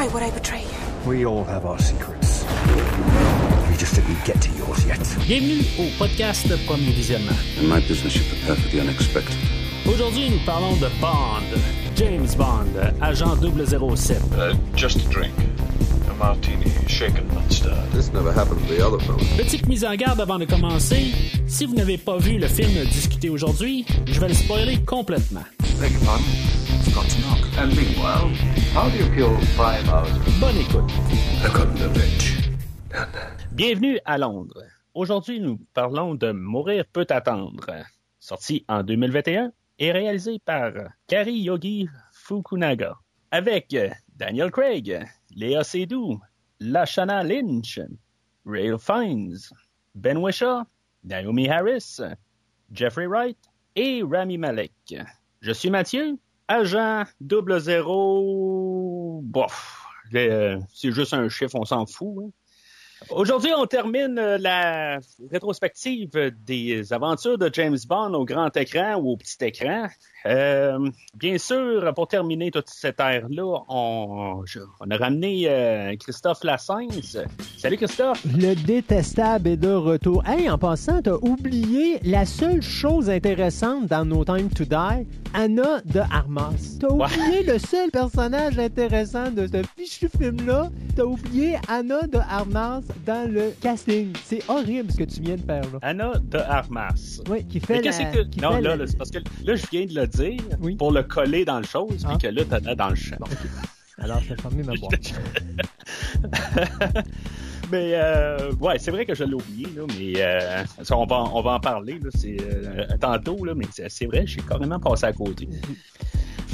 Why would I betray you? We all have our secrets. We just didn't get to yours yet. Bienvenue au podcast Premier Visionnement. In my business, you prepare for the unexpected. Aujourd'hui, nous parlons de Bond, James Bond, agent 007. Uh, just a drink. A martini, shaken, not stirred. This never happened to the other fellow. Petite mise en garde avant de commencer. Si vous n'avez pas vu le film discuté aujourd'hui, je vais le spoiler complètement. Beg your pardon? Forgot to knock. And meanwhile, how do you kill five hours? Bonne écoute. Bienvenue à Londres. Aujourd'hui, nous parlons de Mourir peut attendre, sorti en 2021 et réalisé par Kari Yogi Fukunaga, avec Daniel Craig, Léa Seydoux, Lashana Lynch, Ray Fiennes, Ben Wishaw, Naomi Harris, Jeffrey Wright et Rami Malek. Je suis Mathieu, agent double zéro. Bof, euh, c'est juste un chiffre, on s'en fout. hein. Aujourd'hui, on termine euh, la rétrospective des aventures de James Bond au grand écran ou au petit écran. Euh, bien sûr, pour terminer toute cette ère-là, on, a ramené euh, Christophe Lassens. Salut Christophe! Le détestable est de retour. Hey, en passant, t'as oublié la seule chose intéressante dans No Time to Die, Anna de Armas. T'as Ouais. oublié le seul personnage intéressant de ce fichu film-là. T'as oublié Anna de Armas dans le casting. C'est horrible ce que tu viens de faire là. Anna de Armas. Oui, qui Mais fait la... que... qui Non, fait là, la- c'est parce que là, je viens de le dire Oui. pour le coller dans le chose, Ah. puis que là, t'as dans le champ. Bon. Alors, je vais fermer ma boîte. Mais euh, ouais, c'est vrai que je l'ai oublié, là, mais euh, on, va, on va en parler là, c'est, euh, tantôt, là, mais c'est, c'est vrai, j'ai carrément passé à côté.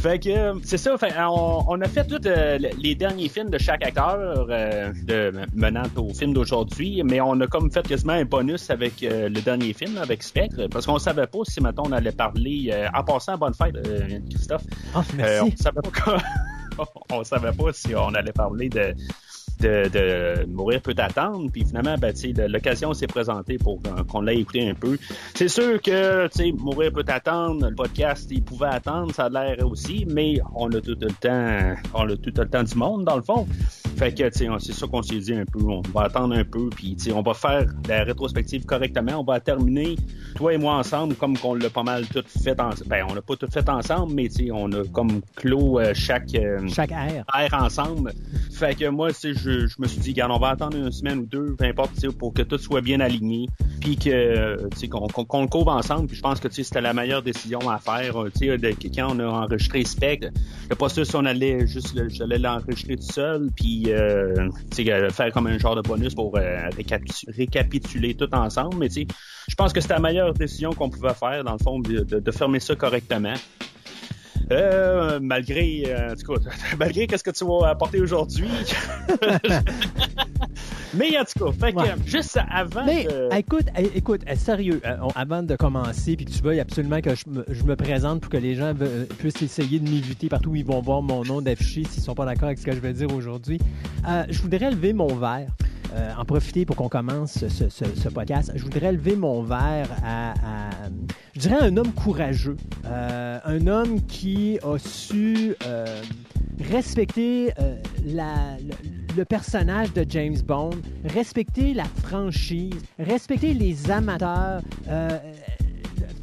Fait que euh, c'est ça, fait, on, on a fait tous euh, les derniers films de chaque acteur euh, de, menant au film d'aujourd'hui, mais on a comme fait quasiment un bonus avec euh, le dernier film, avec Spectre, parce qu'on savait pas si, maintenant on allait parler... euh, en passant, bonne fête, euh, Christophe. Euh, merci. on savait pas quoi- on savait pas si on allait parler de de, de mourir peut attendre. Puis finalement ben l'occasion s'est présentée pour qu'on l'ait écouté un peu. C'est sûr que mourir peut attendre le podcast il pouvait attendre ça a l'air aussi mais on a tout le temps on a tout le temps du monde dans le fond fait que tu sais c'est ça qu'on s'est dit un peu on va attendre un peu puis tu sais on va faire la rétrospective correctement on va terminer toi et moi ensemble comme qu'on l'a pas mal tout fait ensemble ben on l'a pas tout fait ensemble mais tu sais on a comme clos euh, chaque euh, Chaque air. ensemble. Fait que moi, tu sais, je, je me suis dit, regarde, on va attendre une semaine ou deux, peu importe, tu sais, pour que tout soit bien aligné, puis que, tu sais, qu'on qu'on qu'on le couvre ensemble. Puis je pense que, tu sais, c'était la meilleure décision à faire. euh, Tu sais, de- quand on a enregistré Spec, je pas sûr si on allait juste, j'allais l'enregistrer tout seul, puis, euh, euh, faire comme un genre de bonus pour euh, récapitu- récapituler tout ensemble. Mais je pense que c'était la meilleure décision qu'on pouvait faire, dans le fond, de fermer ça correctement. Euh, malgré, euh, en tout cas, malgré qu'est-ce que tu vas apporter aujourd'hui. Mais en tout cas, fait que, Ouais. juste avant Mais de... écoute, eh, écoute, eh, sérieux, avant de commencer, puis que tu veuilles absolument que je me, je me présente pour que les gens euh, puissent essayer de m'éviter partout où ils vont voir mon nom d'affiché s'ils sont pas d'accord avec ce que je vais dire aujourd'hui, euh, je voudrais lever mon verre. Euh, en profiter pour qu'on commence ce, podcast. Je voudrais lever mon verre à, je dirais, un homme courageux, euh, un homme qui a su euh, respecter le, personnage de James Bond, respecter la franchise, respecter les amateurs,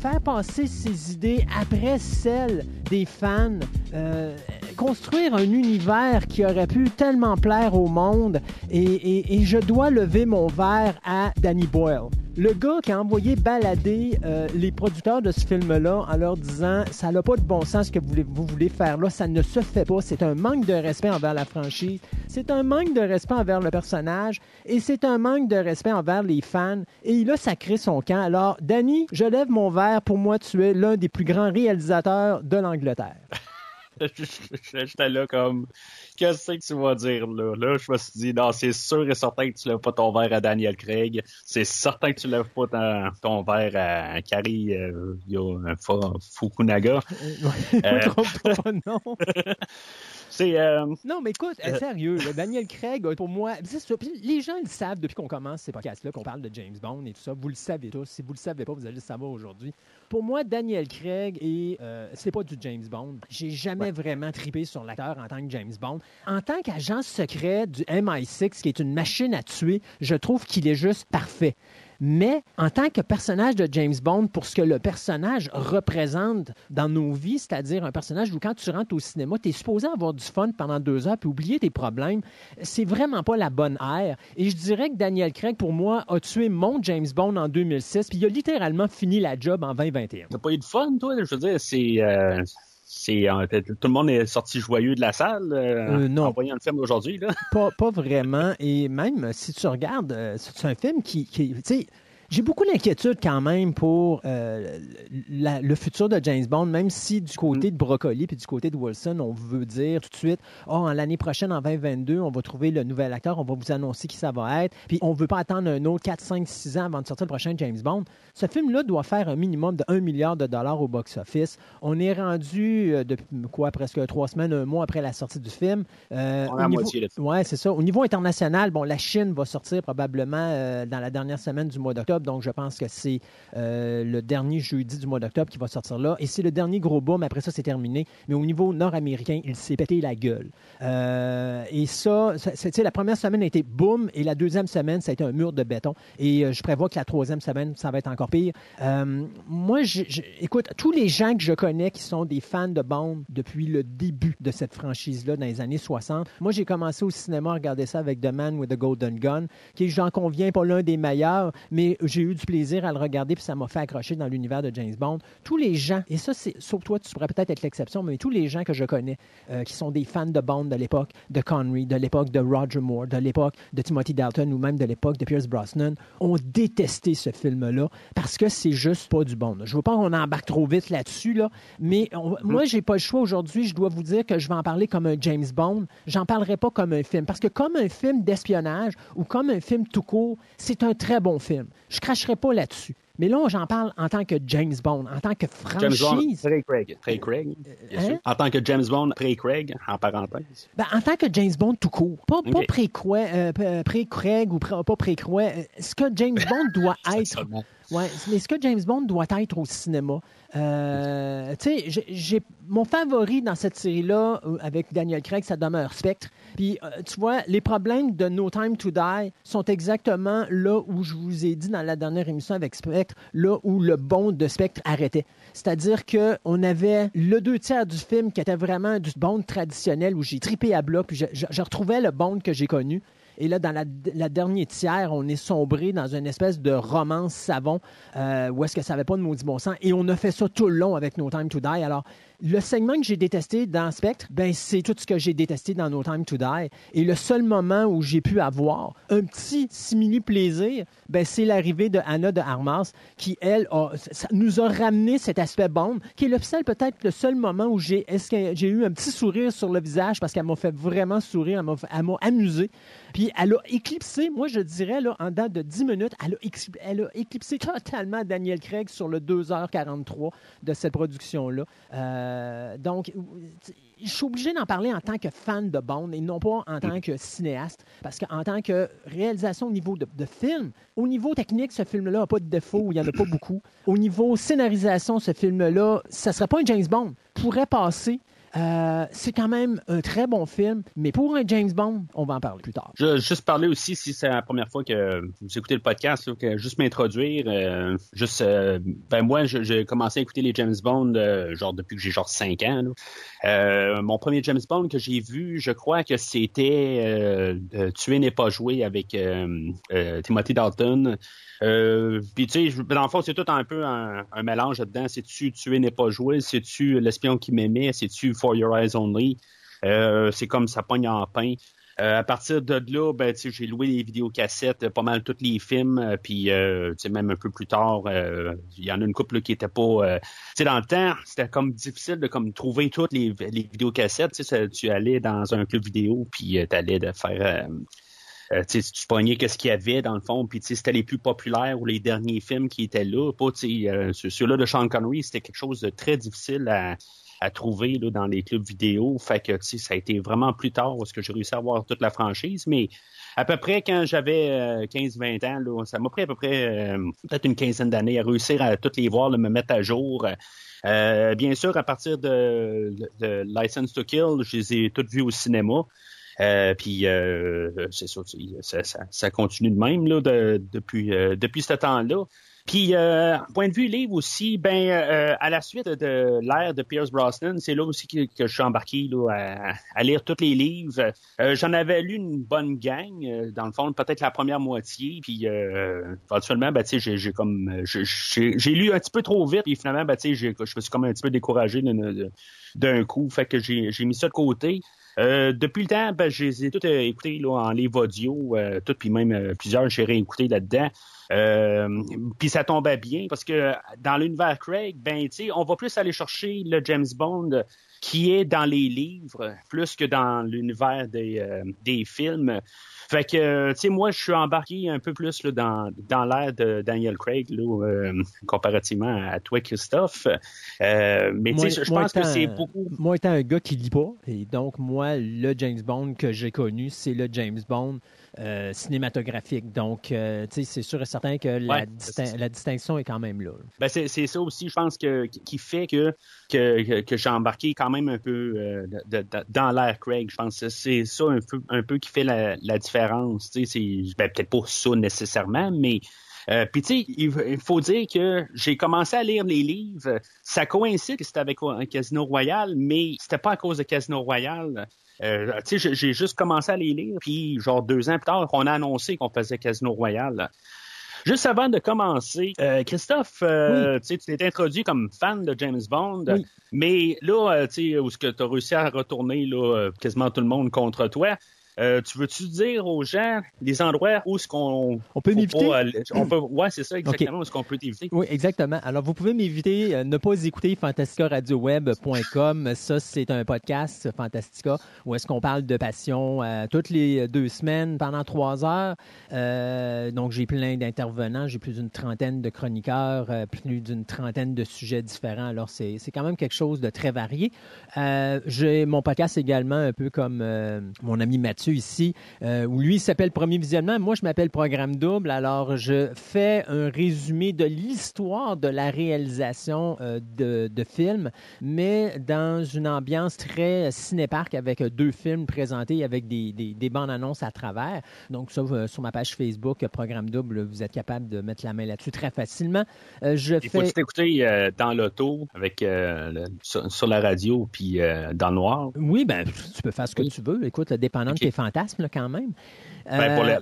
faire passer ses idées après celles des fans, euh, construire un univers qui aurait pu tellement plaire au monde. Et, je dois lever mon verre à Danny Boyle. Le gars qui a envoyé balader euh, les producteurs de ce film-là en leur disant ça n'a pas de bon sens ce que vous voulez, vous voulez faire là, ça ne se fait pas, c'est un manque de respect envers la franchise, c'est un manque de respect envers le personnage et c'est un manque de respect envers les fans et il a sacré son camp. Alors, Danny, je lève mon verre, pour moi tu es l'un des plus grands réalisateurs de l'Angleterre. J'étais là comme, qu'est-ce que tu vas dire là? Là, je me suis dit, non, c'est sûr et certain que tu lèves pas ton verre à Daniel Craig. C'est certain que tu lèves pas ton, ton verre à Kari euh, Fukunaga. Euh, pas, non. C'est. euh, Non, mais écoute, euh, sérieux, là, Daniel Craig, pour moi, ça. Les gens le savent depuis qu'on commence ces podcasts-là, qu'on parle de James Bond et tout ça. Vous le savez tous. Si vous le savez pas, vous allez le savoir aujourd'hui. Pour moi, Daniel Craig, et euh, c'est pas du James Bond. J'ai jamais vraiment tripé sur l'acteur en tant que James Bond. En tant qu'agent secret du MI6, qui est une machine à tuer, je trouve qu'il est juste parfait. Mais en tant que personnage de James Bond, pour ce que le personnage représente dans nos vies, c'est-à-dire un personnage où quand tu rentres au cinéma, tu es supposé avoir du fun pendant deux heures puis oublier tes problèmes, c'est vraiment pas la bonne ère. Et je dirais que Daniel Craig, pour moi, a tué mon James Bond en 2006, puis il a littéralement fini la job en 2021. T'as pas eu de fun, toi? Je veux dire, c'est. euh, c'est tout le monde est sorti joyeux de la salle euh, Euh, non. en voyant le film d'aujourd'hui. là. Pas, pas vraiment. Et même si tu regardes, euh, c'est un film qui. qui- tu sais, j'ai beaucoup d'inquiétude quand même pour euh, la- le futur de James Bond, même si du côté de Broccoli puis du côté de Wilson, on veut dire tout de suite, oh, en l'année prochaine, en 2022, on va trouver le nouvel acteur, on va vous annoncer qui ça va être, puis on veut pas attendre un autre 4, 5, 6 ans avant de sortir le prochain James Bond. Ce film-là doit faire un minimum de 1 milliard de dollars au box-office. On est rendu, euh, depuis quoi, presque trois semaines, un mois après la sortie du film. Euh, On est à au niveau- moitié, là. Ouais, c'est ça. Au niveau international, bon, la Chine va sortir probablement euh, dans la dernière semaine du mois d'octobre, donc je pense que c'est euh, le dernier jeudi du mois d'octobre qui va sortir là. Et c'est le dernier gros boom. Après ça, c'est terminé. Mais au niveau nord-américain, il s'est pété la gueule. Euh, et ça, ça- la première semaine a été boom, et la deuxième semaine, ça a été un mur de béton. Et euh, je prévois que la troisième semaine, ça va être encore pire. Moi, écoute, tous les gens que je connais qui sont des fans de Bond depuis le début de cette franchise-là, dans les années 60, moi, j'ai commencé au cinéma à regarder ça avec The Man with the Golden Gun, qui j'en conviens, pas l'un des meilleurs, mais j'ai eu du plaisir à le regarder, puis ça m'a fait accrocher dans l'univers de James Bond. Tous les gens, et ça, c'est, sauf toi, tu pourrais peut-être être l'exception, mais tous les gens que je connais euh, qui sont des fans de Bond de l'époque de Connery, de l'époque de Roger Moore, de l'époque de Timothy Dalton ou même de l'époque de Pierce Brosnan, ont détesté ce film-là parce que c'est juste pas du Bond. Je veux pas qu'on embarque trop vite là-dessus, là, mais on- moi, j'ai pas le choix aujourd'hui. Je dois vous dire que je vais en parler comme un James Bond. J'en parlerai pas comme un film parce que comme un film d'espionnage ou comme un film tout court, c'est un très bon film. Je cracherai pas là-dessus. Mais là, j'en parle en tant que James Bond, en tant que James Bond, franchise. Trey Craig. Trey Craig, bien hein? sûr. En tant que James Bond, Trey Craig, en parenthèse. Ben, en tant que James Bond tout court, pas, pas pré-Craig euh, p- pré-Craig ou pré- pas pré-Craig, euh, ce que James Bond doit être, ouais, mais ce que James Bond doit être au cinéma, euh, tu sais, j'ai- mon favori dans cette série-là euh, avec Daniel Craig, ça demeure Spectre. Puis euh, tu vois, les problèmes de No Time to Die sont exactement là où je vous ai dit dans la dernière émission avec Spectre, là où le Bond de Spectre arrêtait. C'est-à-dire que on avait le deux tiers du film qui était vraiment du Bond traditionnel où j'ai tripé à bloc, puis je retrouvais le Bond que j'ai connu. Et là, dans la, la dernière tiers, on est sombré dans une espèce de romance savon euh, où est-ce que ça n'avait pas de maudit bon sens. Et on a fait ça tout le long avec No Time to Die. Alors, le segment que j'ai détesté dans Spectre, ben, c'est tout ce que j'ai détesté dans No Time to Die. Et le seul moment où j'ai pu avoir un petit simili-plaisir, ben, c'est l'arrivée de Anna de Armas qui, elle, nous a ramené cet aspect Bond, qui est le seul, peut-être le seul moment où j'ai j'ai eu un petit sourire sur le visage parce qu'elle m'a fait vraiment sourire, elle m'a amusé. Puis elle a éclipsé, moi je dirais, là, en date de 10 minutes, elle a, ex- elle a éclipsé totalement Daniel Craig sur le 2h43 de cette production-là. Euh, donc, je suis obligé d'en parler en tant que fan de Bond et non pas en tant que cinéaste. Parce qu'en tant que réalisation au niveau de, de film, au niveau technique, ce film-là n'a pas de défaut, il n'y en a pas beaucoup. Au niveau scénarisation, ce film-là, ça ne serait pas un James Bond. Pourrait passer. Euh, c'est quand même un très bon film, mais pour un James Bond, on va en parler plus tard. Je juste parler aussi, si c'est la première fois que vous écoutez le podcast, que juste m'introduire. euh, juste, euh, ben moi, j'ai commencé à écouter les James Bond euh, genre depuis que j'ai genre 5 ans. mon premier James Bond que j'ai vu, je crois que c'était Tuer n'est pas joué avec Timothy Dalton. Euh, Puis tu sais, dans le fond, c'est tout un peu un, un mélange dedans. C'est-tu Tuer n'est pas joué? C'est-tu L'espion qui m'aimait? C'est-tu For Your Eyes Only? Euh, c'est comme ça pogne en pain. Euh, à partir de là, ben, j'ai loué les vidéocassettes, pas mal tous les films, euh, puis euh, même un peu plus tard, euh, il y en a une couple là, qui était pas. euh, sais, dans le temps, c'était comme difficile de comme trouver toutes les, les vidéocassettes. Ça- tu allais dans un club vidéo, puis tu allais de faire. Euh, euh, tu pognais qu'est-ce qu'il y avait dans le fond, puis c'était les plus populaires ou les derniers films qui étaient là. Pas, euh, ceux- ceux-là de Sean Connery, c'était quelque chose de très difficile à, trouver là, dans les clubs vidéo. Fait que ça a été vraiment plus tard parce que j'ai réussi à avoir toute la franchise. Mais à peu près quand j'avais 15-20 ans, là, ça m'a pris à peu près peut-être une quinzaine d'années à réussir à toutes les voir, là, me mettre à jour. Euh, bien sûr, à partir de, de, License to Kill, je les ai toutes vues au cinéma. Euh, puis euh, c'est ça, ça, ça, continue de même là, de, depuis, depuis ce temps-là. Puis, euh, point de vue livre aussi, ben euh, à la suite de l'ère de Pierce Brosnan, c'est là aussi que, je suis embarqué là, à, lire tous les livres. Euh, j'en avais lu une bonne gang, euh, dans le fond, peut-être la première moitié. Puis, éventuellement, ben, j'ai, comme j'ai, lu un petit peu trop vite. Puis finalement, ben, je me suis comme un petit peu découragé d'un coup. Fait que j'ai, mis ça de côté. Euh, depuis le temps, ben, je les ai euh, là, en livre audio, euh, tout, puis même plusieurs, j'ai réécouté là-dedans. puis ça tombait bien parce que dans l'univers Craig, ben, on va plus aller chercher le James Bond qui est dans les livres plus que dans l'univers des, des films. Fait que, tu sais, moi, je suis embarqué un peu plus là, dans, dans l'ère de Daniel Craig, là, euh, comparativement à toi, Christophe. Euh, mais tu sais, je pense que c'est beaucoup. Moi, étant un gars qui lit pas, et donc, moi, le James Bond que j'ai connu, c'est le James Bond euh, cinématographique. Donc, euh, tu sais, c'est sûr et certain que la, distinction est quand même là. Ben c'est ça aussi, je pense, que, qui fait que, que, que j'ai embarqué quand même un peu euh, dans l'air Craig. Je pense que c'est ça un peu, un peu qui fait la, différence. Tu sais, c'est ben, peut-être pas ça nécessairement, mais euh, Puis tu sais, il, faut dire que j'ai commencé à lire les livres. Ça coïncide que c'était avec un Casino Royal, mais c'était pas à cause de Casino Royal. Euh, j'ai juste commencé à les lire, puis genre deux ans plus tard, on a annoncé qu'on faisait Casino Royal. Juste avant de commencer, euh, Christophe, euh, tu t'es introduit comme fan de James Bond, mais là, tu sais, où tu as réussi à retourner là, quasiment tout le monde contre toi, euh, tu veux-tu dire aux gens les endroits où est-ce qu'on on peut m'éviter? On peut, ouais, c'est ça exactement où est-ce qu'on peut t'éviter. Oui, exactement. Alors vous pouvez m'éviter, euh, ne pas écouter fantasticaradioweb.com. Ça c'est un podcast Fantastica où est-ce qu'on parle de passion euh, toutes les deux semaines pendant trois heures. donc j'ai plein d'intervenants, j'ai plus d'une trentaine de chroniqueurs, plus d'une trentaine de sujets différents. Alors c'est c'est quand même quelque chose de très varié. j'ai mon podcast également un peu comme mon ami Mathieu ici, euh, où lui s'appelle Premier Visionnement. Moi, je m'appelle Programme Double. Alors, je fais un résumé de l'histoire de la réalisation euh, de, de, films, mais dans une ambiance très cinépark avec deux films présentés avec des, des, bandes annonces à travers. Donc, ça, euh, sur ma page Facebook, Programme Double, vous êtes capable de mettre la main là-dessus très facilement. je Il faut t'écouter dans l'auto, avec sur, la radio, puis dans le noir. Oui, ben, tu peux faire ce que tu veux. Écoute, dépendant de tes fantasmes quand même. Ben, pour l'air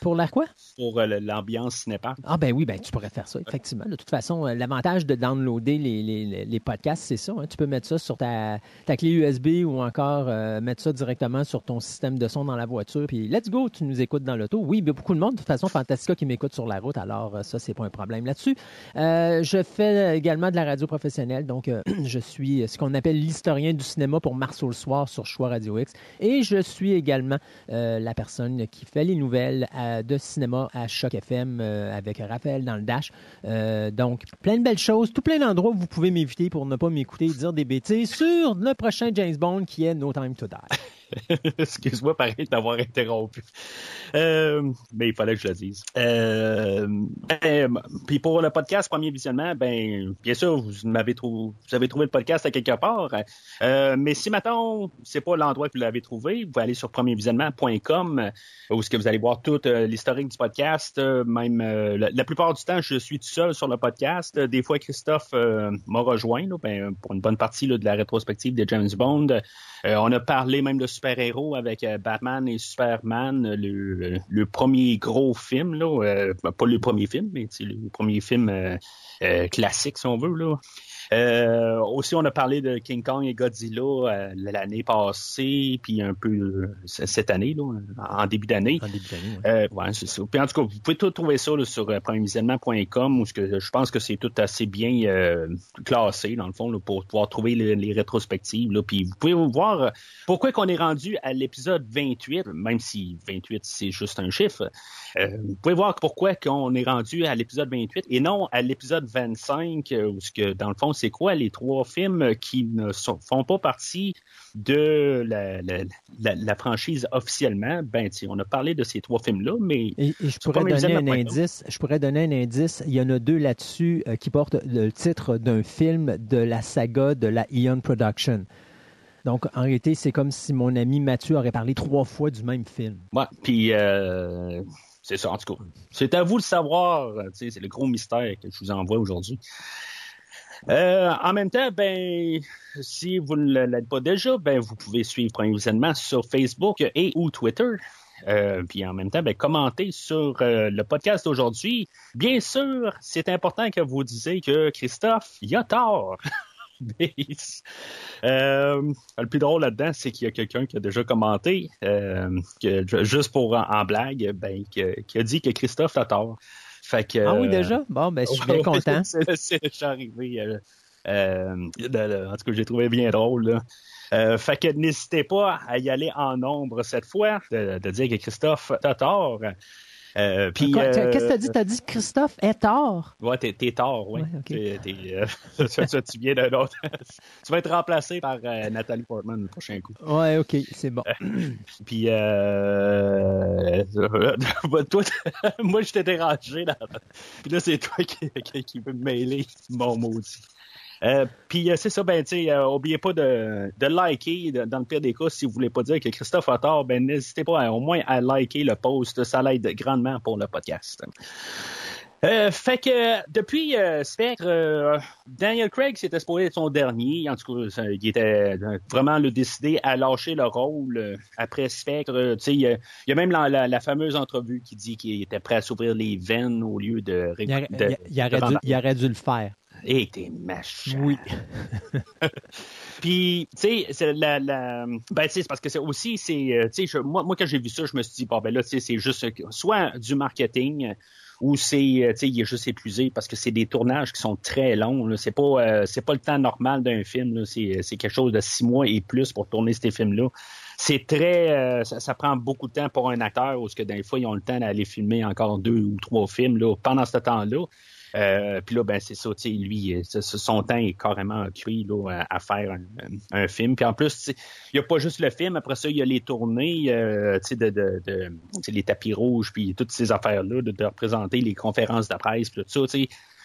Pour l'air quoi? Pour euh, l'ambiance cinépark. Ah ben oui, ben tu pourrais faire ça, effectivement. De toute façon, euh, l'avantage de downloader les, les, les podcasts, c'est ça. Hein. Tu peux mettre ça sur ta, ta clé USB ou encore euh, mettre ça directement sur ton système de son dans la voiture. Puis let's go, tu nous écoutes dans l'auto. Oui, il y a beaucoup de monde, de toute façon, Fantastica qui m'écoute sur la route, alors ça, c'est pas un problème là-dessus. je fais également de la radio professionnelle, donc je suis ce qu'on appelle l'historien du cinéma pour Mars au soir sur Choix Radio X. Et je suis également la personne qui fait les nouvelles euh, de cinéma à Choc FM euh, avec Raphaël dans le Dash. Euh, donc, plein de belles choses, tout plein d'endroits où vous pouvez m'inviter pour ne pas m'écouter dire des bêtises sur le prochain James Bond qui est No Time to Die. Excuse-moi, pareil, d'avoir interrompu. Euh, mais il fallait que je le dise. Euh, ben, puis pour le podcast Premier Visionnement, ben, bien sûr, vous m'avez trouvé, vous avez trouvé le podcast à quelque part. Euh, mais si maintenant, c'est pas l'endroit que vous l'avez trouvé, vous allez sur premiervisionnement.com où ce que vous allez voir toute l'historique du podcast. même la, plupart du temps, je suis tout seul sur le podcast. Des fois, Christophe m'a rejoint ben, pour une bonne partie de la rétrospective de James Bond. on a parlé même de super-héros avec euh, Batman et Superman, le, le, premier gros film, là, euh, pas le premier film, mais le premier film euh, classique, si on veut. Là. Euh, aussi, on a parlé de King Kong et Godzilla euh, l'année passée, puis un peu euh, cette année, là, en début d'année. En début d'année, ouais. c'est ça. Puis en tout cas, vous pouvez tout trouver ça là, sur premiervisionnement.com, où que, je pense que c'est tout assez bien classé, dans le fond, là, pour pouvoir trouver les, rétrospectives. Là. Puis vous pouvez voir pourquoi qu'on est rendu à l'épisode 28, même si 28, c'est juste un chiffre. vous pouvez voir pourquoi qu'on est rendu à l'épisode 28 et non à l'épisode 25, où ce que, dans le fond, c'est quoi les trois films qui ne sont, font pas partie de la, la, la, la franchise officiellement? Ben, on a parlé de ces trois films-là, mais Et, et je pourrais donner un indice. Je pourrais donner un indice. Il y en a deux là-dessus euh, qui portent le titre d'un film de la saga de la Eon Production. Donc, en réalité, c'est comme si mon ami Mathieu aurait parlé trois fois du même film. Ouais, puis euh, c'est ça, en tout cas. C'est à vous de savoir. C'est le gros mystère que je vous envoie aujourd'hui. Euh, en même temps, ben, si vous ne l'êtes pas déjà, ben, vous pouvez suivre Premier sur Facebook et ou Twitter. Euh, puis en même temps, ben, commentez sur euh, le podcast d'aujourd'hui. Bien sûr, c'est important que vous disiez que Christophe, il a tort. euh, le plus drôle là-dedans, c'est qu'il y a quelqu'un qui a déjà commenté, euh, que, juste pour en, blague, ben, qui a dit que Christophe a tort. Fait que, ah oui, déjà? Bon, ben, je suis bien content. c'est déjà arrivé. Euh, euh, en tout cas, j'ai trouvé bien drôle. Là. Euh, fait que n'hésitez pas à y aller en nombre cette fois, de, de dire que Christophe tort. Euh, puis, Qu'est-ce que t'as dit? T'as dit que Christophe est tort? Ouais, t'es, t'es tort, oui. Ouais, okay. T'es, t'es, euh, tu, tu viens d'un autre. tu vas être remplacé par euh, Nathalie Portman le prochain coup. Ouais, ok, c'est bon. puis, euh, toi, moi, je t'ai dérangé là. Puis là, c'est toi qui, qui, qui veut me mêler, mon maudit. Euh, puis c'est ça, ben tu sais, oubliez pas de, de liker, de, dans le pire des cas, si vous voulez pas dire que Christophe a tort, ben n'hésitez pas au moins à liker le post, ça l'aide grandement pour le podcast. Euh, fait que depuis euh, Spectre, euh, Daniel Craig s'était supposé être son dernier. En tout cas, il était vraiment le décidé à lâcher le rôle après Spectre. tu sais, il, y a même la, la, la, fameuse entrevue qui dit qu'il était prêt à s'ouvrir les veines au lieu de. Il, a, de, il, il, aurait, dû, il aurait dû le faire. Et t'es machin. Oui. Puis, tu sais, c'est la, la, ben, tu sais, parce que c'est aussi, c'est, tu sais, moi, moi, quand j'ai vu ça, je me suis dit, bon, ben là, tu sais, c'est juste soit du marketing, ou c'est, sais, il est juste épuisé parce que c'est des tournages qui sont très longs. C'est pas, euh, c'est pas le temps normal d'un film. Là. C'est, c'est quelque chose de six mois et plus pour tourner ces films-là. C'est très, euh, ça, ça, prend beaucoup de temps pour un acteur, parce que des fois ils ont le temps d'aller filmer encore deux ou trois films là, pendant ce temps-là. Euh, puis là, ben c'est ça, lui, son temps est carrément cuit là, à, faire un, un, film. Puis en plus, il n'y a pas juste le film, après ça, il y a les tournées, euh, de, de, de les tapis rouges, puis toutes ces affaires-là, de, de, représenter les conférences de presse, puis tout ça.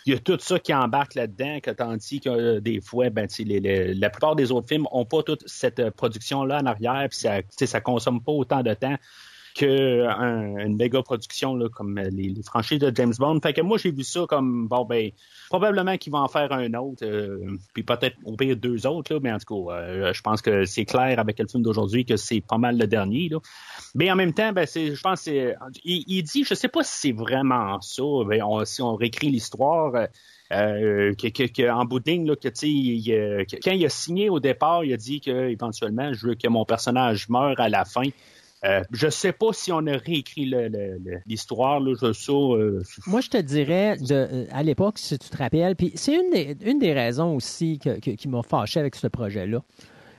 Il y a tout ça qui embarque là-dedans, que tandis que euh, des fois, ben, les, les, la plupart des autres films ont pas toute cette production-là en arrière, puis ça, ça consomme pas autant de temps qu'une méga production là, comme les, les, franchises de James Bond. Fait que moi, j'ai vu ça comme, bon, ben, probablement qu'ils vont en faire un autre, euh, puis peut-être au pire deux autres, là, mais en tout cas, euh, je pense que c'est clair avec le film d'aujourd'hui que c'est pas mal le dernier. Là. Mais en même temps, ben, je pense c'est, il, il, dit, je sais pas si c'est vraiment ça, ben, on, si on réécrit l'histoire, euh, que, que, que, en bout là, que, il, euh, quand il a signé au départ, il a dit que éventuellement, je veux que mon personnage meure à la fin. Euh, je sais pas si on a réécrit l'histoire, là, je ça. Euh... Moi, je te dirais, de, à l'époque, si tu te rappelles, puis c'est une des, raisons aussi qui m'a fâché avec ce projet-là.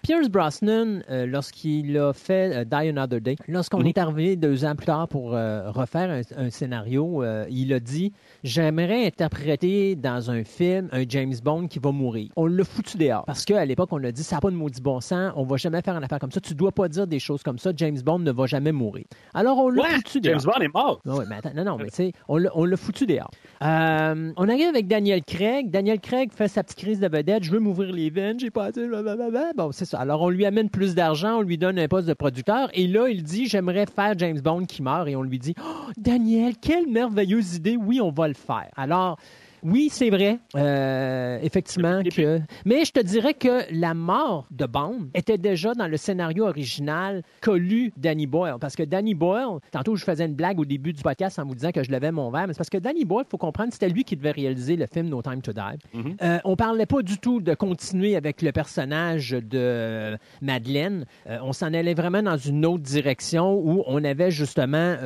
Pierce Brosnan, euh, lorsqu'il a fait euh, Die Another Day, lorsqu'on mm -hmm. est arrivé deux ans plus tard pour euh, refaire un, un scénario, il a dit J'aimerais interpréter dans un film un James Bond qui va mourir. On l'a foutu dehors. Parce qu'à l'époque, on l'a dit Ça n'a pas de maudit bon sens, on va jamais faire une affaire comme ça. Tu dois pas dire des choses comme ça. James Bond ne va jamais mourir. Alors, on l'a ouais, foutu dehors. James Bond est mort. Oui, mais attends, non, non, mais tu sais, on l'a foutu dehors. On arrive avec Daniel Craig. Daniel Craig fait sa petite crise de vedette. Je veux m'ouvrir les veines, j'ai pas assez. Bon, c'est ça. Alors, on lui amène plus d'argent, on lui donne un poste de producteur. Et là, il dit J'aimerais faire James Bond qui meurt. Et on lui dit oh, Daniel, quelle merveilleuse idée. Oui, on va le faire. Alors, oui, c'est vrai, euh, effectivement que. Mais je te dirais que la mort de Bond était déjà dans le scénario original lu Danny Boyle. Parce que Danny Boyle, tantôt je faisais une blague au début du podcast en vous disant que je levais mon verre, mais c'est parce que Danny Boyle, il faut comprendre, c'était lui qui devait réaliser le film No Time to Die. Mm -hmm. euh, on parlait pas du tout de continuer avec le personnage de Madeleine. Euh, on s'en allait vraiment dans une autre direction où on avait justement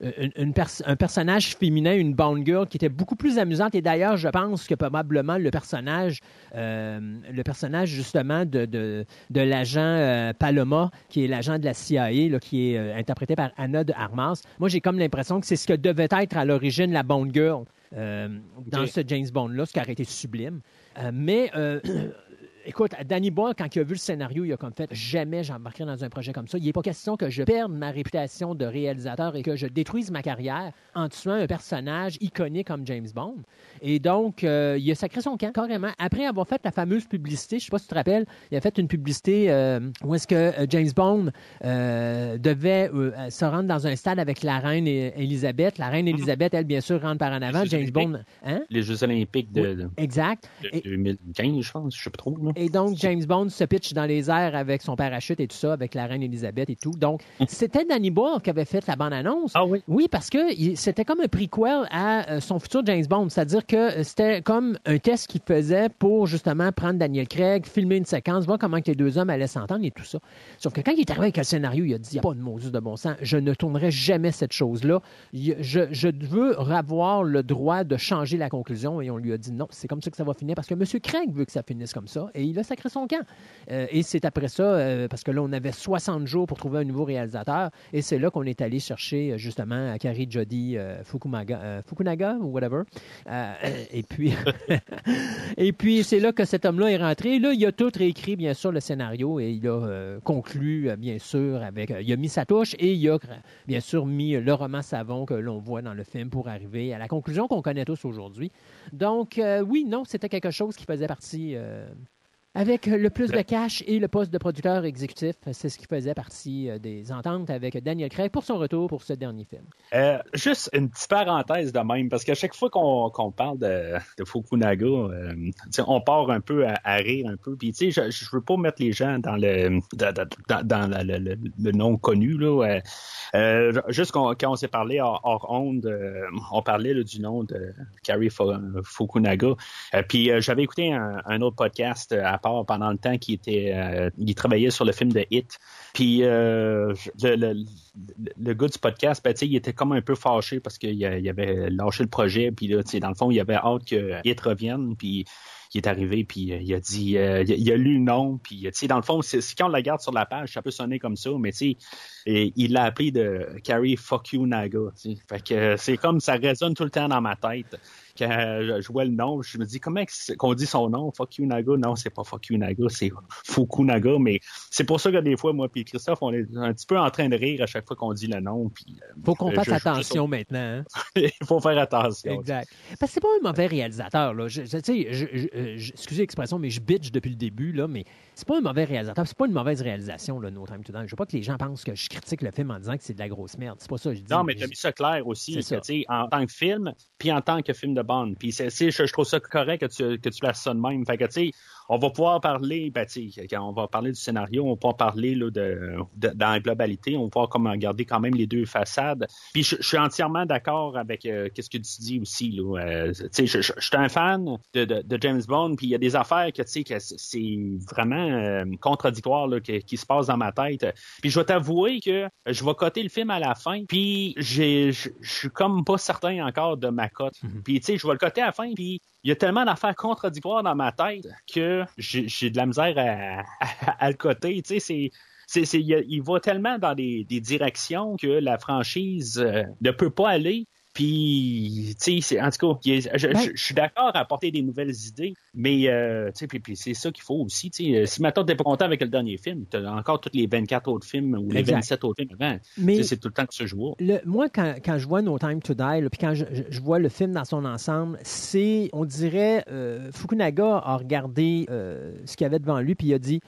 une, une pers un personnage féminin, une Bond girl qui était beaucoup plus amusante. Et d'ailleurs, je pense que probablement le personnage, euh, le personnage justement de, de, de l'agent euh, Paloma, qui est l'agent de la CIA, là, qui est euh, interprété par Anna de Armas. Moi, j'ai comme l'impression que c'est ce que devait être à l'origine la Bond girl. Euh, dans ce James Bond-là, ce qui aurait été sublime. Euh, mais euh, écoute, Danny Boyle, quand il a vu le scénario, il a comme fait jamais j'embarquerai dans un projet comme ça. Il n'est pas question que je perde ma réputation de réalisateur et que je détruise ma carrière en tuant un personnage iconique comme James Bond. Et donc, euh, il a sacré son camp, carrément. Après avoir fait la fameuse publicité, je ne sais pas si tu te rappelles, il a fait une publicité euh, où est-ce que euh, James Bond euh, devait se rendre dans un stade avec la reine Elisabeth. La reine Elisabeth, elle, bien sûr, rentre par en avant. James olympiques. Bond, hein? Les Jeux olympiques de, de- Exact. de Et- 2015, je pense, je sais pas trop. là. Et donc, James Bond se pitch dans les airs avec son parachute et tout ça, avec la reine Elisabeth et tout. Donc, c'était Danny Boyle qui avait fait la bande-annonce. Ah oui. Oui, parce que c'était comme un prequel à euh, son futur James Bond. C'est-à-dire que c'était comme un test qu'il faisait pour justement prendre Daniel Craig, filmer une séquence, voir comment que les deux hommes allaient s'entendre et tout ça. Sauf que quand il est arrivé avec le scénario, il a dit il n'y a pas de Moses de bon sens. Je ne tournerai jamais cette chose-là. Je, je veux avoir le droit de changer la conclusion. Et on lui a dit non, c'est comme ça que ça va finir parce que M. Craig veut que ça finisse comme ça. Et il a sacré son camp. Euh, et c'est après ça, euh, parce que là, on avait 60 jours pour trouver un nouveau réalisateur. Et c'est là qu'on est allé chercher euh, justement Jody euh, Fukumaga, euh, Fukunaga ou whatever. Et puis, et puis c'est là que cet homme-là est rentré. Là, il a tout réécrit, bien sûr, le scénario et il a conclu, bien sûr, avec. il a mis sa touche et il a, bien sûr, mis le roman savon que l'on voit dans le film pour arriver à la conclusion qu'on connaît tous aujourd'hui. Donc, oui, non, c'était quelque chose qui faisait partie. Avec le plus de cash et le poste de producteur exécutif, c'est ce qui faisait partie euh, des ententes avec Daniel Craig pour son retour pour ce dernier film. Euh, juste une petite parenthèse de même, parce qu'à chaque fois qu'on parle de, de Fukunaga, euh, on part un peu à, à rire un peu. Puis tu sais, je, je veux pas mettre les gens dans le dans, dans- dans la- le, le- le nom connu là. euh, juste quand on s'est parlé hors, hors onde, on parlait là, du nom de Cary Fu- Fukunaga. Puis j'avais écouté un, un autre podcast à pendant le temps qui était, euh, il travaillait sur le film de Hit. Puis euh, le, le, le- gars du podcast, ben, il était comme un peu fâché parce qu'il il avait lâché le projet. Puis là, dans le fond, il avait hâte que Hit revienne. Puis il est arrivé, puis euh, il a dit, euh, il, a, lu le nom, puis tu sais, dans le fond, c'est quand on la garde sur la page, ça peut sonner comme ça, mais tu sais, il l'a appelé de Carrie Fuck You Naga. tu sais. Fait que c'est comme ça résonne tout le temps dans ma tête. Quand je vois le nom, je me dis comment qu'on dit son nom, Fuck You Naga? Non, c'est pas Fuck You Naga, c'est Fukunaga. Mais c'est pour ça que des fois, moi puis Christophe, on est un petit peu en train de rire à chaque fois qu'on dit le nom. Puis euh, faut qu'on fasse je- je- attention maintenant. hein. Il faut faire attention. Exact. Parce que c'est pas un mauvais réalisateur. Là. Je, je- euh, excusez l'expression, mais je bitch depuis le début, là, mais c'est pas un mauvais réalisateur. C'est pas une mauvaise réalisation, là, No Time to Die. Je veux pas que les gens pensent que je critique le film en disant que c'est de la grosse merde. C'est pas ça que je dis. Non, mais tu as mis ça clair aussi, que, en tant que film, puis en tant que film de Bond. Puis je, trouve ça correct que tu, que tu ça de même. Fait que, tu sais, on va pouvoir parler, ben, quand on va parler du scénario, on va pouvoir parler là, de, de- dans la globalité, on va pouvoir comme garder quand même les deux façades. Puis je, je suis entièrement d'accord avec euh, ce que tu dis aussi. Là. Euh, tu sais, je, je, je suis un fan de, de, de James Bond, puis il y a des affaires que, tu sais, que c'est- vraiment euh, contradictoire là, que- qui se passe dans ma tête. Puis je vais t'avouer que je vais coter le film à la fin, puis j'ai, je je suis comme pas certain encore de ma cote. Puis tu sais, je vais le coter à la fin, puis il y a tellement d'affaires contradictoires dans ma tête que j'ai, de la misère à, à, à le coter. Tu sais, c'est il va tellement dans des, des directions que la franchise euh, ne peut pas aller. Puis, tu sais, c'est- en tout cas, je, Ben- je- je suis d'accord à apporter des nouvelles idées, mais euh, tu sais, puis, puis c'est ça qu'il faut aussi. Tu sais, si maintenant t'es pas content avec le dernier film, t'as encore tous les 24 autres films ou les Exact. 27 autres films avant. Mais- C'est tout le temps que ça joue. Le- moi, quand, quand je vois No Time to Die, là, puis quand je, je- je vois le film dans son ensemble, c'est, on dirait, euh, Fukunaga a regardé euh, ce qu'il y avait devant lui, puis il a dit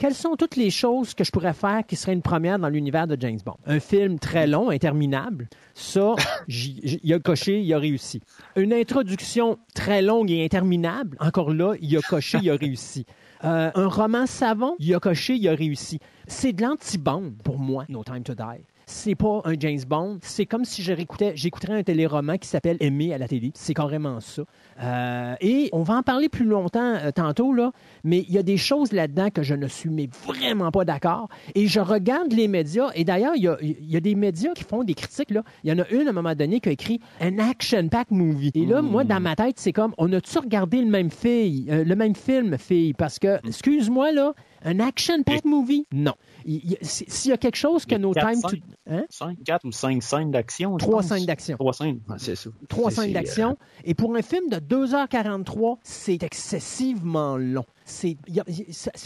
quelles sont toutes les choses que je pourrais faire qui seraient une première dans l'univers de James Bond? Un film très long, interminable, ça, il a coché, il a réussi. Une introduction très longue et interminable, encore là, il a coché, il a réussi. Euh, un roman savon, il a coché, il a réussi. C'est de l'anti-bande pour moi, No Time to Die. C'est pas un James Bond. C'est comme si j'écouterais un téléroman qui s'appelle Aimer à la télé. C'est carrément ça. Euh, et on va en parler plus longtemps euh, tantôt, là, mais il y a des choses là-dedans que je ne suis mais vraiment pas d'accord. Et je regarde les médias, et d'ailleurs, il y a, il y a des médias qui font des critiques. Là. Il y en a une à un moment donné qui a écrit un action-pack movie. Et là, moi, dans ma tête, c'est comme, on a-tu regardé le même, fille, euh, le même film, fille? Parce que, excuse-moi, là, Un action-packed movie? Non. Il- il- S'il y a quelque chose que Les No quatre, Time to... cinq. Hein? 5, 4 ou 5 scènes d'action. je Trois pense. scènes d'action. Trois scènes, ouais, c'est ça. Trois C'est- scènes c'est, d'action. Et pour un film de 2h43, c'est excessivement long. Il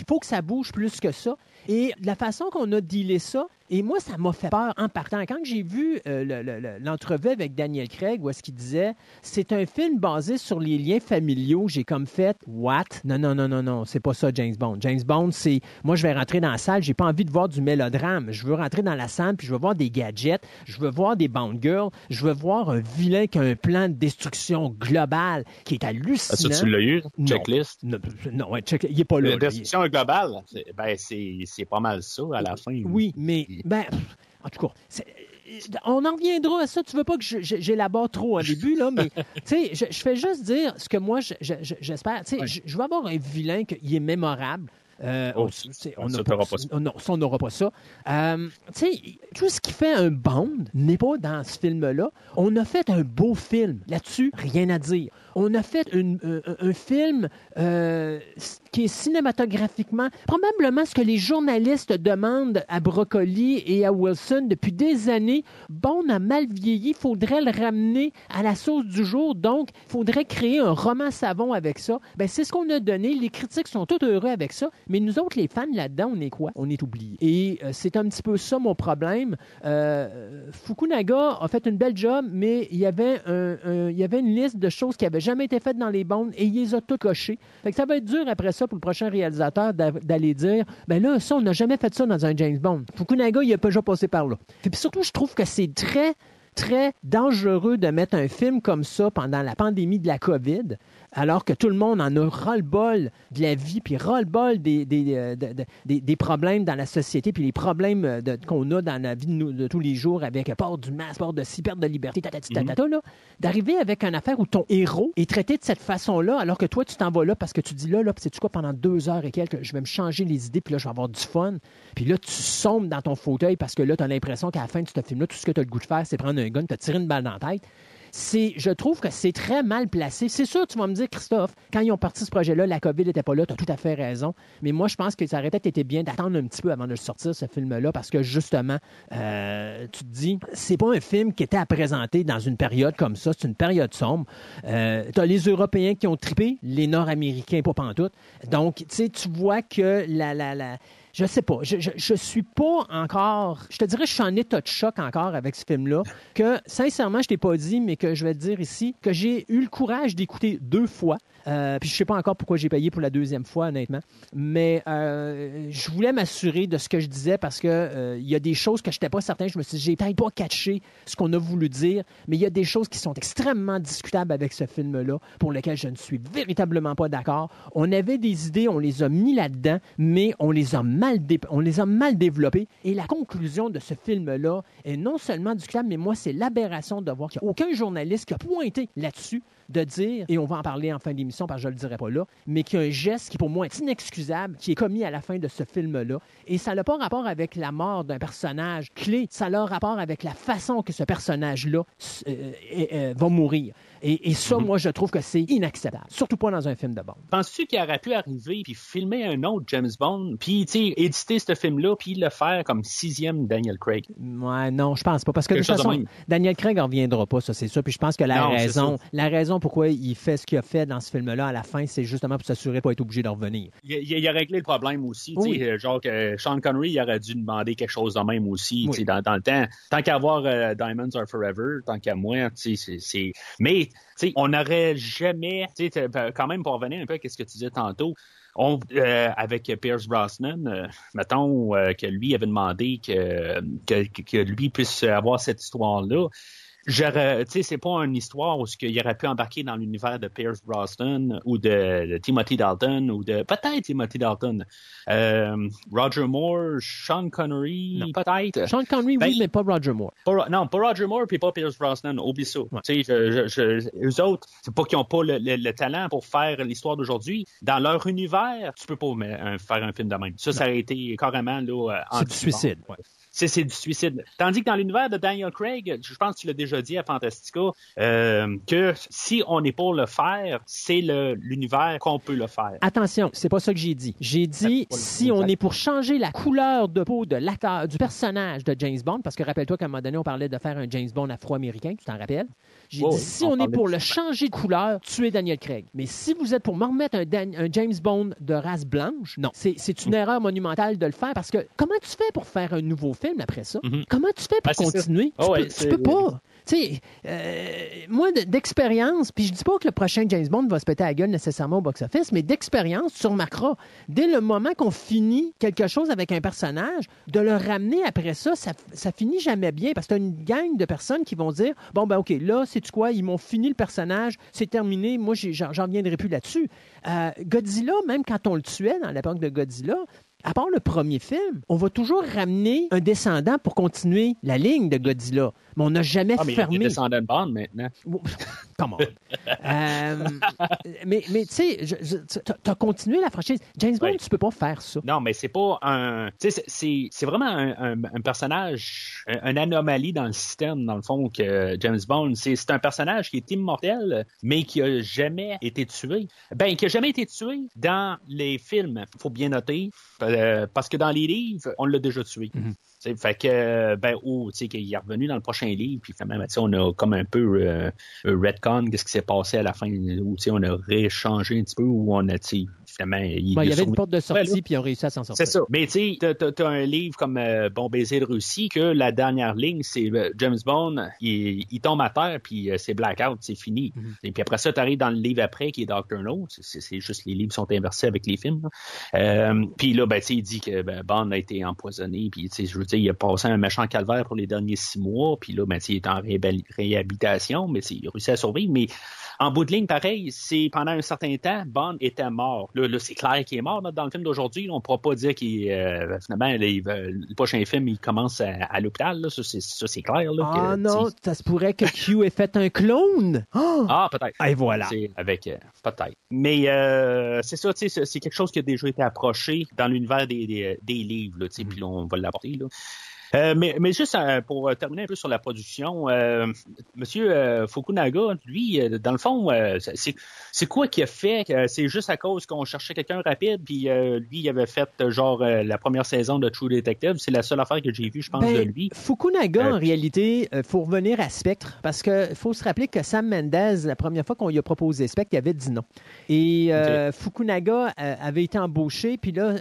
faut que ça bouge plus que ça. Et la façon qu'on a dealé ça, et moi, ça m'a fait peur en partant. Quand j'ai vu euh, le- le- le- l'entrevue avec Daniel Craig, où est-ce qu'il disait c'est un film basé sur les liens familiaux, j'ai comme fait what? Non, non, non, non, non, c'est pas ça, James Bond. James Bond, c'est moi, je vais rentrer dans la salle, j'ai pas envie de voir du mélodrame. Je veux rentrer dans la salle, puis je veux voir des gadgets, je veux voir des Bond girls, je veux voir un vilain qui a un plan de destruction globale qui est Ah, hallucinant. ça, tu l'as eu, checklist? Non, non, ouais, check, il est pas là. La destruction globale, ben, c'est pas mal ça à la fin. Oui, mais ben, en tout cas, euh, on en reviendra à ça. Tu veux pas que j'élabore trop au début, là, mais tu sais, je, je fais juste dire ce que moi, je- je- je- j'espère. Tu sais, je, veux avoir un vilain qui est mémorable. Euh, Oh, on, tu sais, on ça, n'a t'auras pas, ça. non, ça, on n'aura pas ça. Euh, tu sais, tout ce qui fait un Bond n'est pas dans ce film-là. On a fait un beau film. Là-dessus, rien à dire. On a fait une- un, un film euh, qui est cinématographiquement probablement ce que les journalistes demandent à Broccoli et à Wilson depuis des années. Bond a mal vieilli, il faudrait le ramener à la sauce du jour, donc il faudrait créer un roman savon avec ça. Ben, c'est ce qu'on a donné. Les critiques sont tous heureux avec ça, mais nous autres, les fans là-dedans, on est quoi? On est oubliés. Et euh, c'est un petit peu ça mon problème. Euh, Fukunaga a fait une belle job, mais il y avait, un- une liste de choses qui n'avaient jamais été faites dans les bandes et il les a tout cochées. Fait que ça va être dur après ça pour le prochain réalisateur d'a- d'aller dire ben là, ça, on n'a jamais fait ça dans un James Bond. Fukunaga, il a pas déjà passé par là. Et puis surtout, je trouve que c'est très très dangereux de mettre un film comme ça pendant la pandémie de la COVID, alors que tout le monde en a ras-le-bol de la vie, puis ras-le-bol des, des, euh, des, des problèmes dans la société, puis les problèmes euh, de- qu'on a dans la vie de, nous- de tous les jours avec euh, port du masque, port de ci, perte de liberté, là, d'arriver avec une affaire où ton héros est traité de cette façon-là, alors que toi, tu t'en vas là parce que tu dis là, là, c'est-tu quoi, pendant deux heures et quelques, je vais me changer les idées, puis là, je vais avoir du fun. Puis là, tu sombres dans ton fauteuil parce que là, tu as l'impression qu'à la fin de ce film-là, tout ce que tu as le goût de faire, c'est prendre un gun, te tirer une balle dans la tête. Je trouve que c'est très mal placé. C'est sûr, tu vas me dire, Christophe, quand ils ont parti ce projet-là, la COVID n'était pas là, tu as tout à fait raison. Mais moi, je pense que ça aurait peut-être été bien d'attendre un petit peu avant de sortir ce film-là parce que justement, euh, tu te dis, c'est pas un film qui était à présenter dans une période comme ça. C'est une période sombre. Euh, tu as les Européens qui ont trippé, les Nord-Américains pas pantoute. Donc, tu sais, tu vois que la, la, la, je sais pas, je, je, suis pas encore, je te dirais, je suis en état de choc encore avec ce film-là, que sincèrement, je t'ai pas dit, mais que je vais te dire ici, que j'ai eu le courage d'écouter deux fois. Euh, puis je sais pas encore pourquoi j'ai payé pour la deuxième fois, honnêtement. Mais euh, je voulais m'assurer de ce que je disais parce que euh, il y a des choses que je n'étais pas certain. Je me suis dit, j'ai peut-être pas catché ce qu'on a voulu dire, mais il y a des choses qui sont extrêmement discutables avec ce film-là, pour lesquelles je ne suis véritablement pas d'accord. On avait des idées, on les a mis là-dedans, mais on les a mal, on les a mal développées. Et la conclusion de ce film-là est non seulement discutable, mais moi, c'est l'aberration de voir qu'il n'y a aucun journaliste qui a pointé là-dessus de dire, et on va en parler en fin d'émission parce que je ne le dirai pas là, mais qu'il y a un geste qui pour moi est inexcusable, qui est commis à la fin de ce film-là. Et ça n'a pas rapport avec la mort d'un personnage clé, ça a rapport avec la façon que ce personnage-là euh, euh, euh, va mourir. Et, et ça, moi, je trouve que c'est inacceptable. Surtout pas dans un film de Bond. Penses-tu qu'il aurait pu arriver puis filmer un autre James Bond, puis tu sais, éditer ce film-là, puis le faire comme sixième Daniel Craig? Ouais, non, je pense pas. Parce que de toute de façon. Daniel Craig en reviendra pas, ça, c'est ça. Puis je pense que la Non, raison, la raison pourquoi il fait ce qu'il a fait dans ce film-là à la fin, c'est justement pour s'assurer de pas être obligé de revenir. Il, il- il a réglé le problème aussi. tu sais, Oui. euh, Genre que Sean Connery il aurait dû demander quelque chose de même aussi tu Oui. sais, dans, dans le temps. Tant qu'à avoir euh, Diamonds Are Forever, tant qu'à moi, tu sais, c'est- c'est. Mais on n'aurait jamais. t'as- Quand même, pour revenir un peu à ce que tu disais tantôt. Euh, avec Pierce Brosnan, euh, mettons euh, que lui avait demandé que lui puisse avoir cette histoire-là. J'aurais, tu sais, c'est pas une histoire où ce qu'il aurait pu embarquer dans l'univers de Pierce Brosnan ou de, de Timothy Dalton ou de peut-être Timothy Dalton, Euh, Roger Moore, Sean Connery, peut-être. Sean Connery, Ben, oui, mais pas Roger Moore. Pas- non, pas Roger Moore puis pas Pierce Brosnan, oublie ça. Tu sais, eux autres, c'est pas qu'ils ont pas le, le- le talent pour faire l'histoire d'aujourd'hui. Dans leur univers, tu peux pas mais, un- faire un film de même. Ça, ça aurait été carrément là. euh, C'est du suicide. C'est, c'est du suicide. Tandis que dans l'univers de Daniel Craig, je pense que tu l'as déjà dit à Fantastica euh, que si on est pour le faire, c'est l'univers qu'on peut le faire. Attention, c'est pas ça que j'ai dit. J'ai dit si on est pour changer la couleur de peau de l'acteur, du personnage de James Bond, parce que rappelle-toi qu'à un moment donné, on parlait de faire un James Bond afro-américain, tu t'en rappelles? J'ai dit si on on, est pour le changer de couleur, tuer Daniel Craig. Mais si vous êtes pour me remettre un, Dan- un James Bond de race blanche, non. C'est c'est Mm. une erreur monumentale de le faire parce que comment tu fais pour faire un nouveau film après ça? Mhm. Comment tu fais pour Ah, continuer? Ah tu, ouais, peux, tu c'est- peux pas. Tu sais, euh, moi, de- d'expérience, puis je dis pas que le prochain James Bond va se péter la gueule nécessairement au box-office, mais d'expérience, tu remarqueras, dès le moment qu'on finit quelque chose avec un personnage, de le ramener après ça, ça, ça finit jamais bien, parce que tu as une gang de personnes qui vont dire, bon, ben OK, là, c'est quoi, ils m'ont fini le personnage, c'est terminé, moi, j'en reviendrai plus là-dessus. Euh, Godzilla, même quand on le tuait dans l'époque de Godzilla, à part le premier film, on va toujours ramener un descendant pour continuer la ligne de Godzilla. Mais on n'a jamais Ah, mais il est fermé. descendant de bande maintenant. Come on. Euh, mais mais tu sais, tu as continué la franchise. James Bond, Ouais. tu peux pas faire ça. Non, mais c'est pas un. Tu sais, c'est- vraiment un, un- un personnage, un, une anomalie dans le système, dans le fond, que James Bond. C'est c'est un personnage qui est immortel, mais qui a jamais été tué. Ben, qui a jamais été tué dans les films. Faut bien noter, euh, parce que dans les livres, on l'a déjà tué. Mhm. Sais, Fait que, ben, ou, tu sais, qu'il est revenu dans le prochain livre, puis finalement, ben, on a comme un peu euh, euh, retcon, qu'est-ce qui s'est passé à la fin, où, tu sais, on a réchangé un petit peu, où on a, tu finalement, il, Ben, il y avait une porte de Ouais, sortie, là. puis ils ont réussi à s'en sortir. c'est ça. Mais tu sais, t'as- t'as t'as un livre comme euh, Bon baiser de Russie que la dernière ligne, c'est euh, James Bond, il, il tombe à terre, puis euh, c'est blackout, c'est fini. Mhm. Et puis après ça, t'arrives dans le livre après, qui est Doctor No. C'est- juste les livres sont inversés avec les films. Euh, puis là, ben, tu sais, il dit que ben, Bond a été empoisonné, puis tu sais, je veux dire, il a passé un méchant calvaire pour les derniers six mois, puis là, ben, il est en réhabil- réhabilitation, mais il a réussi à survivre, mais en bout de ligne, pareil, c'est pendant un certain temps, Bond était mort. Là, là c'est clair qu'il est mort là, dans le film d'aujourd'hui. On ne pourra pas dire qu'il euh, finalement va- le prochain film il commence à, à l'hôpital. là. Ça, c'est, clair. Là, Ah que, non, ça se pourrait que Q ait fait un clone. Oh! Ah, peut-être. Et voilà. Avec euh, peut-être. Mais euh, c'est ça, c'est- quelque chose qui a déjà été approché dans l'univers des, des, des livres, sais, puis là, on va l'apporter. Euh, mais, mais juste euh, pour euh, terminer un peu sur la production, euh, Monsieur Fukunaga, lui, dans le fond, c'est quoi qui a fait? Que c'est juste à cause qu'on cherchait quelqu'un rapide, puis lui, il avait fait genre la première saison de True Detective. C'est la seule affaire que j'ai vue, je pense, Ben, de lui. Fukunaga, en réalité, faut revenir à Spectre, parce qu'il faut se rappeler que Sam Mendes, la première fois qu'on lui a proposé Spectre, il avait dit non. Et euh, Fukunaga avait été embauché, puis là,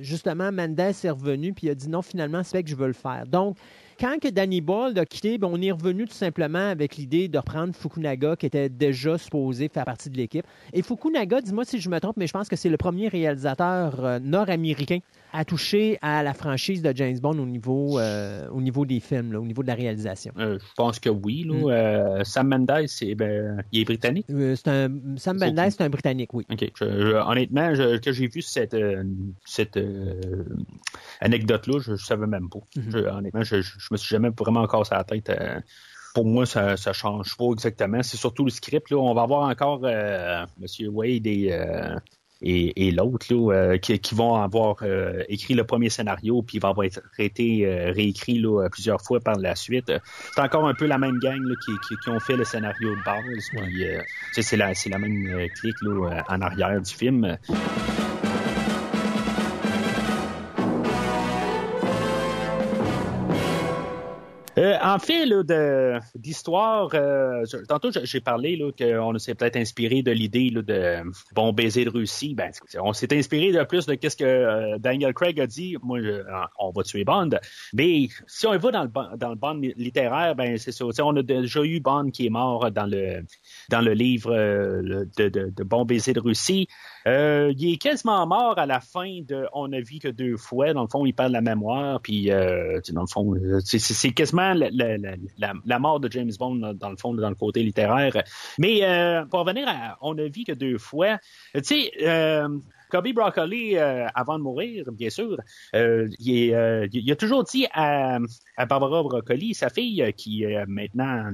justement, Mendes est revenu, puis il a dit non, finalement, Spectre, je veux le Donc, quand Danny Boyle a quitté, ben, on est revenu tout simplement avec l'idée de reprendre Fukunaga, qui était déjà supposé faire partie de l'équipe. Et Fukunaga, dis-moi si je me trompe, mais je pense que c'est le premier réalisateur euh, nord-américain à toucher à la franchise de James Bond au niveau, euh, au niveau des films, là, au niveau de la réalisation. Euh, je pense que oui. Là. Mm. Euh, Sam Mendes, c'est, ben, il est britannique? C'est un, Sam Mendes, c'est un Britannique, oui. OK. Je- je- honnêtement, je, que j'ai vu cette, cette anecdote-là, je, je savais même pas. Mhm. Je- honnêtement, je, je me suis jamais vraiment cassé la tête. pour moi, ça, ça change pas exactement. C'est surtout le script. Là. On va avoir encore euh, M. Wade et, euh, et, et l'autre là, euh, qui, qui vont avoir euh, écrit le premier scénario, puis il va avoir été euh, réécrit là, plusieurs fois par la suite. C'est encore un peu la même gang là, qui, qui, qui ont fait le scénario de base. Puis, euh, c'est la, c'est la même euh, clique là, euh, en arrière du film. Euh, en fait, d'histoire, euh, tantôt j'ai parlé qu'on s'est peut-être inspiré de l'idée de bon baiser de Russie. Ben, on s'est inspiré de plus de qu'est-ce que euh, Daniel Craig a dit. Moi, je- on va tuer Bond. Mais si on va dans le dans le Bond littéraire, ben c'est ça. On a déjà eu Bond qui est mort dans le dans le livre euh, de, Bon baiser de Russie. Euh, il est quasiment mort à la fin de On ne vit que deux fois. Dans le fond, il perd la mémoire. Puis, euh, dans le fond, c'est, quasiment la, mort de James Bond, dans le fond, dans le côté littéraire. Mais pour revenir à On ne vit que deux fois, tu sais, Kobe Broccoli, euh, avant de mourir, bien sûr, euh, il, est, euh, il, a toujours dit à, à Barbara Broccoli, sa fille, qui maintenant,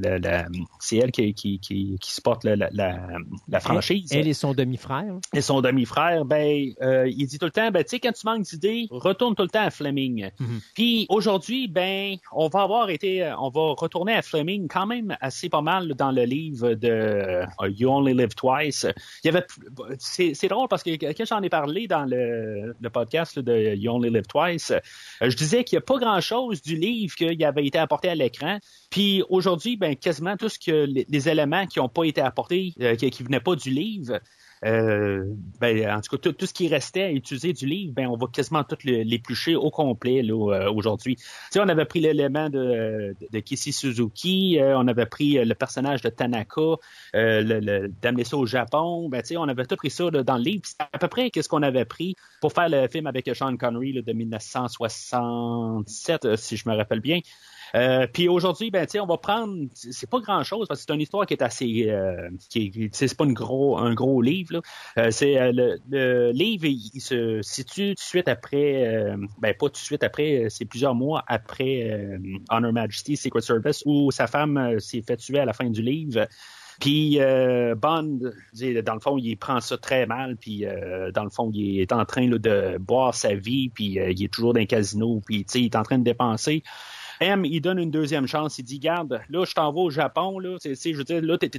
c'est elle qui, qui, qui, qui supporte la, la, la franchise. Elle, elle et son demi-frère. Et son demi-frère, ben, il dit tout le temps, ben, tu sais, quand tu manques d'idées, retourne tout le temps à Fleming. Mhm. Puis aujourd'hui, ben, on va avoir été, on va retourner à Fleming quand même assez pas mal dans le livre de You Only Live Twice. Il y avait, c'est, c'est drôle parce que quand j'en parlé dans le, podcast de You Only Live Twice, euh, je disais qu'il n'y a pas grand-chose du livre qui avait été apporté à l'écran. Puis aujourd'hui, ben, quasiment tout ce les, éléments qui n'ont pas été apportés, euh, qui, qui venaient pas du livre, euh, ben, en tout cas, tout, tout, ce qui restait à utiliser du livre, ben, on va quasiment tout l'éplucher au complet là, euh, aujourd'hui. Tu sais, on avait pris l'élément de, de, de Kishi Suzuki, euh, on avait pris le personnage de Tanaka, euh, le, le, d'amener ça au Japon. Ben, tu sais, on avait tout pris ça là, dans le livre. C'est à peu près qu'est-ce qu'on avait pris pour faire le film avec Sean Connery là, de 1967, si je me rappelle bien. Euh, puis aujourd'hui, ben on va prendre, c'est pas grand chose parce que c'est une histoire qui est assez, euh, qui c'est pas une gros, un gros livre. Euh, c'est euh, le, le, livre, il, il, se situe tout de suite après, euh, ben pas tout de suite après, c'est plusieurs mois après Honor Majesty Secret Service où sa femme s'est fait tuer à la fin du livre. Puis euh, Bond, dans le fond, il prend ça très mal. Puis euh, dans le fond, il est en train là, de boire sa vie. Puis euh, il est toujours dans un casino. Puis il est en train de dépenser. M, il donne une deuxième chance. Il dit, garde, là, je t'en vais au Japon, là. Tu sais, je veux dire, là, t'es,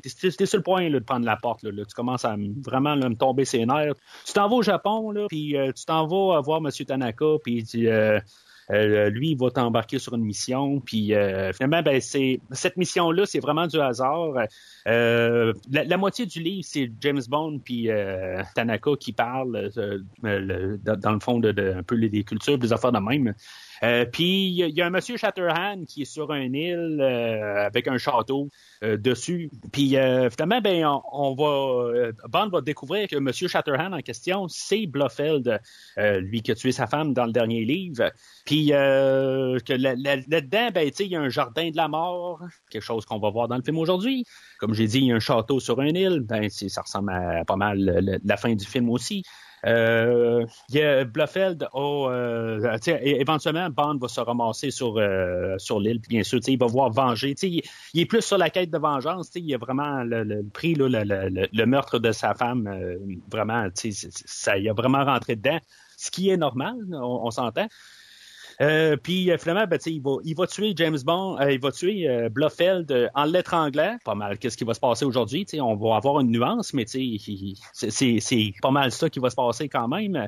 sur le point, là, de prendre la porte, là. Tu commences à vraiment, me tomber ses nerfs. Tu t'en vas au Japon, là, puis euh, tu t'en vas voir M. Tanaka, puis euh, euh, lui, il va t'embarquer sur une mission. Puis finalement, ben, c'est cette mission-là, c'est vraiment du hasard. La, moitié du livre, c'est James Bond puis Tanaka qui parlent le, dans le fond de, un peu les cultures, des affaires de même. Euh, puis il y, y, a un monsieur Shatterhand qui est sur une île euh, avec un château euh, dessus. Puis finalement, ben on, va Bond va découvrir que monsieur Shatterhand en question, c'est Blofeld, lui qui a tué sa femme dans le dernier livre. Puis que là-dedans, ben il y a un jardin de la mort, quelque chose qu'on va voir dans le film aujourd'hui. Comme j'ai dit, il y a un château sur une île, ben ça ressemble à pas mal la fin du film aussi. Euh, y a Blofeld, oh, euh, éventuellement, Bond va se ramasser sur, euh, sur l'île, bien sûr, il va voir venger. Il, il est plus sur la quête de vengeance. Il a vraiment le, le prix, là, le, le, le, meurtre de sa femme, euh, vraiment, ça, il a vraiment rentré dedans. Ce qui est normal, on s'entend. Euh, puis euh, finalement, ben, il, va, il va tuer James Bond, euh, il va tuer euh, Blofeld euh, en l'étranglant. Pas mal. Qu'est-ce qui va se passer aujourd'hui? On va avoir une nuance, mais c'est pas mal ça qui va se passer quand même.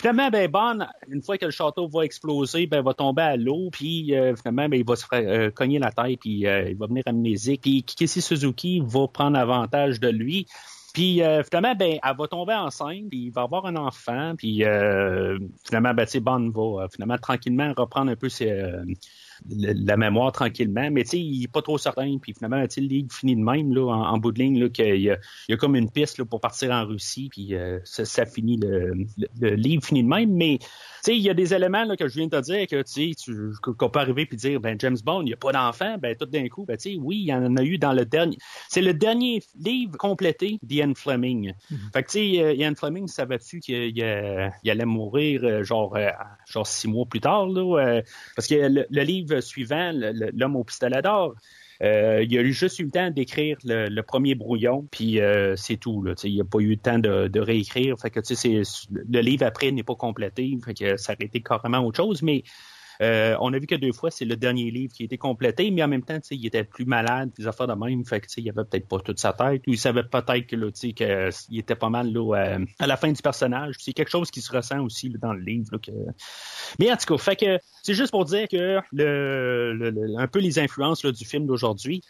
Finalement, ben Bond, une fois que le château va exploser, ben va tomber à l'eau, puis euh, finalement, ben, il va se euh, cogner la tête, puis euh, il va venir amnésique. Puis Kissy Suzuki va prendre avantage de lui. Puis euh, finalement, ben, elle va tomber enceinte, puis il va avoir un enfant, puis euh, finalement, ben, Bond va finalement tranquillement reprendre un peu ses, la mémoire tranquillement, mais tu sais, il est pas trop certain. Puis finalement, tu sais, le livre finit de même, là, en, bout de ligne, qu'il y y a comme une piste là, pour partir en Russie, puis euh, ça, ça, finit, le, le, le, livre finit de même, mais sais, il y a des éléments là, que je viens de te dire que tu sais, qu'on peut arriver puis dire, ben James Bond, il n'y a pas d'enfant, ben tout d'un coup, ben tu sais, oui, il y en a eu dans le dernier. C'est le dernier livre complété d'Ian Fleming. Mm-hmm. Fait que tu sais, Ian Fleming, savais-tu qu'il il allait mourir genre, genre six mois plus tard, là, parce que le, le livre suivant, L'homme au pistolet d'or, euh, il a eu juste eu le temps d'écrire le, le, premier brouillon, puis euh, c'est tout. Là, il n'a pas eu le temps de, de réécrire. Fait que le livre après n'est pas complété, fait que ça aurait été carrément autre chose, mais euh, on a vu que deux fois, c'est le dernier livre qui a été complété, mais en même temps, il était plus malade, des affaires de même, fait que il avait peut-être pas toute sa tête, ou il savait peut-être que là, qu'il était pas mal là, euh, à la fin du personnage. C'est quelque chose qui se ressent aussi dans le livre. Mais en tout cas, fait que c'est juste pour dire que un peu les influences du film d'aujourd'hui.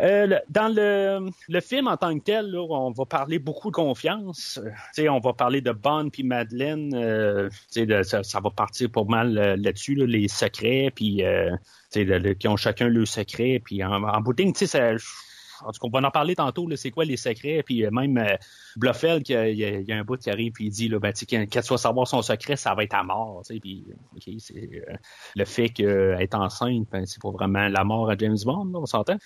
Euh, dans le, le, film en tant que tel, là, on va parler beaucoup de confiance. Euh, on va parler de Bond puis Madeleine. Euh, de, ça, ça, va partir pour mal là-dessus, là, les secrets, puis euh, de, qui ont chacun le secret. Puis en, en bout de ligne, ça, en tout cas, on va en parler tantôt, c'est quoi les secrets, puis même euh, Bluffel, il y, y, a un bout qui arrive, puis il dit, là, ben, tu vas savoir son secret, ça va être à mort, puis okay, euh, le fait qu'être enceinte, ben, c'est pas vraiment la mort à James Bond, là, on s'entend.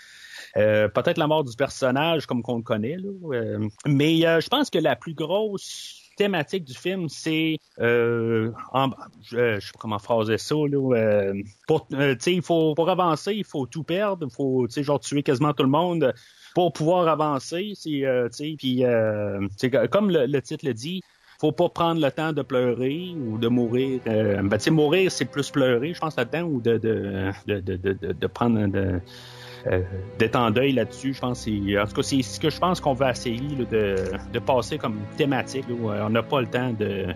Euh, peut-être la mort du personnage comme qu'on le connaît, là, euh, mais je pense que la plus grosse thématique du film, c'est euh, je, sais pas comment phraser ça là. euh, pour, euh, il faut pour avancer, il faut tout perdre, il faut, genre tuer quasiment tout le monde pour pouvoir avancer. C'est, euh, puis euh, comme le, titre le dit. Faut pas prendre le temps de pleurer ou de mourir. Euh, ben, mourir, c'est plus pleurer, je pense, là-dedans, ou de, de, de, de, de, prendre de, euh, d'être en deuil là-dessus. Je pense en tout cas, c'est ce que je pense qu'on va essayer de, de passer comme thématique. euh, on n'a pas le temps de,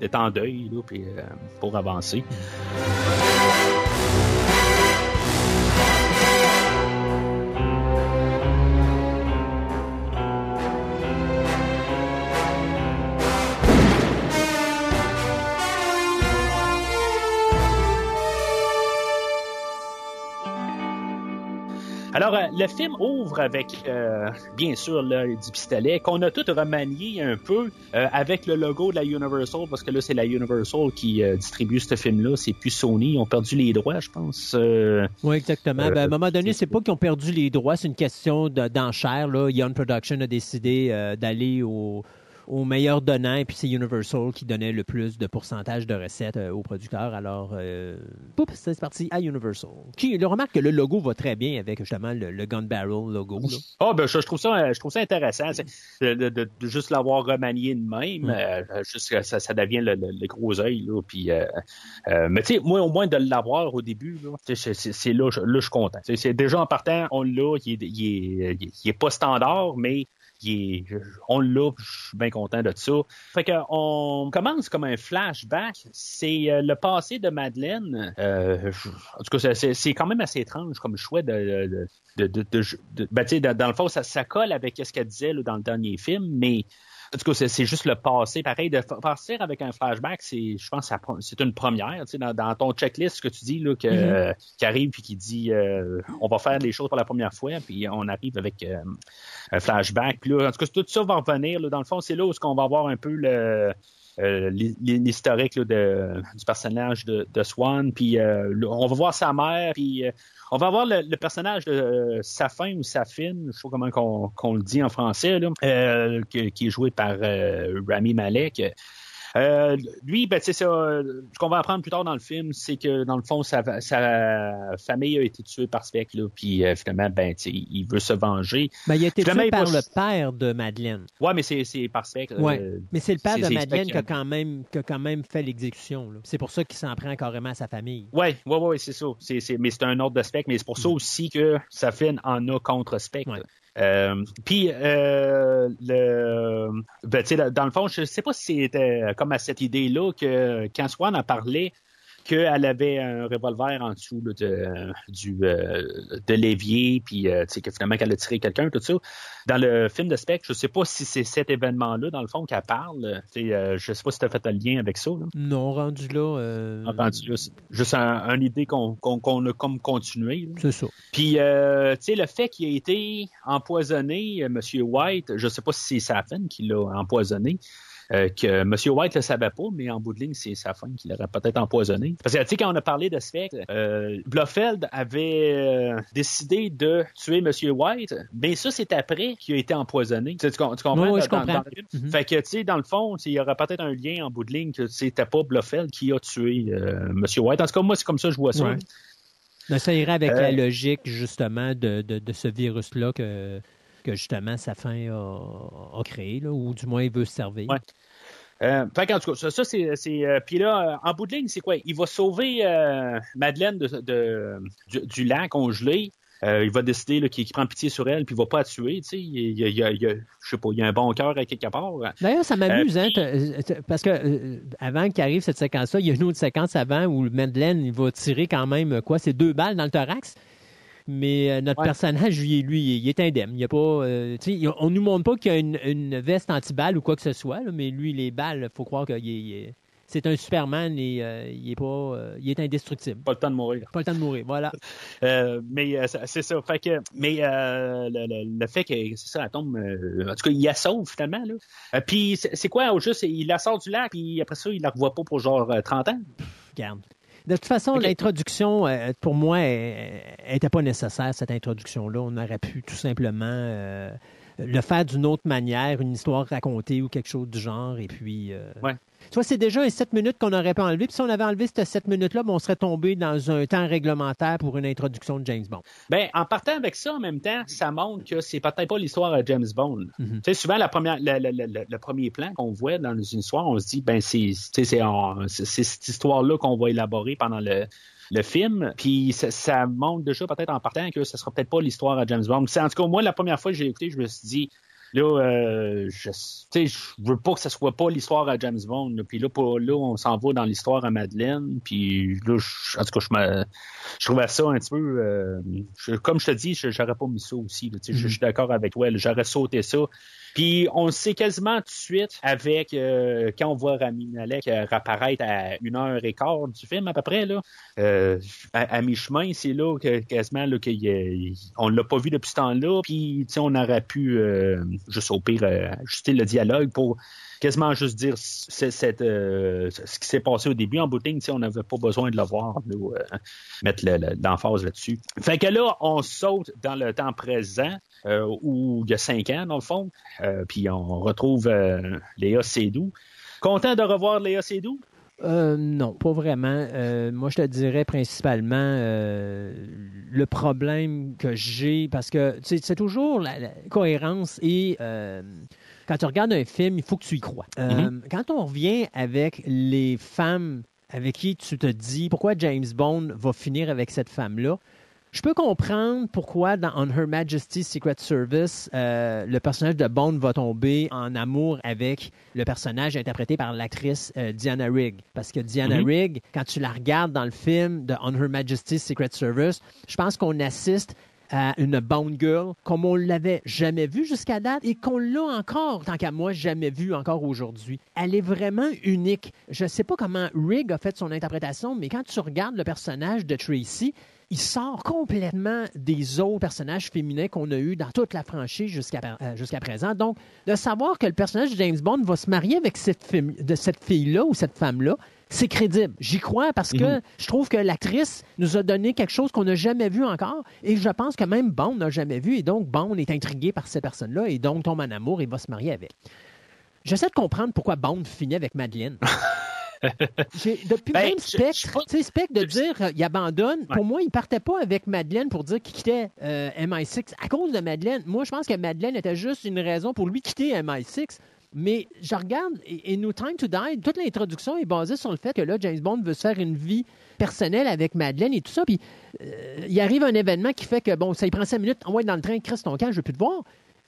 d'être en deuil là, puis, euh, pour avancer. Alors, euh, le film ouvre avec, euh, bien sûr, du pistolet, qu'on a tout remanié un peu euh, avec le logo de la Universal, parce que là, c'est la Universal qui distribue ce film-là. C'est plus Sony. Ils ont perdu les droits, je pense. Oui, exactement. Ben, à un moment donné, c'est pas qu'ils ont perdu les droits, c'est une question de- d'enchère. Young Production a décidé d'aller au, au meilleur donnant, et puis c'est Universal qui donnait le plus de pourcentage de recettes euh, aux producteurs. Alors, euh, c'est parti à Universal. Qui, le remarque que le logo va très bien avec justement le, le Gun Barrel logo. Ah ben je, je trouve ça euh, je trouve ça intéressant c'est- de, de- de- de juste l'avoir remanié de même Mm. euh, juste que ça, ça devient le, le- le gros œil là puis euh, euh, mais tu sais moi au moins de l'avoir au début c'est là là je suis content c'est déjà en partant on l'a il est, il est, il est- il est pas standard mais on l'a, je suis bien content de ça. Fait que on commence comme un flashback. C'est euh, le passé de Madeleine. Euh, en tout cas, c'est- quand même assez étrange comme choix de, de, de, de, ben, dans, dans le fond, ça, ça colle avec ce qu'elle disait dans le dernier film, mais en tout cas, c'est- juste le passé. Pareil, de partir avec un flashback, c'est, je pense, c'est une première. Tu sais, dans, dans ton checklist, ce que tu dis là, que, euh, qui arrive puis qui dit, euh, on va faire les choses pour la première fois, puis on arrive avec euh, un flashback. Puis là, en tout cas, tout ça va revenir. là. dans le fond, c'est là où on va avoir un peu le euh, l'hi- l'historique du personnage de, Swan. Puis euh, on va voir sa mère. Puis euh, on va voir le, personnage de Safin ou Safine, je sais pas comment qu'on le dit en français, là, qui, est joué par Rami Malek. Euh, lui, ben, c'est ça. euh, Ce qu'on va apprendre plus tard dans le film, c'est que dans le fond, sa, sa famille a été tuée par Spec, là, puis euh, finalement, ben, il veut se venger. Ben, il a été Finalement, tué par va- le père de Madeleine. Ouais, mais c'est c'est par Spec. euh, Ouais. Mais c'est le père de Madeleine qui a quand même, qui a quand même fait l'exécution. là. C'est pour ça qu'il s'en prend carrément à sa famille. Ouais, ouais, ouais, c'est ça. C'est, c'est, mais c'est un ordre de spec, mais c'est pour ça aussi que Safin en a contre spec. Ouais. Euh, puis euh, le, ben, dans le fond, je sais pas si c'était comme à cette idée-là que quand Swan a parlé qu'elle avait un revolver en dessous là, de, du, euh, de l'évier, puis euh, que finalement qu'elle a tiré quelqu'un, tout ça. Dans le film de Spec, je sais pas si c'est cet événement-là, dans le fond, qu'elle parle. Euh, je sais pas si tu as fait un lien avec ça. Là. Non, rendu là, Entendu, là, juste un, une idée qu'on a comme continué. c'est ça. Puis, euh, tu sais, le fait qu'il ait été empoisonné, Monsieur White, je sais pas si c'est Safin qui l'a empoisonné, euh, que Monsieur White le savait pas, mais en bout de ligne, c'est Safin qui l'aurait peut-être empoisonné. Parce que, tu sais, quand on a parlé de Spectre, euh, Blofeld avait euh, décidé de tuer Monsieur White, mais ça, c'est après qu'il a été empoisonné. Tu, sais, tu com- tu comprends? Oui, oui, dans- je comprends. dans le film? Mhm. Fait que, tu sais, dans le fond, il y aurait peut-être un lien en bout de ligne que c'était pas Blofeld qui a tué Monsieur White. En tout cas, moi, c'est comme ça que je vois ça. Ouais. Ben, ça irait avec Euh, la logique, justement, de, de, de ce virus-là que, que, justement, Safin a, a créé, là, ou du moins, il veut se servir. Ouais. Euh, fait qu'en tout cas, ça, ça, c'est. euh, Puis là, en bout de ligne, c'est quoi? Il va sauver euh, Madeleine de, de- du, du lac congelé. Euh, il va décider qu'il prend pitié sur elle, puis il va pas la tuer. Tu sais, il, je sais pas, il y a un bon cœur à quelque part. D'ailleurs, ça m'amuse, Euh, hein, parce que euh, avant qu'arrive cette séquence-là, il y a une autre séquence avant où Madeleine, il va tirer quand même, quoi, c'est deux balles dans le thorax. Mais euh, notre Ouais. personnage, lui, lui, il est indemne. Il y a pas, euh, on nous montre pas qu'il y a une, une veste anti-balle ou quoi que ce soit, là, mais lui, les balles, faut croire qu'il est, c'est un Superman et euh, il est pas, euh, il est indestructible. Pas le temps de mourir. Pas le temps de mourir, voilà. Euh, mais c'est ça. Fait que, mais le, le- le fait que c'est ça, elle tombe. en tout cas, il la sauve finalement. Là. Puis c'est quoi au juste? Il la sort du lac, puis après ça, il la revoit pas pour genre euh, 30 ans? Regarde. De toute façon, l'introduction, euh, pour moi, n'était pas nécessaire, cette introduction-là. On aurait pu tout simplement euh, le faire d'une autre manière, une histoire racontée ou quelque chose du genre. Et puis. euh, Ouais. Tu vois, c'est déjà un 7 minutes qu'on aurait pas enlevé. Puis si on avait enlevé ces 7 minutes-là, ben, on serait tombé dans un temps réglementaire pour une introduction de James Bond. Ben, en partant avec ça, en même temps, ça montre que c'est peut-être pas l'histoire de James Bond. Mhm. Tu sais, souvent, la première, le, premier plan qu'on voit dans une histoire, on se dit, ben, c'est, cette histoire-là qu'on va élaborer pendant le, le film. Puis ça, ça montre déjà peut-être en partant que ce sera peut-être pas l'histoire à James Bond. C'est, en tout cas, moi, la première fois que j'ai écouté, je me suis dit, Là, euh, je, je veux pas que ce soit pas l'histoire à James Bond. là. Puis là, pour, là, on s'en va dans l'histoire à Madeleine. Puis là, je- en tout cas, je, me, je trouvais ça un petit peu. euh, je- comme je te dis, je- j'aurais pas mis ça aussi. là. Tu sais, je, suis d'accord avec toi. J'aurais sauté ça. Puis on sait quasiment tout de suite avec euh, quand on voit Rami Malek euh, réapparaître à une heure et quart du film à peu près là, euh, à, mi-chemin, c'est là que quasiment là, il- on l'a pas vu depuis ce temps-là. Puis on aurait pu euh, juste au pire euh, ajuster le dialogue pour quasiment juste dire euh, ce qui s'est passé au début en sais, on n'avait pas besoin de le voir, là, euh, mettre le- le- l'emphase là-dessus. Fait que là, on saute dans le temps présent, euh, où il y a cinq ans, dans le fond, euh, puis on retrouve Léa Seydoux. Content de revoir Léa Seydoux? Non, pas vraiment. Moi, je te dirais principalement le problème que j'ai, parce que c'est toujours la, cohérence et quand tu regardes un film, il faut que tu y crois. Euh, Quand on revient avec les femmes avec qui tu te dis pourquoi James Bond va finir avec cette femme-là, je peux comprendre pourquoi dans On Her Majesty's Secret Service, euh, le personnage de Bond va tomber en amour avec le personnage interprété par l'actrice euh, Diana Rigg. Parce que Diana Mhm. Rigg, quand tu la regardes dans le film de On Her Majesty's Secret Service, je pense qu'on assiste à une Bond Girl comme on l'avait jamais vue jusqu'à date et qu'on l'a encore, tant qu'à moi, jamais vue encore aujourd'hui. Elle est vraiment unique. Je ne sais pas comment Rigg a fait son interprétation, mais quand tu regardes le personnage de Tracy, il sort complètement des autres personnages féminins qu'on a eu dans toute la franchise jusqu'à euh, présent. Donc, de savoir que le personnage de James Bond va se marier avec cette fille-là ou cette femme-là, c'est crédible. J'y crois parce que je trouve que l'actrice nous a donné quelque chose qu'on n'a jamais vu encore et je pense que même Bond n'a jamais vu et donc Bond est intrigué par cette personne-là et donc tombe en amour et va se marier avec. J'essaie de comprendre pourquoi Bond finit avec Madeleine. Depuis Ben, même Spectre, tu sais, Spectre de dire euh, il abandonne, Ouais. pour moi, il partait pas avec Madeleine pour dire qu'il quittait euh, MI6 à cause de Madeleine. Moi, je pense que Madeleine était juste une raison pour lui quitter MI6. Mais je regarde, et, et No Time to Die, toute l'introduction est basée sur le fait que là, James Bond veut se faire une vie personnelle avec Madeleine et tout ça. Puis euh, il arrive un événement qui fait que, bon, ça il prend cinq minutes, envoie dans le train, Chris, ton camp, je veux plus te voir.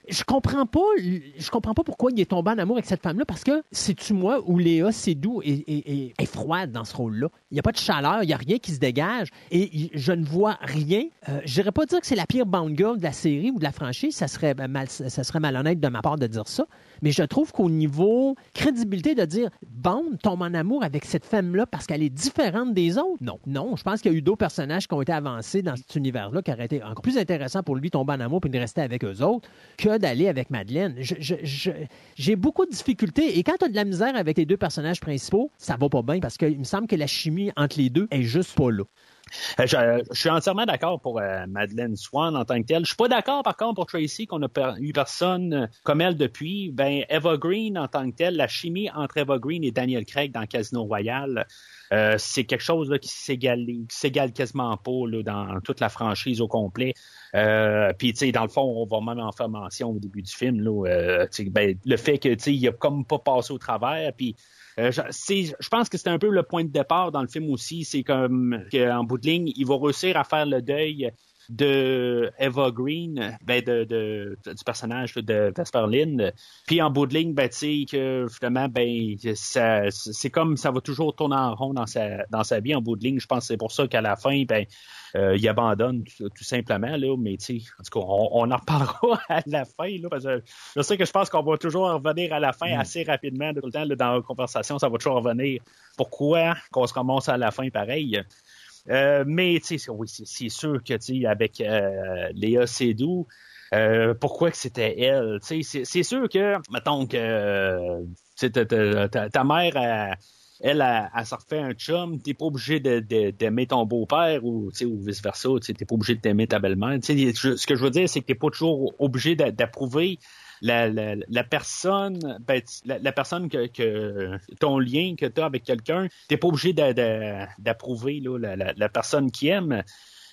Je comprends pas, je comprends pas pourquoi il est tombé en amour avec cette femme-là, parce que c'est-tu moi où Léa Seydoux est, est, est- froide dans ce rôle-là? Il n'y a pas de chaleur, il n'y a rien qui se dégage, et je ne vois rien. Euh, je n'irais pas dire que c'est la pire Bond Girl de la série ou de la franchise, ça serait, mal, ça serait malhonnête de ma part de dire ça, mais je trouve qu'au niveau crédibilité de dire Bond tombe en amour avec cette femme-là parce qu'elle est différente des autres, non. Non, je pense qu'il y a eu d'autres personnages qui ont été avancés dans cet univers-là qui auraient été encore plus intéressant pour lui de tomber en amour puis de rester avec eux autres que d'aller avec Madeleine. J'ai beaucoup de difficultés et quand tu as de la misère avec les deux personnages principaux, ça va pas bien parce qu'il me semble que la chimie entre les deux est juste pas là. Euh, Je, je suis entièrement d'accord pour euh, Madeleine Swan en tant que telle. Je suis pas d'accord par contre pour Tracy qu'on a per- eu personne euh, comme elle depuis. Ben Eva Green en tant que telle, la chimie entre Eva Green et Daniel Craig dans Casino Royale, euh, c'est quelque chose qui s'égale quasiment pas là, dans toute la franchise au complet. Euh, Puis tu sais, dans le fond, on va même en faire mention au début du film euh, ben, le fait que tu sais, il a comme pas passé au travers. Puis euh, je, pense que c'est un peu le point de départ dans le film aussi. C'est comme qu'en bout de ligne, il va réussir à faire le deuil de Eva Green, ben de, du personnage de Vesper Lynn. Puis en bout de ligne, ben tu sais que finalement, ben c'est comme ça va toujours tourner en rond dans sa dans sa vie en bout de ligne. Je pense que c'est pour ça qu'à la fin, ben euh, il abandonne tout, tout simplement là. Mais tu sais, en tout cas, on, on en reparlera à la fin là, parce que je sais que je pense qu'on va toujours revenir à la fin assez rapidement tout le temps là, dans la conversation. Ça va toujours revenir. Pourquoi qu'on se ramasse à la fin pareil? Euh, mais tu sais, oui, c'est sûr que tu sais, avec euh, Léa Seydoux, euh, pourquoi que c'était elle? Tu sais, c'est- sûr que, mettons que tu sais, ta, ta- ta- ta mère, elle, elle, a, elle, se refait un chum, t'es pas obligé de, de, d'aimer ton beau-père ou, ou vice-versa, t'es pas obligé d'aimer ta belle-mère. ce que je veux dire, c'est que t'es pas toujours obligé d'approuver la, la, la, personne, ben, la, la, personne que, que, ton lien que tu as avec quelqu'un, t'es pas obligé d'approuver la, la, la, personne qui aime.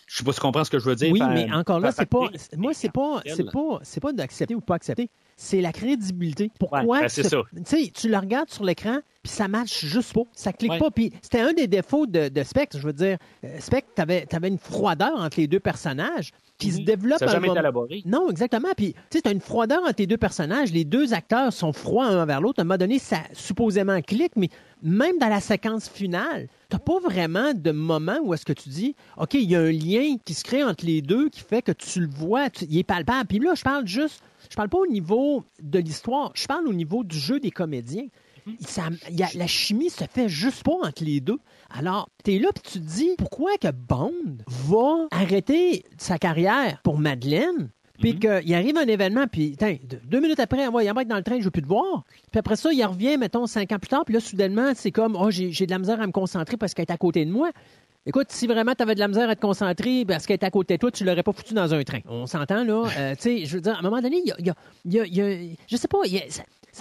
Je sais pas si tu comprends ce que je veux dire. Oui, mais encore là, c'est pas, moi, c'est pas, c'est pas, c'est pas d'accepter ou pas accepter. C'est la crédibilité. Pourquoi? Ouais, ben, c'est ça. Tu le regardes sur l'écran, puis ça marche juste pas. Ça clique pas. Puis c'était un des défauts de, de Spectre. Je veux dire, euh, Spectre, t'avais, avais une froideur entre les deux personnages qui se développe. Ça n'a jamais été élaboré. Non, exactement. Puis, tu sais, tu as une froideur entre les deux personnages. Les deux acteurs sont froids un envers l'autre. À un moment donné, ça supposément clique, mais même dans la séquence finale, t'as pas vraiment de moment où est-ce que tu dis, OK, il y a un lien qui se crée entre les deux qui fait que tu le vois, il est palpable. Puis là, je parle juste, je parle pas au niveau de l'histoire, je parle au niveau du jeu des comédiens. Ça, y a, la chimie se fait juste pas entre les deux. Alors, tu es là et tu te dis pourquoi que Bond va arrêter sa carrière pour Madeleine puis mm qu'il arrive un événement, puis deux minutes après, il embarque dans le train, je veux plus te voir. Puis après ça, il revient, mettons, cinq ans plus tard, puis là, soudainement, c'est comme, oh, j'ai de la misère à me concentrer parce qu'elle est à côté de moi. Écoute, si vraiment tu avais de la misère à te concentrer parce qu'elle est à côté de toi, tu l'aurais pas foutu dans un train. On s'entend, là. Euh, tu sais, je veux dire, à un moment donné, il y a, y, a, y, a, Je sais pas,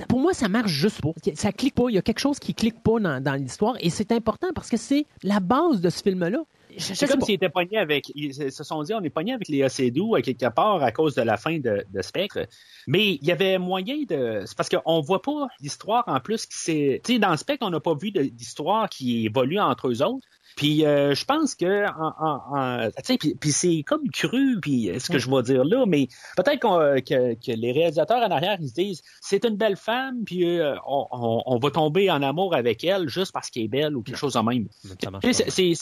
pour moi, ça marche juste pas. Ça clique pas. Il y a quelque chose qui clique pas dans, dans l'histoire et c'est important parce que c'est la base de ce film-là. C'est comme s'ils étaient pognés avec. Ils se sont dit, on est pognés avec les OCDO à quelque part à cause de la fin de, de Spectre. Mais il y avait moyen de. C'est parce qu'on voit pas l'histoire en plus qui s'est. Tu sais, dans Spectre, on n'a pas vu d'histoire qui évolue entre eux autres. Puis euh, je pense que en, en, puis, puis c'est comme cru, puis ce que je vais dire là, mais peut-être que, que, les réalisateurs en arrière ils se disent c'est une belle femme, puis euh, on, on, va tomber en amour avec elle juste parce qu'elle est belle ou quelque chose de même.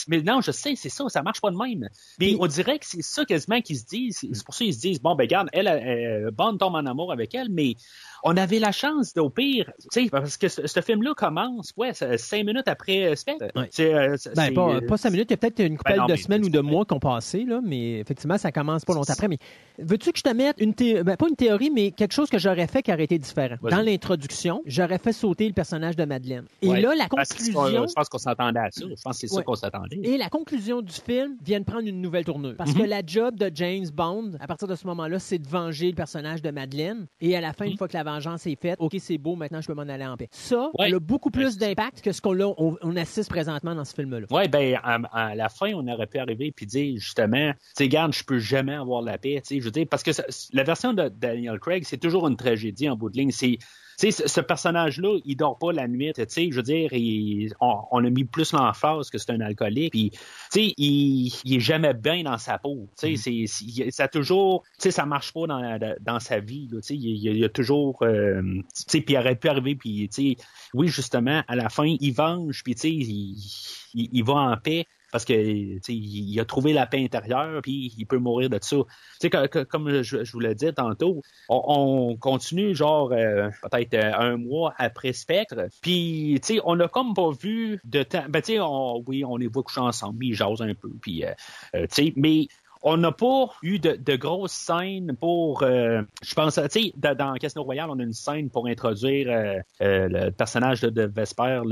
mais non, je sais, c'est ça, ça marche pas de même. Mais on dirait que c'est ça quasiment qu'ils se disent. C'est pour ça qu'ils se disent bon ben regarde, elle, elle, Bond tombe en amour avec elle, mais on avait la chance d'au pire, tu sais, parce que ce, film-là commence, ouais, cinq minutes après Spectre. Euh, ben, pas, pas, cinq minutes, il y a peut-être une couple ben de semaines ou de mois qui ont passé, là, mais effectivement, ça commence pas longtemps après. Mais veux-tu que je te mette une théorie, ben, pas une théorie, mais quelque chose que j'aurais fait qui aurait été différent? Dans l'introduction, j'aurais fait sauter le personnage de Madeleine. Et là, la conclusion. je pense qu'on s'attendait à ça. Je pense que c'est ça qu'on s'attendait. Et la conclusion du film vient de prendre une nouvelle tournure. Parce que mhm. la job de James Bond, à partir de ce moment-là, c'est de venger le personnage de Madeleine. Et à la fin, une mhm. fois que la vengeance est faite, OK, c'est beau, maintenant je peux m'en aller en paix. Ça, a beaucoup plus d'impact que ce qu'on on, assiste présentement dans ce film-là. Oui, ben à, la fin, on aurait pu arriver et dire justement, tu sais, garde, je peux jamais avoir la paix, tu sais, je veux dire, parce que la version de Daniel Craig, c'est toujours une tragédie en bout de ligne. C'est sais, ce personnage-là, il dort pas la nuit. Tu sais, je veux dire, on, a mis plus l'emphase que c'est un alcoolique. Puis, tu sais, il, il est jamais bien dans sa peau. Tu sais, mm-hmm. ça toujours, tu sais, ça marche pas dans, dans sa vie. Tu sais, il, il, y a toujours, euh, tu sais, puis il aurait pu arriver. Puis, tu sais, oui, justement, à la fin, il venge. Puis, tu sais, il, il, va en paix parce que il a trouvé la paix intérieure puis il peut mourir de ça. comme je, vous l'ai dit tantôt, on, continue genre euh, peut-être euh, un mois après Spectre, puis on n'a comme pas vu de temps. Ben on, oui, on les voit coucher ensemble, ils jasent un peu, puis euh, mais on n'a pas eu de, grosses scènes pour, euh, je pense, tu sais, dans Casino Royale, on a une scène pour introduire euh, euh, le personnage de, Vesper,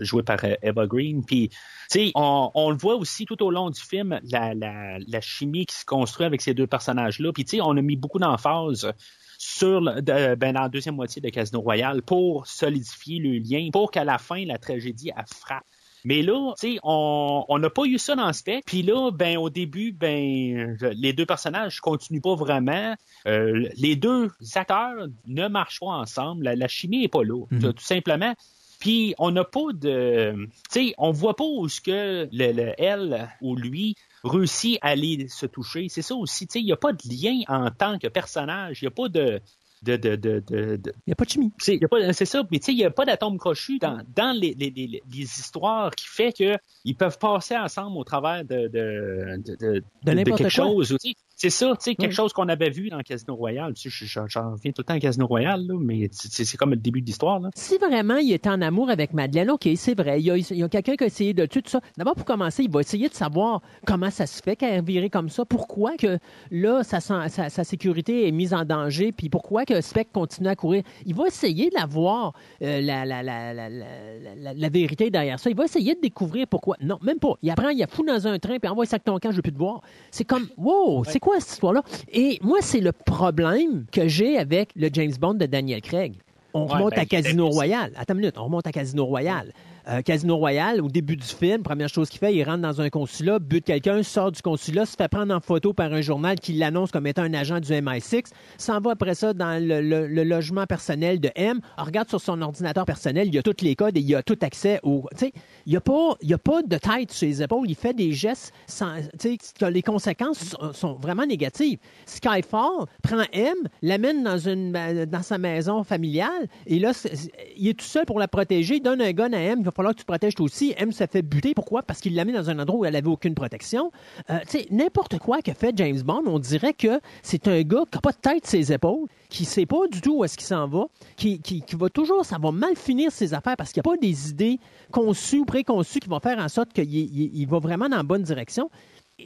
joué par Eva Green. Puis, tu sais, on, le voit aussi tout au long du film, la, la, chimie qui se construit avec ces deux personnages-là. Puis, tu sais, on a mis beaucoup d'emphase sur ben, dans la deuxième moitié de Casino Royale pour solidifier le lien, pour qu'à la fin, la tragédie, elle frappe. Mais là, tu sais, on n'a pas eu ça dans Spec. Puis là, ben au début, ben les deux personnages continuent pas vraiment. Euh, les deux acteurs ne marchent pas ensemble. La, chimie est pas là, mhm. tout simplement. Puis on n'a pas de, tu sais, on voit pas où ce que le, elle ou lui réussit à aller se toucher. C'est ça aussi, tu sais, il n'y a pas de lien en tant que personnage. Il n'y a pas de, de, de, de, de, Il n'y a pas de chimie. C'est ça, mais tu sais, il n'y a pas d'atome crochu dans, dans les, les, les, histoires qui fait qu'ils peuvent passer ensemble au travers de, de, de, de, quelque chose. Tu C'est ça, tu sais, quelque chose qu'on avait vu dans Casino Royale. Tu sais, j'en reviens tout le temps à Casino Royale, là, mais c'est comme le début de l'histoire. Si vraiment il est en amour avec Madeleine, OK, c'est vrai. Il y a, quelqu'un qui a essayé de tuer tout ça. D'abord, pour commencer, il va essayer de savoir comment ça se fait qu'elle est virée comme ça. Pourquoi que là, sa, sa, sa- sa sécurité est mise en danger. Puis pourquoi que Spec continue à courir. Il va essayer de la voir, euh, la, la, la, vérité derrière ça. Il va essayer de découvrir pourquoi. Non, même pas. Il apprend, il a fou dans un train, puis envoie ça avec ton camp, je veux plus te voir. C'est comme, wow, c'est quoi cette histoire-là? Et moi, c'est le problème que j'ai avec le James Bond de Daniel Craig. On Ouais, remonte ben, à Casino Royale. Attends une minute, on remonte à Casino Royale. Euh, Casino Royale, au début du film, première chose qu'il fait, il rentre dans un consulat, bute quelqu'un, sort du consulat, se fait prendre en photo par un journal qui l'annonce comme étant un agent du MI6, s'en va après ça dans le, logement personnel de M, regarde sur son ordinateur personnel, il y a tous les codes et il a tout accès au... Tu il n'y a, pas- a pas de tête sur les épaules, il fait des gestes sans... Tu sais, les conséquences sont, vraiment négatives. Skyfall prend M, l'amène dans, dans sa maison familiale, et là, il est tout seul pour la protéger, il donne un gun à M, falloir que tu protèges toi aussi. M se fait buter. Pourquoi? Parce qu'il l'a mis dans un endroit où elle avait aucune protection. Euh, tu sais, n'importe quoi que fait James Bond, on dirait que c'est un gars qui n'a pas de tête ses épaules, qui sait pas du tout où est-ce qu'il s'en va, qui, qui, va toujours, ça va mal finir ses affaires parce qu'il n'y a pas des idées conçues ou préconçues qui vont faire en sorte qu'il il- va vraiment dans la bonne direction. Euh,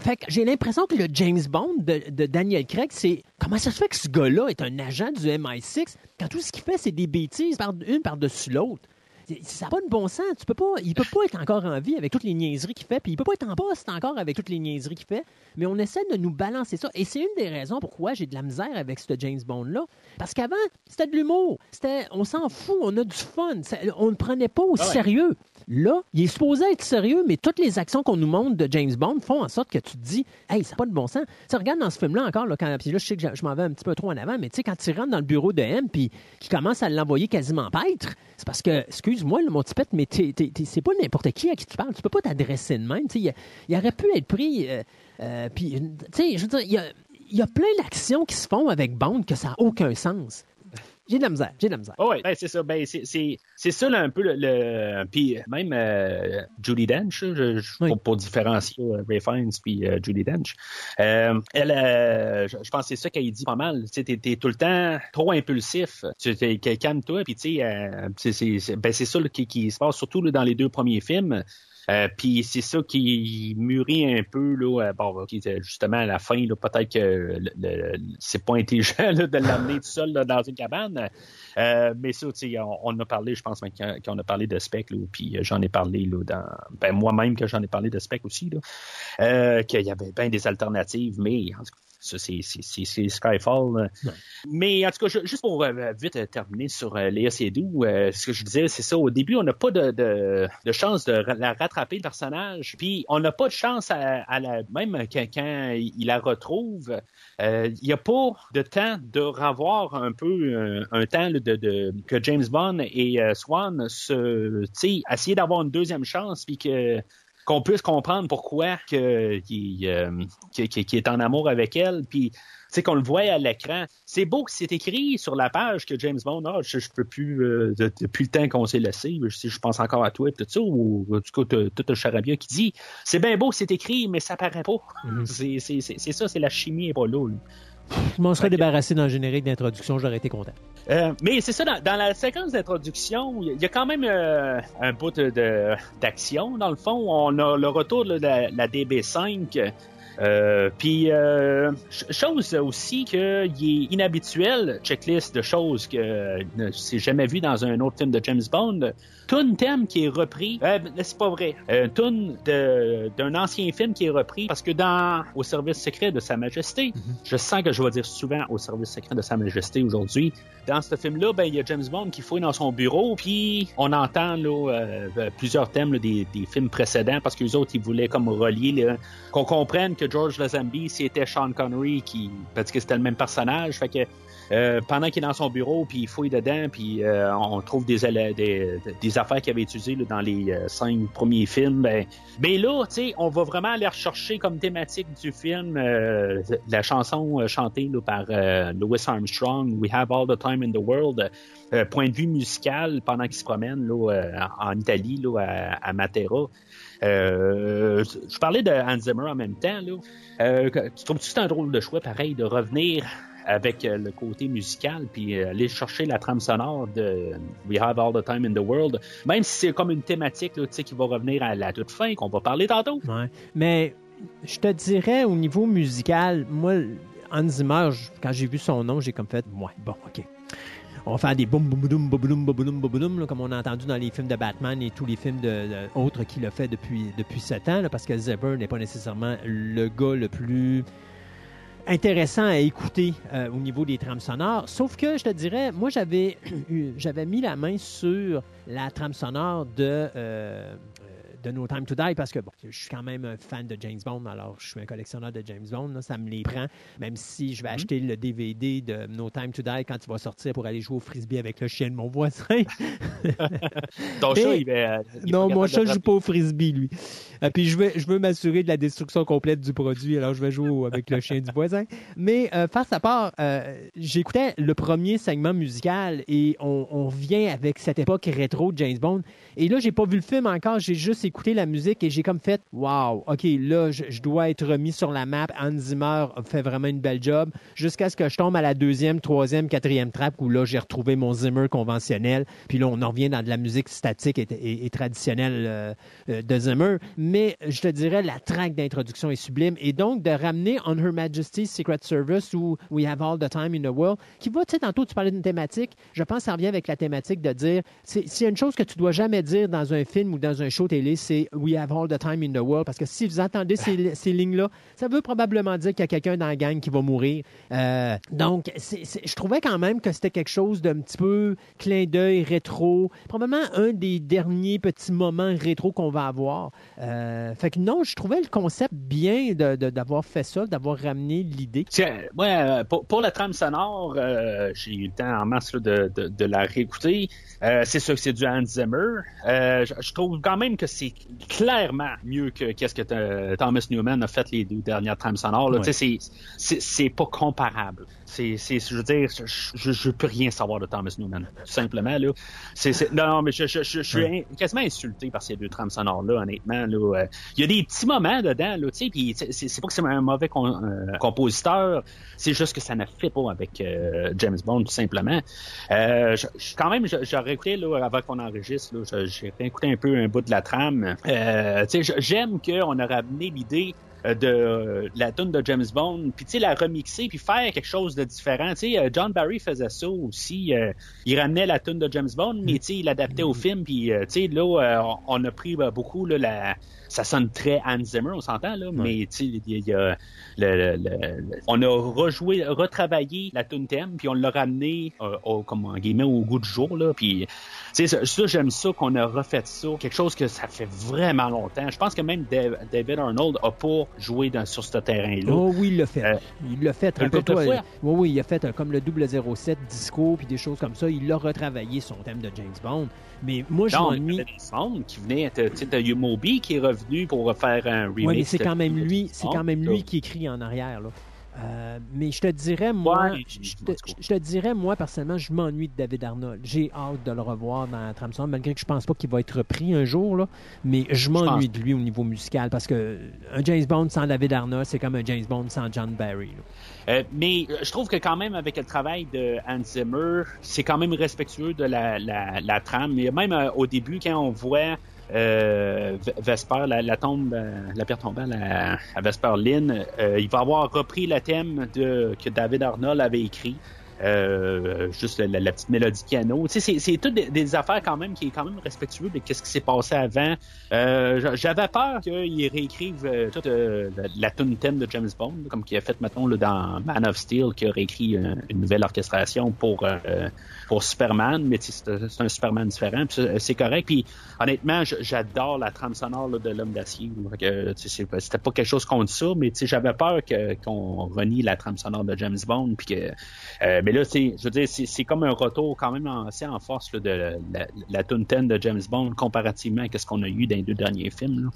Fait j'ai l'impression que le James Bond de, Daniel Craig, c'est comment ça se fait que ce gars-là est un agent du MI6 quand tout ce qu'il fait, c'est des bêtises une par-dessus l'autre? C'est- Ça n'a pas de bon sens. Tu peux pas, il peut pas être encore en vie avec toutes les niaiseries qu'il fait, puis il peut pas être en poste encore avec toutes les niaiseries qu'il fait. Mais on essaie de nous balancer ça. Et c'est une des raisons pourquoi j'ai de la misère avec ce James Bond-là. Parce qu'avant, c'était de l'humour. C'était, on s'en fout, on a du fun. Ça- on ne prenait pas au Ah ouais. sérieux. Là, il est supposé être sérieux, mais toutes les actions qu'on nous montre de James Bond font en sorte que tu te dis, hey, ça n'a pas de bon sens. Tu regarde dans ce film-là encore, là, quand, puis là, je sais que je, m'en vais un petit peu trop en avant, mais tu sais, quand tu rentres dans le bureau de M, puis qu'il commence à l'envoyer quasiment paître, c'est parce que, excuse-moi, mon petit pet, mais c'est pas n'importe qui à qui tu parles. Tu peux pas t'adresser de même. Il, il aurait pu être pris, euh, euh, tu sais, je veux dire, il il y a plein d'actions qui se font avec Bond que ça n'a aucun sens. J'ai de la misère, j'ai de la misère. Oh, ben, c'est ça. Ben, c'est, c'est, c'est ça, là, un peu le. le- puis même euh, Judy Dench, je- je- Oui. pour, pour différencier euh, Ray Fiennes puis euh, Judy Dench, euh, elle, je, je pense que c'est ça qu'elle dit pas mal. Tu t'es tout le temps trop impulsif. Calme-toi, puis tu sais, c'est, c'est, c'est- ben, c'est ça là, qui, qui se passe surtout là, dans les deux premiers films. Euh, puis c'est ça qui mûrit un peu là, euh, bon, justement à la fin là, peut-être que c'est pas intelligent là, de l'amener tout seul là, dans une cabane. Euh, mais ça, on, on a parlé, je pense, même, quand, quand on a parlé de Spec, puis euh, j'en ai parlé là, dans, ben moi-même que j'en ai parlé de Spec aussi, là, euh, qu'il y avait bien des alternatives, mais en tout cas, c'est, Skyfall. Mais en tout cas, ju- juste pour euh, vite euh, terminer sur euh, Léa Seydoux, ce que je disais, c'est ça. Au début, on n'a pas de, de, de chance de la rattraper, le personnage. Puis, on n'a pas de chance à, à la... Même quand, quand il la retrouve, euh, il n'y a pas de temps de revoir un peu un temps là, de, de, que James Bond et euh, Swan se... Essayer d'avoir une deuxième chance, puis que qu'on puisse comprendre pourquoi que, qu'il, euh, qu'il- qu'il- qu'il est en amour avec elle, puis tu sais qu'on le voit à l'écran. C'est beau que c'est écrit sur la page que James Bond, ah, je, je peux plus euh, de- depuis le temps qu'on s'est laissé, je, je pense encore à toi et tout ça, ou du coup tout un charabia qui dit c'est bien beau, c'est écrit, mais ça paraît pas. C'est, c'est, c'est, c'est ça, c'est la chimie est pas là. Je m'en serais débarrassé dans le générique d'introduction, j'aurais été content. Euh, mais c'est ça, dans, dans la séquence d'introduction, il y a quand même euh, un bout de- de- d'action. Dans le fond, on a le retour là, de la, la DB5. Euh, Puis, euh, ch- chose aussi qu'il est inhabituel, checklist de choses que ne s'est jamais vu dans un autre film de James Bond. Tune thème qui est repris, euh, c'est pas vrai. Euh, tune d'un ancien film qui est repris parce que dans Au service secret de Sa Majesté, je sens que je vais dire souvent Au service secret de Sa Majesté aujourd'hui. Dans ce film-là, ben il y a James Bond qui fouille dans son bureau, puis on entend là euh, euh, plusieurs thèmes là, des, des films précédents parce que les autres ils voulaient comme relier qu'on comprenne que George Lazenby c'était Sean Connery qui parce que c'était le même personnage, fait que euh, pendant qu'il est dans son bureau, puis il fouille dedans, puis euh, on trouve des, affaires qu'il avait utilisées dans les euh, cinq premiers films. Ben, ben là, tu on va vraiment aller rechercher comme thématique du film la chanson chantée par Louis Armstrong, We Have All the Time in the World, point de vue musical pendant qu'il se promène en Italie, à Matera. Euh, je parlais de Hans Zimmer en même temps. Euh, tu trouves-tu c'est un drôle de choix, pareil, de revenir avec euh, le côté musical, puis aller chercher la trame sonore de We Have All the Time in the World, même si c'est comme une thématique là, qui va revenir à la toute fin, qu'on va parler tantôt? Ouais. Mais je te dirais, au niveau musical, moi, Hans Zimmer, quand j'ai vu son nom, j'ai comme fait, ouais, bon, OK on va faire des boum, boum, boum, boum, boum, boum, boum, comme on a entendu dans les films de Batman et tous les films de, autres qui le fait depuis, depuis 7 ans, parce que Zephyr n'est pas nécessairement le gars le plus intéressant à écouter euh, au niveau des trames sonores. Sauf que je te dirais, moi j'avais j'avais mis la main sur la trame sonore de euh, de No Time to Die parce que bon, je suis quand même un fan de James Bond, alors je suis un collectionneur de James Bond, là, ça me les prend. Même si je vais acheter le DVD de No Time to Die quand il va sortir pour aller jouer au frisbee avec le chien de mon voisin. Ton chat, il va. euh, il non, mon chat de joue pas au frisbee, lui. Et puis je veux, je veux m'assurer de la destruction complète du produit, alors je vais jouer avec le chien du voisin. Mais euh, face à part, euh, j'écoutais le premier segment musical et on, on revient avec cette époque rétro de James Bond. Et là, j'ai pas vu le film encore, j'ai juste écouté la musique et j'ai comme fait, wow, ok, là, je, dois être remis sur la map. Hans Zimmer fait vraiment une belle job jusqu'à ce que je tombe à la deuxième, troisième, quatrième trappe où là, j'ai retrouvé mon Zimmer conventionnel. Puis là, on en revient dans de la musique statique et, traditionnelle euh, euh, de Zimmer. Mais je te dirais, la track d'introduction est sublime. Et donc, de ramener On Her Majesty's Secret Service ou We Have All the Time in the World, qui va, tu sais, tantôt, tu parlais d'une thématique. Je pense que ça revient avec la thématique de dire, s'il y a une chose que tu dois jamais dire dans un film ou dans un show télé, c'est We Have All the Time in the World. Parce que si vous entendez ces, ces lignes-là, ça veut probablement dire qu'il y a quelqu'un dans la gang qui va mourir. Euh, donc, je trouvais quand même que c'était quelque chose d'un petit peu clin d'œil rétro. Probablement un des derniers petits moments rétro qu'on va avoir. Euh, fait que non, je trouvais le concept bien d'avoir fait ça, d'avoir ramené l'idée. Moi, euh, pour, pour la trame sonore, j'ai eu le temps en masse là, de, de, de la réécouter. C'est sûr que c'est du Hans Zimmer. Je trouve quand même que c'est clairement mieux que qu'est-ce que euh, Thomas Newman a fait les deux dernières trames sonores. Ouais. C'est, c'est, c'est pas comparable. C'est, c'est, je veux dire, je, je, peux rien savoir de Thomas Newman, tout simplement. Là. C'est, c'est- non, non, mais je, je, je, suis in- quasiment insulté par ces deux trames sonores-là, honnêtement. Là. Euh, Il y a des petits moments dedans, là, tu sais, puis c'est, pas que c'est un mauvais con- euh, compositeur, c'est juste que ça ne fait pas avec euh, James Bond, tout simplement. Euh, je, quand même, j'aurais écouté, là, avant qu'on enregistre, j'ai écouté un peu un bout de la trame. Euh, tu sais, j'aime qu'on a ramené l'idée de euh, la tune de James Bond, puis tu sais la remixer, puis faire quelque chose de différent. Tu sais, euh, John Barry faisait ça aussi. euh, il ramenait la tune de James Bond, mais tu sais, il l'adaptait au film. Puis euh, tu sais, là, euh, on- a pris euh, beaucoup là, la, ça sonne très Hans Zimmer, on s'entend là, mais tu sais, il y a- le, le- le- on a rejoué, retravaillé la tune thème, puis on l'a ramené euh, au, comme en guillemets au goût du jour là, puis tu sais, ça, ça, j'aime ça qu'on a refait ça, quelque chose que ça fait vraiment longtemps. Je pense que même Dave- David Arnold a pas dans, sur ce terrain-là. Oh oui, il l'a fait. Euh, il l'a fait. Rappelle-toi. Oui, oui, il a fait comme le 007 disco puis des choses comme ça. Il a retravaillé son thème de James Bond. Mais moi, je avait des sondes qui venaient, tu Moby qui est revenu pour faire un remake. Oui, mais c'est quand même lui, c'est quand même lui qui écrit en arrière. Là. Euh, mais je te dirais, moi, Ouais, je, te, je dirais, moi, personnellement, je m'ennuie de David Arnold. J'ai hâte de le revoir dans sonore, malgré que je pense pas qu'il va être repris un jour, là. Mais je m'ennuie de lui au niveau musical, parce que un James Bond sans David Arnold, c'est comme un James Bond sans John Barry. Euh, mais euh, je trouve que quand même avec le travail de Hans Zimmer, c'est quand même respectueux de la, la, la trame. Mais même euh, au début, quand on voit euh, Vesper, la, la tombe, euh, la pierre tombale à, à Vesper Lynn, euh, il va avoir repris le thème de, que David Arnold avait écrit. Euh, juste la, la petite mélodie piano. Tu sais, c'est, toutes des, affaires quand même qui est quand même respectueux de qu'est-ce qui s'est passé avant. Euh, j'avais peur qu'ils réécrivent euh, toute euh, la, tune thème de James Bond, comme qu'il a fait maintenant là, dans Man of Steel, qui a réécrit une nouvelle orchestration pour pour Superman, mais c'est, un Superman différent, c'est, correct. Puis honnêtement, j'adore la trame sonore de l'homme d'acier. C'était pas quelque chose contre ça, mais j'avais peur qu'on renie la trame sonore de James Bond, puis que euh, mais là, je veux dire, c'est, comme un retour quand même assez en force là, de la, la, la tune 10 de James Bond comparativement à ce qu'on a eu dans les deux derniers films. Là.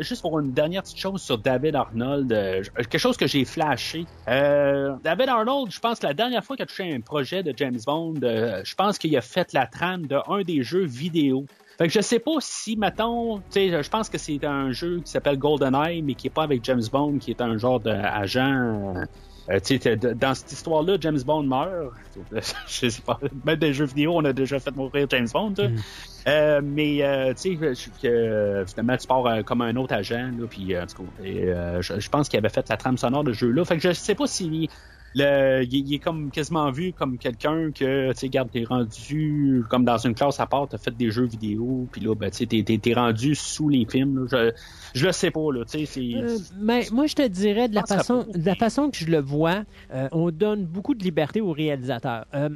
Juste pour une dernière petite chose sur David Arnold, euh, je- quelque chose que j'ai flashé. Euh, David Arnold, je pense que la dernière fois qu'il a touché un projet de James Bond, euh, je pense qu'il a fait la trame de des jeux vidéo. Fait que je sais pas si, mettons, tu sais, je pense que c'est un jeu qui s'appelle GoldenEye, mais qui est pas avec James Bond, qui est un genre d'agent. Euh, dans cette histoire-là, James Bond meurt. je sais pas. Même des jeux vidéo, on a déjà fait mourir James Bond. sais. Euh, mais euh, tu sais, finalement tu pars euh, comme un autre agent, là, puis euh, euh, je, je pense qu'il avait fait la trame sonore de ce jeu-là. Fait que je sais pas si le, il, il est comme quasiment vu comme quelqu'un que tu sais, garde t'es rendu comme dans une classe à part, t'as fait des jeux vidéo, puis là, ben tu sais, t'es, t'es, t'es rendu sous les films. là. Je, je le sais pas là, tu sais, c'est. Euh, mais moi, je te dirais de la façon, de la façon que je le vois, euh, on donne beaucoup de liberté aux réalisateurs. Euh,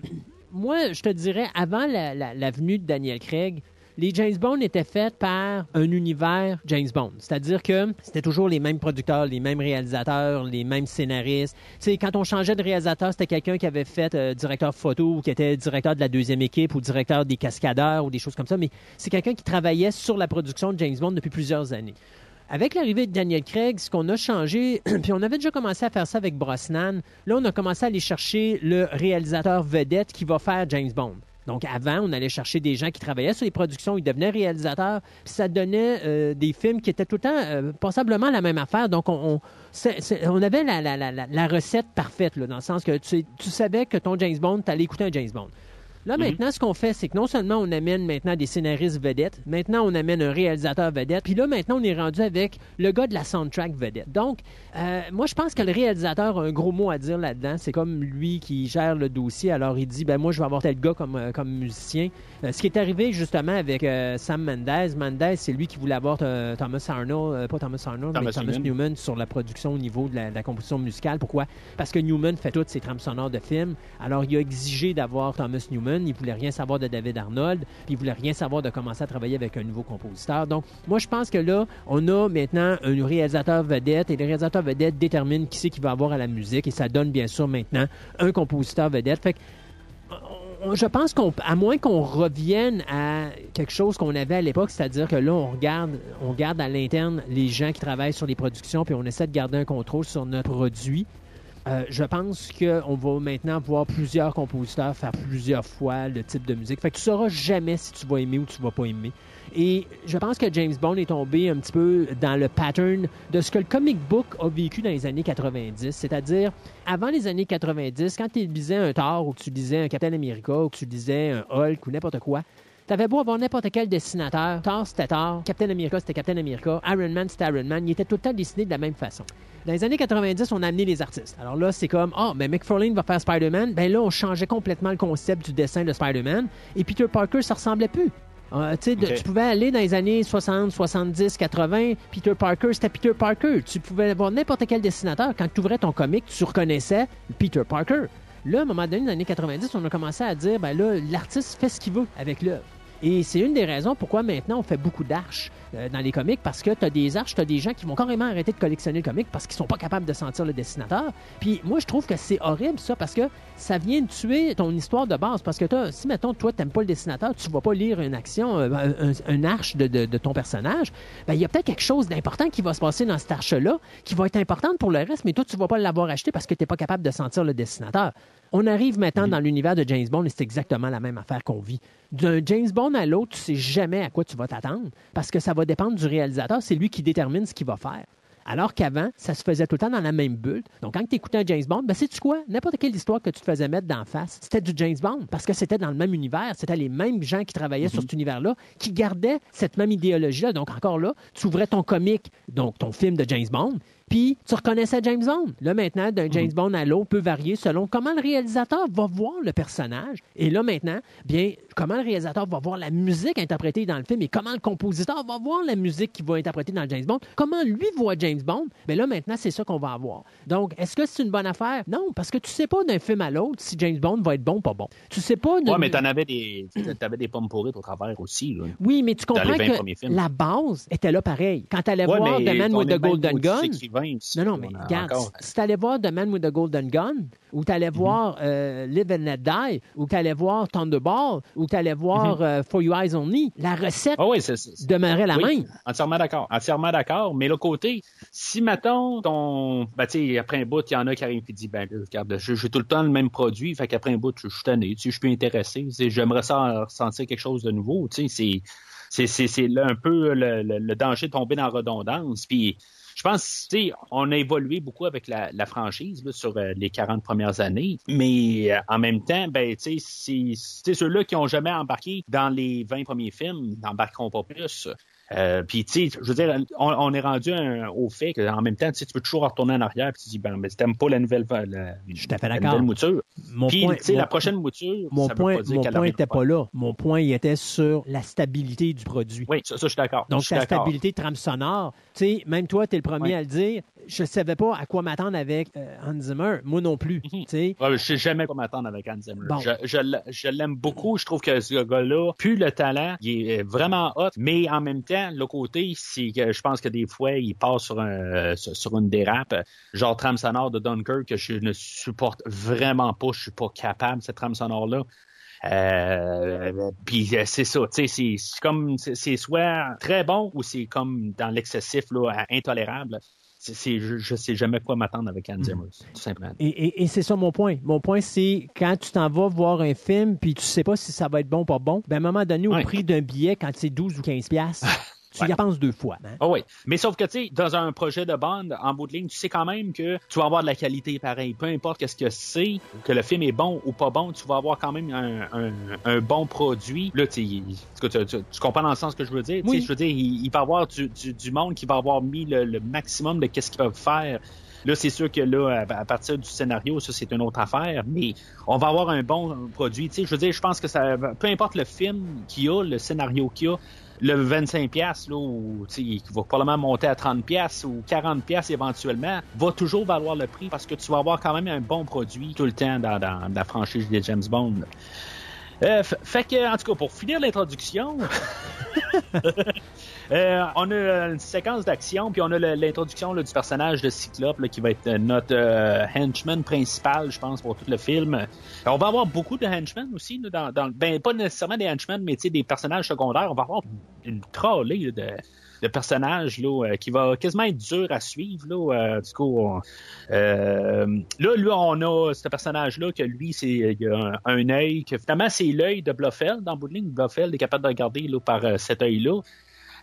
moi, je te dirais, avant la, la- la venue de Daniel Craig, les James Bond étaient faits par un univers James Bond. C'est-à-dire que c'était toujours les mêmes producteurs, les mêmes réalisateurs, les mêmes scénaristes. Sais, quand on changeait de réalisateur, c'était quelqu'un qui avait fait euh, directeur photo ou qui était directeur de la deuxième équipe ou directeur des cascadeurs ou des choses comme ça. Mais c'est quelqu'un qui travaillait sur la production de James Bond depuis plusieurs années. Avec l'arrivée de Daniel Craig, ce qu'on a changé, puis on avait déjà commencé à faire ça avec Brosnan, là, on a commencé à aller chercher le réalisateur vedette qui va faire James Bond. Donc, avant, on allait chercher des gens qui travaillaient sur les productions, ils devenaient réalisateurs, puis ça donnait euh, des films qui étaient tout le temps euh, passablement la même affaire. Donc, on, avait la, recette parfaite, dans le sens que tu, tu savais que ton James Bond, tu allais écouter un James Bond. Là, maintenant, ce qu'on fait, c'est que non seulement on amène maintenant des scénaristes vedettes, maintenant on amène un réalisateur vedette, puis là, maintenant, on est rendu avec le gars de la soundtrack vedette. Donc, euh, moi, je pense que le réalisateur a un gros mot à dire là-dedans. C'est comme lui qui gère le dossier. Alors, il dit, ben moi, je vais avoir tel gars comme, euh, comme musicien. Euh, ce qui est arrivé justement avec Sam Mendes. Mendes, c'est lui qui voulait avoir Thomas Arnold, pas Thomas Arnold, mais Thomas Thomas Newman. Newman sur la production au niveau de la, de la composition musicale. Pourquoi? Parce que Newman fait toutes ses trames sonores de films. Alors, il a exigé d'avoir Thomas Newman. Il voulait rien savoir de David Arnold. Puis, il voulait rien savoir de commencer à travailler avec un nouveau compositeur. Donc, moi, je pense que là, on a maintenant un réalisateur vedette et le réalisateur vedette détermine qui c'est qui va avoir à la musique et ça donne, bien sûr, maintenant un compositeur vedette. Fait que, je pense qu'on, à moins qu'on revienne à quelque chose qu'on avait à l'époque, c'est-à-dire que là, on regarde, on garde à l'interne les gens qui travaillent sur les productions, puis on essaie de garder un contrôle sur notre produit. Euh, je pense qu'on va maintenant voir plusieurs compositeurs faire plusieurs fois le type de musique. Fait que tu sauras jamais si tu vas aimer ou tu vas pas aimer. Et je pense que James Bond est tombé un petit peu dans le pattern de ce que le comic book a vécu dans les années 90. C'est-à-dire, avant les années 90, quand tu lisais un Thor ou que tu lisais un Captain America ou que tu lisais un Hulk ou n'importe quoi, T'avais beau avoir n'importe quel dessinateur, Thor c'était Thor, Captain America c'était Captain America, Iron Man c'était Iron Man, ils étaient tout le temps dessinés de la même façon. Dans les années 90, on a amené les artistes. Alors là, c'est comme, ah, ben McFarlane va faire Spider-Man, ben là, on changeait complètement le concept du dessin de Spider-Man, et Peter Parker, ça ressemblait plus. Euh, de- Ok. Tu pouvais aller dans les années 60, 70, 80, Peter Parker, c'était Peter Parker. Tu pouvais avoir n'importe quel dessinateur. Quand tu ouvrais ton comic, tu reconnaissais Peter Parker. Là, à un moment donné, dans les années 90, on a commencé à dire, ben là, l'artiste fait ce qu'il veut avec l'œuvre. Et c'est une des raisons pourquoi maintenant on fait beaucoup d'arches euh, dans les comics parce que tu as des arches, tu as des gens qui vont carrément arrêter de collectionner le comic parce qu'ils sont pas capables de sentir le dessinateur. Puis moi, je trouve que c'est horrible ça parce que ça vient de tuer ton histoire de base. Parce que t'as- si, mettons, toi, t'aimes pas le dessinateur, tu vas pas lire une action, euh, un, arche de, de- de ton personnage, ben, il y a peut-être quelque chose d'important qui va se passer dans cette arche-là qui va être importante pour le reste, mais toi, tu vas pas l'avoir acheté parce que t'es pas capable de sentir le dessinateur. On arrive maintenant dans l'univers de James Bond et c'est exactement la même affaire qu'on vit. D'un James Bond à l'autre, tu sais jamais à quoi tu vas t'attendre parce que ça va dépendre du réalisateur. C'est lui qui détermine ce qu'il va faire. Alors qu'avant, ça se faisait tout le temps dans la même bulle. Donc, quand tu écoutais un James Bond, ben, sais-tu quoi? N'importe quelle histoire que tu te faisais mettre d'en face, c'était du James Bond. Parce que c'était dans le même univers. C'était les mêmes gens qui travaillaient sur cet univers-là, qui gardaient cette même idéologie-là. Donc, encore là, tu ouvrais ton comic, donc ton film de James Bond, puis tu reconnaissais James Bond. Là, maintenant, d'un James Bond à l'autre peut varier selon comment le réalisateur va voir le personnage. Et là, maintenant, bien, comment le réalisateur va voir la musique interprétée dans le film et comment le compositeur va voir la musique qui va interpréter dans James Bond. Comment lui voit James Bond? Mais là, maintenant, c'est ça qu'on va avoir. Donc, est-ce que c'est une bonne affaire? Non, parce que tu sais pas d'un film à l'autre si James Bond va être bon ou pas bon. Tu sais pas... Ouais, mais t'en avais des, t'avais des pommes pourrites au travers aussi. Là. Oui, mais tu comprends les 20 que la base était là pareil. Quand tu allais Ouais, voir The Man with the Golden Gun, écrivains, 80. Non, non, mais regarde, encore. si t'allais voir The Man with the Golden Gun, ou t'allais Mhm. voir euh, Live and Let Die, ou t'allais voir Thunderball, ou t'allais voir euh, For Your Eyes Only, la recette oui, c'est- demeurait la. Oui, même. Entièrement d'accord. Entièrement d'accord. Mais l'autre côté, si mettons ton. Ben, tu sais, après un bout, il y en a qui arrivent et disent Ben, regarde, j'ai tout le temps le même produit. Fait qu'après un bout, je suis tanné. Tu je suis plus intéressé. J'aimerais ça ressentir quelque chose de nouveau. Tu sais, c'est. C'est, c'est, c'est là un peu le, le- le danger de tomber dans la redondance. Puis, je pense, tu sais, on a évolué beaucoup avec la, franchise sur euh, les 40 premières années, mais euh, en même temps, ben, tu sais, ceux-là qui ont jamais embarqué dans les 20 premiers films n'embarqueront pas plus. Euh, puis, tu sais, je veux dire, on, on est rendu un- au fait qu'en même temps, tu peux toujours retourner en arrière et tu te dis, ben, mais t'aimes pas la nouvelle, la, Je à la nouvelle mouture. Mon Puis, tu sais, la prochaine mouture, mon ça veut point, pas dire mon point arrive était pas là. Mon point, il était sur la stabilité du produit. Oui, ça, ça, je suis d'accord. Donc, la stabilité de trame sonore, tu sais, même toi, tu es le premier à le dire. Je ne savais pas à quoi m'attendre avec euh, Hans Zimmer. Moi non plus. Tu sais. Ouais, je sais jamais quoi m'attendre avec Hans Zimmer. Bon. Je, je l'aime beaucoup. Je trouve que ce gars-là, plus le talent, il est vraiment hot, mais en même temps, le côté, c'est que je pense que des fois, il passe sur, un, sur, sur une dérape, genre trame sonore de Dunkirk, que je ne supporte vraiment pas. Je suis pas capable, cette trame sonore-là. Euh, puis euh, c'est ça, tu sais, c'est- comme c'est soit très bon ou c'est comme dans l'excessif là, intolérable. C'est, je, je sais jamais quoi m'attendre avec Hans Zimmer, tout simplement. Et, et- et c'est ça mon point. Mon point, c'est quand tu t'en vas voir un film puis tu sais pas si ça va être bon ou pas bon, ben à un moment donné, au Ouais. prix d'un billet, quand c'est 12 ou 15 piastres, tu y penses deux fois. hein? Ah oui. Mais sauf que, tu sais, dans un projet de bande, en bout de ligne, tu sais quand même que tu vas avoir de la qualité pareille. Peu importe qu'est-ce que c'est, que le film est bon ou pas bon, tu vas avoir quand même un, un- un bon produit. Là, tu, sais, tu, tu- tu comprends dans le sens que je veux dire? Oui. Je veux dire, il, il va y avoir du, du- du monde qui va avoir mis le, le maximum de qu'est-ce qu'ils peuvent faire. Là, c'est sûr que là, à, à partir du scénario, ça, c'est une autre affaire, mais on va avoir un bon produit. Tu sais, je veux dire, je pense que ça, peu importe le film qu'il y a, le scénario qu'il y a, le 25 pièces là ou qui va probablement monter à 30 pièces ou 40 pièces éventuellement va toujours valoir le prix parce que tu vas avoir quand même un bon produit tout le temps dans la franchise des James Bond. Euh, fait que en tout cas pour finir l'introduction euh, on a une séquence d'action puis on a l'introduction du personnage de Cyclope qui va être notre euh, henchman principal je pense pour tout le film. On va avoir beaucoup de henchmen aussi dans, dans ben pas nécessairement des henchmen mais des personnages secondaires. On va avoir une trolley là, de de personnages là, euh, qui va quasiment être dur à suivre. Là, euh, du coup, euh, là, lui, on a ce personnage-là que lui, c'est a un, œil, que finalement, c'est l'œil de Blofeld. Dans bout Blofeld est capable de regarder là, par cet œil-là.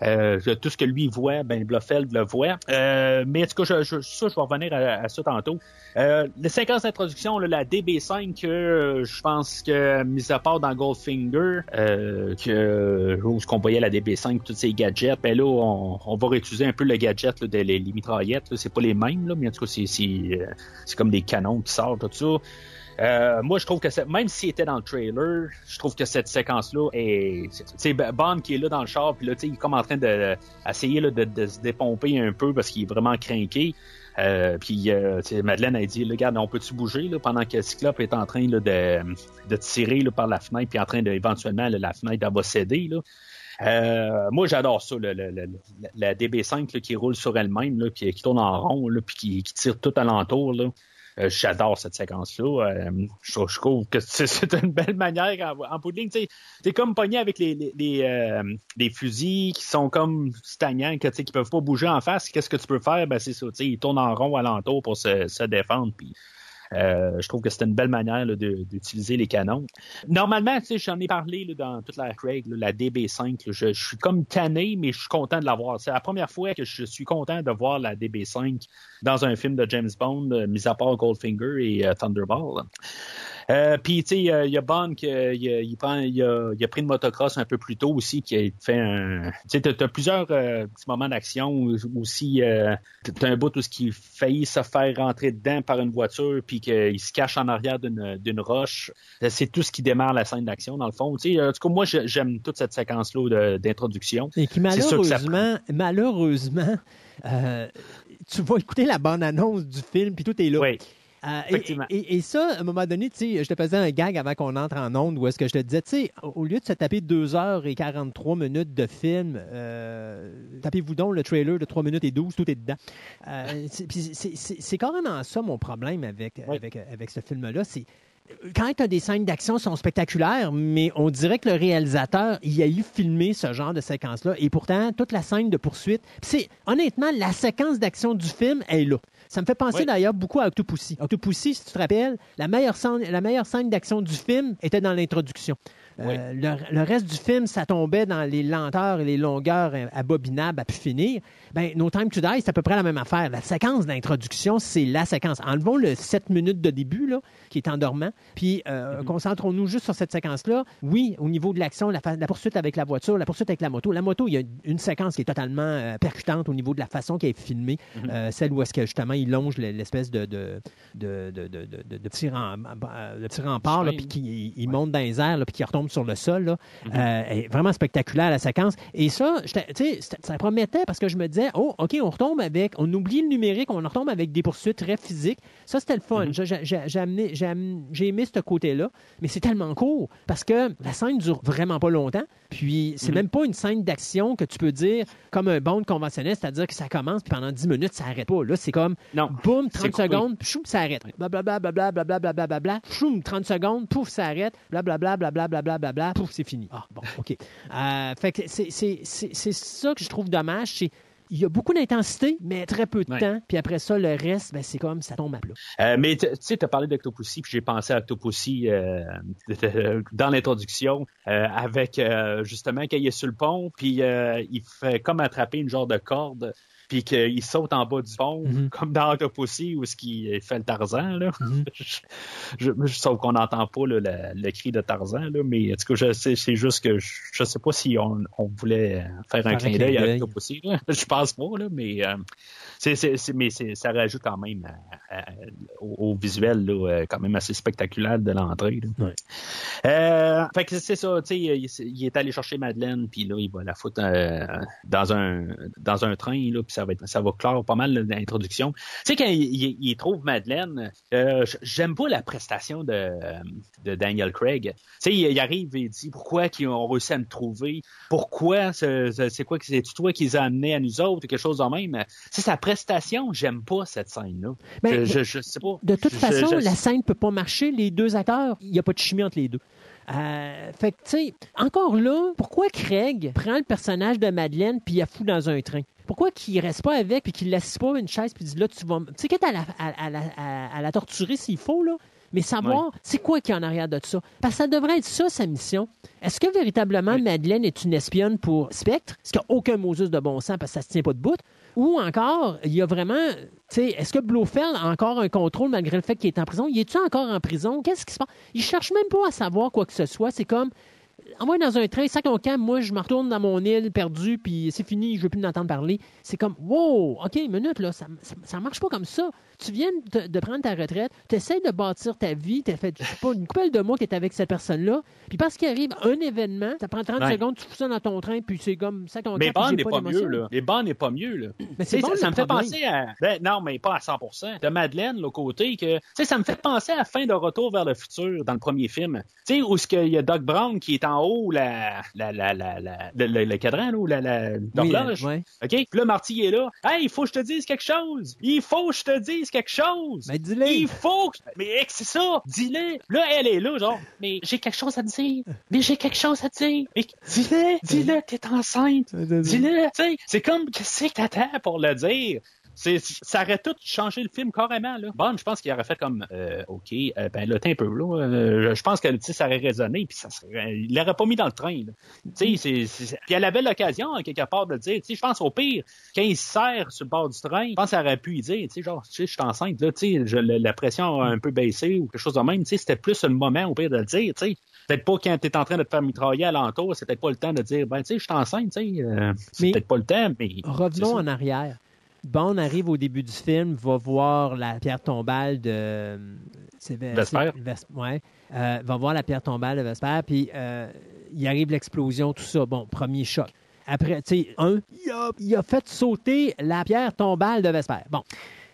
Euh, tout ce que lui voit, ben Blofeld le voit. Euh, mais en tout cas, je, je- ça, je vais revenir à, à ça tantôt. Euh, les séquences d'introduction, la DB5, que euh, je pense que, mis à part dans Goldfinger, euh, que où qu'on voyait la DB5, tous ces gadgets, ben là, on, on va réutiliser un peu le gadget là, de les, les mitraillettes. C'est pas les mêmes, là, mais en tout cas, c'est, euh, c'est comme des canons qui sortent, tout ça. Euh, moi, je trouve que même s'il était dans le trailer, je trouve que cette séquence-là est, c'est Bond qui est là dans le char, puis là, il est comme en train de de, de se dépomper un peu parce qu'il est vraiment craqué. Euh, puis euh, Madeleine a dit, regarde, on peut-tu bouger là, pendant que Cyclope est en train là, de, de tirer là, par la fenêtre, puis en train de éventuellement la fenêtre va céder. Euh, moi, j'adore ça, le, le- le- la DB5 là, qui roule sur elle-même, puis qui tourne en rond, puis qui, qui tire tout alentour. Euh, J'adore cette séquence-là. Euh, je, trouve que c'est une belle manière en, en bout de ligne. tu comme pogné avec euh, les fusils qui sont comme stagnants, que, qui peuvent pas bouger en face. Qu'est-ce que tu peux faire? Ben, c'est ça. Ils tournent en rond alentour pour se, se défendre. Puis, euh, je trouve que c'est une belle manière d'utiliser les canons. Normalement, tu sais, j'en ai parlé là, dans toute la Craig, là, la DB5. là, je, je suis comme tanné, mais je suis content de l'avoir. C'est la première fois que je suis content de voir la DB5 dans un film de James Bond, euh, mis à part Goldfinger et euh, Thunderball. Euh, Puis, tu sais, euh, il y a Bond qui euh, il, il prend, il, a, il a pris une motocross un peu plus tôt aussi, qui a fait un... Tu sais, t'as plusieurs euh, petits moments d'action aussi, euh, t'as un bout où ce qui faillit se faire rentrer dedans par une voiture, puis qu'il se cache en arrière d'une d'une roche. C'est tout ce qui démarre la scène d'action, dans le fond. Tu sais, en tout cas, moi, j'aime toute cette séquence-là d'introduction. Et qui ça malheureusement, malheureusement, euh, tu vas écouter la bande-annonce du film, puis tout est là. Oui. Euh, et, Effectivement. et- et ça, à un moment donné, tu sais, je te faisais un gag avant qu'on entre en onde où est-ce que je te disais, tu sais, au lieu de se taper 2 heures et 43 minutes de film, euh, tapez-vous donc le trailer de 3 minutes et 12, tout est dedans. Euh, c'est- carrément ça mon problème avec, Oui. avec, avec ce film-là. C'est quand tu as des scènes d'action sont spectaculaires, mais on dirait que le réalisateur, il a eu filmé ce genre de séquence-là. Et pourtant, toute la scène de poursuite, c'est honnêtement, la séquence d'action du film est là. Ça me fait penser Oui. d'ailleurs beaucoup à Octopussy. Octopussy, si tu te rappelles, la meilleure scène, la meilleure scène d'action du film était dans l'introduction. Euh, le, le reste du film, ça tombait dans les lenteurs et les longueurs abominables à pu finir. Ben, No Time to Die, c'est à peu près la même affaire. La séquence d'introduction, c'est la séquence. Enlevons le 7 minutes de début, là, qui est endormant, puis euh, concentrons-nous juste sur cette séquence-là. Oui, au niveau de l'action, la, poursuite avec la voiture, la poursuite avec la moto. La moto, il y a une séquence qui est totalement euh, percutante au niveau de la façon qu'elle est filmée. Euh, celle où est-ce que, justement, il longe le- l'espèce de, de, de, de, petit, rem- euh, de petit rempart, puis qui il monte dans les airs, puis qui retombe sur le sol. Là. Euh, elle est vraiment spectaculaire, la séquence. Et ça, ça promettait parce que je me disais, oh, OK, on retombe avec, on oublie le numérique, on retombe avec des poursuites très physiques. Ça, c'était le fun. J'ai- j'ai- aimé ce côté-là, mais c'est tellement court parce que la scène dure vraiment pas longtemps. Puis, c'est même pas une scène d'action que tu peux dire comme un bond conventionnel, c'est-à-dire que ça commence, puis pendant 10 minutes, ça arrête pas. Là, c'est comme, Non. boum, C'est 30 coupé. secondes, chou, ça arrête. Blablabla, blablabla, blablabla, blablabla, choum, 30 secondes, pouf, ça arrête. Blablabla, blablabla, blablabla, pouf, c'est fini. Ah, bon, OK. Euh, fait que c'est- c'est c'est- c'est ça que je trouve dommage. c'est il y a beaucoup d'intensité, mais très peu de Ouais. temps. Puis après ça, le reste, ben, c'est comme ça tombe à plat. Euh, mais tu sais, tu as parlé d'Octopussy, puis j'ai pensé à Octopussy euh, dans l'introduction, euh, avec justement quand il est sur le pont, puis il fait comme attraper une genre de corde, puis qu'il saute en bas du pont, Mhm. comme dans Octopussy, où ce qui fait le Tarzan. Là. Mhm. je, je- sauf qu'on n'entend pas là, le, le cri de Tarzan, là, mais en tout cas, c'est juste que je, je sais pas si on, on voulait faire un Faire un clin d'œil à. Octopussy. là. Je pense pas, là, mais, euh, c'est, c'est, c'est- mais c'est- ça rajoute quand même à- à- au, au visuel là, euh, quand même assez spectaculaire de l'entrée. Ouais. Euh, fait que c'est ça, tu sais, il, il est allé chercher Madeleine, puis là, il va la foutre euh, dans un dans un train, là, puis ça va être, ça va clore pas mal l'introduction. Tu sais, quand il, il- il trouve Madeleine, euh, j'aime pas la prestation de, de Daniel Craig. Tu sais, il, arrive et il dit pourquoi qu'ils ont réussi à me trouver, pourquoi c'est c'est quoi que c'est toi qui les as amenés à nous autres, quelque chose de même. C'est sa prestation, j'aime pas cette scène-là. Ben, je, je, je sais pas. De toute Je- façon, la scène ne peut pas marcher. Les deux acteurs, il n'y a pas de chimie entre les deux. Euh, fait que, tu sais, encore là, pourquoi Craig prend le personnage de Madeleine puis il la fout dans un train? Pourquoi qu'il reste pas avec puis qu'il laisse pas une chaise puis dit là, tu vas. Tu sais, quitte à la, à, à- à la torturer s'il faut, là. Mais savoir, c'est quoi qui est en arrière de ça? Parce que ça devrait être ça, sa mission. Est-ce que véritablement Madeleine est une espionne pour Spectre? Est-ce qu'il n'y a aucun Moses de bon sens parce que ça se tient pas de bout? Ou encore, il y a vraiment, est-ce que Blofeld a encore un contrôle malgré le fait qu'il est en prison? Il est-tu encore en prison? Qu'est-ce qui se passe? Il cherche même pas à savoir quoi que ce soit. C'est comme, envoie dans un train, sac ton camp, moi je me retourne dans mon île perdu, puis c'est fini, je veux plus l'entendre parler. C'est comme, wow, ok, minute, là, ça, ça, ça marche pas comme ça. Tu viens de, de prendre ta retraite, tu essaies de bâtir ta vie, tu as fait, je sais pas, une couple de mois que tu avec cette personne-là, puis parce qu'il arrive un événement, ça prend 30 Ouais. secondes, tu fous ça dans ton train, puis c'est comme, sac ton Mais j'ai n'est pas, mieux, là. Les Bond n'est pas mieux, là. Mais c'est bon, ça, ça me fait penser à. Ben, non, mais pas à 100% De Madeleine, le côté que. Tu sais, ça me fait penser à la fin de Retour vers le futur dans le premier film. Tu sais, où ce qu'il y a Doc Brown qui est en haut, la, la, la, la, la- le, le- le cadran, là, ou la, la, Oui, l'horloge. ouais. OK? Puis là, Marty est là. Hey, il faut que je te dise quelque chose. Il faut que je te dise quelque chose. Ben, dis-le. Il faut que... Mais c'est ça, dis-le. Là, elle est là, genre, mais j'ai quelque chose à te dire. Mais j'ai quelque chose à te dire. Mais dis-le, dis-le, t'es enceinte. Dis-le, tu sais. C'est comme, qu'est-ce que t'attends pour le dire? C'est, ça aurait tout changé le film carrément, là. Bon, je pense qu'il aurait fait comme, euh, OK, euh, ben là, t'es un peu, là. euh, je pense que, tu ça aurait résonné, puis ça serait, il l'aurait pas mis dans le train. Tu puis elle avait l'occasion, hein, quelque part, de le dire. Tu sais, je pense au pire, quand il se serre sur le bord du train, je pense qu'elle aurait pu y dire, tu sais, genre, tu sais, je suis enceinte, là, tu je- la, la pression a un peu baissé ou quelque chose de même, tu sais, c'était plus le moment, au pire, de le dire, tu sais. Peut-être pas quand t'es en train de te faire mitrailler alentour, c'est peut-être pas le temps de dire, ben, tu sais, je suis enceinte, tu sais, euh, c'est Mais- peut-être pas le temps, mais. Revenons en arrière. Bond arrive au début du film, va voir la pierre tombale de. Vesper. Ves- ouais. Euh, va voir la pierre tombale de Vesper, puis euh, il arrive l'explosion, tout ça. Bon, premier choc. Après, tu sais, un, il a, il a fait sauter la pierre tombale de Vesper. Bon.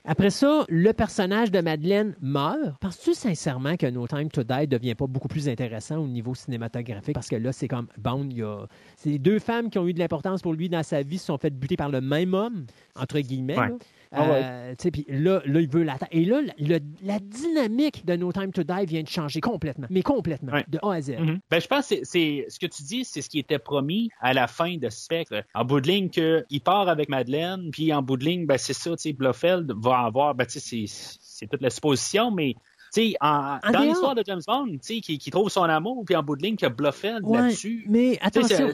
Après ça, le personnage de Madeleine meurt. Penses-tu sincèrement que No Time to Die devient pas beaucoup plus intéressant au niveau cinématographique? Parce que là, c'est comme Bond, il y a... C'est deux femmes qui ont eu de l'importance pour lui dans sa vie se sont faites buter par le même homme, entre guillemets. Ouais. Ah ouais. Euh, puis là, là, il veut la Et là, le- la dynamique de No Time to Die vient de changer complètement. Mais complètement. Ouais. De A à Z. Mhm. Ben, je pense que c'est- ce que tu dis, c'est ce qui était promis à la fin de Spectre. En bout de ligne, que il part avec Madeleine, puis en bout de ligne, ben, c'est ça, Blofeld va avoir, ben, c'est- toute la supposition, mais sais, dans l'histoire de James Bond, qui, qui trouve son amour, puis en bout de ligne, que Blofeld Ouais, là-dessus. mais attention,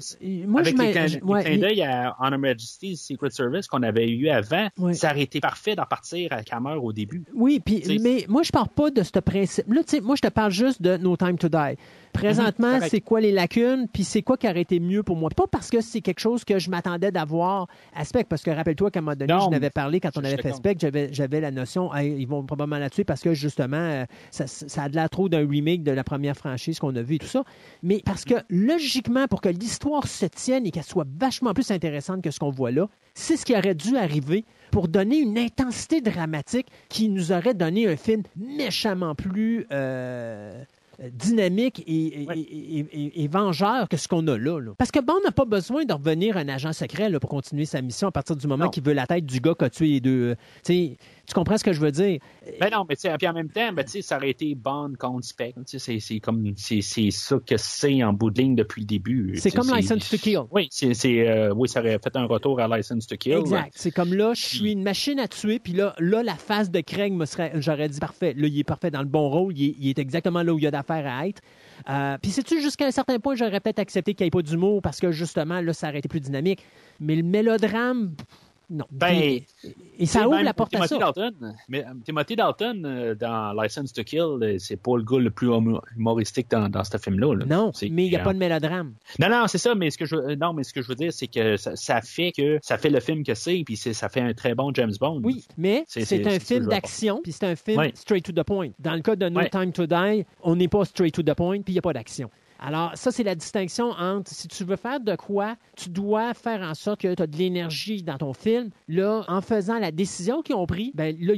moi, je avec les je- les ouais, clins mais- d'œil à Honor Majesty's Secret Service qu'on avait eu avant, Ouais. ça aurait été parfait d'en partir à Hammer au début. Oui, puis mais moi je parle pas de ce principe. Là, tu sais, moi je te parle juste de No Time to Die. Présentement, Mhm, c'est quoi les lacunes, puis c'est quoi qui aurait été mieux pour moi? Pas parce que c'est quelque chose que je m'attendais d'avoir à Spec, parce que rappelle-toi qu'à un moment donné, Non, je n'avais parlé quand on avait fait. Spec, j'avais la notion, Hey, ils vont probablement la tuer parce que justement, euh, ça, ça a de l'air trop d'un remake de la première franchise qu'on a vu et tout ça. Mais parce que logiquement, pour que l'histoire se tienne et qu'elle soit vachement plus intéressante que ce qu'on voit là, c'est ce qui aurait dû arriver pour donner une intensité dramatique qui nous aurait donné un film méchamment plus euh, dynamique et, et- Ouais. et- et- et vengeur que ce qu'on a là, là. Parce que Bond n'a pas besoin de revenir un agent secret là, pour continuer sa mission à partir du moment qu'il veut la tête du gars qui a tué les deux. euh, tu comprends ce que je veux dire? Ben non, mais tu sais, puis en même temps, ben, tu sais, ça aurait été Bond contre Spectre. Tu sais, c'est- c'est comme, c'est c'est ça que c'est en bout de ligne depuis le début. C'est comme License to Kill. Oui, c'est, c'est, euh, oui, ça aurait fait un retour à License to Kill. Exact. C'est comme là, je suis une machine à tuer, puis là, là, la face de Craig me serait, j'aurais dit parfait. Là, il est parfait dans le bon rôle, il est, il est exactement là où il y a d'affaires à être. Euh, puis c'est-tu jusqu'à un certain point, j'aurais peut-être accepté qu'il n'y ait pas d'humour parce que justement, là, ça aurait été plus dynamique. Mais le mélodrame, non. Ben, et, ça ouvre la porte à Timothy ça. Dalton, mais, euh, Timothy Dalton, euh, dans License to Kill, euh, c'est pas le gars le plus humo- humoristique dans, dans ce film-là. là. Non, mais il n'y a pas de mélodrame. Non, non, c'est ça, mais ce que je veux- non, mais ce que je veux dire, c'est que ça, ça fait que ça fait le film que c'est, puis ça fait un très bon James Bond. Oui, mais C'est- un film d'action, puis c'est un film straight to the point. Dans le cas de No. Time to Die, on n'est pas straight to the point, puis il n'y a pas d'action. Alors, ça, c'est la distinction entre si tu veux faire de quoi, tu dois faire en sorte que tu as de l'énergie dans ton film. Là, en faisant la décision qu'ils ont prise, ben là,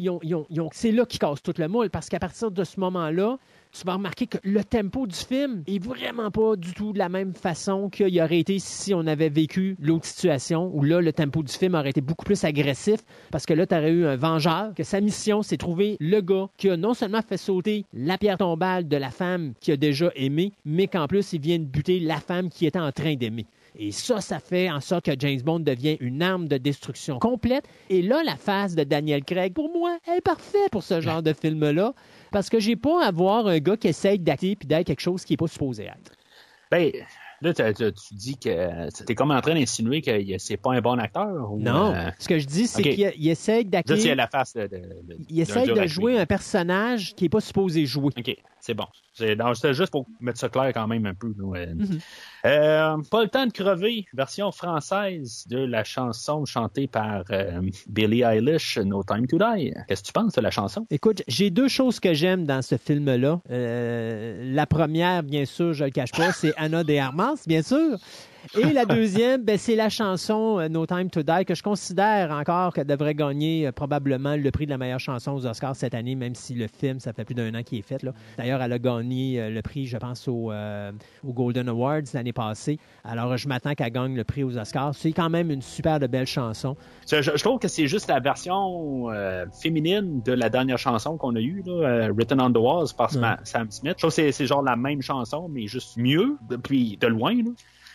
c'est là qu'ils cassent tout le moule, parce qu'à partir de ce moment-là, tu vas remarquer que le tempo du film est vraiment pas du tout de la même façon qu'il aurait été si on avait vécu l'autre situation, où là, le tempo du film aurait été beaucoup plus agressif, parce que là, tu aurais eu un vengeur, que sa mission, c'est trouver le gars qui a non seulement fait sauter la pierre tombale de la femme qui a déjà aimé, mais qu'en plus, il vient de buter la femme qui était en train d'aimer. Et ça, ça fait en sorte que James Bond devient une arme de destruction complète. Et là, la phase de Daniel Craig, pour moi, elle est parfaite pour ce genre de film-là. Parce que j'ai pas à voir un gars qui essaye d'acter puis d'être quelque chose qui n'est pas supposé être. Ben, là, t'as- tu dis que t'es comme en train d'insinuer que c'est pas un bon acteur. Ou, Non. euh, Ce que je dis, c'est ok. qu'il c'est d'acter. la face de. de- de- Il dur de jouer un personnage qui n'est pas supposé jouer. OK, c'est bon. C'était juste pour mettre ça clair quand même un peu. Mhm. Euh, pas le temps de crever, version française de la chanson chantée par euh, Billie Eilish, No Time to Die. Qu'est-ce que tu penses de la chanson? Écoute, j'ai deux choses que j'aime dans ce film-là. Euh, la première, bien sûr, je le cache pas, c'est Anna de Armas, bien sûr. Et la deuxième, ben, c'est la chanson euh, No Time to Die que je considère encore qu'elle devrait gagner euh, probablement le prix de la meilleure chanson aux Oscars cette année, même si le film, ça fait plus d'un an qu'il est fait. là. D'ailleurs, elle a gagné euh, le prix, je pense, au, euh, au Golden Awards l'année passée. Alors, je m'attends qu'elle gagne le prix aux Oscars. C'est quand même une super de belle chanson. Je, je- je trouve que c'est juste la version féminine de la dernière chanson qu'on a eue, là, Written on the Walls par Ouais. Sam- Sam Smith. Je trouve que c'est- c'est genre la même chanson, mais juste mieux, depuis de loin. là.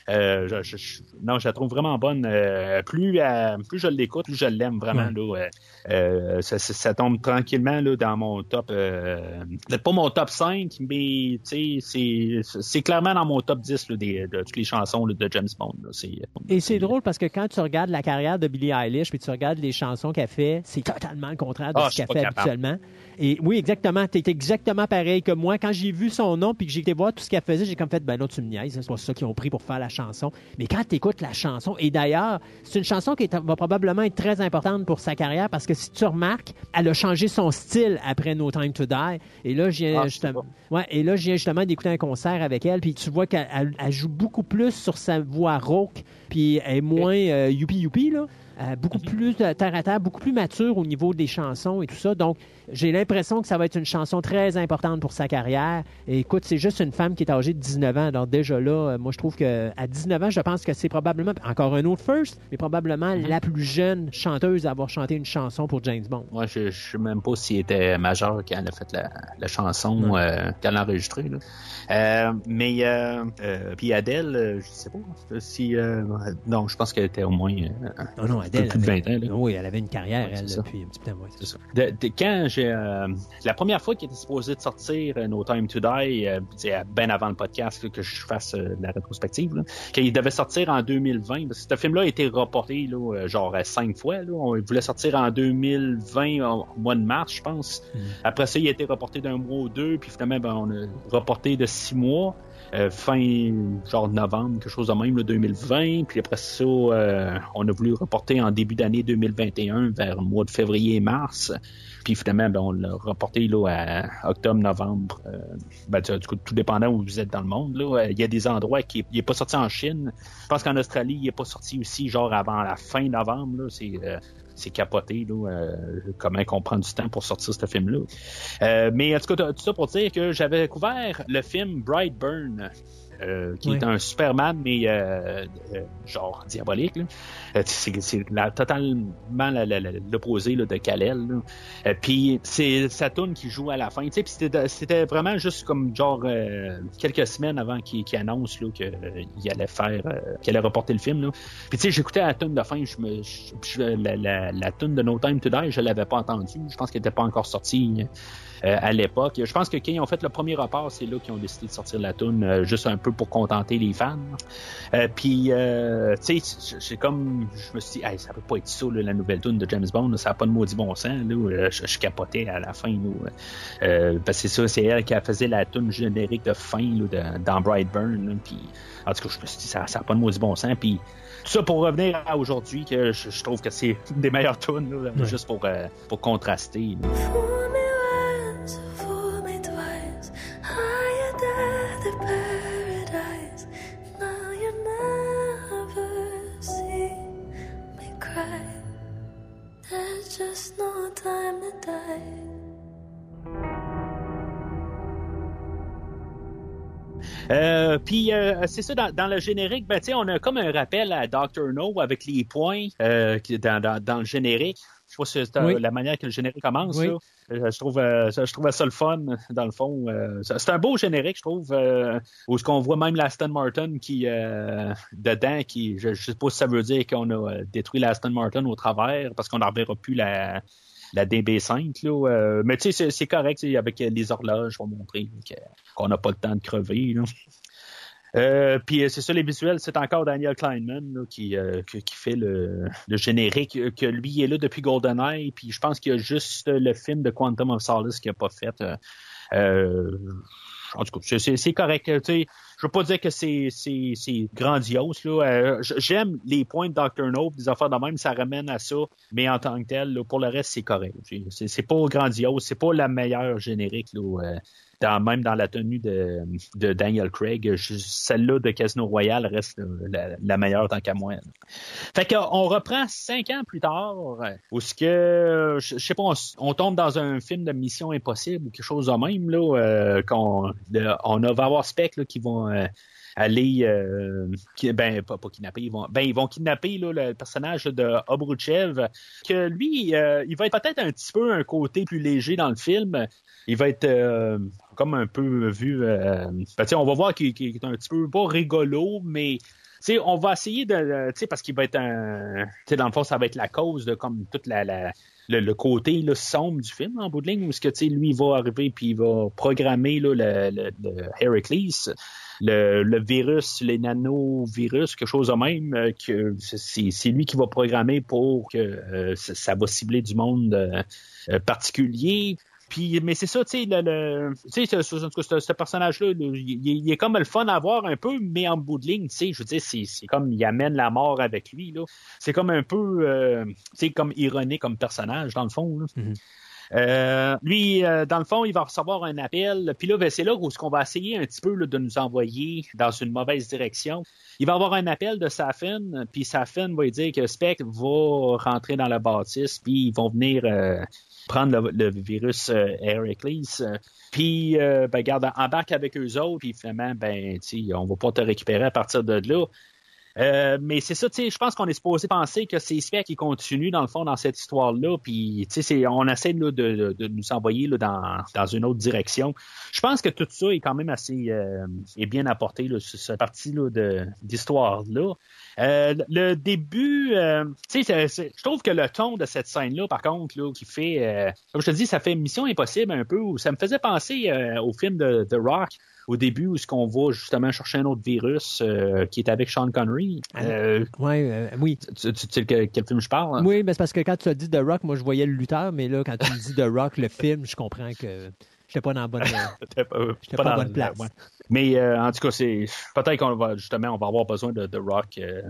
Euh, je, je- je- non, je la trouve vraiment bonne. Euh, plus, euh, plus je l'écoute, plus je l'aime vraiment. Ouais. Là, euh, euh, ça, ça- ça tombe tranquillement là, dans mon top. Euh, peut-être pas mon top 5, mais tu sais, c'est clairement dans mon top 10 là, des, de toutes les chansons là, de James Bond. là. C'est- Et c'est drôle parce que quand tu regardes la carrière de Billie Eilish puis tu regardes les chansons qu'elle fait, c'est totalement le contraire de Ah, ce qu'elle fait habituellement. Et oui, exactement. Tu exactement pareil que moi. Quand j'ai vu son nom puis que j'ai été voir tout ce qu'elle faisait, j'ai comme fait, ben non, tu me niaises. C'est pas ça qu'ils ont pris pour faire la chanson. Mais quand tu écoutes la chanson, et d'ailleurs, c'est une chanson qui est- va probablement être très importante pour sa carrière parce que si tu remarques, elle a changé son style après No Time to Die. Et là, Ah, je sais justement, ouais, et là, je viens justement d'écouter un concert avec elle, puis tu vois qu'elle elle- elle joue beaucoup plus sur sa voix rauque, puis elle est moins euh, youpi youpi là. euh, beaucoup plus euh, terre à terre, beaucoup plus mature au niveau des chansons et tout ça. Donc, j'ai l'impression que ça va être une chanson très importante pour sa carrière. Et écoute, c'est juste une femme qui est âgée de 19 ans. Alors déjà là, euh, moi, je trouve qu'à 19 ans, je pense que c'est probablement, encore un autre first, mais probablement la plus jeune chanteuse à avoir chanté une chanson pour James Bond. Moi, je ne sais même pas s'il était majeur quand elle a fait la, la chanson, euh, quand elle l'a enregistrée. là. Euh, mais, euh, euh, puis Adèle, euh, je sais pas si... euh, non, je pense qu'elle était au moins euh, Non, non, Adèle. plus de avait- 20 ans. là. Oui, elle avait une carrière, Ouais, elle, depuis un petit peu ouais. De- de- quand euh, la première fois qu'il était supposé de sortir euh, No Time to Die, euh, c'est bien avant le podcast là, que je fasse la rétrospective, qu'il devait sortir en 2020. Parce que ce film-là a été reporté là, genre cinq fois. Là. On voulait sortir en 2020 au mois de mars, je pense. Après ça, il a été reporté d'un mois ou deux, puis finalement, ben, on a reporté de six mois. Euh, fin genre novembre, quelque chose de même, là, 2020. Puis après ça, euh, on a voulu reporter en début d'année 2021 vers le mois de février-mars. Puis finalement, ben, on l'a reporté là, à octobre-novembre. Euh, ben, du coup, tout dépendant où vous êtes dans le monde. Là. Euh, Il y a des endroits qui n'est pas sorti en Chine. Je pense qu'en Australie, il n'est pas sorti aussi genre avant la fin novembre. C'est, euh, c'est capoté, là, euh, comment qu'on prend du temps pour sortir ce film-là. Euh, mais en tout cas, tout ça pour dire que j'avais découvert le film Brightburn. Euh, qui Oui. est un Superman, mais euh, euh, genre diabolique. là. C'est totalement l'opposé de Kal-El. Euh, puis c'est Saturn qui joue à la fin. tu sais, puis C'était vraiment juste comme genre euh, quelques semaines avant qu'il qu'il annonce qu'il allait faire, euh, qu'il allait reporter le film. Là. Puis tu sais, j'écoutais la tune de fin, je me, je- la, la, la tune de No Time to Die, je l'avais pas entendue. Je pense qu'elle était pas encore sortie à l'époque. Je pense que quand ils ont fait le premier report, c'est là qu'ils ont décidé de sortir la tune euh, juste un peu pour contenter les fans. Euh, puis, euh, tu sais, c'est comme, je me suis dit, Hey, ça peut pas être ça, là, la nouvelle tune de James Bond, là, ça a pas de maudit bon sens. Là, Euh, je, je capotais à la fin. Là, euh, parce que c'est ça, c'est elle qui a faisait la tune générique de fin là, de- dans Brightburn. là, Puis, en tout cas, je me suis dit, ça, ça a pas de maudit bon sens. Puis, tout ça pour revenir à aujourd'hui, que je, je trouve que c'est une des meilleures tunes, là, Ouais. juste pour, euh, pour contraster. là. No time to die. Euh, puis euh, c'est ça dans, dans le générique, ben on a comme un rappel à Dr. No avec les points euh, dans, dans, dans le générique. Je sais pas si c'est Oui. la manière que le générique commence. Oui. là. Je trouve euh, ça, je trouvais ça le fun dans le fond. Euh, c'est un beau générique, je trouve, euh, où ce qu'on voit même l'Aston Martin qui euh, dedans, qui je, je sais pas si ça veut dire qu'on a détruit l'Aston Martin au travers parce qu'on n'en reverra plus la la DB5 là, euh, mais tu sais c'est- correct avec les horloges on va montrer qu'on n'a pas le temps de crever là. Euh, puis euh, c'est ça les visuels, c'est encore Daniel Kleinman qui, qui fait le, générique, que lui est là depuis GoldenEye, puis je pense qu'il y a juste le film de Quantum of Solace qu'il n'a pas fait. En tout cas, c'est- correct. Tu sais, je veux pas dire que c'est grandiose. Euh, J'aime les points de Dr. No, des affaires de même, ça ramène à ça. Mais en tant que tel, là, pour le reste, c'est correct. C'est pas grandiose, c'est pas la meilleure générique là. euh, même dans la tenue de, de Daniel Craig, celle-là de Casino Royale reste la, meilleure tant qu'à moi. là. Fait qu'on reprend cinq ans plus tard, où ce que je, sais pas, on, tombe dans un film de Mission Impossible ou quelque chose de même là, euh, qu'on on va avoir Spec là, qui vont euh, aller euh, ben pas, kidnapper, ils vont ben ils vont kidnapper là, le personnage de Obruchev, que lui euh, il va être peut-être un petit peu un côté plus léger dans le film. Il va être euh, comme un peu vu. Ben, on va voir qu'il est un petit peu pas rigolo, mais on va essayer de, parce qu'il va être un, tu sais, dans le fond, ça va être la cause de comme toute la, le, côté là, sombre du film en bout de ligne, où que lui il va arriver puis il va programmer là, le, le Heracles, le, le virus, les nanovirus, quelque chose de même, euh, que c'est lui qui va programmer pour que euh, ça, va cibler du monde euh, particulier. Puis, mais c'est ça, tu sais, le, le- tu sais, ce, ce- personnage-là, là, il, il- est comme le fun à voir un peu, mais en bout de ligne, tu sais, je veux dire, c'est comme il amène la mort avec lui, là. C'est comme un peu, euh, tu sais, comme ironique comme personnage, dans le fond, là. Mhm. Euh, lui, euh, dans le fond, il va recevoir un appel. Puis là, ben, c'est là où ce qu'on va essayer un petit peu de nous envoyer dans une mauvaise direction. Il va avoir un appel de Safin, puis Safin va lui dire que Spectre va rentrer dans la bâtisse, puis ils vont venir euh, prendre le, virus Heracles. Puis, ben, garde, embarque avec eux autres, puis finalement, ben, on va pas te récupérer à partir de là. Euh, mais c'est ça, tu sais, je pense qu'on est supposé penser que c'est Spec qui continue, dans le fond, dans cette histoire-là, puis, tu sais, on essaie de, nous envoyer dans, une autre direction. Je pense que tout ça est quand même assez euh, bien apporté, sur cette partie là, de- d'histoire-là. Euh, le début, tu sais, je trouve que le ton de cette scène-là, par contre, qui fait, comme je te dis, ça fait Mission Impossible un peu, ça me faisait penser au film de, de Rock, au début, où ce qu'on va justement chercher un autre virus euh, qui est avec Sean Connery. Euh, Ouais, euh, oui. tu, tu- tu sais quel, quel film je parle? hein? Oui, mais c'est parce que quand tu as dit The Rock, moi je voyais le lutteur, mais là, quand tu me dis The Rock, le film, je comprends que j'étais pas dans la bonne. Pas, J'étais pas dans- bonne place. ouais. Mais euh, en tout cas, c'est peut-être qu'on va justement on va avoir besoin de, de Rock euh,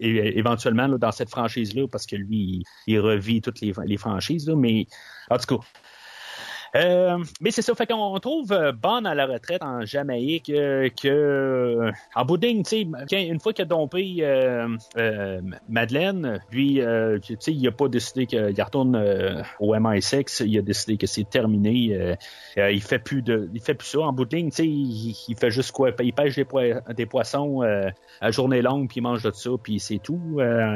é- éventuellement là, dans cette franchise-là, parce que lui, il, il revit toutes les, les franchises. Là, mais en tout cas. Euh, mais c'est ça, fait qu'on trouve euh, Bond à la retraite en Jamaïque euh, que en bout de ligne, tu sais, quand- une fois qu'il a dompé euh, Madeleine, lui, tu sais, il a pas décidé qu'il retourne au MI6, il a décidé que c'est terminé. il fait plus de, il fait plus ça. En bout de ligne, tu sais, il, il fait juste quoi? Il pêche des, poi- des poissons à journée longue, puis il mange de ça, puis c'est tout.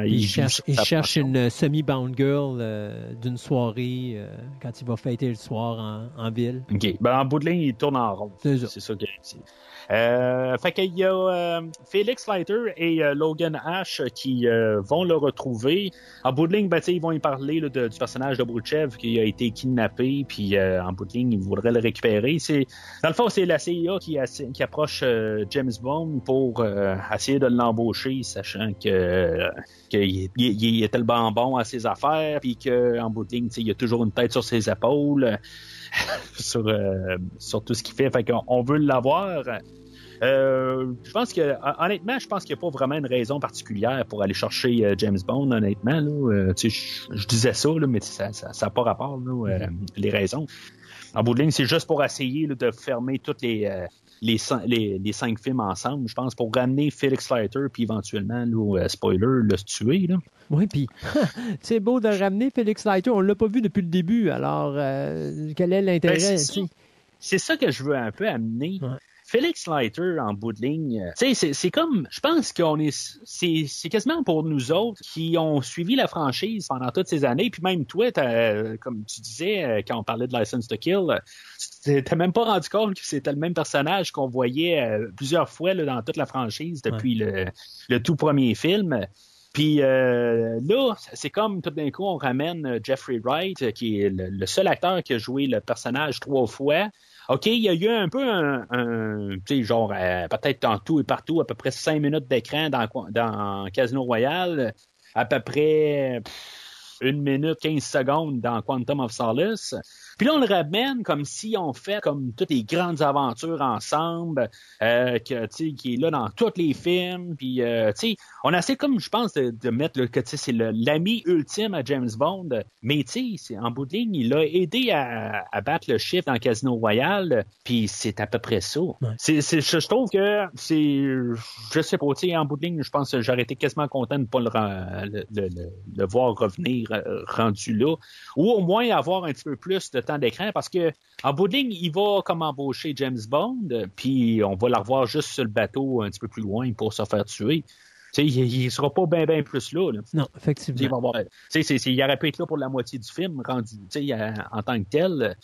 Il, cherche, il cherche une semi-bound girl d'une soirée quand il va fêter le soir en, en ville. OK. Ben, en bout de ligne, il tourne en rond. C'est ça. C'est ça que. Euh, fait qu'il y a euh, Félix Leiter et euh, Logan Ash qui euh, vont le retrouver. En bout de ligne, ben, ils vont y parler là, de- du personnage de Bruchev qui a été kidnappé, puis euh, en bout de ligne, ils voudraient le récupérer. C'est Dans le fond, c'est la CIA qui, approche James Bond pour essayer de l'embaucher, sachant que qu'il il, est tellement bon à ses affaires, puis qu'en bout de ligne, il a toujours une tête sur ses épaules. sur, euh, sur tout ce qu'il fait. Fait qu'on on veut l'avoir. Euh, je pense que, hon- honnêtement, je pense qu'il n'y a pas vraiment une raison particulière pour aller chercher euh, James Bond, honnêtement. Là. Euh, tu sais, je, je disais ça, là, mais ça n'a ça, ça a pas rapport, là, euh, les raisons. En bout de ligne, c'est juste pour essayer là, de fermer toutes les, euh, les, les, les cinq films ensemble, je pense, pour ramener Felix Leiter, puis éventuellement, là, euh, spoiler, le tuer. Là. Oui, puis c'est beau de ramener Félix Leiter. On l'a pas vu depuis le début. Alors, euh, quel est l'intérêt Ben, c'est ça. que je veux un peu amener. Ouais. Félix Leiter en bout de ligne, euh, tu sais, c'est- comme, je pense qu'on est, c'est quasiment pour nous autres qui ont suivi la franchise pendant toutes ces années, puis même toi, t'as- comme tu disais euh, quand on parlait de License to Kill, euh, t'es même pas rendu compte que c'était le même personnage qu'on voyait euh, plusieurs fois là, dans toute la franchise depuis le, le tout premier film. Puis euh, là, c'est comme tout d'un coup, on ramène euh, Jeffrey Wright, euh, qui est le, le seul acteur qui a joué le personnage trois fois. OK, il y a eu un peu un, un tu sais, genre, euh, peut-être en tout et partout, à peu près cinq minutes d'écran dans, dans Casino Royale, à peu près une minute, 15 secondes dans Quantum of Solace. Puis là, on le ramène comme si on fait comme toutes les grandes aventures ensemble, euh, que, tu sais, qui est là dans tous les films. Puis, euh, tu sais, on essaie comme, je pense, de, de mettre le, que tu sais, c'est l'ami ultime à James Bond. Mais tu sais, c'est- en bout de ligne, il l'a aidé à, à battre le chiffre dans Casino Royale. Puis c'est à peu près ça. C'est- je trouve que c'est, je sais pas, en bout de ligne, je pense que j'aurais été quasiment content de ne pas le, le- le- le voir revenir euh, rendu là. Ou au moins avoir un petit peu plus de temps d'écran parce que en bout de ligne, il va comme embaucher James Bond, puis on va la revoir juste sur le bateau un petit peu plus loin pour se faire tuer. Il, il sera pas bien bien plus là. là. Non, sais, il, effectivement. va avoir- tu sais, c'est- c'est- il aurait pu être là pour la moitié du film, rendu, en tant que tel.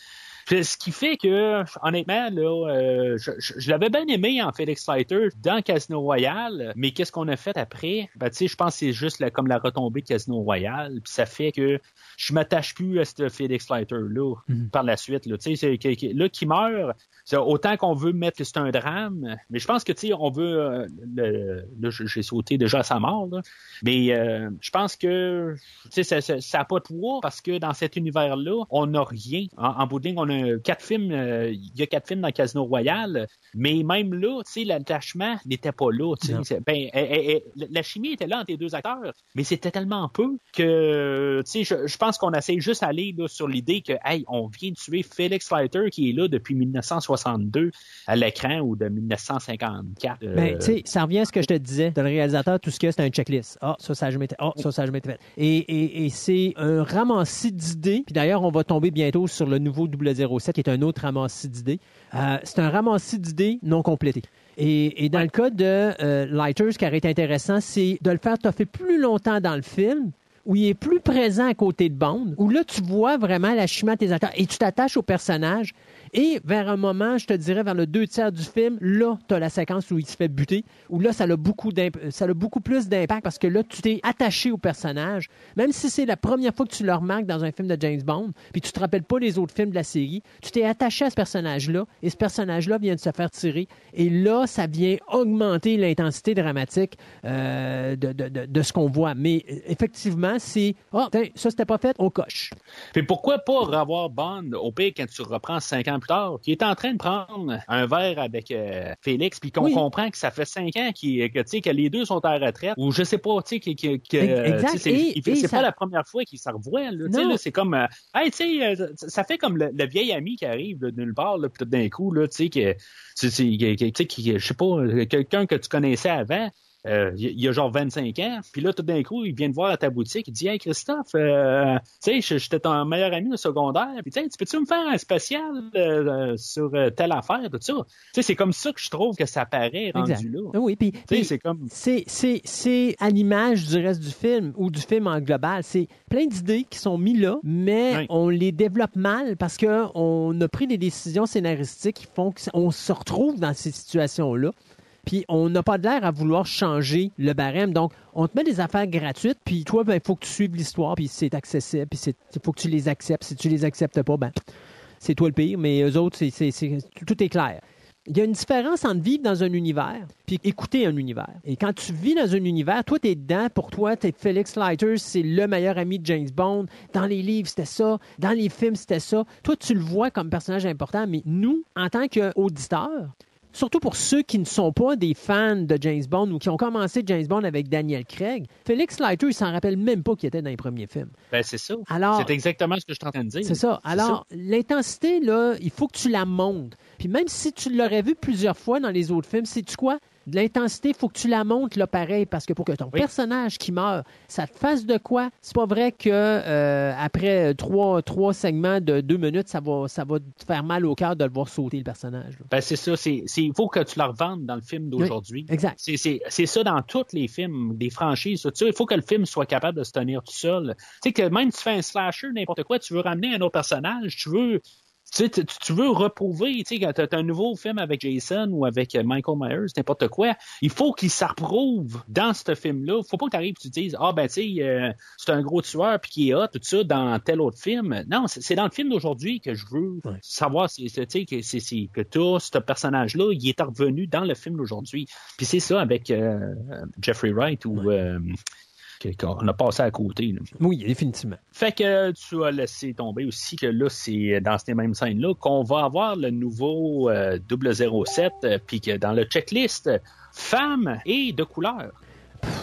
Ce qui fait que, honnêtement, là, euh, je, je- je l'avais bien aimé en Felix Leiter dans Casino Royale, mais qu'est-ce qu'on a fait après? Ben, tu sais, je pense que c'est juste la- comme la retombée de Casino Royale, puis ça fait que je m'attache plus à ce Felix Leiter-là Mhm. par la suite. Là, tu sais, là qui meurt, autant qu'on veut mettre que c'est un drame, mais je pense que, tu sais, on veut... euh, le- j'ai sauté déjà à sa mort, là. Mais euh, je pense que tu sais, ça n'a pas de poids parce que dans cet univers-là, on n'a rien. En, en bout de ligne, on a quatre films, euh, il y a quatre films dans Casino Royale, mais même là, tu sais, l'attachement n'était pas là. Ben, elle- elle- elle- la chimie était là entre les deux acteurs, mais c'était tellement peu que, tu sais, je, je pense qu'on essaie juste d'aller sur l'idée que, hey, on vient de tuer Felix Leiter qui est là depuis 1962 à l'écran ou de 1954. euh, Ben, tu sais, ça revient à ce que je te disais. De le réalisateur, tout ce qu'il y a, c'est un checklist. Ah, ça, ça a jamais été. Ah, ça, ça été fait. Et, et, et c'est un ramassis d'idées. Puis d'ailleurs, on va tomber bientôt sur le nouveau 007, qui est un autre ramassis d'idées. Euh, c'est un ramassis d'idées non complété. Et, et dans le cas de euh, Lighters, ce qui aurait été intéressant, c'est de le faire toffer plus longtemps dans le film, où il est plus présent à côté de Bond, où là, tu vois vraiment la chimie de tes acteurs et tu t'attaches au personnage. Et vers un moment, je te dirais, vers le deux tiers du film, là, tu as la séquence où il se fait buter, où là, ça a beaucoup, ça a beaucoup plus d'impact parce que là, tu t'es attaché au personnage. Même si c'est la première fois que tu le remarques dans un film de James Bond, puis tu te rappelles pas les autres films de la série, tu t'es attaché à ce personnage-là, et ce personnage-là vient de se faire tirer. Et là, ça vient augmenter l'intensité dramatique euh, de, ce qu'on voit. Mais effectivement, c'est Ah, tiens, ça, c'était pas fait, on coche. Puis pourquoi pas revoir Bond? Au pire quand tu reprends cinq ans plus tard, qui est en train de prendre un verre avec euh, Félix, puis qu'on Oui. comprend que ça fait cinq ans qu'il- que, que les deux sont à la retraite, ou je sais pas, tu sais, que, c'est ça- pas la première fois qu'ils se revoient. Là, c'est comme, euh, hey, tu sais, euh, ça fait comme le, le vieil ami qui arrive de nulle part, là, puis tout d'un coup, là, tu sais, que, je sais pas, quelqu'un que tu connaissais avant. Euh, il y a genre 25 ans, puis là, tout d'un coup, il vient te voir à ta boutique, il dit Hey Christophe, euh, tu sais, j'étais ton meilleur ami au secondaire, puis tu sais, tu peux-tu me faire un spécial euh, sur telle affaire, tout ça? Tu sais, c'est comme ça que je trouve que ça paraît rendu Exact. là. Ah Oui, puis c'est comme. c'est, à l'image du reste du film ou du film en global. C'est plein d'idées qui sont mises là, mais Oui. on les développe mal parce qu'on a pris des décisions scénaristiques qui font qu'on se retrouve dans ces situations-là. Puis on n'a pas de l'air à vouloir changer le barème. Donc, on te met des affaires gratuites, puis toi, ben, il faut que tu suives l'histoire, puis c'est accessible, puis il faut que tu les acceptes. Si tu les acceptes pas, ben, c'est toi le pire, mais eux autres, c'est, tout est clair. Il y a une différence entre vivre dans un univers puis écouter un univers. Et quand tu vis dans un univers, toi, tu es dedans. Pour toi, t'es Felix Leiter, c'est le meilleur ami de James Bond. Dans les livres, c'était ça. Dans les films, c'était ça. Toi, tu le vois comme personnage important. Mais nous, en tant qu'auditeurs, surtout pour ceux qui ne sont pas des fans de James Bond ou qui ont commencé James Bond avec Daniel Craig, Felix Leiter, il s'en rappelle même pas qu'il était dans les premiers films. Ben, c'est ça. Alors, C'est exactement ce que je suis en train de dire. c'est ça. Alors, l'intensité, là, il faut que tu la montes. Puis même si tu l'aurais vu plusieurs fois dans les autres films, sais-tu quoi? De l'intensité, il faut que tu la montes, là, pareil, parce que pour que ton Oui. personnage qui meurt, ça te fasse de quoi? C'est pas vrai que euh, après trois, trois segments de deux minutes, ça va, ça va te faire mal au cœur de le voir sauter, le personnage. Ben, c'est ça. Il faut que tu la revendes dans le film d'aujourd'hui. Exact. C'est, ça dans tous les films, des franchises. Il faut que le film soit capable de se tenir tout seul. Tu sais, que même si tu fais un slasher, n'importe quoi, tu veux ramener un autre personnage, tu veux. Tu, sais, tu, tu veux reprouver, tu sais, quand tu as un nouveau film avec Jason ou avec euh, Michael Myers, n'importe quoi, il faut qu'il s'approuve dans ce film-là. faut pas que tu arrives et tu te dises, ah ben tu sais, euh, c'est un gros tueur puis qui est hot, tout ça, dans tel autre film. Non, c'est, dans le film d'aujourd'hui que je veux Ouais. savoir, c'est, tu sais, que, c'est, que toi, ce personnage-là, il est revenu dans le film d'aujourd'hui. Puis c'est ça avec euh, Jeffrey Wright ou euh, qu'on a passé à côté. là. Oui, définitivement. Fait que tu as laissé tomber aussi que là, c'est dans ces mêmes scènes-là qu'on va avoir le nouveau euh, 007, euh, puis que dans le checklist, femmes et de couleur.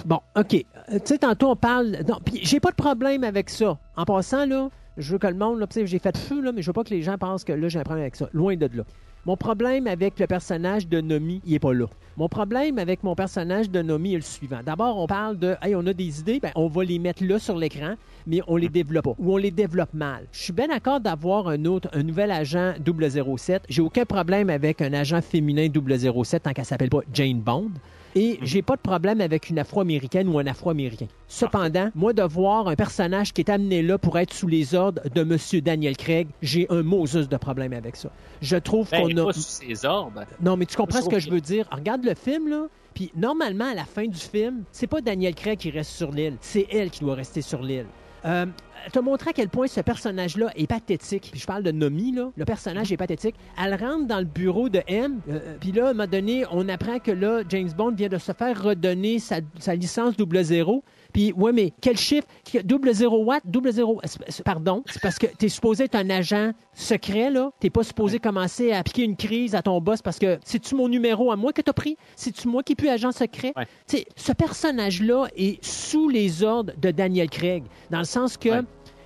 Bon, OK. Euh, Tu sais, tantôt, on parle. Non, puis j'ai pas de problème avec ça. En passant, là, je veux que le monde, là, tu sais, j'ai fait feu, là, mais je veux pas que les gens pensent que là, j'ai un problème avec ça. Loin de là. Mon problème avec le personnage de Nomi, il est pas là. Mon problème avec mon personnage de Nomi est le suivant. D'abord, on parle de, hey, on a des idées, ben, on va les mettre là sur l'écran, mais on les développe pas, ou on les développe mal. Je suis bien d'accord d'avoir un autre, un nouvel agent 007. J'ai aucun problème avec un agent féminin 007 tant qu'elle s'appelle pas Jane Bond. Et j'ai pas de problème avec une afro-américaine ou un afro-américain. Cependant, moi, de voir un personnage qui est amené là pour être sous les ordres de M. Daniel Craig, j'ai un Moses de problème avec ça. Je trouve Ben, qu'on a. pas sous ses ordres. Non, mais tu comprends ce que je veux dire? Regarde le film, là. Puis normalement, à la fin du film, c'est pas Daniel Craig qui reste sur l'île, c'est elle qui doit rester sur l'île. Euh, te montrer à quel point ce personnage-là est pathétique. Puis je parle de Nomi, là. Le personnage est pathétique. Elle rentre dans le bureau de M, euh, euh, puis là, à un moment donné, on apprend que là, James Bond vient de se faire redonner sa, sa licence double zéro. Puis, ouais, mais quel chiffre? Double zéro what? Double zéro. c'est- Pardon? C'est parce que t'es supposé être un agent secret, là. T'es pas supposé commencer à piquer une crise à ton boss parce que c'est-tu mon numéro à moi que t'as pris? C'est-tu moi qui plus agent secret? Ouais. Tu ce personnage-là est sous les ordres de Daniel Craig, dans le sens que. Ouais.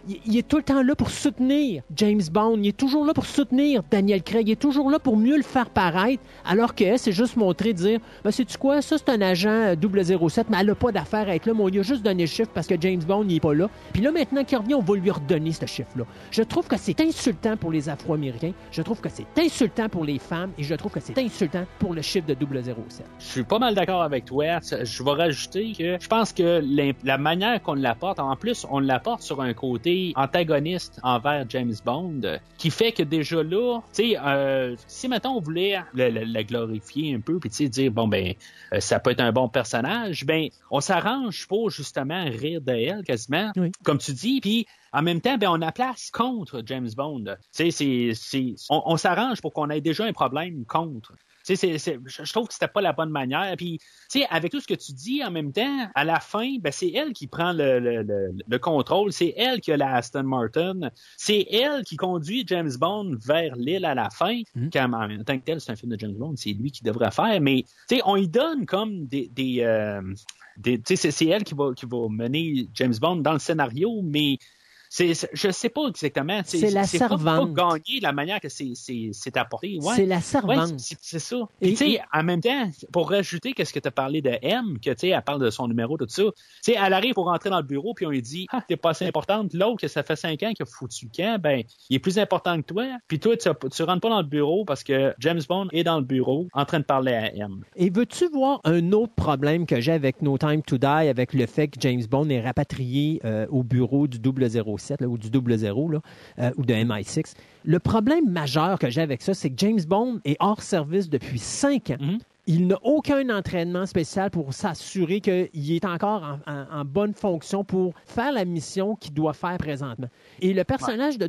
Il est tout le temps là pour soutenir James Bond. Il est toujours là pour soutenir Daniel Craig. Il est toujours là pour mieux le faire paraître. Alors que c'est juste montrer, dire ben, sais-tu quoi, ça c'est un agent euh, 007, mais elle n'a pas d'affaire à être là. Mais on lui a juste donné le chiffre parce que James Bond n'est pas là. Puis là, maintenant qu'il revient, on va lui redonner ce chiffre-là. Je trouve que c'est insultant pour les Afro-Américains. Je trouve que c'est insultant pour les femmes. Et je trouve que c'est insultant pour le chiffre de 007. Je suis pas mal d'accord avec toi. Je vais rajouter que je pense que la manière qu'on l'apporte, en plus, on l'apporte sur un côté antagoniste envers James Bond, qui fait que déjà là, tu sais, euh, si maintenant on voulait le glorifier un peu, puis tu sais, dire, bon, ben, euh, ça peut être un bon personnage, ben, on s'arrange pour justement rire de elle quasiment, Oui. comme tu dis, puis en même temps, ben, on la place contre James Bond. Tu sais, on, on s'arrange pour qu'on ait déjà un problème contre. Je trouve que c'était pas la bonne manière. Puis, tu sais, avec tout ce que tu dis, en même temps, à la fin, ben, c'est elle qui prend le, le, le, le contrôle. C'est elle qui a la Aston Martin. C'est elle qui conduit James Bond vers l'île à la fin. Mhm. Quand, en tant que tel, c'est un film de James Bond, c'est lui qui devrait faire. Mais, tu sais, on y donne comme des... des, euh, des- tu sais, c'est, c'est elle qui va, qui va mener James Bond dans le scénario, mais c'est, c'est- je sais pas exactement. C'est la pas- servante. Pas, gagné de la manière que c'est, c'est, c'est apporté. Ouais. C'est la Ouais, servante. c'est c'est ça. Et- Puis, tu sais, en même temps, pour rajouter qu'est-ce que tu as parlé de M, que tu sais, elle parle de son numéro, tout ça. Tu sais, elle arrive pour rentrer dans le bureau, puis on lui dit, ah, t'es pas assez importante. L'autre, que ça fait cinq ans qu'il a foutu le camp, ben, il est plus important que toi. Puis toi, tu, tu rentres pas dans le bureau parce que James Bond est dans le bureau en train de parler à M. Et veux-tu voir un autre problème que j'ai avec No Time to Die, avec le fait que James Bond est rapatrié euh, au bureau du 007 là, ou du 00 là, euh, ou de MI6? Le problème majeur que j'ai avec ça, c'est que James Bond est hors service depuis cinq ans. Mhm. Il n'a aucun entraînement spécial pour s'assurer qu'il est encore en, en- en bonne fonction pour faire la mission qu'il doit faire présentement. Et le personnage de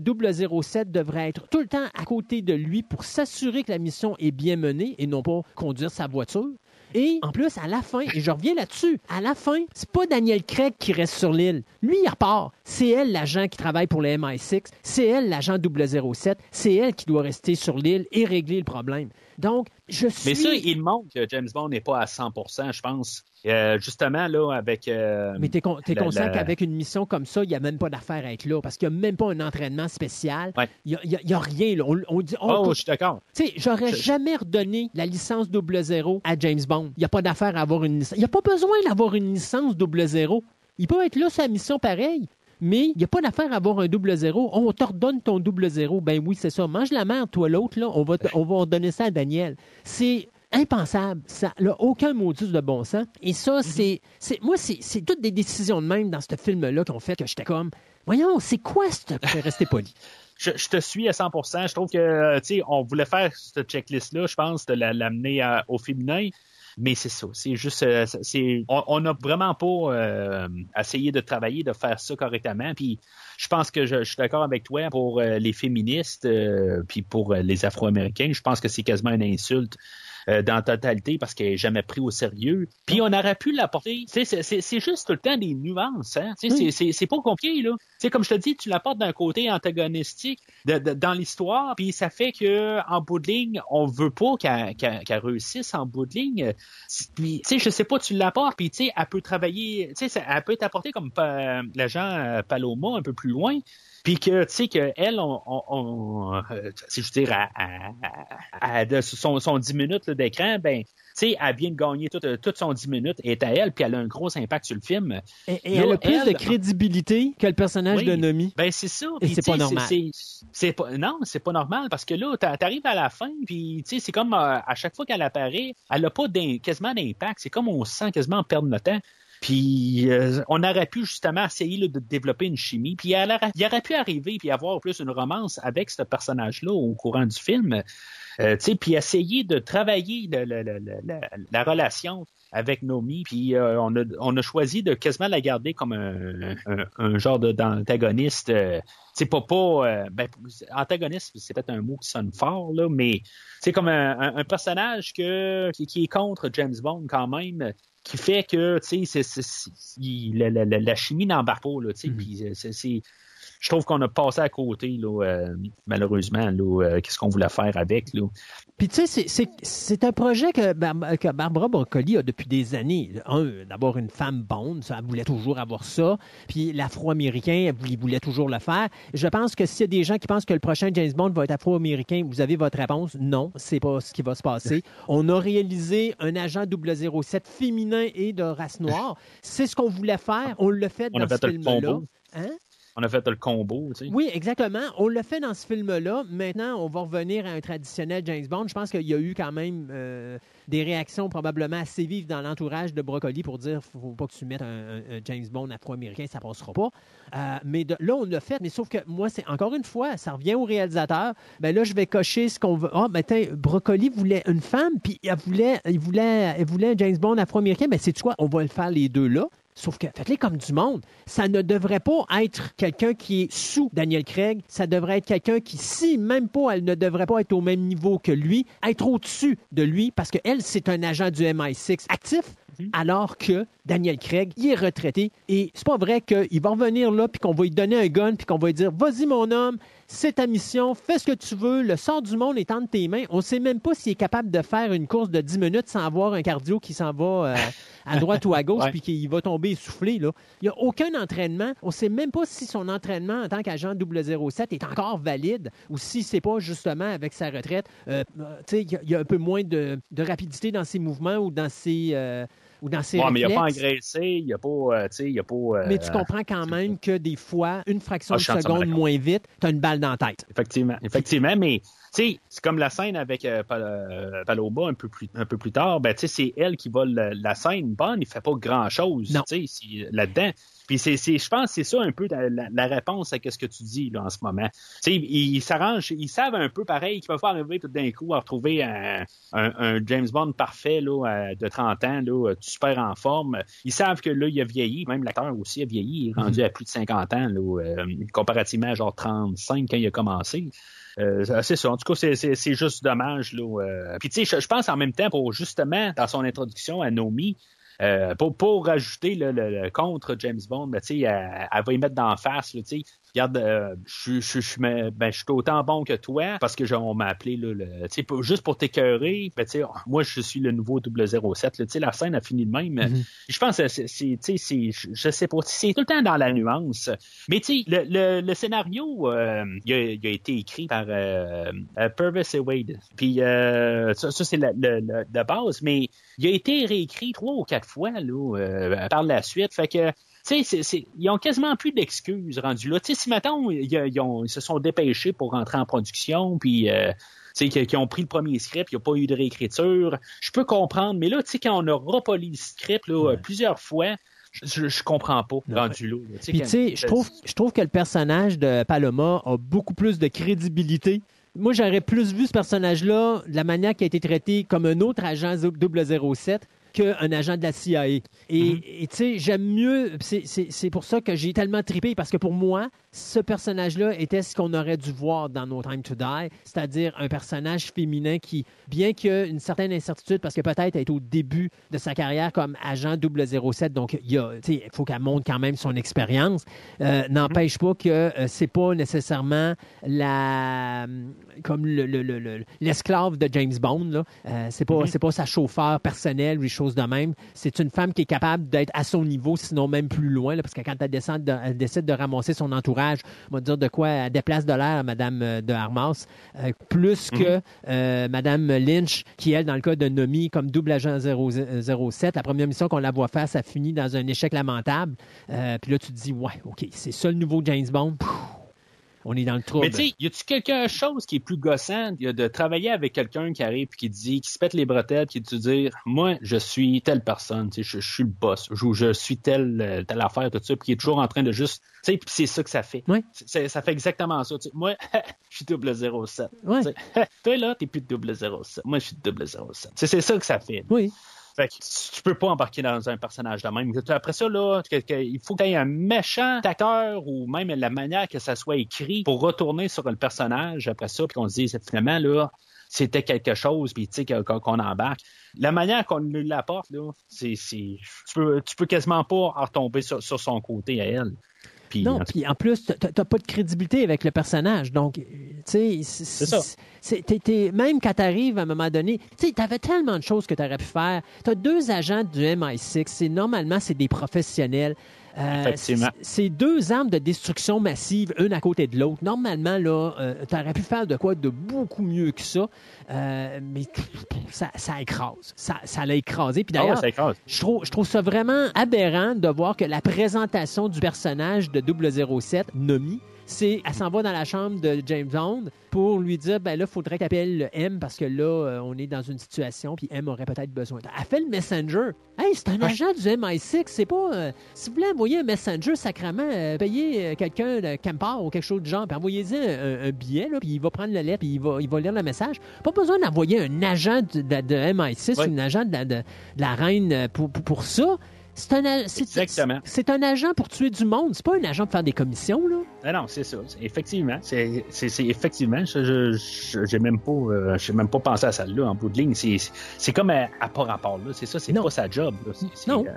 007 devrait être tout le temps à côté de lui pour s'assurer que la mission est bien menée et non pas conduire sa voiture. Et en plus, à la fin, et je reviens là-dessus, à la fin, c'est pas Daniel Craig qui reste sur l'île. Lui, il repart. C'est elle, l'agent qui travaille pour le MI6. C'est elle, l'agent 007. C'est elle qui doit rester sur l'île et régler le problème. Donc, je suis... Mais ça, il montre que James Bond n'est pas à 100%, je pense. Euh, justement, là, avec... euh, Mais t'es, con- t'es la- conscient la- qu'avec une mission comme ça, il n'y a même pas d'affaire à être là parce qu'il n'y a même pas un entraînement spécial. Ouais. Il n'y a, rien. là. On, on dit, oh, Oh, je suis d'accord. tu sais, j'aurais je- jamais redonné la licence double zéro à James Bond. Il n'y a pas d'affaire à avoir une licence. Il n'y a pas besoin d'avoir une licence double zéro. Il peut être là sa mission pareil. Mais il n'y a pas d'affaire à avoir un double zéro. On t'ordonne ton double zéro. Ben oui, c'est ça. Mange la merde, toi l'autre, là. On va, on va donner ça à Daniel. C'est impensable. Ça n'a aucun modus de bon sens. Et ça, c'est, c'est. Moi, c'est, c'est toutes des décisions de même dans ce film-là qui ont fait que j'étais comme. Voyons, c'est quoi ce. Rester poli? Je, je te suis à 100%. Je trouve que, tu sais, on voulait faire cette checklist-là, je pense, de la- l'amener à- au féminin. Mais c'est ça. C'est juste, euh, c'est, on- n'a vraiment pas euh, essayé de travailler, de faire ça correctement. Puis, je pense que je, je suis d'accord avec toi pour euh, les féministes, puis pour les Afro-Américains. Je pense que c'est quasiment une insulte. Euh, dans la totalité parce qu'elle n'est jamais pris au sérieux. Puis on aurait pu l'apporter. C'est c'est- c'est juste tout le temps des nuances. Hein? Tu sais, Oui. c'est- C'est c'est pas compliqué. Là. Tu sais, comme je te dis, tu l'apportes d'un côté antagonistique de- de- dans l'histoire, puis ça fait que en bout de ligne, on veut pas qu'elle qu'elle- qu'elle réussisse en bout de ligne. Puis, tu sais, je sais pas, tu l'apportes, puis tu sais, elle peut travailler, tu sais, ça- elle peut être apportée comme euh, l'agent euh, Paloma un peu plus loin. Puis que, tu sais, qu'elle, on, on, on, euh, si je veux dire, à, à- à- à- de son, son 10 minutes d'écran, ben, tu sais, elle vient de gagner toute, toute son 10 minutes, est à elle, puis elle a un gros impact sur le film. Et, et elle a plus de crédibilité que le personnage Oui. de Nomi. Ben c'est ça. Et c'est pas normal. c'est- pas non, c'est pas normal parce que là, t'a- t'arrives à la fin, puis tu sais, c'est comme euh, à chaque fois qu'elle apparaît, elle a pas quasiment d'impact. C'est comme on se sent quasiment perdre notre temps. Puis euh, on aurait pu justement essayer là, de développer une chimie. Puis elle aurait- il aurait pu arriver puis avoir plus une romance avec ce personnage-là au courant du film. Euh, puis essayer de travailler le- le- le- le- la, la relation avec Nomi, puis euh, on, a, on a choisi de quasiment la garder comme un, un, un genre d'antagoniste. euh, c'est pas pas euh, ben, antagoniste, c'est peut-être un mot qui sonne fort là, mais c'est comme un, personnage que qui, qui est contre James Bond quand même, qui fait que tu sais, la, la- la- chimie n'embarque pas là, tu sais, puis c'est- c'est je trouve qu'on a passé à côté, là, euh, malheureusement, là, euh, qu'est-ce qu'on voulait faire avec. Là. Puis tu sais, c'est- un projet que, Bar- que Barbara Broccoli a depuis des années. Un, d'abord une femme bonde, ça, elle voulait toujours avoir ça. Puis l'afro-américain, elle voulait, il voulait toujours le faire. Je pense que s'il y a des gens qui pensent que le prochain James Bond va être afro-américain, vous avez votre réponse. Non, c'est pas ce qui va se passer. On a réalisé un agent 007 féminin et de race noire. C'est ce qu'on voulait faire. On l'a fait On dans a fait ce film-là. Hein? On a fait le combo, tu. Oui, exactement. On l'a fait dans ce film-là. Maintenant, on va revenir à un traditionnel James Bond. Je pense qu'il y a eu quand même euh, des réactions probablement assez vives dans l'entourage de Broccoli pour dire faut pas que tu mettes un, James Bond afro-américain, ça passera pas. Euh, mais là, on l'a fait. Mais sauf que moi, c'est encore une fois, ça revient au réalisateur. Ben là, je vais cocher ce qu'on veut. Ah, ben tiens, Broccoli voulait une femme, puis il voulait, il voulait un James Bond afro-américain. Ben c'est quoi? On va le faire les deux là. Sauf que faites-les comme du monde. Ça ne devrait pas être quelqu'un qui est sous Daniel Craig. Ça devrait être quelqu'un qui, si même pas, elle ne devrait pas être au même niveau que lui, être au-dessus de lui parce qu'elle, c'est un agent du MI6 actif. Alors que Daniel Craig, il est retraité et c'est pas vrai qu'il va revenir là puis qu'on va lui donner un gun puis qu'on va lui dire vas-y mon homme, c'est ta mission, fais ce que tu veux, le sort du monde est entre tes mains. On sait même pas s'il est capable de faire une course de 10 minutes sans avoir un cardio qui s'en va euh, à droite ou à gauche Ouais. puis qu'il va tomber essoufflé. Là. Il n'y a aucun entraînement. On ne sait même pas si son entraînement en tant qu'agent 007 est encore valide ou si c'est pas justement avec sa retraite. Euh, il y a- il y, a un peu moins de, de rapidité dans ses mouvements ou dans ses, euh, ou dans ses Ouais, mais il n'a pas engraissé, il n'a pas, euh, il a pas. euh, Mais tu comprends quand même que des fois, une fraction Ah, de seconde moins vite, tu as une balle dans la tête. Effectivement, effectivement, mais sais, c'est comme la scène avec euh, euh, Paloma un peu plus un peu plus tard, ben c'est elle qui vole la, la scène. Bond, il fait pas grand chose, Non. tu sais, c'est- là-dedans. Puis c'est, c'est, je pense que c'est ça un peu la, réponse à ce que tu dis là en ce moment. Tu sais, ils s'arrangent, ils savent un peu pareil qu'ils peuvent pas arriver tout d'un coup à retrouver un, un- un James Bond parfait là, euh, de 30 ans, là, euh, super en forme. Ils savent que là, il a vieilli, même l'acteur aussi a vieilli, il est rendu à plus de 50 ans, là, euh, comparativement à genre 35 quand il a commencé. Euh, c'est ça. En tout cas, c'est, juste dommage. Là, euh. Puis tu sais, je, pense en même temps pour justement dans son introduction à Nomi, euh, pour, pour rajouter le, le- le contre James Bond, ben, elle, elle va y mettre d'en face. là. Regarde, euh, je, je, ben, je suis autant bon que toi parce que genre, on m'a appelé là, le, tu sais, pour- juste pour t'écœurer. Ben, tu sais, moi, je suis le nouveau 007. là, tu sais, la scène a fini de même. Je pense que c'est, je, sais pas, c'est tout le temps dans la nuance. Mais tu sais, le, le, le scénario, euh, il, a, il a été écrit par euh, euh, Purvis et Wade. Puis euh, ça, ça, c'est la, de base, mais il a été réécrit trois ou quatre fois là, euh, par la suite. Fait que sais, ils ont quasiment plus d'excuses rendus là. Tu sais, si maintenant ils, ils ont- ils se sont dépêchés pour rentrer en production, puis euh, tu sais, qui, qui ont pris le premier script, il n'y a pas eu de réécriture. Je peux comprendre, mais là, tu sais, quand on a repoli le script là, plusieurs fois, je, comprends pas rendu là. Puis tu quand- sais, je trouve, je trouve que le personnage de Paloma a beaucoup plus de crédibilité. Moi, j'aurais plus vu ce personnage-là de la manière qui a été traité comme un autre agent 007 qu'un agent de la CIA. Et Mm-hmm. et tu sais, j'aime mieux, c'est- pour ça que j'ai tellement trippé, parce que pour moi, ce personnage-là était ce qu'on aurait dû voir dans No Time to Die, c'est-à-dire un personnage féminin qui, bien qu'il y ait une certaine incertitude, parce que peut-être elle est au début de sa carrière comme agent 007, donc il faut qu'elle montre quand même son expérience, euh, n'empêche pas que euh, c'est pas nécessairement la comme le- le- le- le- l'esclave de James Bond. Là. Euh, c'est pas c'est pas sa chauffeur personnel ou des choses de même. C'est une femme qui est capable d'être à son niveau, sinon même plus loin, là, parce que quand elle, descend de- elle décide de ramasser son entourage, on va dire de quoi elle déplace de l'air à Madame euh, de Armas, euh, plus que euh, Madame Lynch, qui elle, dans le cas de Nomi, comme double agent 0, 07, la première mission qu'on la voit faire, ça finit dans un échec lamentable. Euh, puis là, tu te dis, ouais, ok, c'est ça le nouveau James Bond. On est dans le trouble. Mais tu sais, y a-tu quelque chose qui est plus gossant y a de travailler avec quelqu'un qui arrive puis qui dit, qui se pète les bretelles de te dire, moi, je suis telle personne, tu sais, je, je suis le boss, je, je suis telle, euh, telle affaire, tout ça, puis qui est toujours en train de juste, tu sais, puis c'est ça que ça fait. Oui. Ça fait exactement ça. tu sais. Moi, je suis double 07. Ouais. Tu sais, Toi là, t'es plus double 07. Moi, je suis double 07. C'est c'est ça que ça fait. Oui. Fait que tu peux pas embarquer dans un personnage de même. Après ça, là, il faut qu'il y ait un méchant acteur ou même la manière que ça soit écrit pour retourner sur le personnage après ça, puis qu'on se dise finalement, là, c'était quelque chose, puis tu sais, qu'on embarque. La manière qu'on lui l'apporte, là, c'est, tu peux, tu peux quasiment pas retomber sur, sur son côté à elle. Puis, Non, en puis en plus, t'as- pas de crédibilité avec le personnage. Donc, euh, tu sais, même quand t'arrives à un moment donné, tu sais, t'avais tellement de choses que t'aurais pu faire. T'as deux agents du MI6, c'est normalement, c'est des professionnels. Euh, c'est- deux armes de destruction massive, une à côté de l'autre. Normalement, là, euh, t'aurais pu faire de quoi de beaucoup mieux que ça, Euh, mais ça, ça écrase. Ça, ça l'a écrasé. Puis Ah d'ailleurs, ça écrase. je trouve, je trouve ça vraiment aberrant de voir que la présentation du personnage de 007, Nomi, c'est elle s'en va dans la chambre de James Bond pour lui dire ben là, faudrait qu'elle appelle le M parce que là, euh, on est dans une situation puis M aurait peut-être besoin. Elle fait le messenger. Hey, c'est un agent du MI6, c'est pas. euh, si vous voulez envoyer un messenger sacrament, euh, payez euh, quelqu'un de Campar ou quelque chose du genre, puis envoyez-y un, un billet, là, puis il va prendre le lettre, puis il va, il va lire le message. Pas besoin d'envoyer un agent de, de- de MI6 Ouais. ou un agent de la, de- de la reine pour, pour, pour ça. C'est un, a- c'est- Exactement. C'est un agent pour tuer du monde. C'est pas un agent pour faire des commissions, là. Ah non, c'est ça. C'est- Effectivement. C'est, c'est, c'est- effectivement. Je, j'ai même pas, euh, j'ai même pas pensé à celle-là en bout de ligne. C'est, c'est comme à, à pas rapport là. C'est ça. C'est Non. pas sa job. Là. Non. euh,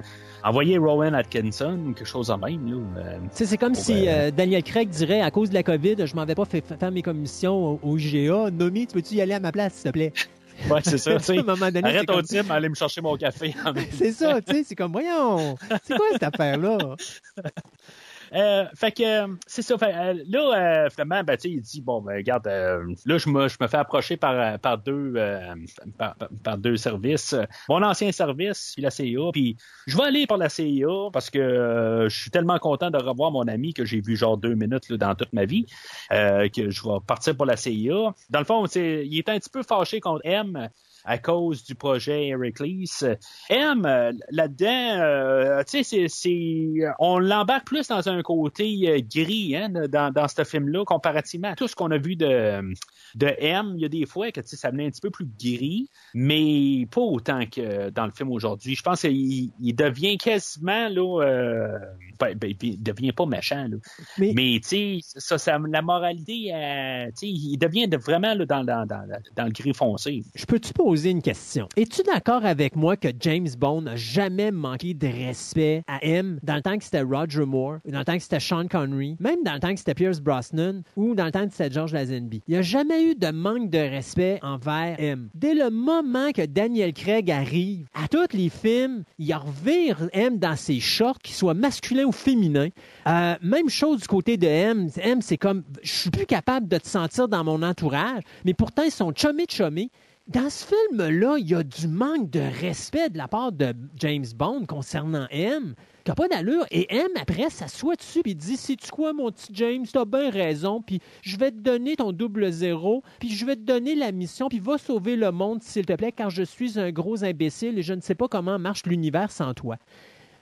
envoyer Rowan Atkinson ou quelque chose en même là. euh, c'est comme Pour, si euh, euh, Daniel Craig dirait à cause de la COVID, je m'en vais pas fa- fa- faire mes commissions au, au IGA. Nomi, tu peux-tu y aller à ma place, s'il te plaît? ouais, c'est ça. à un moment donné, c'est Arrête au type, aller me chercher mon café. C'est ça, tu sais, c'est comme, voyons, c'est quoi cette affaire-là? Euh, fait que euh, c'est ça. Fait, euh, là, euh, finalement, ben, il dit bon, ben, regarde, euh, là, je me, je me fais approcher par, par deux par, par- deux services. Mon ancien service, puis la CIA. Puis je vais aller par la CIA parce que je suis tellement content de revoir mon ami que j'ai vu genre deux minutes là, dans toute ma vie, que je vais partir pour la CIA. Dans le fond, il est un petit peu fâché contre M à cause du projet Heracles. M, euh, là-dedans, euh, tu sais, c'est, on l'embarque plus dans un côté euh, gris hein, dans, dans ce film-là, comparativement à tout ce qu'on a vu de, de M. Il y a des fois que tu sais, ça venait un petit peu plus gris, mais pas autant que dans le film aujourd'hui. Je pense qu'il il devient quasiment là, euh, ben, ben, il devient pas méchant là. Mais- Mais, tu sais, ça, ça, la moralité, euh, tu sais, il devient de- vraiment là, dans, dans, dans, dans le gris foncé. Je peux-tu poser une question? Es-tu d'accord avec moi que James Bond n'a jamais manqué de respect à M dans le temps que c'était Roger Moore, dans le temps que c'était Sean Connery, même dans le temps que c'était Pierce Brosnan ou dans le temps que c'était George Lazenby? Il n'y a jamais eu de manque de respect envers M. Dès le moment que Daniel Craig arrive, à tous les films, il revire M dans ses shorts, qu'il soit masculin ou féminin. Euh, même chose du côté de M. M, c'est comme, je suis plus capable de te sentir dans mon entourage, mais pourtant, ils sont chummy-chummy. Dans ce film-là, il y a du manque de respect de la part de James Bond concernant M. T'as pas d'allure. Et M, après, s'assoit dessus et dit Sais-tu quoi, mon petit James? T'as bien raison. Puis je vais te donner ton double zéro. Puis je vais te donner la mission. Puis va sauver le monde, s'il te plaît, car je suis un gros imbécile et je ne sais pas comment marche l'univers sans toi.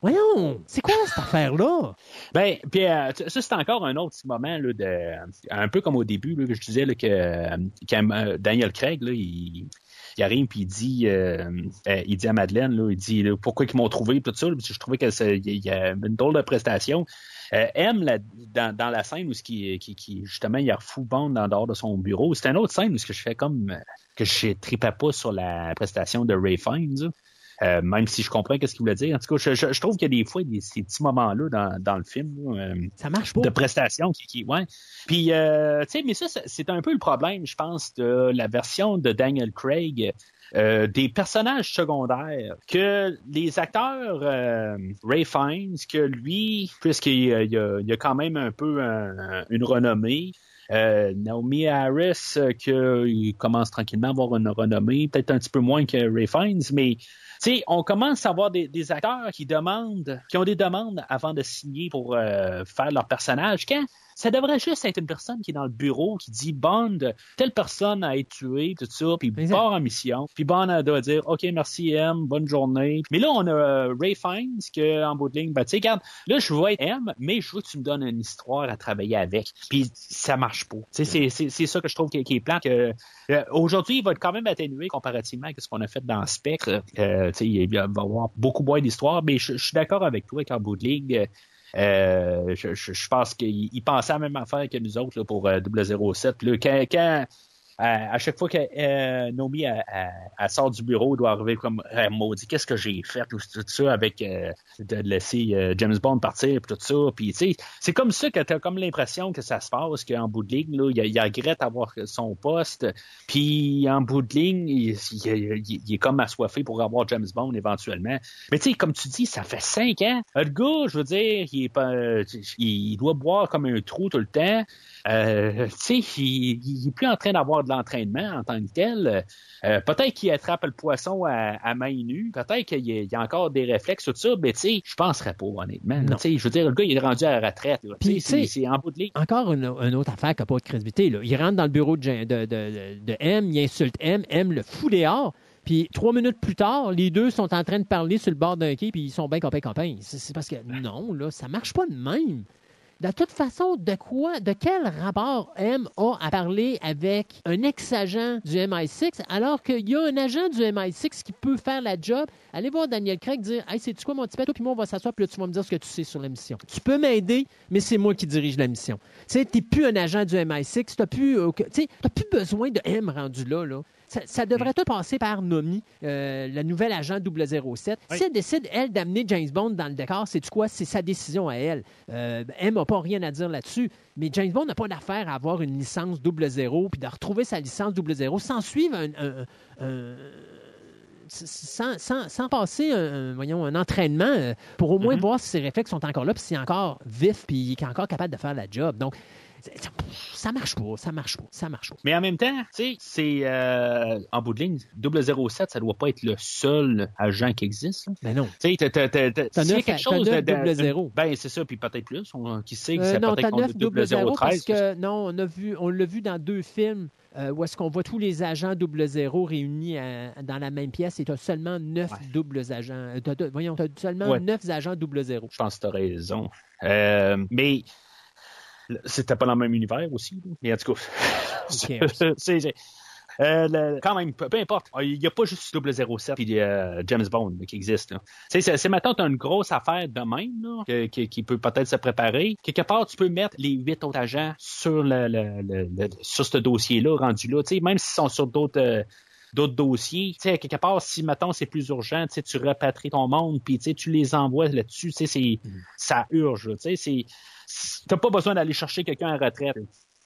Voyons, c'est quoi cette affaire-là? Ben, puis euh, ça, c'est encore un autre petit moment, là, de, un peu comme au début, là, que je disais que euh, euh, Daniel Craig, là, il, arrive puis il dit, il dit à Madeleine, là, il dit pourquoi ils m'ont trouvé, tout ça, que je trouvais qu'il y a une drôle de prestation. M, dans, dans la scène où ce qui, justement, il a fou Bond en dehors de son bureau, c'est une autre scène où ce que je fais comme que je tripais pas sur la prestation de Ray Fiennes. Euh, même si je comprends qu'est-ce qu'il voulait dire. En tout cas, je, je- je trouve qu'il y a des fois des, ces petits moments-là dans, dans le film là, euh, Ça marche pas. de prestation qui, qui ouais. Puis, euh, tu sais, mais ça, c'est- un peu le problème, je pense, de la version de Daniel Craig. euh, des personnages secondaires que les acteurs euh, Ray Fiennes que lui puisqu'il euh, il a, il a quand même un peu un- une renommée euh, Naomi Harris euh, que il commence tranquillement à avoir une renommée peut-être un petit peu moins que Ray Fiennes mais sais, on commence à avoir des, acteurs qui demandent, qui ont des demandes avant de signer pour euh, faire leur personnage. Quand ça devrait juste être une personne qui est dans le bureau qui dit Bond, telle personne a été tuée, tout ça, puis Exact. part en mission. Puis Bond elle doit dire OK, merci M, bonne journée. Mais là, on a euh, Ray Fiennes que en bout de ligne, ben, tu sais, regarde, là, je veux être M, mais je veux que tu me donnes une histoire à travailler avec. Puis ça marche pas. Tu sais, c'est- c'est c'est ça que je trouve qui, qui est plat. Que, euh, Aujourd'hui, il va être quand même atténué comparativement à ce qu'on a fait dans Spectre. Euh, sais, il va y avoir beaucoup moins d'histoires, mais je, je suis d'accord avec toi qu'en bout de ligne, euh, je, je- je pense qu'il pensait à la même affaire que nous autres là, pour euh, 007. Là, quand, quand, à, à chaque fois que euh, Nomi sort du bureau, elle doit arriver comme Eh, maudit, qu'est-ce que j'ai fait tout, ça avec euh, de laisser euh, James Bond partir puis tout ça. Puis tu sais, c'est comme ça que t'as comme l'impression que ça se passe, qu'en bout de ligne, là, il, regrette avoir son poste. Puis en bout de ligne, il, il- il- il est comme assoiffé pour avoir James Bond éventuellement. Mais tu sais, comme tu dis, ça fait cinq ans. Le gars, je veux dire, il est pas, il doit boire comme un trou tout le temps. Euh, tu sais, il, il est plus en train d'avoir de l'entraînement en tant que tel. Euh, peut-être qu'il attrape le poisson à, à main nue. Peut-être qu'il y a, il y a encore des réflexes, tout ça. Mais tu sais, je penserais pas, honnêtement. Non. Tu sais, je veux dire, le gars, il est rendu à la retraite. Puis, c'est en bout de ligne. Encore une, une autre affaire qui n'a pas de crédibilité. Là. Il rentre dans le bureau de, Jen- de, de- de M, il insulte M, M le fout dehors. Puis trois minutes plus tard, les deux sont en train de parler sur le bord d'un quai, puis ils sont bien copains copains. C'est c'est parce que non, là, ça marche pas de même. De toute façon, de quoi, de quel rapport M a à parler avec un ex-agent du MI6 alors qu'il y a un agent du MI6 qui peut faire la job? Allez voir Daniel Craig dire Hey, c'est-tu quoi mon petit toi, puis moi, on va s'asseoir, puis là, tu vas me dire ce que tu sais sur la mission. Tu peux m'aider, mais c'est moi qui dirige la mission. Tu sais, t'es plus un agent du MI6, t'as plus, euh, tu plus besoin de M rendu là, là. Ça, ça devrait tout passer par Nomi, euh, la nouvelle agent 007. Si elle décide, elle, d'amener James Bond dans le décor, c'est quoi? C'est sa décision à elle. Euh, M n'a pas rien à dire là-dessus. Mais James Bond n'a pas d'affaire à avoir une licence 00 puis de retrouver sa licence 00 sans suivre un- un- un, sans, sans- sans passer un, un- voyons, un entraînement euh, pour au moins voir si ses réflexes sont encore là, puis s'il est encore vif, puis il est encore capable de faire la job. Donc, ça, ça marche pas, ça marche pas, ça marche pas. Mais en même temps, tu sais, c'est euh, en bout de ligne, 007, ça doit pas être le seul agent qui existe. Mais non. Tu sais, t'as- neuf- quelque chose neuf de, de- zéro. Ben, c'est ça, puis peut-être plus. On, qui sait que Euh, c'est non, peut-être t'as qu'on a 9 double 0 parce 013. que, non, on, a vu, on l'a vu dans deux films euh, où est-ce qu'on voit tous les agents double zéro réunis à- dans la même pièce et tu as seulement 9 Ouais. doubles agents. euh, t'as- t'as- voyons, tu as seulement Ouais. 9 agents double zéro. Je pense que tu as raison. Euh, mais c'était pas dans le même univers aussi. Mais en tout cas, c'est- euh, le- quand même, peu, peu importe. Il n'y a pas juste 007 et euh, James Bond qui existe. C'est c'est maintenant tu as une grosse affaire de même là, que- qui peut peut-être se préparer. Quelque part, tu peux mettre les huit autres agents sur le, sur ce dossier-là, rendu là. Même s'ils sont sur d'autres. euh, d'autres dossiers. Tu sais, quelque part, si maintenant c'est plus urgent, tu sais, tu repatries ton monde, puis tu sais, tu les envoies là-dessus. Tu sais, c'est, ça urge. Tu sais, c'est, t'as pas besoin d'aller chercher quelqu'un en retraite.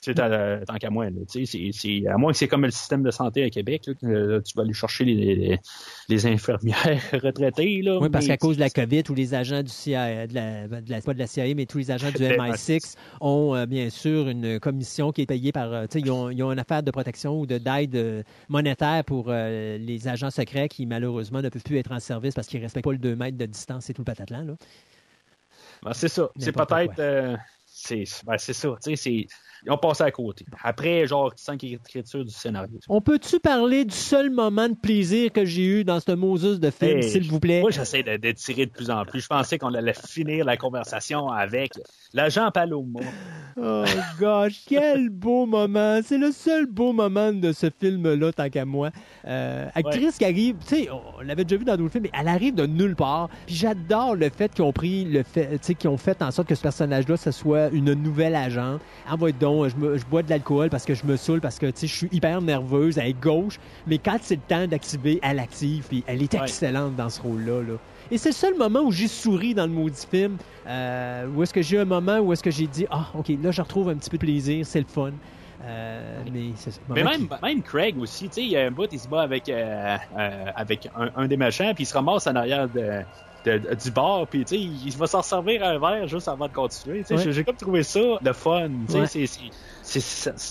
T'as- tant qu'à moi, c'est, c'est, à moins que c'est comme le système de santé à Québec, là, que, euh, tu vas aller chercher les, les, les infirmières retraitées. Là, Oui, parce qu'à cause de la COVID, tous les agents du CIA, de la, de la- pas de la CIA, mais tous les agents du MI6 ont euh, bien sûr une commission qui est payée par. euh, ils ont, ils ont une affaire de protection ou de d'aide euh, monétaire pour euh, les agents secrets qui, malheureusement, ne peuvent plus être en service parce qu'ils ne respectent pas le 2 mètres de distance et tout le patatlan. Là. Ben, c'est ça. C'est peut-être. euh, c'est, ben, c'est ça. C'est, ils ont passé à côté. Après, genre, cinq écritures du scénario. On peut-tu parler du seul moment de plaisir que j'ai eu dans ce Moses de film, Hey, s'il vous plaît? Moi, j'essaie de, de de plus en plus. Je pensais qu'on allait finir la conversation avec l'agent Paloma. Oh gosh, quel beau moment! C'est le seul beau moment de ce film-là, tant qu'à moi. Euh, actrice qui arrive, tu sais, on l'avait déjà vu dans d'autres films, mais elle arrive de nulle part. Puis j'adore le fait qu'ils ont pris le fait, tu sais, qu'ils ont fait en sorte que ce personnage-là, ce soit une nouvelle agent. Envoie je, me- je bois de l'alcool parce que je me saoule, parce que, je suis hyper nerveuse, elle est gauche. Mais quand c'est le temps d'activer, elle active, puis elle est Ouais. excellente dans ce rôle-là, là. Et c'est le seul moment où j'ai souri dans le maudit film, euh, où est-ce que j'ai eu un moment où est-ce que j'ai dit ah ok là je retrouve un petit peu de plaisir, c'est le fun. Euh, mais même, qui- même Craig aussi, tu sais, il y a un bout, il se bat avec, euh, euh, avec un, un des méchants, puis il se ramasse en arrière de, de- du bar, puis tu sais, il va s'en servir un verre juste avant de continuer. Ouais. J'ai- comme trouvé ça le fun. Ouais.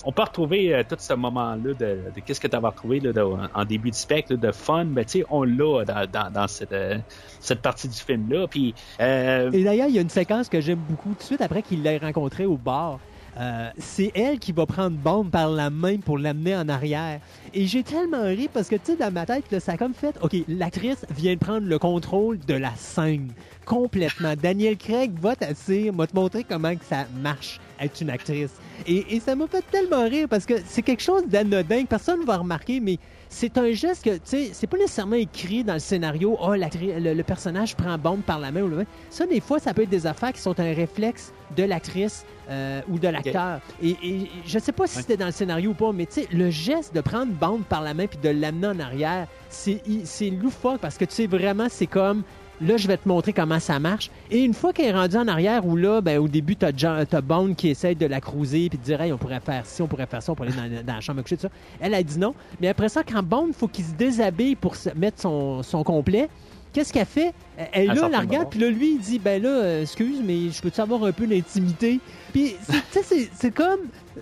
on peut retrouver euh, tout ce moment-là de, de qu'est-ce que tu avais retrouvé là, de- en début de spectre, de fun, mais tu sais, on l'a dans, dans, dans cette, euh, cette partie du film-là. Puis, euh, Et d'ailleurs, il y a une séquence que j'aime beaucoup tout de suite après qu'il l'ait rencontré au bar. Euh, c'est elle qui va prendre Bond par la main pour l'amener en arrière. Et j'ai tellement ri parce que, tu sais, dans ma tête, là, ça a comme fait, OK, l'actrice vient de prendre le contrôle de la scène complètement. Daniel Craig va t'asseoir, va te montrer comment que ça marche. être une actrice. Et, et ça m'a fait tellement rire parce que c'est quelque chose d'anodin que personne ne va remarquer, mais c'est un geste que, tu sais, c'est pas nécessairement écrit dans le scénario, oh, le, le personnage prend Bond par la main ou le Ça, des fois, ça peut être des affaires qui sont un réflexe de l'actrice euh, ou de l'acteur. Et, et je sais pas si c'était dans le scénario ou pas, mais tu sais, le geste de prendre Bond par la main puis de l'amener en arrière, c'est loufoque parce que tu sais vraiment, c'est comme là, je vais te montrer comment ça marche. Et une fois qu'elle est rendue en arrière, où là, ben, au début, t'as t'as Bond qui essaie de la cruiser puis de dire, hey, on pourrait faire ci, on pourrait faire ça, on pourrait aller dans, dans la chambre coucher, tout ça. Elle a dit non. Mais après ça, quand Bond, faut qu'il se déshabille pour se mettre son, son complet, qu'est-ce qu'elle fait? Elle, là, la regarde, de puis là, lui, il dit, ben là, euh, excuse, mais je peux-tu avoir un peu d'intimité? Puis, c'est- tu sais, c'est- comme.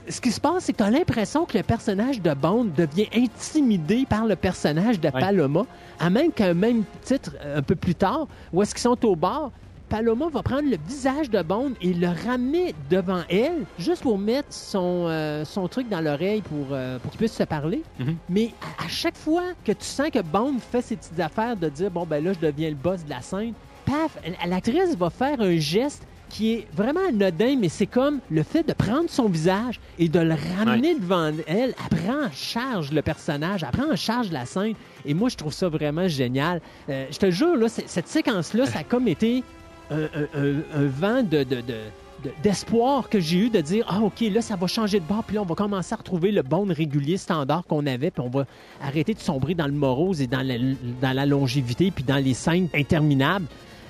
Ce qui se passe, c'est que t'as l'impression que le personnage de Bond devient intimidé par le personnage de Ouais. Paloma, à même qu'un même titre euh, un peu plus tard, où est-ce qu'ils sont au bar, Paloma va prendre le visage de Bond et le ramener devant elle, juste pour mettre son, euh, son truc dans l'oreille pour, euh, pour qu'il puisse se parler. Mhm. Mais à, à chaque fois que tu sens que Bond fait ses petites affaires de dire, bon, ben là, je deviens le boss de la scène, paf, l'actrice va faire un geste qui est vraiment anodin, mais c'est comme le fait de prendre son visage et de le ramener devant elle. Elle prend en charge le personnage, elle prend en charge la scène. Et moi, je trouve ça vraiment génial. Euh, je te jure, là, cette séquence-là, ça a comme été un, vent de- d'espoir que j'ai eu de dire ah ok là ça va changer de bord puis là on va commencer à retrouver le bon régulier standard qu'on avait puis on va arrêter de sombrer dans le morose et dans la, dans la longévité puis dans les scènes interminables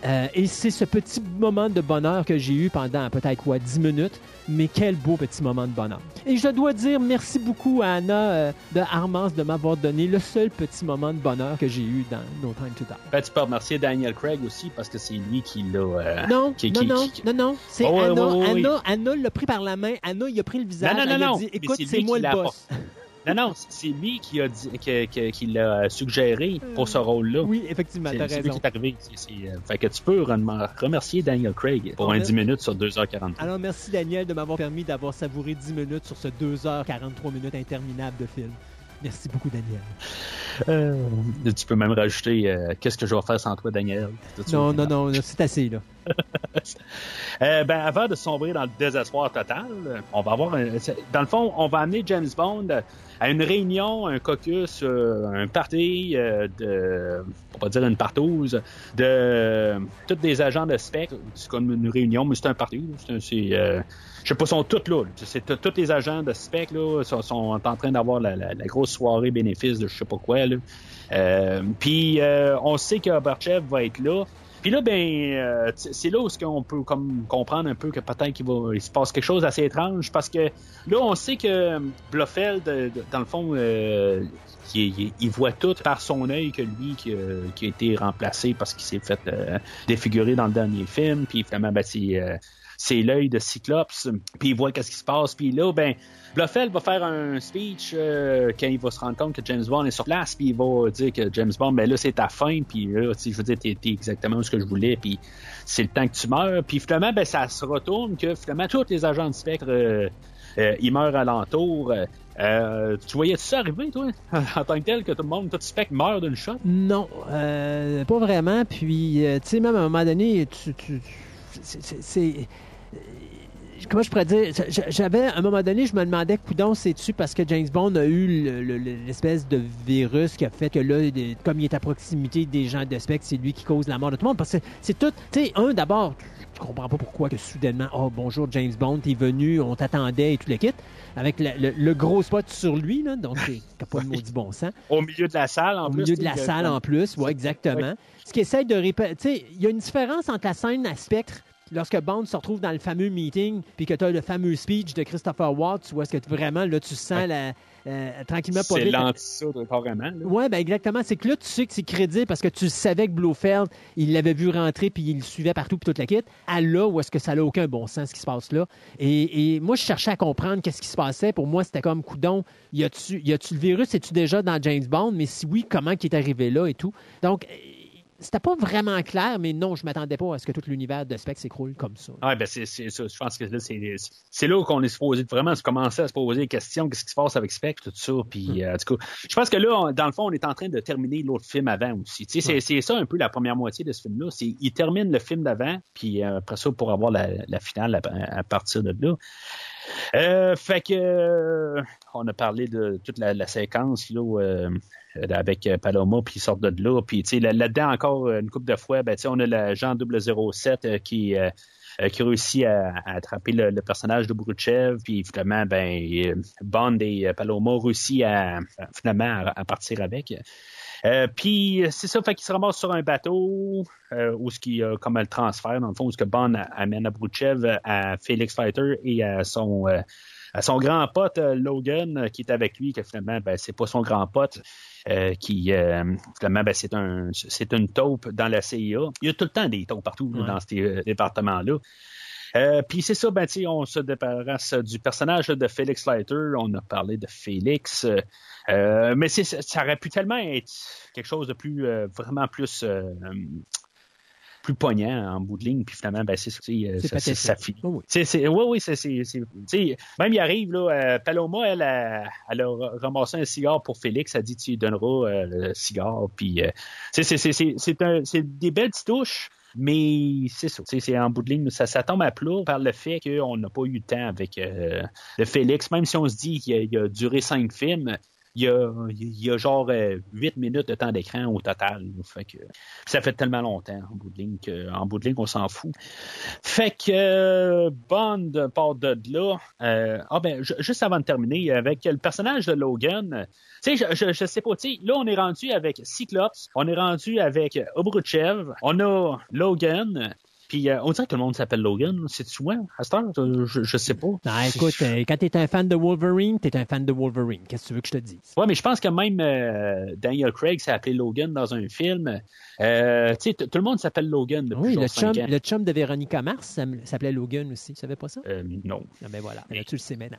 Euh, et c'est ce petit moment de bonheur que j'ai eu pendant peut-être quoi 10 minutes mais quel beau petit moment de bonheur et je dois dire merci beaucoup à Anna euh, de Armance de m'avoir donné le seul petit moment de bonheur que j'ai eu dans No Time to Die Ben, tu peux remercier Daniel Craig aussi parce que c'est lui qui l'a. euh, Non, qui- non, qui- non, qui- non, non, c'est Oh, Anna. Anna, Anna l'a pris par la main. Anna, il a pris le visage. Non, non, non, non, dit, écoute, c'est moi le boss. Non, non, c'est lui qui a dit, qui l'a suggéré pour ce rôle-là. Oui, effectivement, C'est lui qui est arrivé. C'est- c'est, euh, fait que tu peux rem- remercier Daniel Craig pour un mais- 10 minutes sur 2h40. Alors, merci Daniel de m'avoir permis d'avoir savouré 10 minutes sur ce 2h43 minutes interminable de film. Merci beaucoup, Daniel. Euh, tu peux même rajouter euh, Qu'est-ce que je vais faire sans toi, Daniel? Non, non, non, c'est assez, là. Euh, ben, avant de sombrer dans le désespoir total, on va avoir un- dans le fond, on va amener James Bond à une réunion, un caucus, euh, un party euh, de, on va dire une partouze, de tous des agents de spectre. C'est comme une réunion, mais c'est un party. C'est, euh, je sais pas, sont tous là. C'est, tous les agents de spectre là, sont, en train d'avoir la grosse soirée bénéfice de je sais pas quoi. Là. Euh, Puis euh, on sait que Barchev va être là. Puis là, ben, euh, c'est là où est-ce qu'on peut comme comprendre un peu que peut-être qu'il va, il se passe quelque chose d'assez étrange parce que là, on sait que Blofeld, euh, dans le fond, euh, il, il- voit tout par son œil que lui qui, a- qui a été remplacé parce qu'il s'est fait euh, défigurer dans le dernier film. Puis finalement, ben, c'est, euh, c'est l'œil de Cyclops. Puis il voit qu'est-ce qui se passe. Puis là, ben, Blofeld va faire un speech euh, quand il va se rendre compte que James Bond est sur place, puis il va dire que James Bond, ben là, c'est ta fin, puis là, je veux dire, t'es, exactement ce que je voulais, puis c'est le temps que tu meurs. Puis finalement, ben, ça se retourne que finalement, tous les agents de spectre, euh, euh, ils meurent alentour. Tu voyais ça arriver, toi, en tant que tel, que tout le monde, tout spectre meurt d'une shot? Non, euh, pas vraiment. Puis, tu sais, même à un moment donné, tu, c'est- Comment je pourrais dire? J'avais, à un moment donné, je me demandais, coudon, c'est-tu parce que James Bond a eu le- le- le- l'espèce de virus qui a fait que là, comme il est à proximité des gens de spectre, c'est lui qui cause la mort de tout le monde. Parce que c'est tout. Tu sais, un, d'abord, je comprends pas pourquoi que soudainement, oh bonjour James Bond, t'es venu, on t'attendait et tout le kit, avec le, le- le gros spot sur lui, là, donc t'as pas de maudit bon sens Au milieu de la salle, en au plus. milieu de la salle en plus, oui, exactement. Ce qui essaie de répéter. Tu sais, il y a une différence entre la scène à spectre. Lorsque Bond se retrouve dans le fameux meeting, puis que tu as le fameux speech de Christopher Watts, où est-ce que vraiment, là, tu sens Ouais. la, euh, tranquillement pas C'est l'anti carrément. Oui, ben exactement. C'est que là, tu sais que c'est crédible parce que tu savais que Blofeld, il l'avait vu rentrer puis il le suivait partout puis toute la kit. À là, où est-ce que ça n'a aucun bon sens ce qui se passe là. Et, et moi, je cherchais à comprendre qu'est-ce qui se passait. Pour moi, c'était comme coudon. Y a-tu y a-tu le virus? Es-tu déjà dans James Bond? Mais si oui, comment qui est arrivé là et tout? Donc, c'était pas vraiment clair, mais non, je m'attendais pas à ce que tout l'univers de Spec s'écroule comme ça. Ouais, ben c'est c'est ça. Je pense que là, c'est c'est là qu'on est supposé vraiment se commencer à se poser des questions. Qu'est-ce qui se passe avec Spec, tout ça? Puis, euh, en tout cas, je pense que là, on- dans le fond, on est en train de terminer l'autre film avant aussi. Tu sais, c'est c'est ça un peu la première moitié de ce film-là. C'est il termine le film d'avant, puis euh, après ça, pour avoir la, la finale à, à partir de là. Euh, fait que euh, on a parlé de toute la, séquence là, euh, avec euh, Paloma, puis ils sortent de là. Puis là-dedans encore une couple de fois, ben, on a l'agent 007 euh, qui qui réussit à, attraper le, le personnage de Bruchev, puis finalement, ben, Bond et Paloma réussissent à, finalement à partir avec. Euh, puis c'est ça, fait qu'il se ramasse sur un bateau euh, où ce qui a comme le transfert, dans le fond, où ce que Bond amène à Bruchev, à Felix Fighter et à son euh, à son grand pote euh, Logan euh, qui est avec lui, que finalement, ben, c'est pas son grand pote. euh, qui euh, finalement ben, c'est un c'est une taupe dans la CIA. Il y a tout le temps des taupes partout là, Ouais. dans ces euh, départements-là. Euh, Puis c'est ça, ben, on se débarrasse du personnage là, de Felix Leiter. On a parlé de Félix. euh, mais ça aurait pu tellement être quelque chose de plus, euh, vraiment plus, plus poignant en bout de ligne. Puis finalement, ben, c'est, ça, ça, finit. Oui. Oui, c'est, même il arrive, là, euh, Paloma, elle a, elle a ramassé un cigare pour Félix, elle dit, tu lui donneras euh, le cigare, puis, euh, c'est des belles petites touches, mais c'est ça, c'est en bout de ligne, ça, ça tombe à plat par le fait qu'on n'a pas eu le temps avec euh, le Félix, même si on se dit qu'il a, il a duré cinq films, il y a, il y a genre euh, huit minutes de temps d'écran au total. Fait que, ça fait tellement longtemps en bout de ligne qu'en bout de ligne, on s'en fout. Fait que euh, Bond part de là. Euh, ah ben, ju- juste avant de terminer, avec le personnage de Logan, tu sais, je, je, sais pas, tu là, on est rendu avec Cyclops, on est rendu avec Obruchev, on a Logan, puis euh, on dirait que tout le monde s'appelle Logan, c'est souvent à cette heure, Euh, je, je sais pas. Non, écoute, euh, quand t'es un fan de Wolverine, t'es un fan de Wolverine. Qu'est-ce que tu veux que je te dise? Ouais, mais je pense que même euh, Daniel Craig s'est appelé Logan dans un film. Tu sais, tout le monde s'appelle Logan depuis Oui, genre le chum, ans. le chum de Véronica Mars s'appelait Logan aussi. Tu savais pas ça? Euh, non. Ah ben voilà, Là, tu le sais maintenant.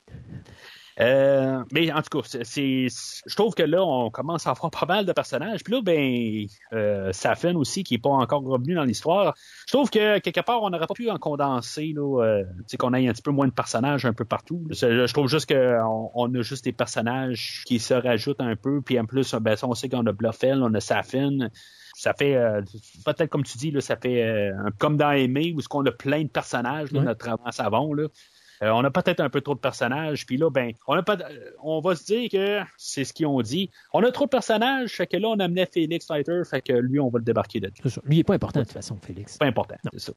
Euh, mais en tout cas, c'est, c'est- je trouve que là, on commence à avoir pas mal de personnages. Puis là, ben, euh, Safin aussi, qui est pas encore revenu dans l'histoire. Je trouve que quelque part, on n'aurait pas pu en condenser, là, euh, qu'on ait un petit peu moins de personnages un peu partout. Je trouve juste qu'on on a juste des personnages qui se rajoutent un peu. Puis en plus, ben, ça, on sait qu'on a Bluffel, on a Safin. Ça fait, euh, peut-être comme tu dis, là, ça fait euh, un- comme dans Aimé, où ce qu'on a plein de personnages, là, Ouais. notre avant savon, là. Euh, on a peut-être un peu trop de personnages, puis là, ben, on a pas, euh, on va se dire que c'est ce qu'ils ont dit. On a trop de personnages, fait que là, on amenait Félix Leiter, fait que lui, on va le débarquer de ça. Lui, il est pas important de toute façon, Félix. Pas important, c'est ça.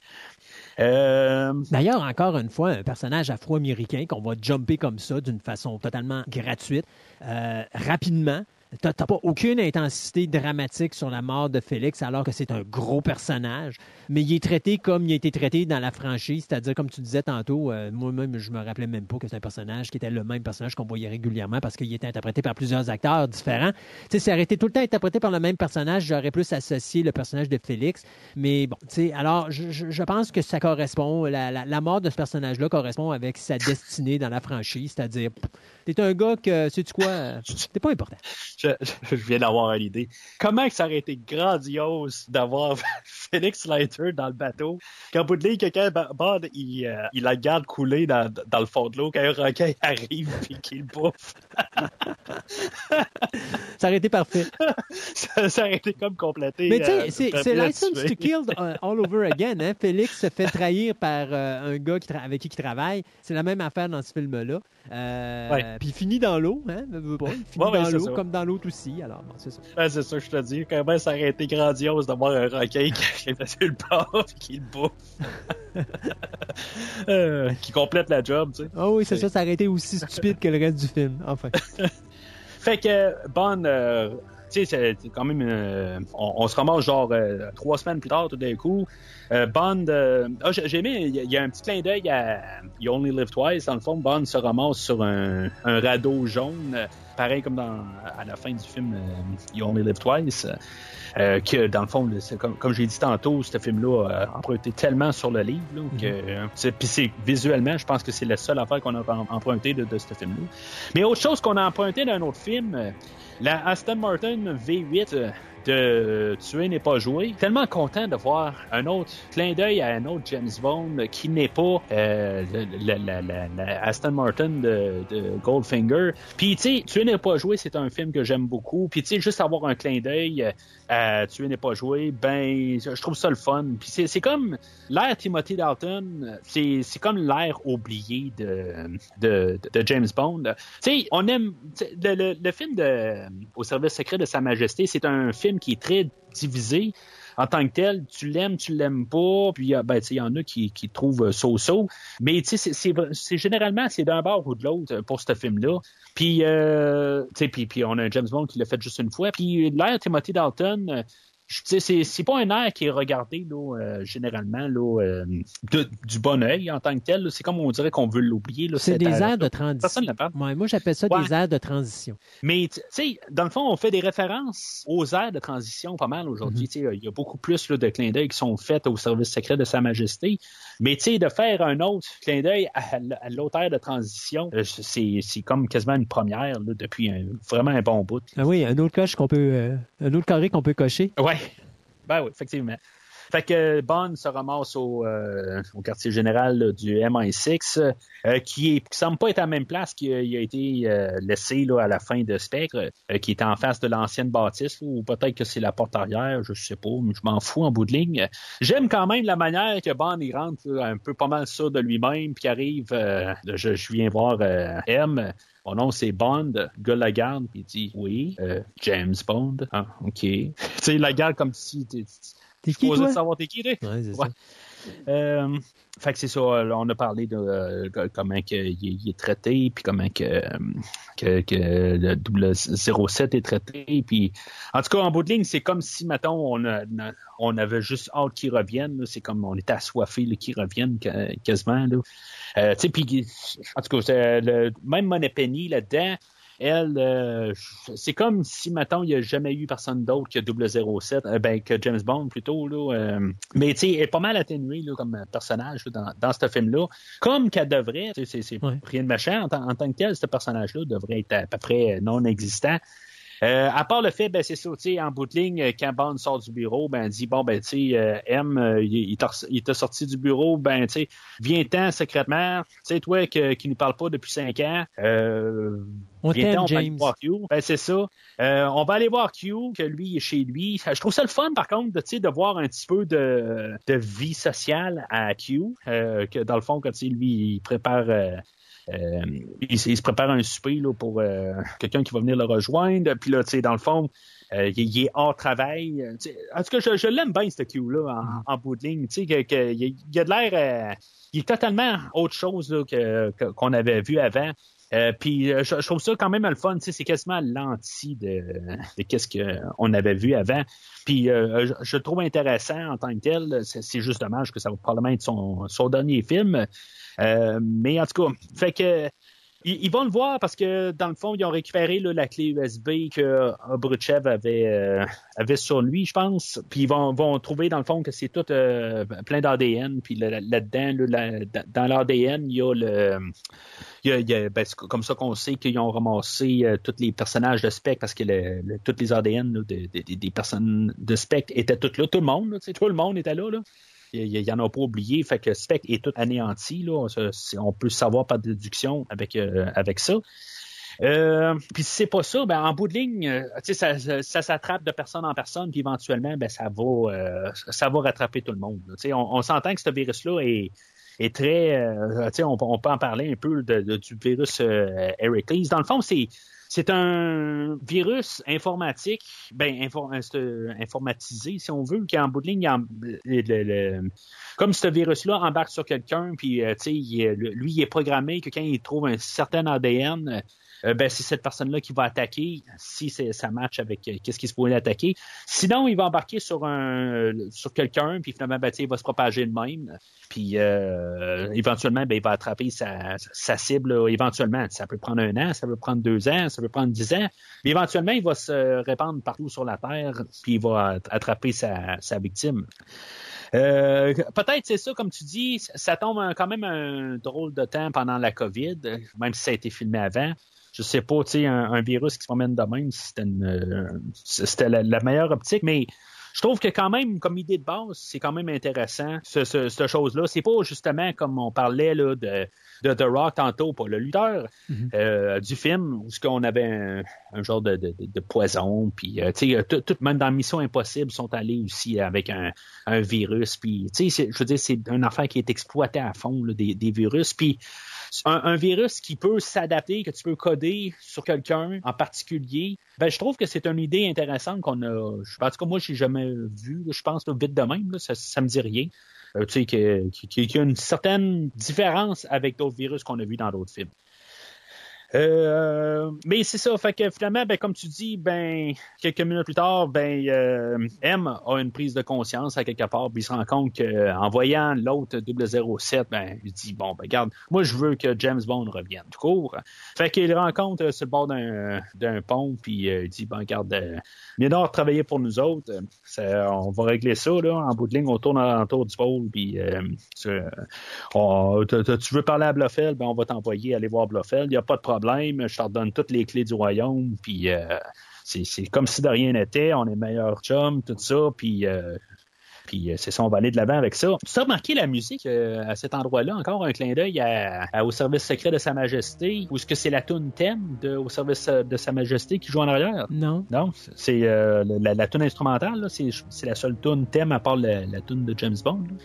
Euh, D'ailleurs, encore une fois, un personnage afro-américain qu'on va jumper comme ça d'une façon totalement gratuite, euh, rapidement. T'as pas aucune intensité dramatique sur la mort de Félix, alors que c'est un gros personnage. Mais il est traité comme il a été traité dans la franchise, c'est-à-dire, comme tu disais tantôt, euh, moi-même, je me rappelais même pas que c'est un personnage qui était le même personnage qu'on voyait régulièrement parce qu'il était interprété par plusieurs acteurs différents. Tu sais, s'il aurait été tout le temps interprété par le même personnage, j'aurais plus associé le personnage de Félix. Mais bon, tu sais, alors, je, pense que ça correspond, la, mort de ce personnage-là correspond avec sa destinée dans la franchise, c'est-à-dire, t'es un gars que, sais-tu quoi, euh, t'es pas important. je, viens d'avoir une idée. Comment ça aurait été grandiose d'avoir Félix Leiter dans le bateau, qu'en bout de ligne, quelqu'un, Bond, il, euh, il la garde couler dans, dans le fond de l'eau, quand un requin arrive puis qu'il bouffe. Ça aurait été parfait. ça, ça aurait été comme complété. Mais tu euh, sais, c'est- papier c'est License to Kill uh, all over again. Hein? Félix se fait trahir par euh, un gars qui avec qui il travaille. C'est la même affaire dans ce film-là. Euh, Ouais. Puis il finit dans l'eau. Hein? Il finit Ouais, dans l'eau comme dans l'autre aussi. Alors, bon, c'est ça. Ouais, c'est ça, je te dis. Comment ça aurait été grandiose d'avoir un requin qui sur le bord et qui le bouffe. Euh, qui complète la job, tu sais. Ah oui, c'est ça. Ça aurait été aussi stupide que le reste du film. Enfin. Fait que Bond, euh, tu sais, c'est quand même, euh, on, on se ramasse genre euh, trois semaines plus tard tout d'un coup. Euh, Bond, ah, j'ai aimé, il y, a- il y a un petit clin d'œil à You Only Live Twice. Dans le fond, Bond se ramasse sur un, un radeau jaune, pareil comme dans, à la fin du film You Only Live Twice. que dans le fond, comme, comme j'ai dit tantôt, ce film-là a emprunté tellement sur le livre là, que puis c'est visuellement, je pense que c'est la seule affaire qu'on a em- emprunté de, de ce film-là. Mais autre chose qu'on a emprunté d'un autre film, la Aston Martin V8 euh, de Tuer n'est pas joué. Tellement content de voir un autre clin d'œil à un autre James Bond qui n'est pas euh, Aston Martin de, Goldfinger. Puis tu sais, Tuer n'est pas joué, c'est un film que j'aime beaucoup. Puis tu sais, juste avoir un clin d'œil à Tuer n'est pas joué, ben je trouve ça le fun. Puis c'est comme l'ère Timothy Dalton, c'est comme l'ère oubliée de, de, James Bond. Tu sais, on aime le, le film de Au service secret de Sa Majesté, c'est un film qui est très divisé. En tant que tel, tu l'aimes, tu l'aimes pas, puis euh, ben, il y en a qui, qui trouvent euh, so-so. Mais c'est- généralement c'est d'un bord ou de l'autre euh, pour ce film-là. Puis, puis, puis on a James Bond qui l'a fait juste une fois. Puis l'air Timothy Dalton, c'est c'est pas un air qui est regardé là, euh, généralement là, euh, de- du bon œil en tant que tel. là. C'est comme on dirait qu'on veut l'oublier. là, C'est des airs de transition. Personne ne parle. Ouais, moi, j'appelle ça Ouais. des airs de transition. Mais tu sais, dans le fond, on fait des références aux airs de transition pas mal aujourd'hui. Sais, Il y a beaucoup plus de clins d'œil qui sont faits au service secret de Sa Majesté. Mais tu sais, de faire un autre clin d'œil à, l- à l'autre ère de transition, euh, c'est c'est comme quasiment une première là, depuis un- vraiment un bon bout. Ah oui, un autre coche qu'on peut, euh, un autre carré qu'on peut cocher. Ouais. Ben oui, effectivement. Fait que Bond se ramasse au, euh, au quartier général là, du MI6, euh, qui, est, qui semble pas être à la même place qu'il a, été euh, laissé là, à la fin de Spectre, euh, qui est en face de l'ancienne bâtisse, ou peut-être que c'est la porte arrière, je sais pas, mais je m'en fous en bout de ligne. J'aime quand même la manière que Bond il rentre là, un peu pas mal sûr de lui-même, puis arrive, euh, je, je viens voir euh, M. Mon nom, c'est Bond. Le gars la garde, puis il dit Oui, James Bond. Ah, OK. tu sais, la garde comme si qui, supposé toi? savoir t'es qui, toi. Ouais, c'est Ouais. ça. Euh, fait que c'est ça, là, on a parlé de euh, comment que il, est- il est traité, puis comment que, euh, que, que le 007 est traité. Puis, en tout cas, en bout de ligne, c'est comme si, mettons, on, a- on avait juste hâte qu'ils reviennent. là. C'est comme on était assoiffé qu'ils reviennent ca- quasiment. Là. Euh, tu sais, puis, en tout cas, le, même Moneypenny là-dedans, elle, euh, c'est comme si, mettons, il n'y a jamais eu personne d'autre que 007, euh, ben, que James Bond plutôt. Là, euh, mais tu sais, elle est pas mal atténuée là, comme personnage là, dans, dans ce film-là. Comme qu'elle devrait, tu sais, c'est Ouais. rien de méchant en, tant- en tant que tel, ce personnage-là devrait être à peu près non existant. Euh, à part le fait, ben c'est ça, tu sais, en bout de ligne, euh, quand Bond sort du bureau, ben dit bon ben tu sais, euh, M, euh, il, il t'a sorti du bureau, ben tu sais, viens-t'en secrètement, tu sais toi que, qui nous parle pas depuis cinq ans, euh, On t'aime, on va aller James. voir Q. Ben c'est ça. Euh, on va aller voir Q, que lui est chez lui. Je trouve ça le fun par contre de tu sais de voir un petit peu de, de vie sociale à Q, euh, que dans le fond quand tu sais, lui il prépare. euh, euh, il, se prépare un souper là, pour euh, quelqu'un qui va venir le rejoindre. Puis là, tu sais, dans le fond, euh, il, est hors travail. En tout cas, je, je l'aime bien, ce Q-là, en, en bout de ligne. Tu sais, que, que, il, il a de l'air... il est totalement autre chose qu'on avait vu avant. Euh, puis euh, je, je trouve ça quand même le fun, c'est quasiment l'anti de, de qu'est-ce qu'on avait vu avant. Puis euh, je, je le trouve intéressant en tant que tel. C'est, c'est juste dommage que ça va probablement être son, son dernier film. Euh, mais en tout cas, fait que ils, vont le voir parce que dans le fond, ils ont récupéré la clé USB que Obruchev avait, euh, avait sur lui, je pense. Puis ils vont, vont trouver dans le fond que c'est tout euh, plein d'ADN. Puis là- là-dedans, là, dans l'ADN, il y a le. Il y a, ben, c'est comme ça qu'on sait qu'ils ont ramassé euh, tous les personnages de Spectre parce que le, tous les ADN des personnes de Spectre étaient toutes là. Tout le monde, tout le monde était là. là. Il y, y en a pas oublié, fait que Spectre est tout anéanti. Là. On peut savoir par déduction avec, euh, avec ça. Euh, puis si c'est pas ça, ben en bout de ligne, euh, ça, ça, ça s'attrape de personne en personne, puis éventuellement, ben ça va, ça va rattraper tout le monde. on, on s'entend que ce virus-là est, est très, on, on peut en parler un peu de, du virus Heracles. Dans le fond, c'est c'est un virus informatique, ben euh, euh, informatisé si on veut, qui en bout de ligne, comme ce virus-là embarque sur quelqu'un, puis euh, tu sais, lui, il est programmé que quand il trouve un certain ADN, euh, ben, c'est cette personne-là qui va attaquer si ça match avec euh, qu'est-ce qui se pourrait attaquer. Sinon, il va embarquer sur un sur quelqu'un, puis finalement, ben, il va se propager de même. Puis euh, éventuellement, ben, il va attraper sa, sa cible. là, éventuellement, ça peut prendre un an, ça peut prendre deux ans, ça peut prendre dix ans. Mais éventuellement, il va se répandre partout sur la Terre, puis il va attraper sa, sa victime. Euh, peut-être c'est ça, comme tu dis, ça tombe quand même un drôle de temps pendant la COVID, même si ça a été filmé avant. Je sais pas, tu sais, un, un virus qui se promène de même, c'était une, euh, c'était la, la meilleure optique, mais je trouve que quand même, comme idée de base, c'est quand même intéressant, ce, ce, cette chose-là. C'est pas justement comme on parlait là, de, de The Rock tantôt, pour le lutteur euh, du film, où ce qu'on avait un, un genre de, de, de poison, puis euh, tu sais, tout, tout- même dans Mission Impossible, sont allés aussi avec un, un virus, puis tu sais, c'est- je veux dire, c'est une affaire qui est exploitée à fond, là, des, des virus, puis un, virus qui peut s'adapter, que tu peux coder sur quelqu'un en particulier, ben, je trouve que c'est une idée intéressante qu'on a. je- En tout cas, moi, j'ai jamais vu. je pense là, vite de même, ça, ça me dit rien. Euh, tu sais, qu'il y a une certaine différence avec d'autres virus qu'on a vus dans d'autres films. Euh, mais c'est ça, fait que finalement, ben, comme tu dis, ben, quelques minutes plus tard, ben, euh, M a une prise de conscience à quelque part, puis il se rend compte qu'en voyant l'autre 007, ben, il dit, bon, ben, regarde, moi, je veux que James Bond revienne, tout court. Fait qu'il rencontre euh, sur le bord d'un, pont, puis euh, il dit, ben, regarde, euh, Ménard travaillait pour nous autres, on va régler ça, là, en bout de ligne, on tourne autour du pôle, puis euh, tu veux parler à Blofeld, ben, on va t'envoyer aller voir Blofeld, il n'y a pas de problème, je te redonne toutes les clés du royaume, puis euh, c'est, comme si de rien n'était, on est meilleurs chums, tout ça, puis euh, puis euh, c'est ça, on va aller de l'avant avec ça. Tu as remarqué la musique euh, à cet endroit-là, encore un clin d'œil au service secret de Sa Majesté, ou est-ce que c'est la tune thème de, au service de Sa Majesté qui joue en arrière? Non. Non, c'est euh, la, la tune instrumentale, c'est, c'est la seule tune thème à part la, la tune de James Bond. là.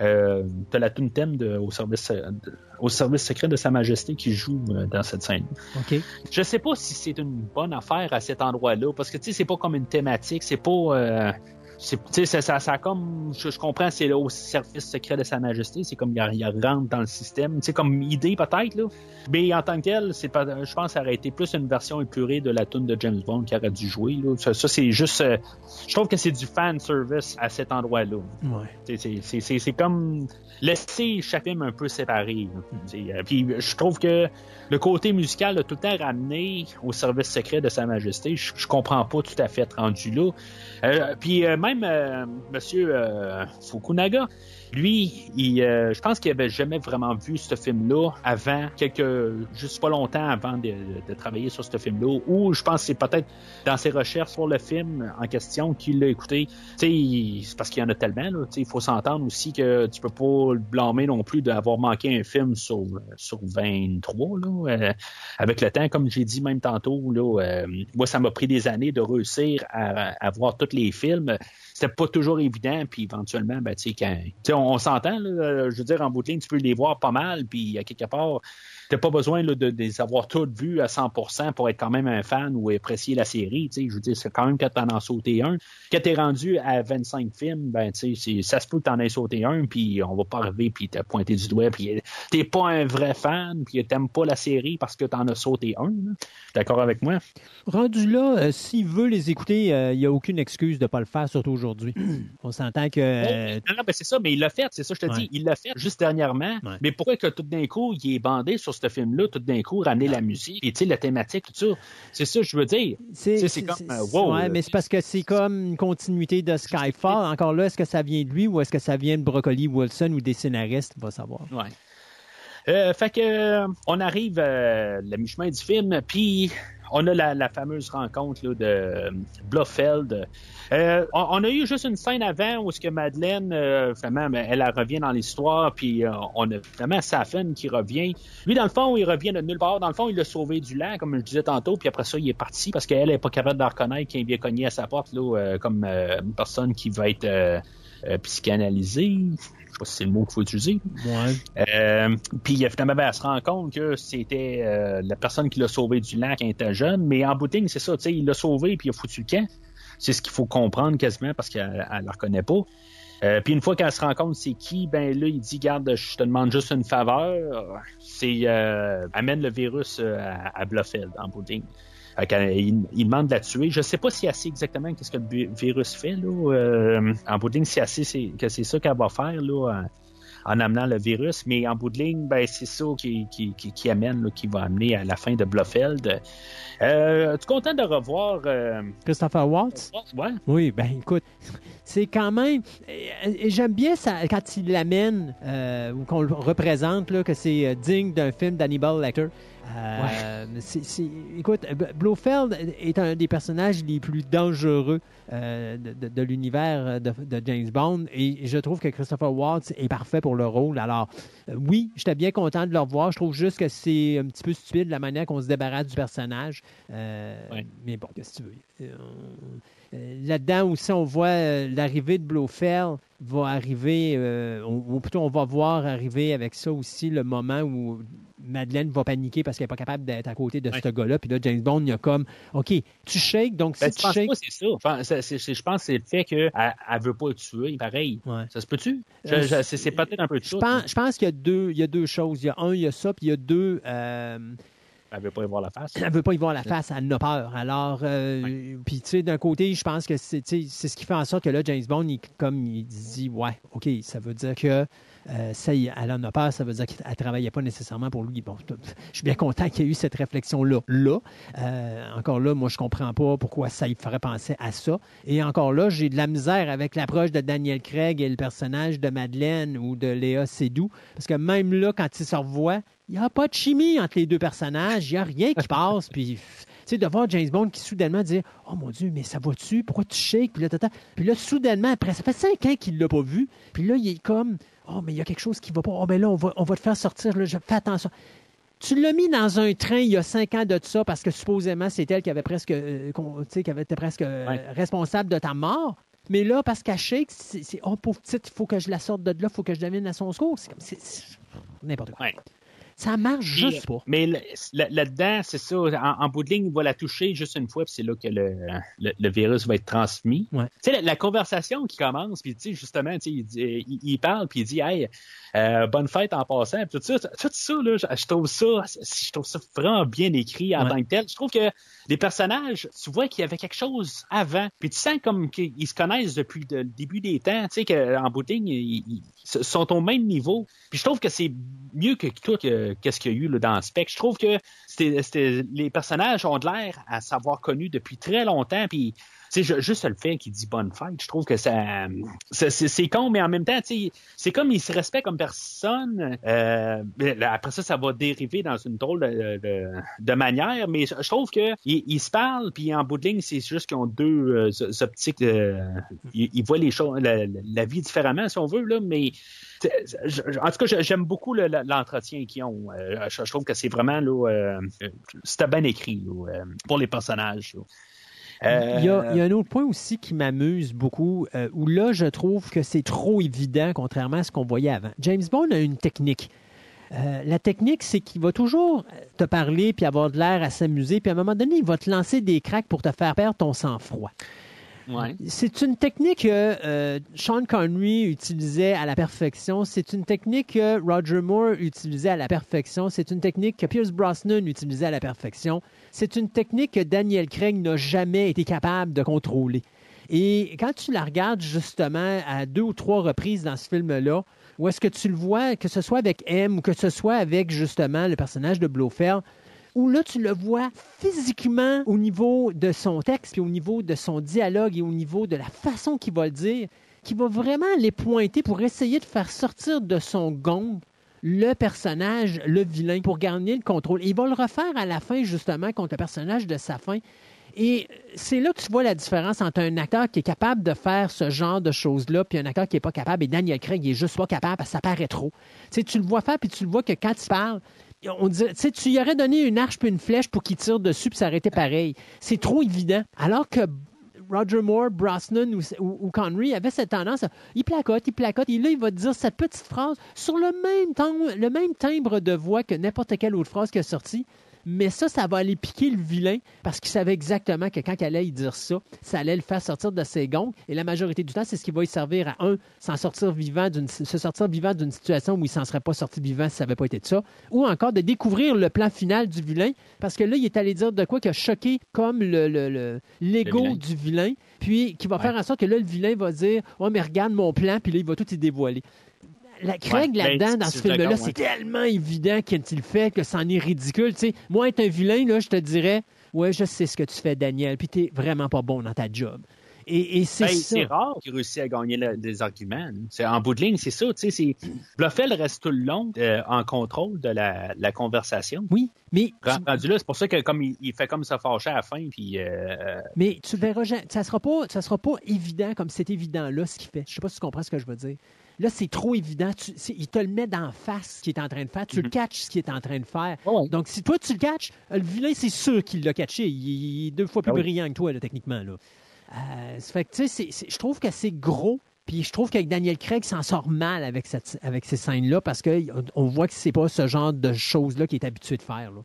Euh, t'as la tune thème de, au, service, euh, de- au service secret de Sa Majesté qui joue euh, dans cette scène. OK. Je sais pas si c'est une bonne affaire à cet endroit-là, parce que tu sais, c'est pas comme une thématique, c'est pas. euh, ça, ça, ça comme, je, je comprends, c'est au service secret de Sa Majesté, c'est comme il, il rentre dans le système, sais, comme idée peut-être là. Mais en tant que tel, c'est pas, je pense, que ça aurait été plus une version épurée de la tune de James Bond qui aurait dû jouer. Là. Ça, ça, c'est juste, euh, je trouve que c'est du fan service à cet endroit-là. Ouais. C'est- c'est- C'est c'est- c'est comme laisser chaque film un peu séparé. C'est, euh, Puis je trouve que le côté musical a tout le temps ramené au service secret de Sa Majesté. Je, je comprends pas tout à fait rendu là. Euh, puis euh, euh, Monsieur euh, Fukunaga, lui, il, euh, je pense qu'il avait jamais vraiment vu ce film-là avant, quelques, juste pas longtemps avant de, travailler sur ce film-là, ou je pense que c'est peut-être dans ses recherches sur le film en question qu'il l'a écouté. Tu sais, c'est parce qu'il y en a tellement, là. Tu sais, il faut s'entendre aussi que tu peux pas le blâmer non plus d'avoir manqué un film sur, sur 23, là. Euh, avec le temps, comme j'ai dit même tantôt, là, euh, moi, ça m'a pris des années de réussir à voir tous les films. C'était pas toujours évident, puis éventuellement, ben, tu sais, on, on s'entend, là, je veux dire, en bout tu peux les voir pas mal, puis à quelque part, t'as pas besoin là, de, de les avoir toutes vues à 100% pour être quand même un fan ou apprécier la série. Tu sais, je veux dire, c'est quand même quand t'en as sauté un. Quand t'es rendu à 25 films, ben tu sais, c'est- ça se peut que t'en aies sauté un, puis on va pas arriver puis t'as pointé du doigt, puis t'es pas un vrai fan, puis t'aimes pas la série parce que t'en as sauté un. D'accord avec moi? Rendu là, euh, s'il veut les écouter, euh, il n'y a aucune excuse de ne pas le faire, surtout aujourd'hui. On s'entend que. euh, Non, non, ben c'est ça, mais il l'a fait, c'est ça, je te Ouais. dis, il l'a fait juste dernièrement. Ouais. Mais pourquoi que tout d'un coup, il est bandé sur ce film-là, tout d'un coup, ramener la musique, et tu sais, la thématique, tout ça. C'est ça, je veux dire. C'est comme, euh, wow, ouais, euh, mais c'est parce que c'est comme une continuité de Skyfall. Encore là, est-ce que ça vient de lui ou est-ce que ça vient de Broccoli Wilson ou des scénaristes? On va savoir. Ouais. Euh, fait que on arrive à la mi-chemin du film, puis on a la, la fameuse rencontre là, de euh, Blofeld. Euh, on, on a eu juste une scène avant où ce que Madeleine, euh, vraiment, ben, elle, revient dans l'histoire, puis euh, on a vraiment Safin qui revient. Lui, dans le fond, il revient de nulle part. Dans le fond, il l'a sauvé du lac, comme je disais tantôt, puis après ça, il est parti parce qu'elle est pas capable de reconnaître qu'il vient cogner à sa porte là, euh, comme une personne qui va être psychanalysée. Je sais pas si c'est le mot qu'il faut utiliser. Ouais. Euh, puis euh, finalement, ben, elle se rend compte que c'était euh, la personne qui l'a sauvé du lac quand elle était jeune. Mais en bout c'est ça, tu sais, il l'a sauvé puis il a foutu le camp. C'est ce qu'il faut comprendre quasiment parce qu'elle elle le reconnaît pas. Euh, puis une fois qu'elle se rend compte c'est qui, ben là, il dit Garde, je te demande juste une faveur. C'est euh, amène le virus euh, à, à Blofeld en bout de ligne. Qu'elle- il, il demande de la tuer. Je sais pas si elle sait exactement qu'est-ce que le vi- virus fait là. euh, en bout de ligne, si elle sait c'est- que c'est ça qu'elle va faire là. en- en amenant le virus, mais en bout de ligne, ben, c'est ça qui, qui, qui, qui amène, là, qui va amener à la fin de Blofeld. Euh, tu es content de revoir euh, Christopher Waltz? Ouais. Oui, ben écoute, c'est quand même. J'aime bien ça quand il l'amène euh, ou qu'on le représente, là, que c'est euh, digne d'un film d'Hannibal Lecter. Euh, écoute, B- Blofeld est un des personnages les plus dangereux euh, de, de- de l'univers de, de James Bond et je trouve que Christopher Waltz est parfait pour le rôle. Alors, euh, oui, j'étais bien content de le revoir. Je trouve juste que c'est un petit peu stupide la manière qu'on se débarrasse du personnage. Euh, Ouais. Mais bon, qu'est-ce que tu veux? Euh, euh, Là-dedans aussi, on voit euh, l'arrivée de Blofeld va arriver, euh, ou plutôt on va voir arriver avec ça aussi le moment où Madeleine va paniquer parce qu'elle n'est pas capable d'être à côté de Ouais. ce gars-là. Puis là, James Bond, il y a comme, OK, tu shakes, donc Ben, si tu shakes... pas c'est ça. Je pense que c'est le fait qu'elle ne veut pas le tuer, pareil. Ouais. Ça se peut-tu? Euh, c'est c'est peut-être un peu de Je ça. pense, je pense qu'il y a deux, il y a deux choses. Il y a un, il y a ça, puis il y a deux. euh, Elle veut pas y voir la face. elle veut pas y voir la face, elle en a peur. Alors, euh, puis tu sais, d'un côté, je pense que c'est ce qui fait en sorte que là, James Bond, il, comme il dit, ouais, OK, ça veut dire que euh, ça, elle en a peur, ça veut dire qu'elle ne travaillait pas nécessairement pour lui. Bon, je suis bien content qu'il y ait eu cette réflexion-là. Là, Euh, encore là, moi, je comprends pas pourquoi ça il ferait penser à ça. Et encore là, j'ai de la misère avec l'approche de Daniel Craig et le personnage de Madeleine ou de Léa Seydoux, parce que même là, quand ils se revoient, il n'y a pas de chimie entre les deux personnages, il n'y a rien qui passe, puis... Tu sais, de voir James Bond qui soudainement dit Oh mon Dieu, mais ça va-tu? Pourquoi tu shakes? Puis là, tata. Puis là, soudainement, après, ça fait cinq ans qu'il ne l'a pas vu. Puis là, il est comme Oh, mais il y a quelque chose qui va pas. Oh, mais là, on va, on va te faire sortir. Là, je, fais attention. Tu l'as mis dans un train il y a cinq ans de ça parce que supposément c'est elle qui avait presque, euh, sais, qui avait été presque euh, Ouais. responsable de ta mort. Mais là, parce qu'elle shake, c'est c'est, oh pauvre petite, il faut que je la sorte de là, il faut que je devienne à son secours. C'est comme c'est- c'est n'importe quoi. Ouais. Ça marche juste pas. Mais là-dedans, c'est ça. En, en bout de ligne, il va la toucher juste une fois, puis c'est là que le, le, le virus va être transmis. Ouais. Tu sais, la, la conversation qui commence, puis tu sais, justement, tu sais, il, dit- il, il parle, puis il dit, hey, euh, bonne fête en passant. Puis tout ça, tout ça, là, je, je trouve ça, je trouve ça vraiment bien écrit en Ouais. tant que tel. Je trouve que les personnages, tu vois qu'il y avait quelque chose avant, puis tu sens comme qu'ils se connaissent depuis le début des temps. Tu sais qu'en bout de ligne, ils, ils sont au même niveau. Puis je trouve que c'est mieux que tout que qu'est-ce qu'il y a eu là, dans Spec. Je trouve que les personnages ont de l'air à s'avoir connus depuis très longtemps. Sais, ju- juste le fait qu'il dit bonne fête, je trouve que ça, c'est, con, mais en même temps, c'est comme il se respecte comme personne. Euh, là, après ça, ça va dériver dans une drôle de, de, de manière, mais je, trouve que ils, ils se parlent, puis en bout de ligne, c'est juste qu'ils ont deux euh, optiques. de- ils, ils voient les choses, la, la vie différemment, si on veut là, mais en tout cas, j'aime beaucoup le- le- l'entretien qu'ils ont. Euh, je, trouve que c'est vraiment là, euh, euh, c'était bien écrit là, euh, pour les personnages. là. Euh, Il y, a, il y a un autre point aussi qui m'amuse beaucoup, euh, où là, je trouve que c'est trop évident, contrairement à ce qu'on voyait avant. James Bond a une technique. Euh, la technique, c'est qu'il va toujours te parler puis avoir de l'air à s'amuser, puis à un moment donné, il va te lancer des cracks pour te faire perdre ton sang-froid. C'est une technique que euh, Sean Connery utilisait à la perfection. C'est une technique que Roger Moore utilisait à la perfection. C'est une technique que Pierce Brosnan utilisait à la perfection. C'est une technique que Daniel Craig n'a jamais été capable de contrôler. Et quand tu la regardes justement à deux ou trois reprises dans ce film-là, où est-ce que tu le vois, que ce soit avec M ou que ce soit avec justement le personnage de Blofeld, où là, tu le vois physiquement au niveau de son texte, puis au niveau de son dialogue et au niveau de la façon qu'il va le dire, qui va vraiment les pointer pour essayer de faire sortir de son gong le personnage, le vilain, pour gagner le contrôle. Et il va le refaire à la fin, justement, contre le personnage de sa fin. Et c'est là que tu vois la différence entre un acteur qui est capable de faire ce genre de choses-là, puis un acteur qui n'est pas capable. Et Daniel Craig, il est juste pas capable parce que ça paraît trop. Tu tu le vois faire, puis tu le vois que quand il parle, on dirait, tu y aurais donné une arche puis une flèche pour qu'il tire dessus, puis été pareil. C'est trop évident. Alors que Roger Moore, Brosnan ou, ou, Connery avaient cette tendance, il placote, il placote, et là, il va dire cette petite phrase sur le même, temps, le même timbre de voix que n'importe quelle autre phrase qui est sortie. Mais ça, ça va aller piquer le vilain parce qu'il savait exactement que quand il allait y dire ça, ça allait le faire sortir de ses gonds. Et la majorité du temps, c'est ce qui va y servir à un, s'en sortir vivant d'une, se sortir vivant d'une situation où il s'en serait pas sorti vivant si ça n'avait pas été de ça. Ou encore de découvrir le plan final du vilain parce que là, il est allé dire de quoi qui a choqué comme le, le- le- l'ego Le vilain. du vilain, puis qui va Ouais. faire en sorte que là, le vilain va dire Oh, mais regarde mon plan, puis là, il va tout y dévoiler. La Craig, Ouais, là-dedans, ben, dans ce film-là, c'est tellement évident quand il le fait que c'en est ridicule. Moi, être un vilain, là, je te dirais Ouais, je sais ce que tu fais, Daniel, puis t'es vraiment pas bon dans ta job. Et, et c'est Ben, c'est rare qu'il réussisse à gagner le- des arguments. C'est, en bout de ligne, c'est ça. Bluffel reste tout le long euh, en contrôle de la, la conversation. Oui, mais là, c'est pour ça que comme il, il fait comme ça fâcher à la fin, puis euh, Mais tu verras, ça sera pas, ça sera pas évident comme c'est évident là ce qu'il fait. Je sais pas si tu comprends ce que je veux dire. Là, c'est trop évident. Tu- il te le met d'en face ce qu'il est en train de faire. Tu le catches ce qu'il est en train de faire. Ouais. Donc, si toi tu le catches, le vilain, c'est sûr qu'il l'a catché. Il, il est deux fois plus Ah oui. brillant que toi, là, techniquement. Là. Euh, fait que, tu sais, je trouve que c'est gros. Puis je trouve qu'avec Daniel Craig s'en sort mal avec, cette, avec ces scènes-là parce qu'on voit que c'est pas ce genre de choses-là qu'il est habitué de faire. Là.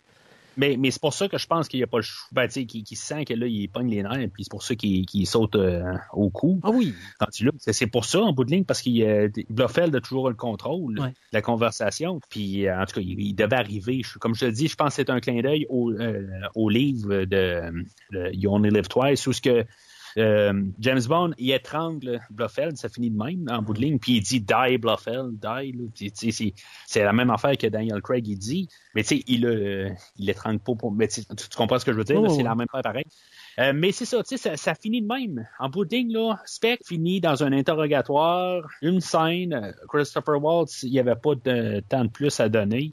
Mais, mais c'est pour ça que je pense qu'il n'y a pas le choix. Ben, tu sais, qu'il, sent que là, il pogne les nerfs, puis c'est pour ça qu'il, saute euh, au cou. Ah oui. C'est, c'est pour ça, en bout de ligne, parce qu'il euh, Blofeld a toujours le contrôle Ouais. de la conversation. Puis, euh, en tout cas, il, il devait arriver. Je- comme je te dis, je pense que c'est un clin d'œil au, euh, au livre de, de You Only Live Twice, où ce que euh, James Bond, il étrangle Blofeld, ça finit de même, en bout de ligne, puis il dit Die Blofeld, die. c'est, la même affaire que Daniel Craig, il dit, mais tu sais, il, euh, il l'étrangle pas pour. Mais tu, tu comprends ce que je veux dire, Oh, c'est la même affaire pareil. Euh, mais c'est ça, tu sais, ça, ça finit de même. En bout de ligne, là, Spec finit dans un interrogatoire, une scène. Christopher Waltz, il n'y avait pas de temps de plus à donner.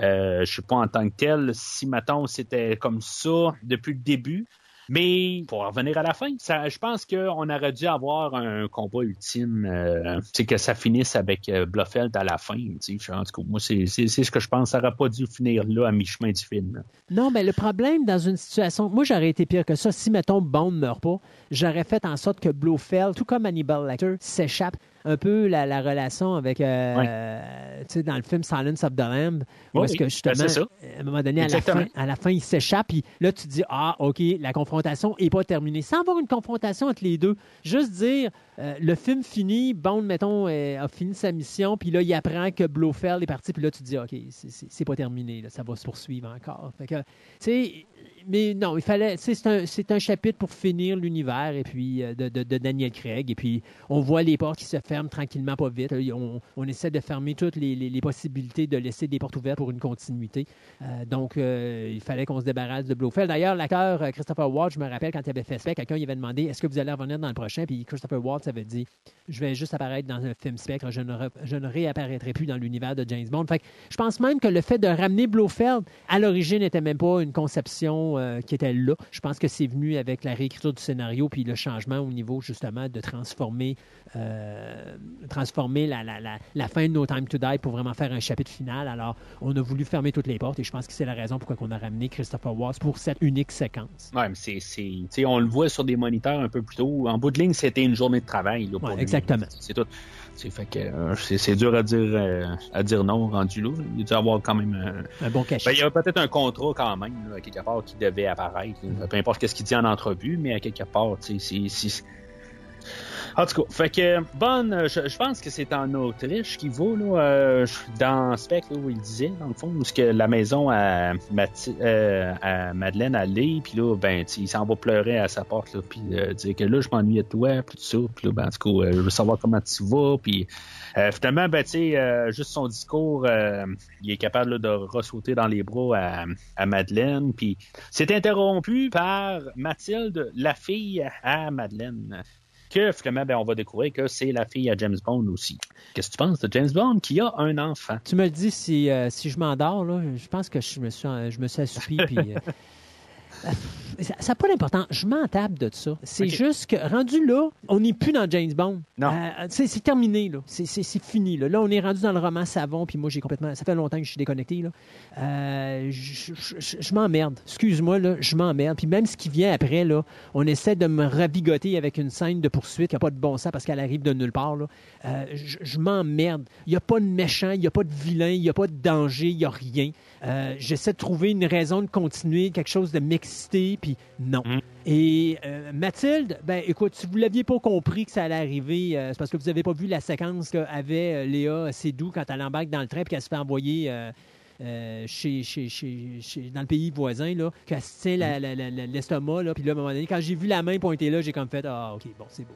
Euh, je sais pas en tant que tel si mettons c'était comme ça depuis le début. Mais pour en revenir à la fin, je pense qu'on aurait dû avoir un combat ultime, euh, c'est que ça finisse avec euh, Blofeld à la fin. En tout cas, moi, c'est ce que je pense. Ça n'aurait pas dû finir là à mi-chemin du film. Non, mais le problème dans une situation. Moi, j'aurais été pire que ça. Si, mettons, Bond ne meurt pas, j'aurais fait en sorte que Blofeld, tout comme Hannibal Lecter, s'échappe. Un peu la, la relation avec, euh, tu sais, dans le film Silence of the Lamb, où Oui, est-ce que ben, justement, ça. à un moment donné, à la, fin, à la fin, il s'échappe, puis là, tu te dis, ah, OK, la confrontation n'est pas terminée. Sans avoir une confrontation entre les deux, juste dire, euh, le film finit, Bond, mettons, euh, a fini sa mission, puis là, il apprend que Blofeld est parti, puis là, tu te dis, OK, c'est- pas terminé, là, ça va se poursuivre encore. Fait que, tu sais, mais non, il fallait. C'est un, chapitre pour finir l'univers et puis euh, de, Daniel Craig. Et puis on voit les portes qui se ferment tranquillement, pas vite. On, essaie de fermer toutes les, possibilités de laisser des portes ouvertes pour une continuité. Euh, donc euh, il fallait qu'on se débarrasse de Blofeld. D'ailleurs, l'acteur Christopher Waltz, je me rappelle quand il avait fait Spectre, quelqu'un il avait demandé est-ce que vous allez revenir dans le prochain? Puis Christopher Waltz avait dit je vais juste apparaître dans un film Spectre, je ne, je ne réapparaîtrai plus dans l'univers de James Bond. Fait que je pense même que le fait de ramener Blofeld à l'origine n'était même pas une conception euh, qui était là. Je pense que c'est venu avec la réécriture du scénario puis le changement au niveau justement de transformer, euh, transformer la, la, la, la fin de No Time to Die pour vraiment faire un chapitre final. Alors, on a voulu fermer toutes les portes et je pense que c'est la raison pourquoi on a ramené Christopher Waltz pour cette unique séquence. Ouais, mais c'est, c'est, on le voit sur des moniteurs un peu plus tôt. En bout de ligne, c'était une journée de travail. Là, pour Ouais, lui. exactement. C'est tout. C'est fait que euh, c'est, c'est dur à dire euh, à dire non rendu là. Il doit y avoir quand même un, Un bon cachet. Ben, il y a peut-être un contrat quand même, là, à quelque part, qui devait apparaître. là. Peu importe ce qu'il dit en entrevue, mais à quelque part, tu sais, c'est- c'est. En tout cas, fait que Bonne, euh, je, pense que c'est en Autriche qu'il va, là, euh, dans Spec, là, où il disait, dans le fond, où que la maison à, euh, Madeleine allait, puis là, ben, il s'en va pleurer à sa porte, là, puis euh, dire que là, je m'ennuie de toi, puis tout ça, puis là, ben, en tout cas, euh, je veux savoir comment tu vas, puis euh, finalement, ben, tu euh, juste son discours, euh, il est capable là, de ressauter dans les bras à, à Madeleine. Puis c'est interrompu par Mathilde, la fille à Madeleine. Que finalement, ben, on va découvrir que c'est la fille à James Bond aussi. Qu'est-ce que tu penses de James Bond qui a un enfant? Tu me le dis si, euh, si je m'endors, là, je pense que je me suis, je me suis assoupi. puis, euh, ça n'a pas d'importance. Je m'en tape de ça. C'est juste que, rendu là, on n'est plus dans James Bond. Non. Euh, c'est terminé, là. C'est- fini, là. Là, on est rendu dans le roman savon, puis moi, j'ai complètement... Ça fait longtemps que je suis déconnecté, là. Euh, je je- je- je m'emmerde. Excuse-moi, là, je m'emmerde. Puis même ce qui vient après, là, on essaie de me ravigoter avec une scène de poursuite qui n'a pas de bon sens parce qu'elle arrive de nulle part, là. Euh, je je m'emmerde. Il n'y a pas de méchant, il n'y a pas de vilain, il n'y a pas de danger, il n'y a rien. Euh, J'essaie de trouver une raison de continuer, quelque chose de m'exciter, puis non. Mm. Et euh, Mathilde, ben écoute, si vous l'aviez pas compris que ça allait arriver, euh, c'est parce que vous n'avez pas vu la séquence qu'avait Léa Seydoux quand elle embarque dans le train puis qu'elle se fait envoyer euh, chez, chez, chez- chez- dans le pays voisin, là, qu'elle se tient la- l'estomac, là, puis là, à un moment donné, quand j'ai vu la main pointer là, j'ai comme fait, ah, OK, bon, c'est beau.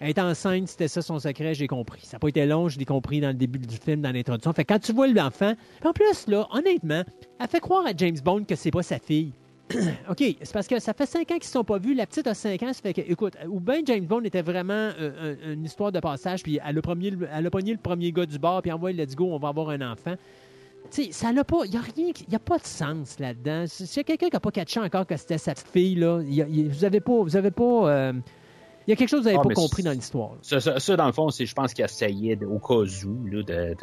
Être enceinte, c'était ça son secret, j'ai compris. Ça n'a pas été long, je l'ai compris dans le début du film, dans l'introduction. Fait que quand tu vois l'enfant, en plus, là, honnêtement, elle fait croire à James Bond que c'est pas sa fille. OK, c'est parce que ça fait cinq ans qu'ils ne sont pas vus. La petite a cinq ans. Ça fait que, écoute, ou bien James Bond était vraiment euh, un- une histoire de passage, puis elle a, premier, elle a pogné le premier gars du bar, puis envoyé let's go, on va avoir un enfant. Tu sais, ça n'a pas. Il n'y a rien. Il a pas de sens là-dedans. Si- S'il y a quelqu'un qui n'a pas catché encore que c'était sa petite fille, là, vous avez pas. Vous avez pas. euh, il y a quelque chose que vous n'avez Ah, pas compris c'est- dans l'histoire. Ça, ça- ça, dans le fond, c'est, je pense qu'il essayait au cas où là, de,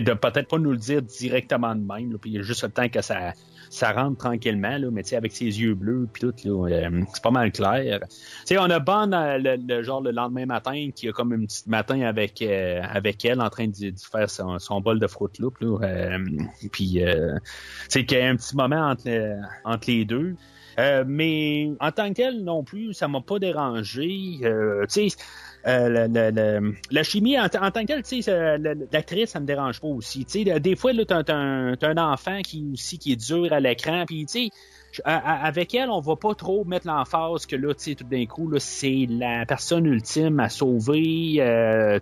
de, peut-être pas nous le dire directement de même, là, puis il y a juste le temps que ça, ça rentre tranquillement, là, mais avec ses yeux bleus puis tout, euh, c'est pas mal clair. On a Bond euh, le, le genre le lendemain matin qui a comme une petite matin avec euh, avec elle en train de, de faire son, son bol de Fruit Loop, là, euh, puis sais qu'il y a un petit moment entre, entre les deux. Euh, mais en tant que non plus, ça m'a pas dérangé. Euh, tu sais, euh, la chimie en, tant que tu sais, l'actrice, ça me dérange pas aussi. Tu sais, des fois, là, t'as, un, un enfant qui aussi qui est dur à l'écran, puis tu sais. Avec elle, on va pas trop mettre l'emphase que là, tout d'un coup, c'est la personne ultime à sauver,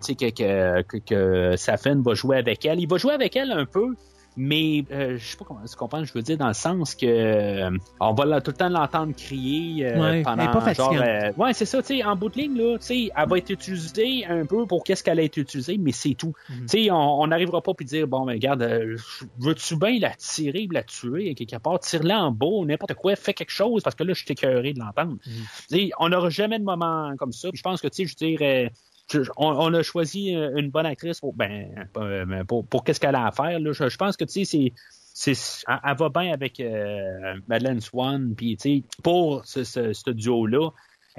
tu que, que, que, que Safin va jouer avec elle. Il va jouer avec elle un peu, mais euh, je sais pas comment tu comprends, je veux dire, dans le sens que euh, on va tout le temps l'entendre crier euh, Ouais, pendant pas genre, euh, ouais, c'est ça, tu sais, en bout de ligne, là, tu sais, elle va être utilisée un peu pour qu'est-ce qu'elle a été utilisée, mais c'est tout. Mhm. Tu sais, on n'arrivera pas puis dire, bon, mais regarde, euh, veux-tu bien la tirer, la tuer, quelque part, tire-la en bas, n'importe quoi, fais quelque chose, parce que là, je suis écœuré de l'entendre. Mhm. Tu sais, on n'aura jamais de moment comme ça. Je pense que, tu sais, je veux dire, euh, on, on a choisi euh, une bonne actrice pour, ben, euh, pour, pour qu'est-ce qu'elle a à faire. Là. Je, je pense que, tu sais, c'est. Elle, va bien avec euh, Madeleine Swan, puis tu sais, pour ce, ce, ce duo-là.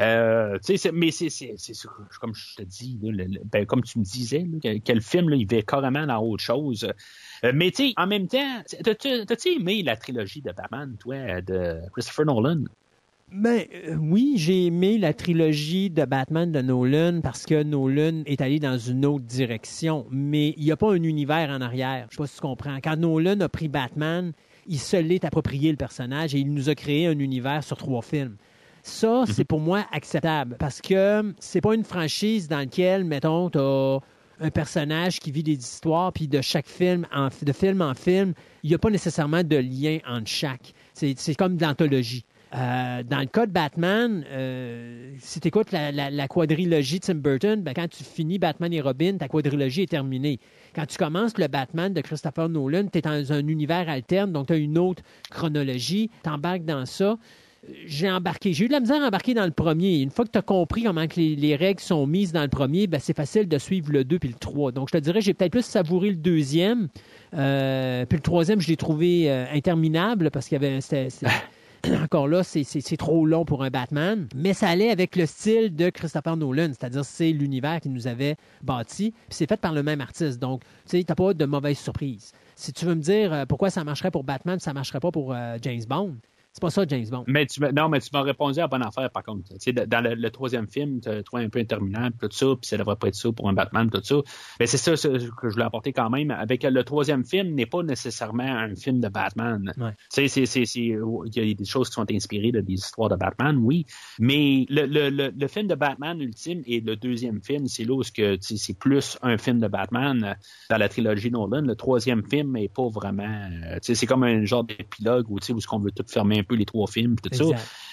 Euh, mais c'est, comme je te dis, là, ben, comme tu me disais, là, que, le film, là, il va carrément dans autre chose. Euh, mais tu en même temps, t'as-tu, t'as-tu aimé la trilogie de Batman, toi, de Christopher Nolan? Ben euh, oui, j'ai aimé la trilogie de Batman de Nolan parce que Nolan est allé dans une autre direction, mais il n'y a pas un univers en arrière. Je sais pas si tu comprends. Quand Nolan a pris Batman, il se l'est approprié le personnage et il nous a créé un univers sur trois films. Ça, c'est pour moi acceptable parce que c'est pas une franchise dans laquelle, mettons, tu un personnage qui vit des histoires, puis de chaque film, en, de film en film, il n'y a pas nécessairement de lien entre chaque. C'est c'est comme de l'anthologie. Euh, dans le cas de Batman, euh, si tu écoutes la, quadrilogie de Tim Burton, ben, quand tu finis Batman et Robin, ta quadrilogie est terminée. Quand tu commences le Batman de Christopher Nolan, tu es dans un univers alterne, donc tu as une autre chronologie, tu dans ça. J'ai embarqué, j'ai eu de la misère à embarquer dans le premier. Une fois que tu as compris comment que les, les règles sont mises dans le premier, ben, c'est facile de suivre le 2 puis le 3. Donc, je te dirais, j'ai peut-être plus savouré le deuxième. Euh, puis le troisième, je l'ai trouvé interminable parce qu'il y avait. c'était- c'était- encore là, c'est- trop long pour un Batman, mais ça allait avec le style de Christopher Nolan, c'est-à-dire c'est l'univers qu'il nous avait bâti, puis c'est fait par le même artiste. Donc, tu sais, t'as pas de mauvaise surprise. Si tu veux me dire euh, pourquoi ça marcherait pour Batman, ça marcherait pas pour euh, James Bond, c'est pas ça James Bond. Mais tu, non, mais tu m'as répondu à la bonne affaire, par contre. Dans le, le troisième film, tu as trouvé un peu interminable, tout ça, puis ça devrait pas être ça pour un Batman, tout ça. Mais c'est ça, que je voulais apporter quand même. Avec le troisième film, n'est pas nécessairement un film de Batman. Ouais. Il y a des choses qui sont inspirées de des histoires de Batman, oui. Mais le, le, le, le film de Batman ultime et le deuxième film, c'est là où c'est plus un film de Batman dans la trilogie Nolan. Le troisième film est pas vraiment. tu sais, c'est comme un genre d'épilogue où, où ce qu'on veut tout fermer un peu les trois films, tout ça.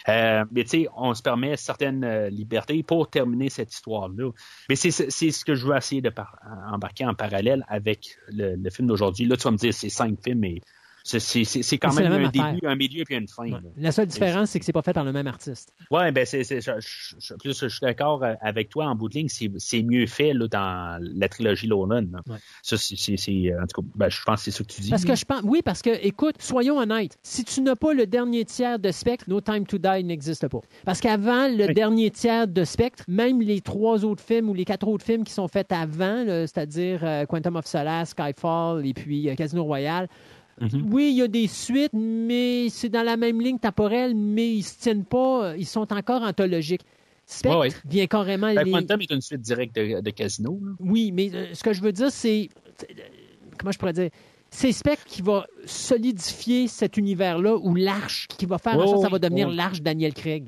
Euh, mais tu sais, on se permet certaines euh, libertés pour terminer cette histoire-là. Mais c'est ce que je veux essayer de par- embarquer en parallèle avec le, le film d'aujourd'hui. Là, tu vas me dire, c'est cinq films, mais c'est quand même un affaire. début, un milieu puis une fin. Ouais. La seule différence, c'est que c'est pas fait par le même artiste. Ouais, ben c'est, je, je- je- plus je suis d'accord euh, avec toi en bout de ligne, c'est, mieux fait là, dans la trilogie Nolan. Ouais. Ça, c'est, c'est- en tout cas, ben, je pense que c'est ça que tu dis. Parce que je pense, oui, parce que, écoute, soyons honnêtes, si tu n'as pas le dernier tiers de Spectre, No Time to Die n'existe pas. Parce qu'avant le Oui. dernier tiers de Spectre, même les trois autres films ou les quatre autres films qui sont faits avant, c'est-à-dire euh, Quantum of Solace, Skyfall et puis euh, Casino Royale, Mhm. oui, il y a des suites, mais c'est dans la même ligne temporelle, mais ils se tiennent pas, euh, ils sont encore anthologiques. Spectre Ouais, ouais. vient carrément Ben, les... Quantum est une suite directe de, de Casino. là. Oui, mais euh, ce que je veux dire, c'est. Comment je pourrais dire? C'est Spectre qui va solidifier cet univers-là ou l'arche qui va faire en sorte que ça va devenir l'arche Daniel Craig.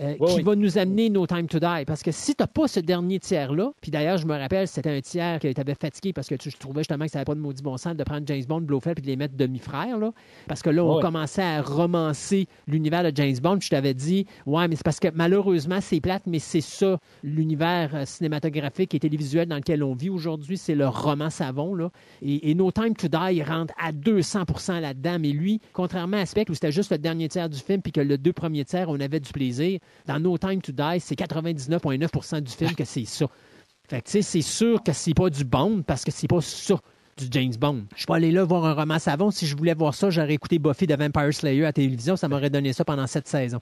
Euh, Oui, qui oui. va nous amener No Time to Die. Parce que si tu n'as pas ce dernier tiers-là, puis d'ailleurs, je me rappelle, c'était un tiers qui t'avait fatigué parce que tu, je trouvais justement que ça n'avait pas de maudit bon sens de prendre James Bond, Blofeld, puis de les mettre demi-frères. là. Parce que là, on commençait à romancer l'univers de James Bond. puis Je t'avais dit, ouais, mais c'est parce que malheureusement, c'est plate, mais c'est ça, l'univers euh, cinématographique et télévisuel dans lequel on vit aujourd'hui. C'est le roman savon. Là. Et, et No Time to Die rentre à 200% là-dedans. Mais lui, contrairement à Spectre, où c'était juste le dernier tiers du film, puis que le deux premiers tiers, on avait du plaisir, dans No Time to Die, c'est 99,9% du film que c'est ça. Fait que, c'est sûr que c'est pas du Bond parce que c'est pas ça du James Bond. Je suis pas allé là voir un roman savon. Si je voulais voir ça, j'aurais écouté Buffy de Vampire Slayer à la télévision. Ça m'aurait donné ça pendant sept saisons.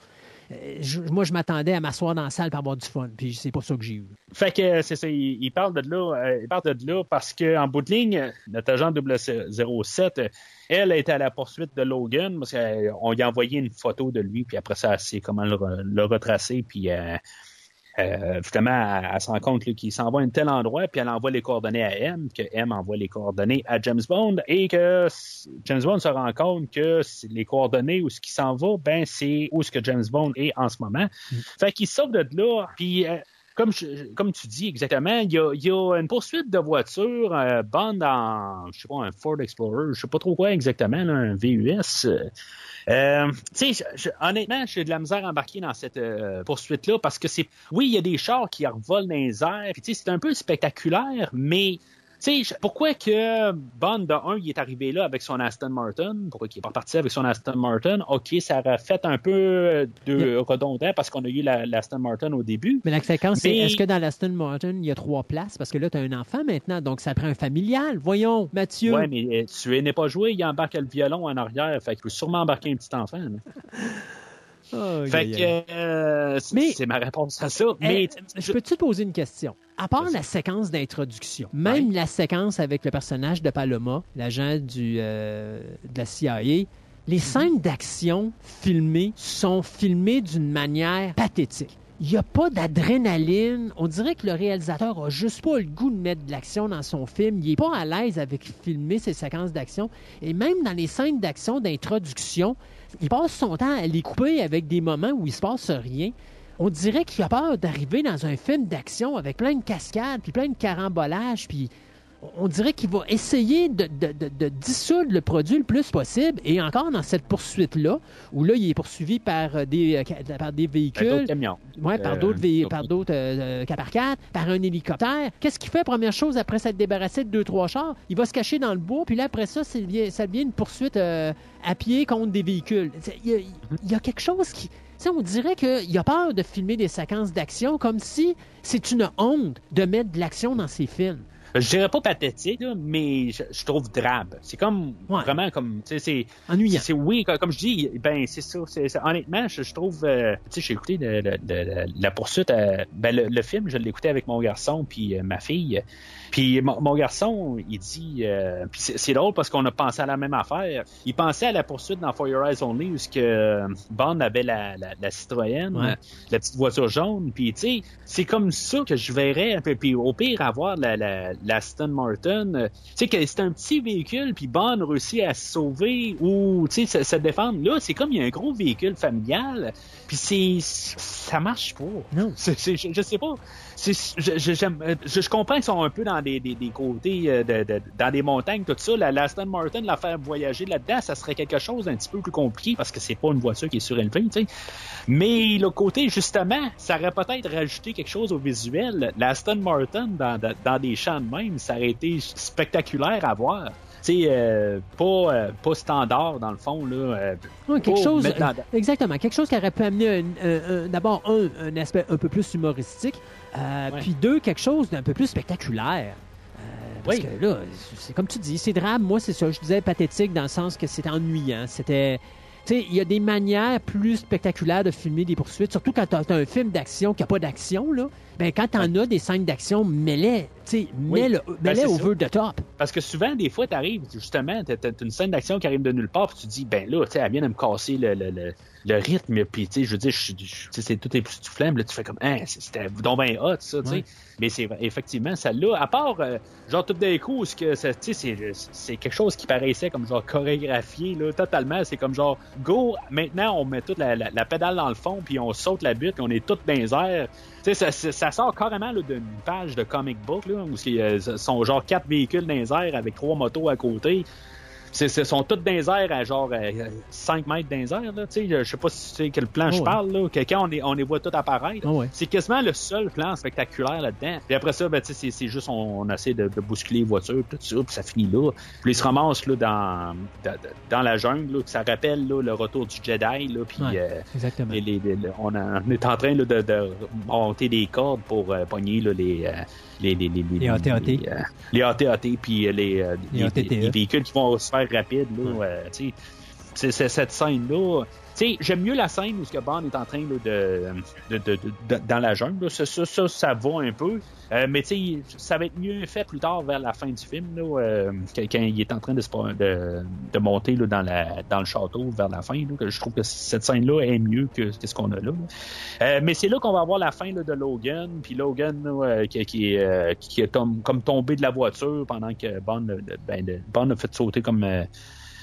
Euh, moi, je m'attendais à m'asseoir dans la salle pour avoir du fun. Puis c'est pas ça que j'ai eu. Fait que c'est ça, il, il parle de là, euh, il parle de là parce qu'en bout de ligne, notre agent 007, euh, elle était à la poursuite de Logan parce qu'on lui a envoyé une photo de lui, puis après ça, sait comment le, re- le retracer, puis euh, euh, justement, elle, elle se rend compte qu'il s'en va à un tel endroit, puis elle envoie les coordonnées à M, que M envoie les coordonnées à James Bond, et que James Bond se rend compte que c'est les coordonnées où ce qui s'en va, ben c'est où ce que James Bond est en ce moment. Fait qu'il sort de là, puis euh, comme, je- comme tu dis exactement, il y a, y a une poursuite de voiture, euh, Bond en, je sais pas, un Ford Explorer, je sais pas trop quoi exactement, là, un VUS. euh, euh, tu sais, honnêtement, j'ai de la misère à embarquer dans cette euh, poursuite-là parce que c'est, oui, il y a des chars qui revolent dans les airs, tu sais, c'est un peu spectaculaire, mais tu sais, pourquoi que Bond de 1, il est arrivé là avec son Aston Martin, pourquoi il est pas parti avec son Aston Martin, ok, ça aurait fait un peu euh, de redondant parce qu'on a eu la, l'Aston Martin au début. Mais la séquence, c'est est-ce que dans l'Aston Martin, il y a trois places? Parce que là, tu as un enfant maintenant, donc ça prend un familial. Voyons, Mathieu. Ouais, mais euh, tu n'es pas joué, il embarque le violon en arrière, fait qu'il peut sûrement embarquer un petit enfant. Oh, Fait que euh, c'est ma réponse à ça. Mais je peux-tu te poser une question? À part la séquence d'introduction, même la séquence avec le personnage de Paloma, l'agent du, euh, de la CIA, Mhm. les scènes d'action filmées sont filmées d'une manière pathétique. Il n'y a pas d'adrénaline. On dirait que le réalisateur a juste pas le goût de mettre de l'action dans son film. Il est pas à l'aise avec filmer ses séquences d'action. Et même dans les scènes d'action d'introduction, il passe son temps à les couper avec des moments où il se passe rien. On dirait qu'il a peur d'arriver dans un film d'action avec plein de cascades, puis plein de carambolages, puis on dirait qu'il va essayer de, de- de- de dissoudre le produit le plus possible. Et encore dans cette poursuite-là, où là, il est poursuivi par euh, des, euh, par des véhicules. d'autres camions. Ouais, par Euh, d'autres par d'autres euh, 4x4, par un hélicoptère. Qu'est-ce qu'il fait, première chose, après s'être débarrassé de deux, trois chars? Il va se cacher dans le bois, puis là, après ça, ça devient une poursuite euh, à pied contre des véhicules. C'est- Il y, a, il y a quelque chose qui... on dirait qu'il a peur de filmer des séquences d'action comme si c'est une honte de mettre de l'action dans ses films. Je dirais pas pathétique, là, mais je, je trouve drabe. C'est comme Ouais. vraiment comme c'est Ennuyant. c'est oui comme, comme je dis ben c'est ça honnêtement je, je trouve euh, tu sais j'ai écouté le- le- le- la poursuite euh, ben le, le film je l'ai écouté avec mon garçon puis euh, ma fille puis mon, mon garçon il dit euh, c'est c'est drôle parce qu'on a pensé à la même affaire il pensait à la poursuite dans For Your Eyes Only où ce que euh, Bond avait la, la, la Citroën Ouais. la petite voiture jaune. Puis, tu sais, c'est comme ça que je verrais. Puis, au pire, avoir la, la, la Aston Martin. euh, Tu sais, que c'est un petit véhicule, puis Bond réussit à se sauver ou, tu sais, se, se défendre. Là, c'est comme il y a un gros véhicule familial. Puis, c'est ça marche pas. Non. C'est- c'est- je, je sais pas. C'est- Je, je, j'aime- euh, je, je comprends qu'ils sont un peu dans des, des, des côtés, euh, de, de- dans des montagnes, tout ça. La, Martin, la faire voyager là-dedans, ça serait quelque chose d'un petit peu plus compliqué parce que c'est pas une voiture qui est surélevée, tu sais. Mais le côté, justement, ça aurait peut-être rajouté quelque chose au visuel. La Aston Martin, dans, dans, dans des champs de même, ça aurait été spectaculaire à voir. Sais, euh, pas, euh, pas standard, dans le fond, là. euh, Ouais, quelque chose, dans- exactement, quelque chose qui aurait pu amener d'abord un, un aspect un peu plus humoristique, euh, Ouais. puis deux, quelque chose d'un peu plus spectaculaire. Euh, parce Oui. que là, c'est comme tu dis, c'est drame. Moi, c'est ça. Je disais pathétique dans le sens que c'était ennuyant. C'était. Il y a des manières plus spectaculaires de filmer des poursuites, surtout quand tu as, un film d'action qui n'a pas d'action, là. Ben, quand tu en as des scènes d'action, mets-les, tu Oui. Ben, mets-les c'est over the top. Parce que souvent, des fois, t'arrives, justement, t'as t'as une scène d'action qui arrive de nulle part, puis tu te dis, ben là, tu sais, elle vient de me casser le, le, le, le rythme, puis tu sais, je veux dire, je- je- c'est tout est plus soufflant, là, tu fais comme, hein, c'était donc ben hot, ça, tu sais. Mais c'est effectivement, celle-là, à part, euh, genre, tout d'un coup, ce que, c'est- c'est quelque chose qui paraissait comme genre chorégraphié, là, totalement. C'est comme genre, go, maintenant, on met toute la, la- la pédale dans le fond, puis on saute la butte, on est toutes dans les airs. Ça, ça, ça sort carrément d'une page de comic book, là, où c'est, euh, sont genre quatre véhicules dans les avec trois motos à côté. C'est, ce sont toutes dans les airs à genre euh, 5 mètres dans les airs, là, tu sais. Je sais pas si tu sais quel plan Oh, je ouais. parle, là. que quand on, est, on les voit tout apparaître. Oh, ouais. C'est quasiment le seul plan spectaculaire là-dedans. Puis après ça, ben, tu sais, c'est, c'est juste on, on essaie de, de bousculer les voitures, tout ça, puis ça finit là. Puis ils se ramassent là, dans, dans, dans la jungle, là, ça rappelle là, le retour du Jedi, là, puis Ouais. euh, Exactement. les- les- les- on, a- on est en train là, de, de monter des cordes pour euh, pogner là, les, euh, les, les, les, Les AT-AT. les, euh, les AT-AT, puis euh, les, euh, Les véhicules qui vont se faire rapides. Là, Ouais. euh, tu sais. cette scène-là. Tu sais, j'aime mieux la scène où ce que Bond est en train là, de, de, de, de- dans la jungle. Ça, ça, ça, ça va un peu. Euh, mais tu sais, ça va être mieux fait plus tard vers la fin du film, là, euh, quand, il est en train de, se de, monter là, dans, la, dans le château vers la fin. Que je trouve que cette scène-là est mieux que, ce qu'on a là. Euh, mais c'est là qu'on va avoir la fin de Logan. Puis Logan euh, qui, qui, est, euh, qui est tom- comme tombé de la voiture pendant que Bond, euh, ben, Bond a fait sauter comme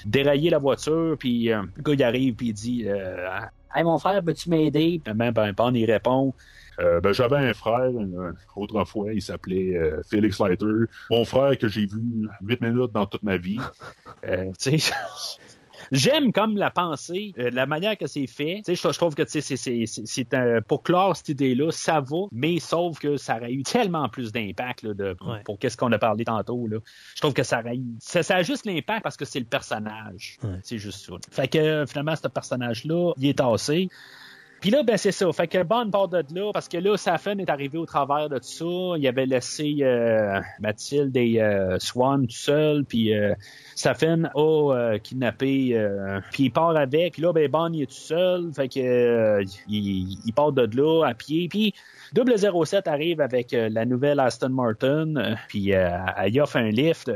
dérailler la voiture. Puis euh, le gars il arrive puis il dit euh, Hey mon frère, peux-tu m'aider? Puis ben, ben, Bond il répond Euh, ben, j'avais un frère, euh, autrefois, il s'appelait euh, Félix Leiter. Mon frère que j'ai vu huit minutes dans toute ma vie. Tu sais, J'aime comme la pensée, euh, la manière que c'est fait. Tu sais, je, trouve que tu sais, c'est, pour clore cette idée-là, ça va, mais sauf que ça aurait eu tellement plus d'impact Ouais. pour qu'est-ce qu'on a parlé tantôt. Là. Je trouve que ça aurait eu- ça, ça a juste l'impact parce que c'est le personnage. Ouais. C'est juste ça. Fait que euh, finalement, ce personnage-là, il est tassé. Puis là, ben c'est ça. Fait que Bond part de là parce que là, Safin est arrivé au travers de tout ça. Il avait laissé euh, Mathilde et euh, Swan tout seul. Puis euh, Safin a euh, kidnappé. euh, puis il part avec. Là, ben Bond il est tout seul. Fait que il, il part de là à pied. Puis 007 arrive avec la nouvelle Aston Martin. puis y offre un lift.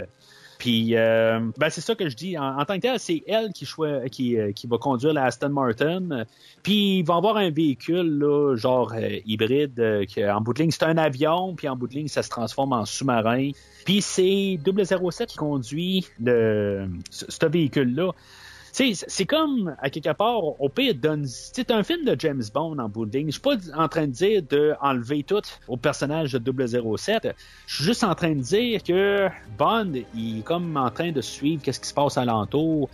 Puis, euh, ben c'est ça que je dis. En, tant que tel, c'est elle qui, qui, euh, qui va conduire la Aston Martin. Puis, ils vont avoir un véhicule, là, genre euh, hybride, euh, que, en bout de ligne, c'est un avion, puis en bout de ligne, ça se transforme en sous-marin. Puis, c'est 007 qui conduit le, ce, ce véhicule-là. C'est comme, à quelque part, au pire, donne. C'est un film de James Bond en bout. Je suis pas en train de dire de enlever tout au personnage de 007. Je suis juste en train de dire que Bond, il est comme en train de suivre qu'est-ce qui se passe alentour.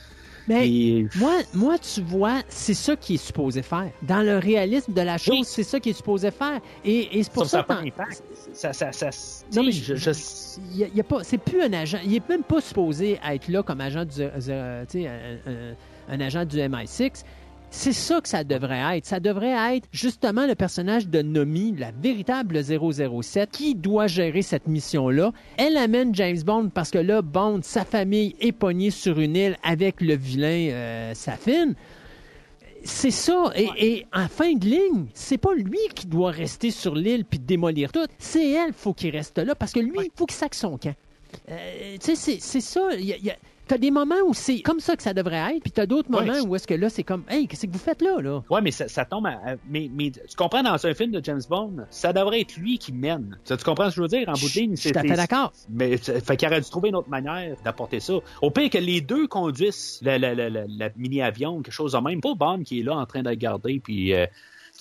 Mais Et- moi, moi, tu vois, c'est ça qu'il est supposé faire. Dans le réalisme de la chose, Oui. c'est ça qu'il est supposé faire. Et, et c'est pour ça ça. Ça, ça, ça, Non, mais je, je- y a- y a pas, c'est plus un agent. Il est même pas supposé être là comme agent du, sais, un, un- un agent du MI6. C'est ça que ça devrait être. Ça devrait être justement le personnage de Nomi, la véritable 007, qui doit gérer cette mission-là. Elle amène James Bond parce que là, Bond, sa famille est pognée sur une île avec le vilain euh, Safin. C'est ça. Et, et en fin de ligne, c'est pas lui qui doit rester sur l'île puis démolir tout. C'est elle, faut qu'il reste là parce que lui, il faut qu'il saque son camp. Euh, tu sais, c'est- ça. A- y a- T'as des moments où c'est comme ça que ça devrait être, puis t'as d'autres Ouais. moments où est-ce que là, c'est comme, hey, qu'est-ce que vous faites là, là? Ouais, mais ça, ça tombe à, mais, mais tu comprends, dans un film de James Bond, ça devrait être lui qui mène. Tu, tu comprends ce que je veux dire? En bout de ligne, Je suis tout à fait c'est- d'accord. Mais fait qu'il aurait dû trouver une autre manière d'apporter ça. Au pire que les deux conduisent la, la, la, la, la mini-avion, quelque chose de même. Pas Bond qui est là en train de regarder, puis... euh,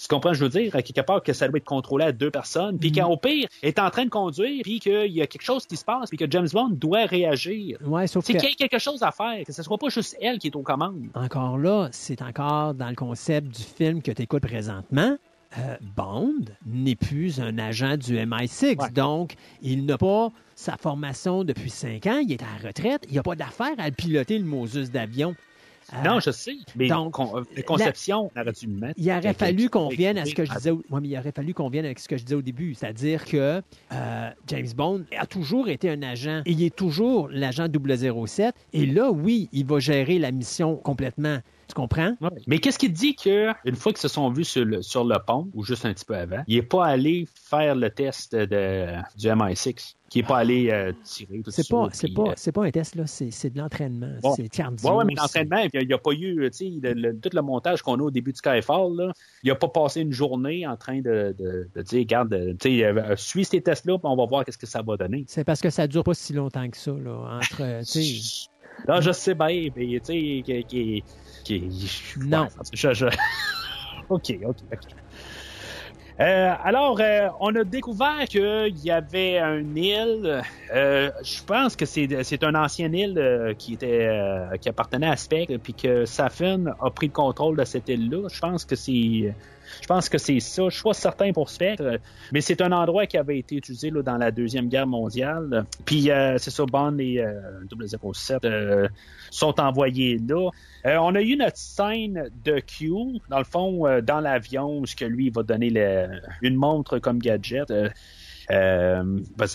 tu comprends je veux dire? À quelque part que ça doit être contrôlé à deux personnes, puis qu'au pire, est en train de conduire, puis qu'il y a quelque chose qui se passe, puis que James Bond doit réagir. Ouais, sauf C'est que qu'il y a quelque chose à faire, que ce soit pas juste elle qui est aux commandes. encore là, c'est encore dans le concept du film que tu écoutes présentement. Euh, Bond n'est plus un agent du MI6, Ouais. donc il n'a pas sa formation depuis cinq ans, il est à la retraite, il n'a pas d'affaire à piloter le Moses d'avion. Euh, Non, je sais, mais donc, con- euh, la conception, on aurait dû le mettre. Il aurait fallu qu'on revienne à ce que je disais. au- ouais, mais il aurait fallu qu'on vienne avec ce que je disais au début, c'est-à-dire que euh, James Bond a toujours été un agent et il est toujours l'agent 007. Et là, oui, il va gérer la mission complètement Tu comprends? Ouais. Mais qu'est-ce qui te dit que une fois qu'ils se sont vus sur le, sur le pont, ou juste un petit peu avant, il est pas allé faire le test de, du MI6, qui est pas allé euh, tirer tout C'est ça, pas, puis, c'est pas, euh, c'est pas un test, là. C'est, de l'entraînement. Bon. C'est cardio. Ouais, mais l'entraînement, il n'y a, pas eu, tu sais, le- le- tout le montage qu'on a au début de Skyfall, là, il n'a pas passé une journée en train de, de, de dire, regarde, euh, tu sais, euh, suis ces tests-là, puis on va voir qu'est-ce que ça va donner. C'est parce que ça dure pas si longtemps que ça, là. Entre, tu sais. Là, je sais bien, mais tu sais, qui, Non. Je- je- OK, OK, OK. Euh, alors, euh, on a découvert qu'il y avait un île. euh, je pense que c'est c'est un ancien île qui était qui appartenait à Spectre, puis que Safin a pris le contrôle de cette île-là. Je pense que c'est je pense que c'est ça. Je suis pas certain pour Spectre, mais c'est un endroit qui avait été utilisé dans la deuxième guerre mondiale. Puis euh, c'est ça, Bond et euh, 007 euh, sont envoyés là. Euh, on a eu notre scène de Q, dans le fond, euh, dans l'avion, ce que lui va donner une montre comme gadget. Euh, euh,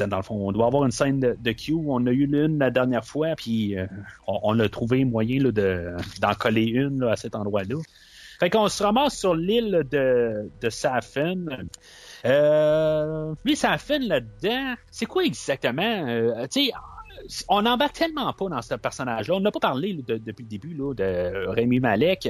dans le fond, on doit avoir une scène de, de Q. On a eu l'une la dernière fois, puis euh, on, a trouvé moyen d'en coller une à cet endroit-là. Fait qu'on se ramasse sur l'île de, de Safin. Euh, lui, Safin là-dedans, c'est quoi exactement? Euh, tu sais, on n'embarque tellement pas dans ce personnage-là. On n'a pas parlé là, de- depuis le début là, de Rémi Malek.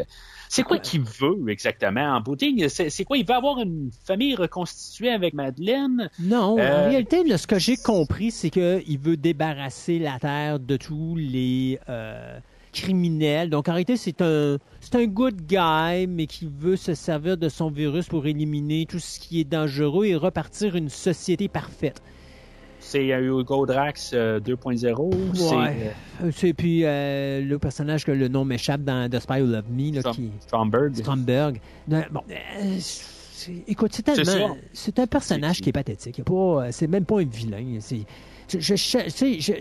C'est quoi qu'il veut exactement en bout de ligne? C'est c'est quoi? Il veut avoir une famille reconstituée avec Madeleine? Non, en Euh, réalité, là, ce que j'ai compris, c'est qu'il veut débarrasser la Terre de tous les euh, criminels. Donc, en réalité, c'est un, c'est un good guy, mais qui veut se servir de son virus pour éliminer tout ce qui est dangereux et repartir une société parfaite. C'est euh, Hugo Drax euh, 2.0? C'est Ouais. Euh, C'est puis euh, le personnage que le nom m'échappe dans The Spy Who Loved Me, là, Strom- qui Stromberg? Stromberg. Bon, euh, c'est- écoute, c'est C'est tellement. C'est un personnage C'est- qui est pathétique. Pas, euh, C'est même pas un vilain. C'est, je, je- je-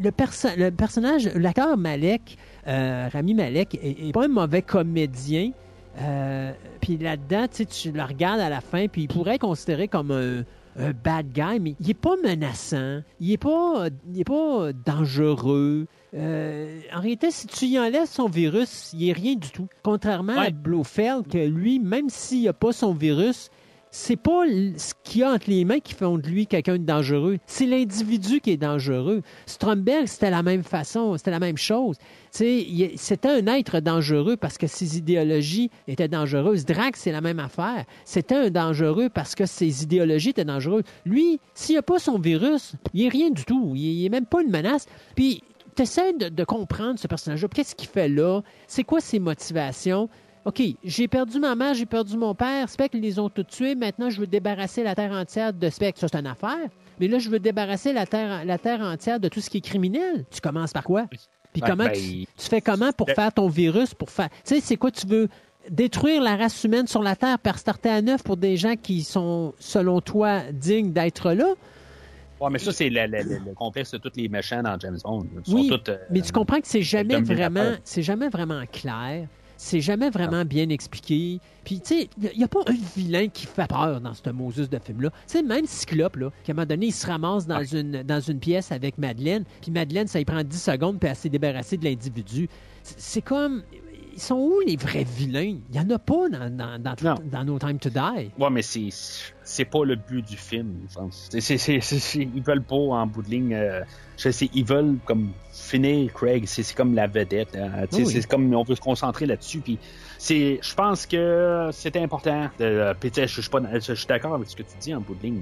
le, perso- le personnage, l'acteur Malek, euh, Rami Malek, est, est pas un mauvais comédien. Euh, puis là-dedans, tu le regardes à la fin, puis il pourrait être considéré comme un, un bad guy, mais il est pas menaçant, il est pas, il est pas dangereux. Euh, en réalité, si tu y enlèves son virus, il est rien du tout. Contrairement à. Blofeld, que lui, même s'il a pas son virus, c'est pas ce qu'il a entre les mains qui font de lui quelqu'un de dangereux. C'est l'individu qui est dangereux. Stromberg, c'était la même façon, c'était la même chose. C'était un être dangereux parce que ses idéologies étaient dangereuses. Drax, c'est la même affaire. C'était un dangereux parce que ses idéologies étaient dangereuses. Lui, s'il n'a pas son virus, il est rien du tout. Il il est même pas une menace. Puis, tu essaies de, de comprendre ce personnage-là. Qu'est-ce qu'il fait là? C'est quoi ses motivations? OK, j'ai perdu ma mère, j'ai perdu mon père. Spectre les ont tous tués. Maintenant, je veux débarrasser la Terre entière de Spectre. Ça, c'est une affaire. Mais là, je veux débarrasser la Terre, la terre entière de tout ce qui est criminel. Tu commences par quoi? Puis comment ben, tu, fais comment pour faire ton virus? Pour faire. Tu sais, c'est quoi tu veux? Détruire la race humaine sur la Terre par starter à neuf pour des gens qui sont, selon toi, dignes d'être là? Ouais, mais ça, c'est le, le- complexe de tous les méchants dans James Bond. Ils Oui, sont euh, mais tu comprends que c'est jamais vraiment, c'est jamais vraiment clair. C'est jamais vraiment bien expliqué. Puis, tu sais, il n'y a, pas un vilain qui fait peur dans ce Moses de film-là. Tu sais, même Cyclope, là, qu'à un moment donné, il se ramasse dans, une, dans une pièce avec Madeleine, puis Madeleine, ça lui prend 10 secondes, puis elle s'est débarrassée de l'individu. C'est comme... Ils sont où les vrais vilains? Il n'y en a pas dans, dans, dans, Non. dans No Time to Die. Ouais, mais c'est c'est pas le but du film, je pense. C'est- c'est- c'est- ils veulent pas, en bout de ligne, euh, je sais, ils veulent comme finir Craig. C'est comme la vedette. hein. Oui. C'est comme on veut se concentrer là-dessus. Puis c'est, je pense que c'est important. De, je, je suis pas, je, suis d'accord avec ce que tu dis en bout de ligne.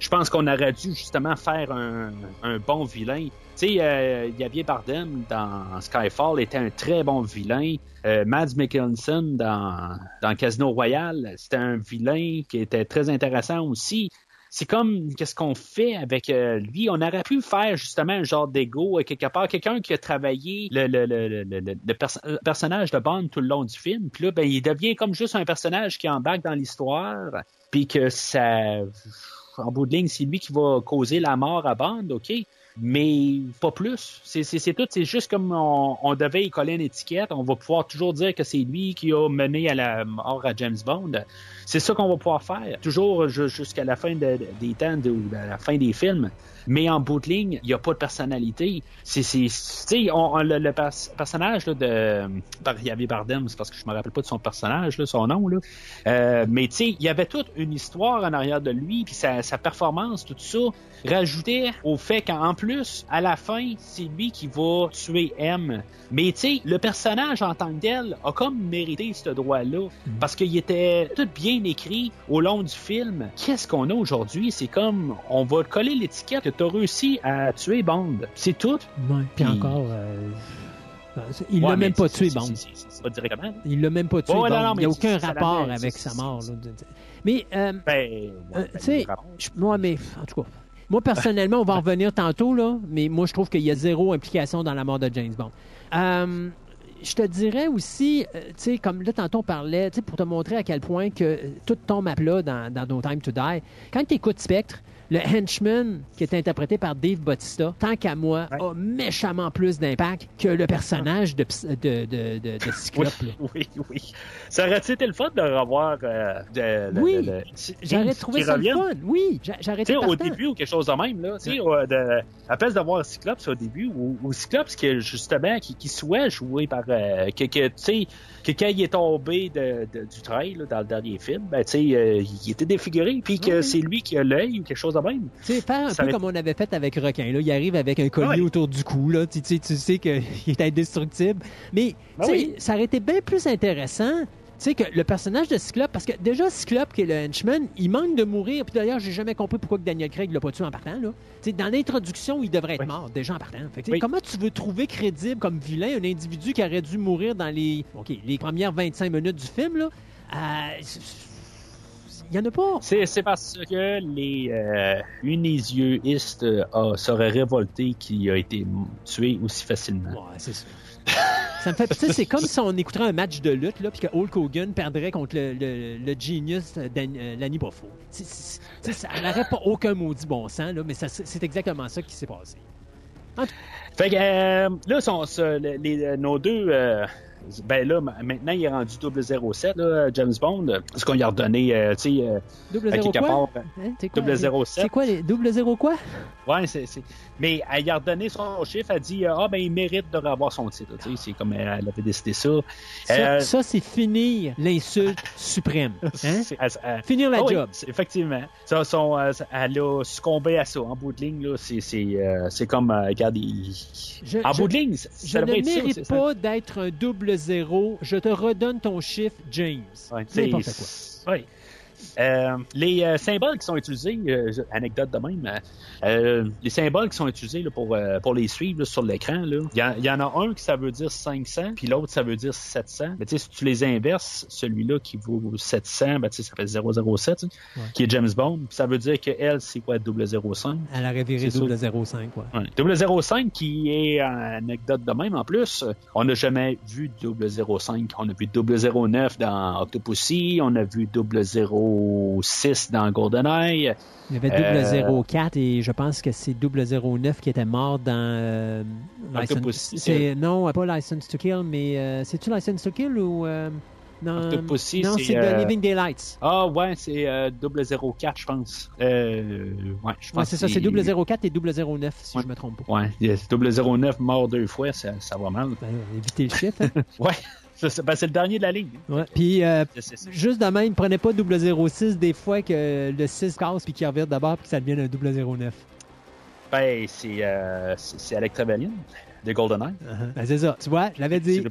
Je pense qu'on aurait dû justement faire un, un bon vilain. Tu sais, euh, Javier Bardem dans Skyfall était un très bon vilain. Euh, Mads Mikkelsen dans, Casino Royale, c'était un vilain qui était très intéressant aussi. C'est comme qu'est-ce qu'on fait avec euh, lui? On aurait pu faire justement un genre d'ego euh, quelque part, quelqu'un qui a travaillé le personnage de Bond tout le long du film. Puis là, ben, il devient comme juste un personnage qui embarque dans l'histoire. Puis que ça, en bout de ligne, c'est lui qui va causer la mort à Bond, ok? Mais pas plus. C'est tout. C'est juste comme on, on devait y coller une étiquette. On va pouvoir toujours dire que c'est lui qui a mené à la mort à James Bond. C'est ça qu'on va pouvoir faire, toujours ju- jusqu'à la fin de- de- des temps de- ou à la fin des films. Mais en bout de ligne, il n'y a pas de personnalité. C'est, c'est, on- on- le, le pers- personnage là, de par Javier Bardem, c'est parce que je me rappelle pas de son personnage, là, son nom là. Euh, mais tu sais, il y avait toute une histoire en arrière de lui, puis sa, sa performance, tout ça, rajoutait au fait qu'en plus, à la fin, c'est lui qui va tuer M. Mais tu sais, le personnage en tant que tel a comme mérité ce droit-là, parce qu'il était tout bien écrit au long du film. Qu'est-ce qu'on a aujourd'hui? C'est comme, on va coller l'étiquette que t'as réussi à tuer Bond. C'est tout. Ouais. Puis Puis- encore, euh, il Ouais, l'a même pas tué, Bond. pas directement. Il l'a même pas tué, Ouais, Bond. non, non, il n'y a aucun rapport avec sa mort. là. Mais, euh, Ben, Euh, ben, tu sais, moi, mais en tout cas, moi personnellement, on va en revenir tantôt là, mais moi je trouve qu'il y a zéro implication dans la mort de James Bond. Euh, je te dirais aussi, euh, tu sais, comme là tantôt on parlait, pour te montrer à quel point que tout tombe à plat dans, dans No Time to Die. Quand tu écoutes Spectre, le henchman qui est interprété par Dave Bautista, tant qu'à moi, Ouais. a méchamment plus d'impact que le personnage de, de, de, de, de Cyclope. Oui, oui. Ça aurait été le fun de revoir euh, de, Oui, J'aurais trouvé ça le fun. Oui, j'a- j'aurais Tu été sais, au début ou quelque chose de même, là. Tu sais, de, à place d'avoir Cyclops au début, ou, ou Cyclops qui, est justement, qui, qui soit joué par, euh, que, que, tu sais, que quand il est tombé de, de- du trail, là, dans le dernier film, ben, tu sais, euh, il était défiguré, puis que Oui. c'est lui qui a l'œil ou quelque chose de même. Tu sais, faire un Ça peu comme on avait fait avec Requin. Là. Il arrive avec un collier Ouais. autour du cou. Là. Tu, tu sais- tu sais qu'il est indestructible. Mais Ben tu sais, oui. ça aurait été bien plus intéressant tu sais, que le personnage de Cyclope, parce que déjà, Cyclope, qui est le henchman, il manque de mourir. Puis d'ailleurs, j'ai jamais compris pourquoi que Daniel Craig l'a pas tué en partant. Là. Tu sais, dans l'introduction, il devrait être Oui. mort, déjà en partant. Fait que, Oui. Comment tu veux trouver crédible comme vilain un individu qui aurait dû mourir dans les, les premières 25 minutes du film? Là? Euh, il y en a pas. C'est, parce que les euh, unésieuistes euh, seraient révoltés qu'il a été tué aussi facilement. Ouais, c'est ça. ça me fait. Tu sais, c'est comme si on écouterait un match de lutte, là, puis que Hulk Hogan perdrait contre le, le, le genius euh, Lanny tu sais, Ça n'aurait pas aucun maudit bon sens, là, mais c'est exactement ça qui s'est passé. Fait que euh, là, sont, les- nos deux. Euh, ben là, ma- maintenant, il est rendu 007, là, James Bond. Est-ce qu'on lui a redonné, euh, tu sais, euh, à quelque part, Hein, c'est quoi? 007. C'est quoi les double zéro quoi? Ouais, c'est, Mais elle lui a redonné son chiffre, elle a dit, euh, ah, ben, il mérite de revoir son titre. Tu sais, c'est comme elle, avait décidé ça. Ça, Euh, ça, c'est finir l'insulte suprême. Hein? elle- Finir la oui, job. c'est- effectivement. Ça, son, euh, elle a succombé à ça. En bout de ligne, là, c'est, c'est, euh, c'est comme, euh, regarde, il- Je- en je- bout de ligne, ça, Je ça ne mérite ça. pas d'être un double zéro. Je te redonne ton chiffre, James. Ouais, c'est- N'importe quoi. ouais. Euh, les euh, symboles qui sont utilisés, euh, anecdote de même, les symboles qui sont utilisés là, pour, euh, pour les suivre là, sur l'écran, il y, en- il y en a un qui ça veut dire 500, puis l'autre ça veut dire 700. Mais tu sais, si tu les inverses, celui-là qui vaut 700, ben, ça fait 007, tu sais, Ouais. qui est James Bond. Ça veut dire que elle, c'est quoi, 005? Elle double zéro cinq, quoi. Ouais. 005 qui est euh, anecdote de même en plus. On n'a jamais vu 005. On a vu 009 dans Octopussy, on a vu 006 dans GoldenEye. Il y avait double 04 et je pense que c'est double 09 qui était mort dans euh, License. c'est- C'est non, pas License to Kill, mais euh, c'est-tu License to Kill ou euh, non Octopussy, Non, c'est, c'est euh, Living Daylights. Ah ouais, c'est euh, 004 je pense. Euh, ouais, je pense Ouais, c'est ça, c'est double 04 et double 09 si Ouais. je me trompe pas. Ouais, il y a 009 mort deux fois, ça, ça va mal. Ben, évitez le chiffre. hein. Ouais, c'est, ben, c'est le dernier de la ligne. Ouais. Puis euh, juste de même, prenez pas double 06 des fois que le 6 casse puis qu'il revient d'abord puis que ça devienne un double 09. Ben, c'est, euh, Alec Trevelyan de GoldenEye. Ben, c'est ça, tu vois, je l'avais dit.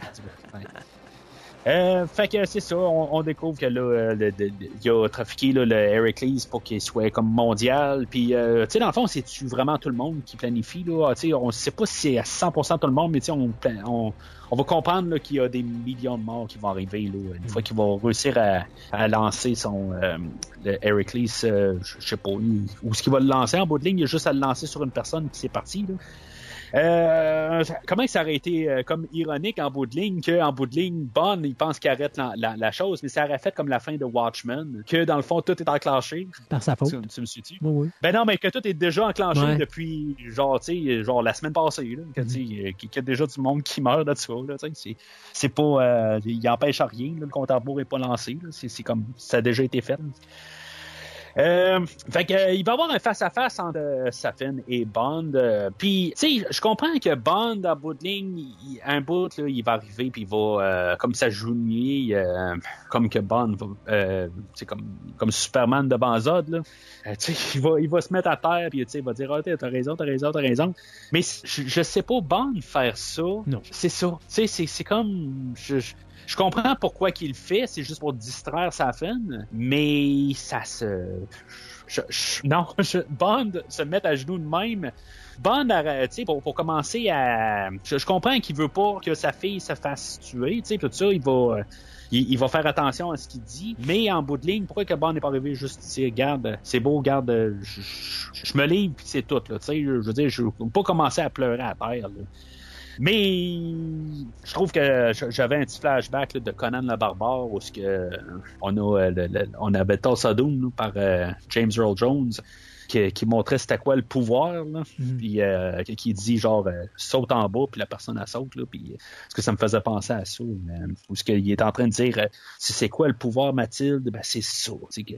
Euh, fait que c'est ça, on, on découvre que là, euh, le- le- il a trafiqué là, le Heracles pour qu'il soit comme mondial. Puis, euh, tu sais, dans le fond, c'est-tu vraiment tout le monde qui planifie? Là? Ah, tu sais, on sait pas si c'est à 100% tout le monde, mais on, on, on va comprendre qu'il y a des millions de morts qui vont arriver là, une fois qu'il va réussir à, à lancer son euh, le Heracles, euh, je je sais pas, où est-ce qu'il va le lancer en bout de ligne, il a juste à le lancer sur une personne qui c'est parti. Là. Euh, comment ça aurait été euh, comme ironique en bout de ligne qu'en bout de ligne, Bond, il pense qu'il arrête la, la- la chose, mais ça aurait fait comme la fin de Watchmen, que dans le fond, tout est enclenché. Par sa faute. Tu, tu me suis-tu? Oui, oui. Ben non, mais que tout est déjà enclenché Ouais. depuis, genre, tu sais, genre la semaine passée, là, que, euh, qu'il y a déjà du monde qui meurt de ça, là, tu sais, c'est, c'est pas, euh, il empêche à rien, là, le compte à rebours est pas lancé, c'est, c'est comme, ça a déjà été fait. Euh, fait que, euh, il va y avoir un face-à-face entre euh, Safin et Bond. euh, puis, tu sais, je comprends que Bond, en bout de ligne, il- un bout, là, il va arriver, puis il va, euh, comme euh, comme que Bond, va, euh, tu sais, comme, comme Superman de Banzod, là. Tu sais, il va, il va se mettre à terre, puis tu sais, il va dire, ah, t'as raison, t'as raison, t'as raison. Mais je, je sais pas, Bond faire ça. Non. C'est ça. Tu sais, c'est, c'est comme, je, je, je comprends pourquoi qu'il le fait, c'est juste pour distraire sa fin, mais ça se... je- je- non, je, Bond se mettre à genoux de même. Bond, tu sais, pour, pour commencer à... Je, je comprends qu'il veut pas que sa fille se fasse tuer, tu sais, tout ça, il va... Il, va faire attention à ce qu'il dit, mais en bout de ligne, pourquoi que Bond n'est pas arrivé juste dire, regarde, c'est beau, regarde, euh, je, je- je me livre, puis c'est tout, là, tu sais, je veux dire, je veux pas commencer à pleurer à terre, là. Mais je trouve que j'avais un petit flashback là, de Conan le barbare où que on a euh, le- le- on avait Tulsa Doom par euh, James Earl Jones qui, qui montrait c'était quoi le pouvoir là, Mhm. puis euh, qui- dit genre euh, saute en bas puis la personne elle saute là puis ce que ça me faisait penser à ça euh, où ce qu'il est en train de dire si c'est quoi le pouvoir Mathilde? Ben c'est ça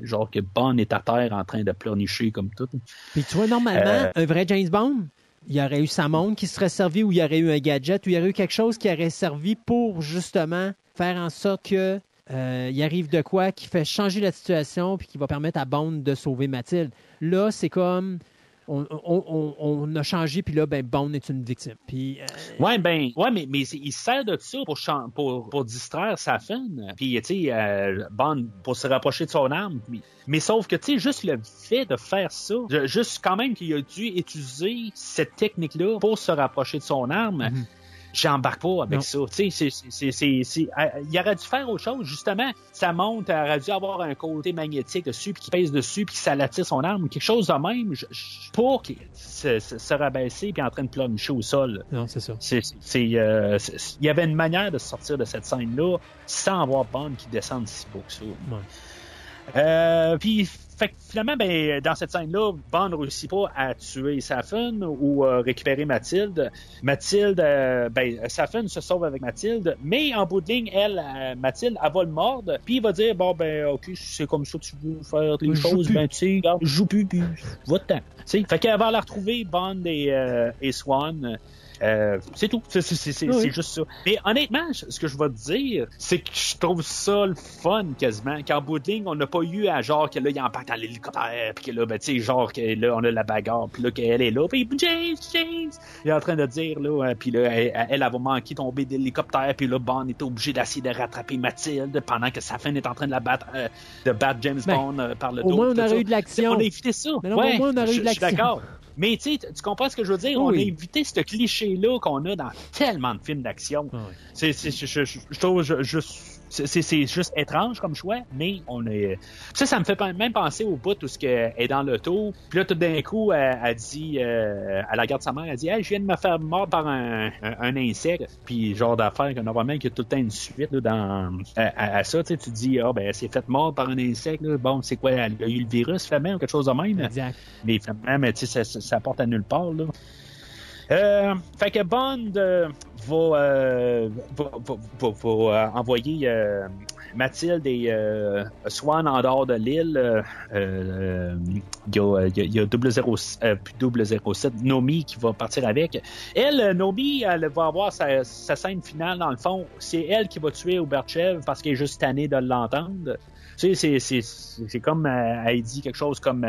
genre que Bond est à terre en train de pleurnicher comme tout Puis tu vois, normalement, un vrai James Bond, il y aurait eu sa montre qui serait servi ou il y aurait eu un gadget ou il y aurait eu quelque chose qui aurait servi pour justement faire en sorte que euh, il arrive de quoi qui fait changer la situation puis qui va permettre à Bond de sauver Mathilde. Là, c'est comme on, on- on- on a changé puis là, ben Bond est une victime. Puis euh, Ouais, ben, ouais, mais, mais il sert de ça pour, pour, pour distraire sa fin. Puis, tu sais, euh, Bond, pour se rapprocher de son arme. Mais, mais sauf que, tu sais, juste le fait de faire ça, ju- juste quand même qu'il a dû utiliser cette technique-là pour se rapprocher de son arme. Mhm. J'embarque pas avec Non. ça. Tu sais, c'est- c'est- c'est- c'est- euh, il aurait dû faire autre chose. Justement, sa montre aurait dû avoir un côté magnétique dessus, puis qui pèse dessus, puis que ça l'attire son arme, quelque chose de même, je- je- pour qu'il se, se, se rabaisser, puis en train de pleurnicher au sol. non, c'est ça. C'est, c'est, euh, il y avait une manière de sortir de cette scène-là sans avoir Bond qui descende si beau que ça. Euh, puis, fait que finalement, ben, dans cette scène-là, Bond ne réussit pas à tuer Safin ou euh, récupérer Mathilde. Mathilde, euh, ben, Safin se sauve avec Mathilde, mais en bout de ligne, elle, euh, Mathilde, elle va le mordre, puis il va dire, bon, ben, ok, si c'est comme ça que tu veux faire les choses, plus. ben, tu sais, regarde, joue plus, puis va-t'en. Fait qu'elle va la retrouver, Bond et, euh, et Swan. Euh, c'est tout. C'est, c'est- c'est- c'est- Oui. juste ça. Mais honnêtement, ce que je vais te dire, c'est que je trouve ça le fun quasiment. Qu'en bout de ligne, on n'a pas eu à genre que là, il embarque dans l'hélicoptère, puis que là, ben, tu sais, genre que là, on a la bagarre, puis là, qu'elle est là, puis James, James, il est en train de dire, là, euh, puis là, elle, elle, elle va manquer tomber de l'hélicoptère, puis là, Bond est obligé d'essayer de rattraper Mathilde pendant que sa fin est en train de la battre, euh, de battre James Ben, Bond euh, par le au dos. moins, on aurait eu de l'action. On a évité ça. Mais non, ouais, au moins, on aurait eu de je suis l'action. d'accord. Mais tu sais, tu comprends ce que je veux dire? On Oui. a évité ce cliché-là qu'on a dans tellement de films d'action. Ah ouais. C'est, je trouve je- je- c'est, juste étrange comme choix, mais on est. Ça, ça me fait même penser au bout où ce que est dans l'auto. Puis là, tout d'un coup, elle, elle dit, euh, elle regarde sa mère, elle dit, hey, je viens de me faire mordre par un, un, un insecte. Puis genre d'affaire que normalement qu'il y a tout le temps une suite là, dans à, à- à ça, tu sais, tu te dis, ah ben, elle s'est faite mordre par un insecte. là. Bon, c'est quoi, elle a eu le virus, finalement, ou quelque chose de même. Exact. Mais finalement, mais, tu sais, ça, ça, ça porte à nulle part. Là. Euh, fait que Bond euh, va, euh, va, va- va- euh, envoyer euh, Mathilde et Swan en dehors de l'île. Il y a, y a- double zéro, euh, puis double 07, Nomi qui va partir avec. Elle, Nomi, elle va avoir sa, scène finale dans le fond. C'est elle qui va tuer Oberchev parce qu'elle est juste tannée de l'entendre. Tu sais, c'est- comme elle dit quelque chose comme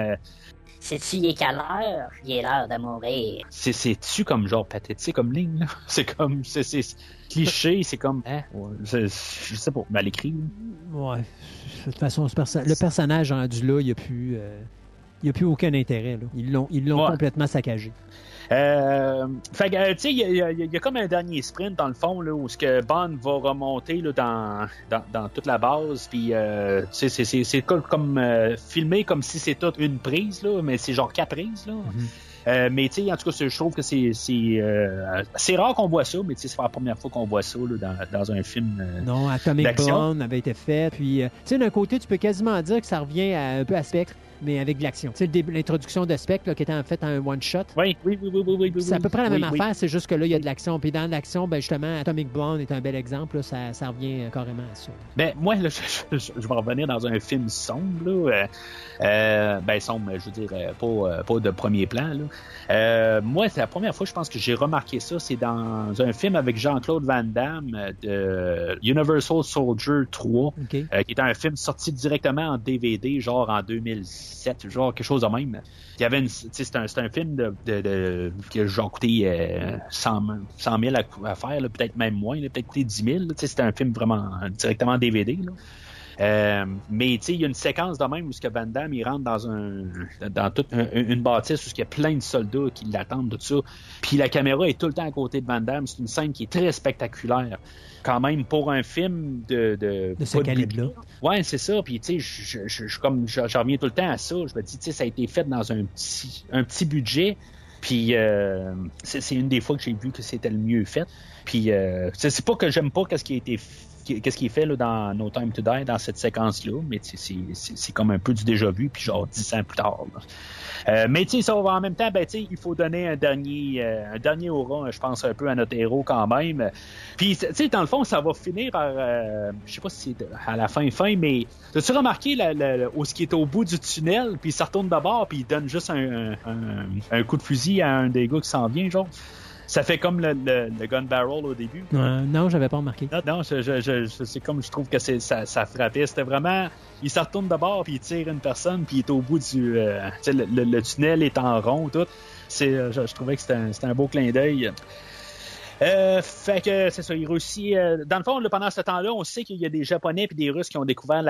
Sais-tu, il est quelle heure? Il est l'heure de mourir. c'est c'est-tu comme genre pathétique comme ligne là? C'est comme c'est cliché, c'est comme hein, ouais, je sais pas, mal écrit. Ouais. De toute façon, perso- le personnage rendu là, il n'y a plus. euh, il a plus aucun intérêt. Là. Ils l'ont ils l'ont Ouais. complètement saccagé. Euh, fait que, euh, tu sais, il y, y y a comme un dernier sprint dans le fond là, où ce que Bond va remonter là, dans, dans, dans toute la base, puis euh, c'est- c'est c'est comme, comme euh, filmé comme si c'était toute une prise là, mais c'est genre quatre prises là. Euh, mais tu sais, en tout cas, je trouve que c'est c'est euh, c'est rare qu'on voit ça, mais tu sais, c'est pas la première fois qu'on voit ça là, dans, dans un film. euh, Non, Atomic. Blonde avait été fait. Puis, euh, tu sais, d'un côté, tu peux quasiment dire que ça revient à, un peu à Spectre, mais avec de l'action. Tu sais, l'introduction de Spectre, là, qui était en fait un one-shot. Oui, oui, oui, oui, oui, oui. C'est à peu près la même oui. affaire, c'est juste que là, il y a de l'action. Puis dans l'action, ben justement, Atomic Blonde est un bel exemple. là, ça, ça revient euh, carrément à ça. Ben, moi, là, je, je- je vais revenir dans un film sombre, là. Euh, euh, ben, sombre, je veux dire, pas, pas de premier plan, là. Euh, moi, c'est la première fois, je pense que j'ai remarqué ça. C'est dans un film avec Jean-Claude Van Damme euh, de Universal Soldier 3, OK? euh, qui est un film sorti directement en DVD, genre en 2007, genre quelque chose de même. Il y avait une, c'est un, un film de, de, de- qui a genre coûté euh, 100, 100 000 à, à faire, là, peut-être même moins, là, peut-être coûté 10 000. là. Tu sais, C'était un film vraiment directement en DVD. Là. Euh, mais tu sais, il y a une séquence de même où ce que Van Damme il rentre dans un dans toute un- une bâtisse où il y a plein de soldats qui l'attendent tout ça. Puis la caméra est tout le temps à côté de Van Damme. C'est une scène qui est très spectaculaire. Quand même pour un film de de, De ce calibre-là. Ouais, c'est ça. Puis tu sais, je, je, je, comme je, je reviens tout le temps à ça. Je me dis, tu sais, ça a été fait dans un petit un petit budget. Puis euh, c'est c'est une des fois que j'ai vu que c'était le mieux fait. Puis euh, c'est c'est pas que j'aime pas qu'est-ce qui a été f- qu'est-ce qui est fait là, dans No Time to Die dans cette séquence là, mais c'est comme un peu du déjà vu puis genre dix ans plus tard. Euh, mais ça en même temps, ben il faut donner un dernier euh, un dernier aura, je pense un peu à notre héros quand même. Puis dans le fond, ça va finir par euh, je sais pas si c'est à la fin fin, mais as-tu remarqué la- où ce qui est au bout du tunnel, puis il se retourne d'abord, puis il donne juste un, un, un coup de fusil à un des gars qui s'en vient, genre? Ça fait comme le, le, le gun barrel au début. Euh, non, j'avais pas remarqué. Non, non, je, je, je, c'est comme je trouve que c'est, ça, ça frappait. C'était vraiment, il se retourne d'abord puis il tire une personne puis il est au bout du, euh, le, le- tunnel est en rond tout. C'est, euh, je, je trouvais que c'était un, c'était un beau clin d'œil. Euh, fait que c'est ça, il réussit. euh, dans le fond, là, pendant ce temps-là, on sait qu'il y a des Japonais puis des Russes qui ont découvert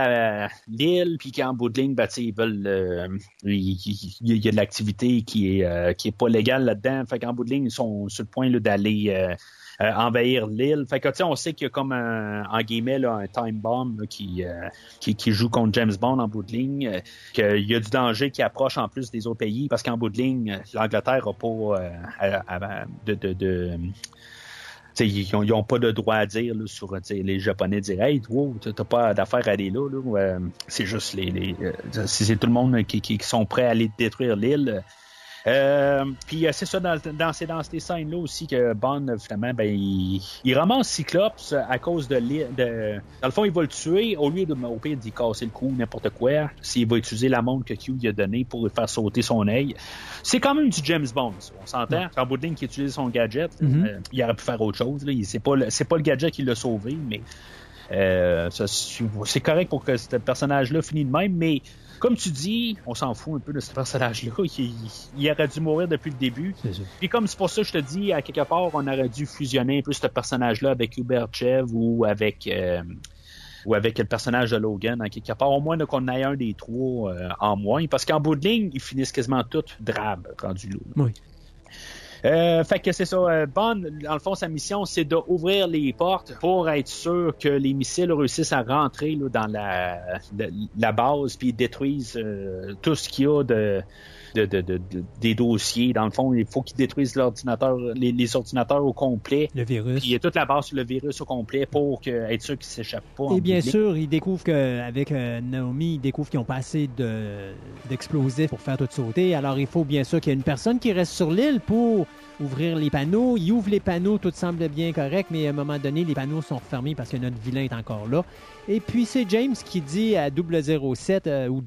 l'île, puis qu'en bout de ligne, ben, ils veulent, euh, il, y a de l'activité qui est euh, qui est pas légale là-dedans. Fait qu'en bout de ligne, ils sont sur le point d'aller euh, euh, envahir l'île. Fait que on sait qu'il y a comme un, en guillemets là, un time bomb là, qui, qui qui joue contre James Bond en bout de ligne. qu'il y a du danger qui approche en plus des autres pays parce qu'en bout de ligne, l'Angleterre a pas de, de, de ils ont, ils ont pas de droit à dire là, sur t'sais, les Japonais dire Hey, wow, t'as pas d'affaire à aller là. Euh, c'est juste les. les euh, c'est c'est tout le monde qui, qui, qui sont prêts à aller détruire l'île. Euh, puis euh, c'est ça dans, dans, ces, dans ces scènes-là aussi que Bond, finalement, ben, il, il ramasse Cyclops à cause de. De... Dans le fond, il va le tuer au lieu de, au pire, d'y casser le cou, n'importe quoi. S'il va utiliser la montre que Q lui a donnée pour lui faire sauter son œil. C'est quand même du James Bond, ça, on s'entend. En bout de ligne, qui utilise son gadget, Mhm. euh, il aurait pu faire autre chose. C'est pas, le- c'est pas le gadget qui l'a sauvé, mais euh, c'est correct pour que ce personnage-là finisse de même, mais comme tu dis, on s'en fout un peu de ce personnage-là. Il, il aurait dû mourir depuis le début. Puis comme c'est pour ça que je te dis, à quelque part, on aurait dû fusionner un peu ce personnage-là avec Hubert Chev ou avec euh, ou avec le personnage de Logan, à quelque part, au moins qu'on ait un des trois euh, en moins, parce qu'en bout de ligne, ils finissent quasiment tous drabes rendus là. Oui. Euh, fait que c'est ça. euh, Bond, dans le fond, sa mission, c'est d'ouvrir les portes pour être sûr que les missiles réussissent à rentrer là, dans la, la, base puis détruisent euh, tout ce qu'il y a de, de, de, de- de- des dossiers. Dans le fond, il faut qu'ils détruisent l'ordinateur, les, les ordinateurs au complet. Le virus. Puis il y a toute la base sur le virus au complet pour que, être sûr qu'il s'échappe pas. Et bien sûr, ils découvrent qu'avec euh, Naomi, ils découvrent qu'ils n'ont pas assez de- d'explosifs pour faire tout sauter. Alors, il faut bien sûr qu'il y ait une personne qui reste sur l'île pour ouvrir les panneaux. Ils ouvrent les panneaux, tout semble bien correct, mais à un moment donné, les panneaux sont refermés parce que notre vilain est encore là. Et puis, c'est James qui dit à 007 euh, ou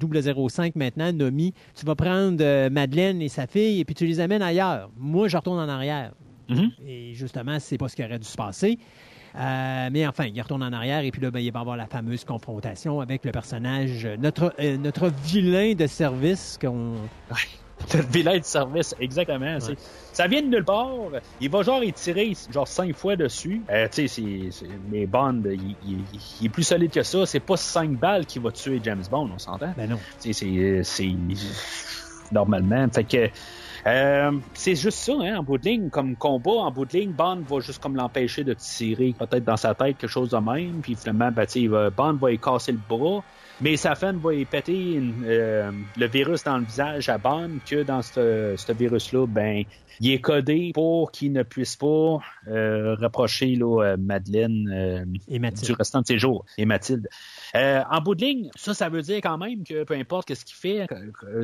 005 maintenant, Naomi, tu vas prendre euh, Madeleine et sa fille et puis tu les amènes ailleurs. Moi, je retourne en arrière. Mhm. Et justement, c'est pas ce qui aurait dû se passer. Euh, mais enfin, il retourne en arrière et puis là, ben, il va avoir la fameuse confrontation avec le personnage, notre, notre vilain de service qu'on. Vilain de service, exactement. Ça vient de nulle part. Il va genre y tirer genre cinq fois dessus. Euh, tu sais, mais Bond, il, il- il est plus solide que ça. C'est pas cinq balles qui va tuer James Bond, on s'entend. Ben non. Tu sais, c'est- normalement. Fait que euh, c'est juste ça, hein, en bout de ligne, comme combat, en bout de ligne, Bond va juste comme l'empêcher de tirer peut-être dans sa tête quelque chose de même, puis finalement, ben, Bond va y casser le bras. Mais sa femme va y péter une- euh, le virus dans le visage à Bond que dans ce ce virus-là, ben, il est codé pour qu'il ne puisse pas euh, rapprocher là, euh, Madeleine euh, Et Mathilde. du restant de ses jours et Mathilde. Euh, en bout de ligne, ça, ça veut dire quand même que peu importe ce qu'il fait,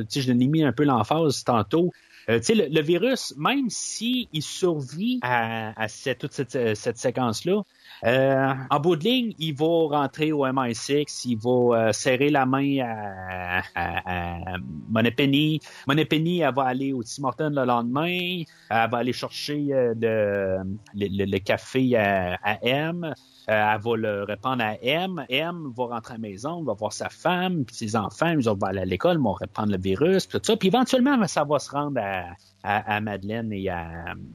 sais, je l'ai mis un peu l'emphase tantôt. euh, tu sais, le, le virus, même s'il survit à, à cette, toute cette, euh, cette séquence-là, euh, en bout de ligne, il va rentrer au MI6, il va euh, serrer la main à, à, à Moneypenny. Moneypenny, elle va aller au Tim Hortons le lendemain, elle va aller chercher euh, le, le, le- le café à, à M. Elle va le répandre à M. M va rentrer à la maison, va voir sa femme, puis ses enfants, ils vont aller à l'école, vont répandre le virus, puis tout ça. Puis éventuellement, ça va se rendre à, à, à Madeleine et à,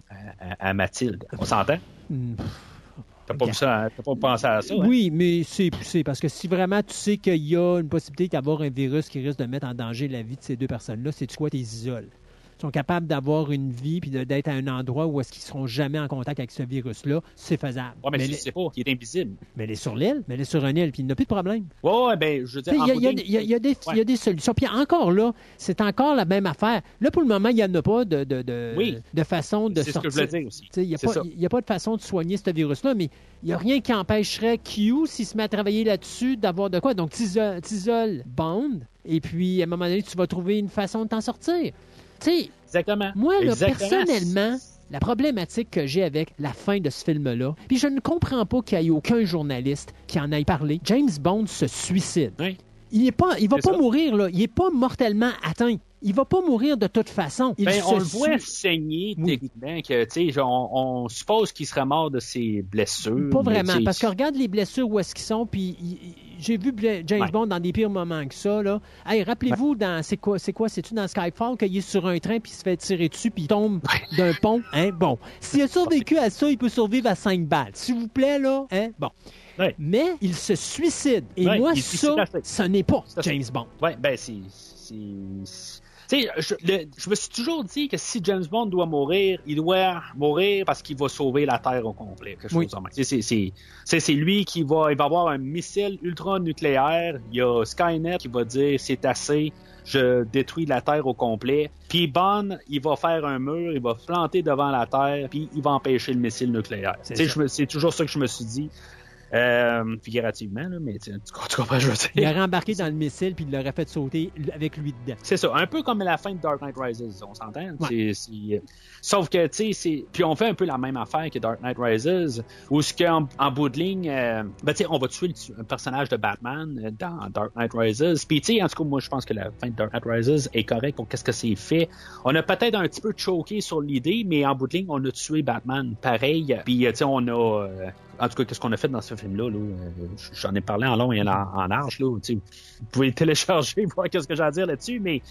à, à Mathilde. On s'entend? Hmm. Oui, mais c'est poussé parce que si vraiment tu sais qu'il y a une possibilité d'avoir un virus qui risque de mettre en danger la vie de ces deux personnes-là, c'est quoi, tu les isoles? Sont capables d'avoir une vie puis d'être à un endroit où est-ce qu'ils seront jamais en contact avec ce virus-là, c'est faisable. Ouais, mais, mais, les- sais pas, il est invisible. mais les sur l'île, mais les sur une île, puis il n'y a plus de problème. Ouais, ouais, ben, je veux dire, Il y, a- y y des- Ouais. il y a des solutions. Puis encore là, c'est encore la même affaire. Là, pour le moment, il n'y en a pas de, de, de, Oui. de façon de C'est ce sortir. que je voulais dire aussi. Il n'y a, a pas de façon de soigner ce virus-là, mais il n'y a rien qui empêcherait Q, s'il se met à travailler là-dessus, d'avoir de quoi. Donc, t'isoles Bond, et puis à un moment donné, tu vas trouver une façon de t'en sortir. Sais, Exactement. moi, là, Exactement. personnellement, la problématique que j'ai avec la fin de ce film-là, puis je ne comprends pas qu'il n'y ait aucun journaliste qui en aille parlé. James Bond se suicide. Oui. Il est pas, il va pas ça. mourir là. Il est pas mortellement atteint. Il va pas mourir de toute façon. Il Ben, on le voit saigner Oui. techniquement, que, on, on suppose qu'il serait mort de ses blessures. Pas vraiment, parce que regarde les blessures où est-ce qu'ils sont, puis j'ai vu James Ouais. Bond dans des pires moments que ça, là. Hey, rappelez-vous, dans, c'est quoi, c'est quoi, c'est-tu dans Skyfall qu'il est sur un train, puis il se fait tirer dessus, puis il tombe d'un pont, hein? Bon. S'il a survécu à ça, il peut survivre à 5 balles. S'il vous plaît, là, hein? Bon. Mais il se suicide. Et moi, ça, ce n'est pas. James Bond. Ouais, ben, c'est. Sais, je, me suis toujours dit que si James Bond doit mourir, il doit mourir parce qu'il va sauver la Terre au complet. Oui. C'est- lui qui va, il va avoir un missile ultra-nucléaire. Il y a Skynet qui va dire c'est assez, je détruis la Terre au complet. Puis Bond, il va faire un mur, il va planter devant la Terre, puis il va empêcher le missile nucléaire. C'est toujours ça que je me suis dit. Euh, figurativement, là, mais tu, tu comprends je veux Il dire. aurait embarqué dans le missile, puis il l'aurait fait sauter avec lui dedans. C'est ça, un peu comme la fin de Dark Knight Rises, on s'entend. Ouais. Sauf que, tu sais, puis on fait un peu la même affaire que Dark Knight Rises, où ce qu'en en bout de ligne, euh, ben, tu sais, on va tuer le un personnage de Batman dans Dark Knight Rises. Puis, tu sais, en tout cas, moi, je pense que la fin de Dark Knight Rises est correcte pour qu'est-ce que c'est fait. On a peut-être un petit peu choqué sur l'idée, mais en bout de ligne, on a tué Batman pareil. Puis, tu sais, on a... euh, en tout cas, qu'est-ce qu'on a fait dans ce film-là? Là? Euh, J'en ai parlé en long et en, en large. Là, vous pouvez le télécharger, voir qu'est-ce que j'ai à dire là-dessus, mais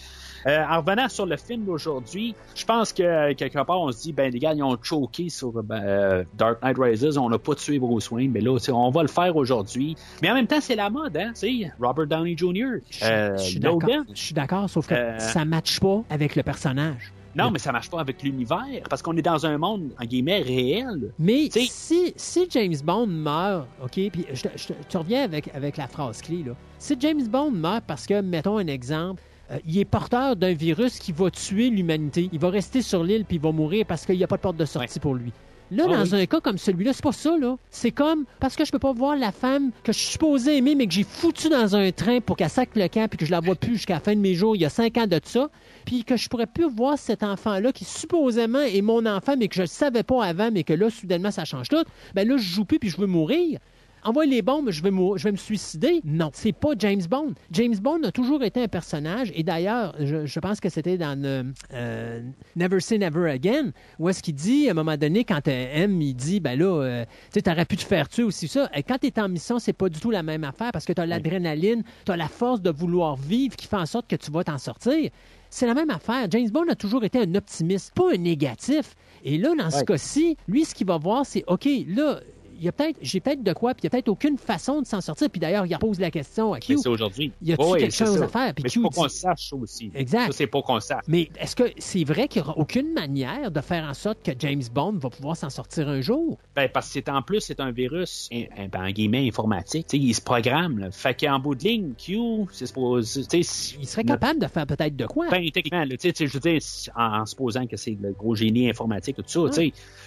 euh, en revenant sur le film d'aujourd'hui, je pense que euh, quelque part, on se dit, ben les gars, ils ont choqué sur ben, euh, Dark Knight Rises, on n'a pas tué Bruce Wayne, mais là, on va le faire aujourd'hui. Mais en même temps, c'est la mode, hein, Robert Downey Jr., Je, euh, suis d'accord. Logan. Je suis d'accord, sauf que Euh, ça matche pas avec le personnage. Non, mais ça marche pas avec l'univers, parce qu'on est dans un monde, en guillemets, réel. Mais T'sais- si, si James Bond meurt, OK, puis je, je tu reviens avec, avec la phrase clé, là. Si James Bond meurt parce que, mettons un exemple, euh, il est porteur d'un virus qui va tuer l'humanité, il va rester sur l'île puis il va mourir parce qu'il n'y a pas de porte de sortie pour lui. Là, Ah dans un cas comme celui-là, c'est pas ça, là. C'est comme parce que je peux pas voir la femme que je suis supposé aimer, mais que j'ai foutu dans un train pour qu'elle sac le camp puis que je la vois plus jusqu'à la fin de mes jours, il y a cinq ans de ça, puis que je pourrais plus voir cet enfant-là qui supposément est mon enfant, mais que je le savais pas avant, mais que là, soudainement, ça change tout. Ben là, je joue plus puis je veux mourir. Envoie les bombes, je vais, mou- je vais me suicider? Non, c'est pas James Bond. James Bond a toujours été un personnage, et d'ailleurs, je, je pense que c'était dans euh, euh, Never Say Never Again, où est-ce qu'il dit, à un moment donné, quand M, il dit, ben là, euh, tu sais, t'aurais pu te faire tuer aussi ça. Et quand t'es en mission, c'est pas du tout la même affaire, parce que t'as l'adrénaline, t'as la force de vouloir vivre qui fait en sorte que tu vas t'en sortir. C'est la même affaire. James Bond a toujours été un optimiste, pas un négatif. Et là, dans ce cas-ci, lui, ce qu'il va voir, c'est OK, là, y a peut-être, j'ai peut-être de quoi, puis il y a peut-être aucune façon de s'en sortir. Puis d'ailleurs, il repose la question à Q. Mais c'est aujourd'hui. Y a-t-il Ouais, quelque c'est chose ça. à faire? Puis Mais c'est pour dit- qu'on sache aussi. Exact. Ça, c'est pour qu'on sache. Mais est-ce que c'est vrai qu'il n'y aura aucune manière de faire en sorte que James Bond va pouvoir s'en sortir un jour? Ben, parce que c'est en plus, c'est un virus, ben, en guillemets, informatique. Tu sais, il se programme. Là. Fait qu'en bout de ligne, Q, c'est supposé. Il serait capable de faire peut-être de quoi? Ben, techniquement, là, tu sais, tu sais, je veux dire, en, en supposant que c'est le gros génie informatique, tout ça,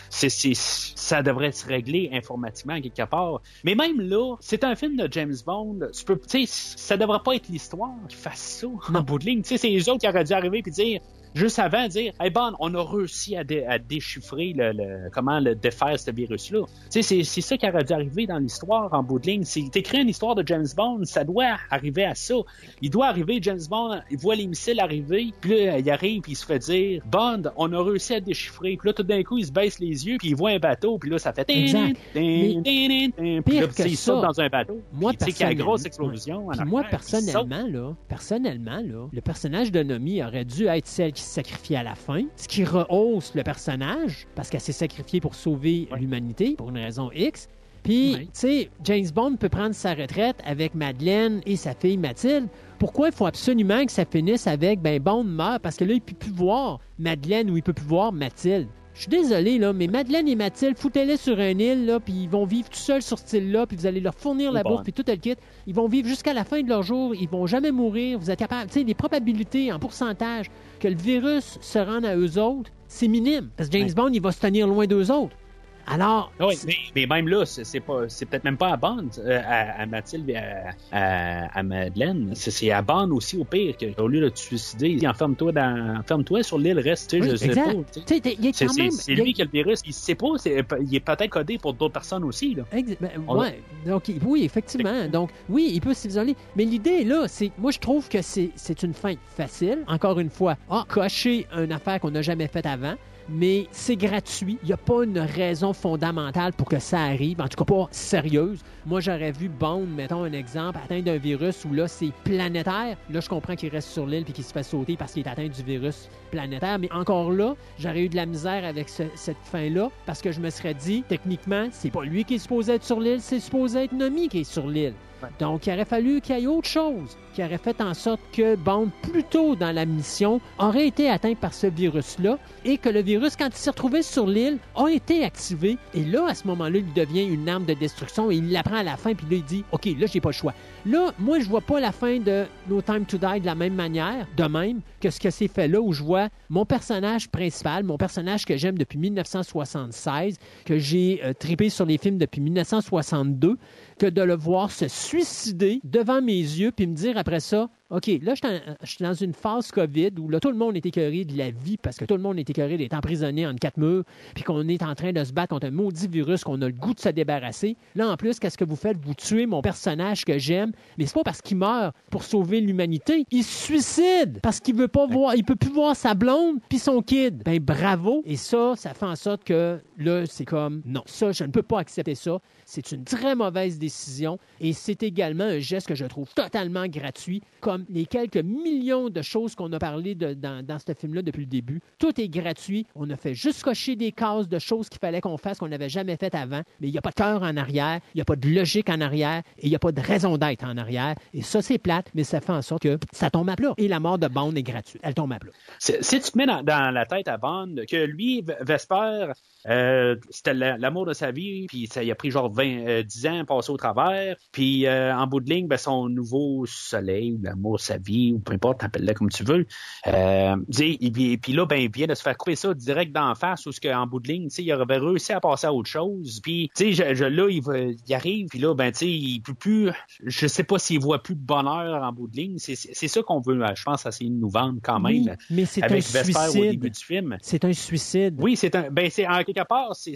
c'est, c'est, ça devrait se régler informatiquement quelque part. Mais même là, c'est un film de James Bond, tu peux, tu sais, ça devrait pas être l'histoire qui fasse ça, en bout de ligne. Tu sais, c'est les autres qui auraient dû arriver puis dire, juste avant, dire, hey Bond, on a réussi à, dé- à déchiffrer le, le- comment le défaire ce virus-là. Tu sais, c'est, ça qui aurait dû arriver dans l'histoire, en bout de ligne. C'est, t'écris une histoire de James Bond, ça doit arriver à ça. Il doit arriver, James Bond, il voit les missiles arriver, puis là, il arrive, puis il se fait dire, Bond, on a réussi à déchiffrer. Puis là, tout d'un coup, il se baisse les yeux, puis il voit un bateau, puis là, ça fait... Exact. Tin. Puis là, pire tu sais, que ça, dans un bateau. moi, puis tu qu'il y a une personnellement- grosse explosion. en Puis moi, arrière, personnellement, là, personnellement, là, le personnage de Nomi aurait dû être celle qui se sacrifie à la fin, ce qui rehausse le personnage, parce qu'elle s'est sacrifiée pour sauver Ouais. l'humanité, pour une raison X. Puis, tu sais, James Bond peut prendre sa retraite avec Madeleine et sa fille Mathilde. Pourquoi il faut absolument que ça finisse avec, ben, Bond meurt, parce que là, il peut plus voir Madeleine ou il peut plus voir Mathilde? Je suis désolé, là, mais Madeleine et Mathilde, foutez-les sur une île, là, puis ils vont vivre tout seuls sur cette île-là, puis vous allez leur fournir la Bon. bouffe, puis tout le kit. Ils vont vivre jusqu'à la fin de leur jour, ils vont jamais mourir. Vous êtes capable, tu sais, les probabilités en pourcentage que le virus se rende à eux autres, c'est minime. Parce que James Ouais. Bond, il va se tenir loin d'eux autres. Alors, Ah Oui, mais, mais même là, c'est c'est pas, c'est peut-être même pas à Bond, euh, à, à Mathilde et à, à, à Madeleine. C'est à Bond aussi au pire que, au lieu de te suicider, enferme-toi dans, enferme-toi sur l'île, reste, tu sais, oui, je sais exact. pas. il C'est quand c'est- même. c'est il y a- lui qui a le virus, il sait pas, c'est- il est peut-être codé pour d'autres personnes aussi. Là. Ex- ben, ouais. Donc, oui, effectivement. Donc, oui, il peut s'isoler. Mais l'idée, là, c'est. Moi, je trouve que c'est c'est une fin facile. Encore une fois, ah, cocher une affaire qu'on n'a jamais faite avant. Mais c'est gratuit. Il n'y a pas une raison fondamentale pour que ça arrive. En tout cas, pas sérieuse. Moi, j'aurais vu Bond, mettons un exemple, atteint d'un virus où là, c'est planétaire. Là, je comprends qu'il reste sur l'île puis qu'il se fait sauter parce qu'il est atteint du virus planétaire. Mais encore là, j'aurais eu de la misère avec ce- cette fin-là parce que je me serais dit, techniquement, c'est pas lui qui est supposé être sur l'île, c'est supposé être Nomi qui est sur l'île. Donc, il aurait fallu qu'il y ait autre chose qui aurait fait en sorte que Bond, plus tôt dans la mission, aurait été atteint par ce virus-là et que le virus, quand il s'est retrouvé sur l'île, a été activé. Et là, à ce moment-là, il devient une arme de destruction et il l'apprend à la fin, puis là, il dit OK, là, j'ai pas le choix. Là, moi, je vois pas la fin de No Time to Die de la même manière, de même que ce que c'est fait là, où je vois mon personnage principal, mon personnage que j'aime depuis 1976, que j'ai euh, tripé sur les films depuis 1962, que de le voir se suicider devant mes yeux, puis me dire après ça, OK, là, je suis en- dans une phase COVID où là, tout le monde est écœuré de la vie parce que tout le monde est écœuré d'être emprisonné entre quatre murs, puis qu'on est en train de se battre contre un maudit virus, qu'on a le goût de se débarrasser. Là, en plus, qu'est-ce que vous faites? Vous tuez mon personnage que j'aime, mais c'est pas parce qu'il meurt pour sauver l'humanité. Il se suicide parce qu'il veut pas voir, il peut plus voir sa blonde puis son kid. Ben, bravo. Et ça, ça fait en sorte que là, c'est comme, non, ça, je ne peux pas accepter ça. C'est une très mauvaise décision et c'est également un geste que je trouve totalement gratuit, comme les quelques millions de choses qu'on a parlé dans, dans ce film-là depuis le début. Tout est gratuit. On a fait juste cocher des cases de choses qu'il fallait qu'on fasse qu'on n'avait jamais faites avant, mais il n'y a pas de cœur en arrière, il n'y a pas de logique en arrière et il n'y a pas de raison d'être en arrière. Et ça, c'est plate, mais ça fait en sorte que ça tombe à plat. Et la mort de Bond est gratuite. Elle tombe à plat. Si tu te mets dans, dans la tête à Bond que lui, Vesper, euh, c'était la- l'amour de sa vie, puis ça il a pris genre 20, euh, 10 ans à passer au travers, puis euh, en bout de ligne, ben, son nouveau soleil, ou l'amour de sa vie, ou peu importe, appelle-le comme tu veux, euh, et puis, là, ben, il vient de se faire couper ça direct d'en face, ou ce qu'en bout de ligne, il aurait réussi à passer à autre chose, puis, je- je- là, il, va, il arrive, puis là, ben, tu sais, il peut plus, je sais pas s'il voit plus de bonheur en bout de ligne, c'est ça qu'on veut, je pense, essayer de nous vendre quand même. Oui, mais c'est un avec Vesper au suicide. début du film. C'est un suicide. Oui, c'est un. Ben, c'est en quelque part, c'est,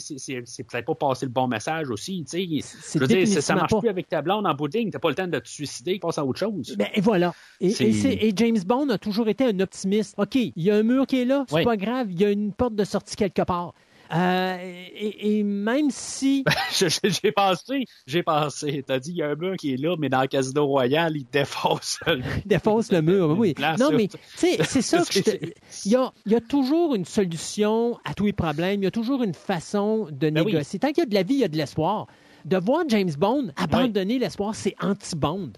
peut-être pas passer le bon message aussi. Tu sais, je veux dire, ça- marche pas. plus avec ta blonde en bout de ligne. T'as pas le temps de te suicider, passe à autre chose. Ben, et voilà. Et James Bond a toujours été un optimiste. OK, il y a un mur qui est là, c'est Oui. pas grave, il y a une porte de sortie quelque part. Euh, et, et même si. J'ai pensé, j'ai pensé. T'as dit, il y a un mur qui est là, mais dans le Casino Royal, il défonce. le- il défonce le mur, oui. non, mais tu sais, c'est ça que je te- Il y a, il y a toujours une solution à tous les problèmes. Il y a toujours une façon de Ben oui. négocier. Tant qu'il y a de la vie, il y a de l'espoir. de voir James Bond abandonner l'espoir, c'est anti-Bond.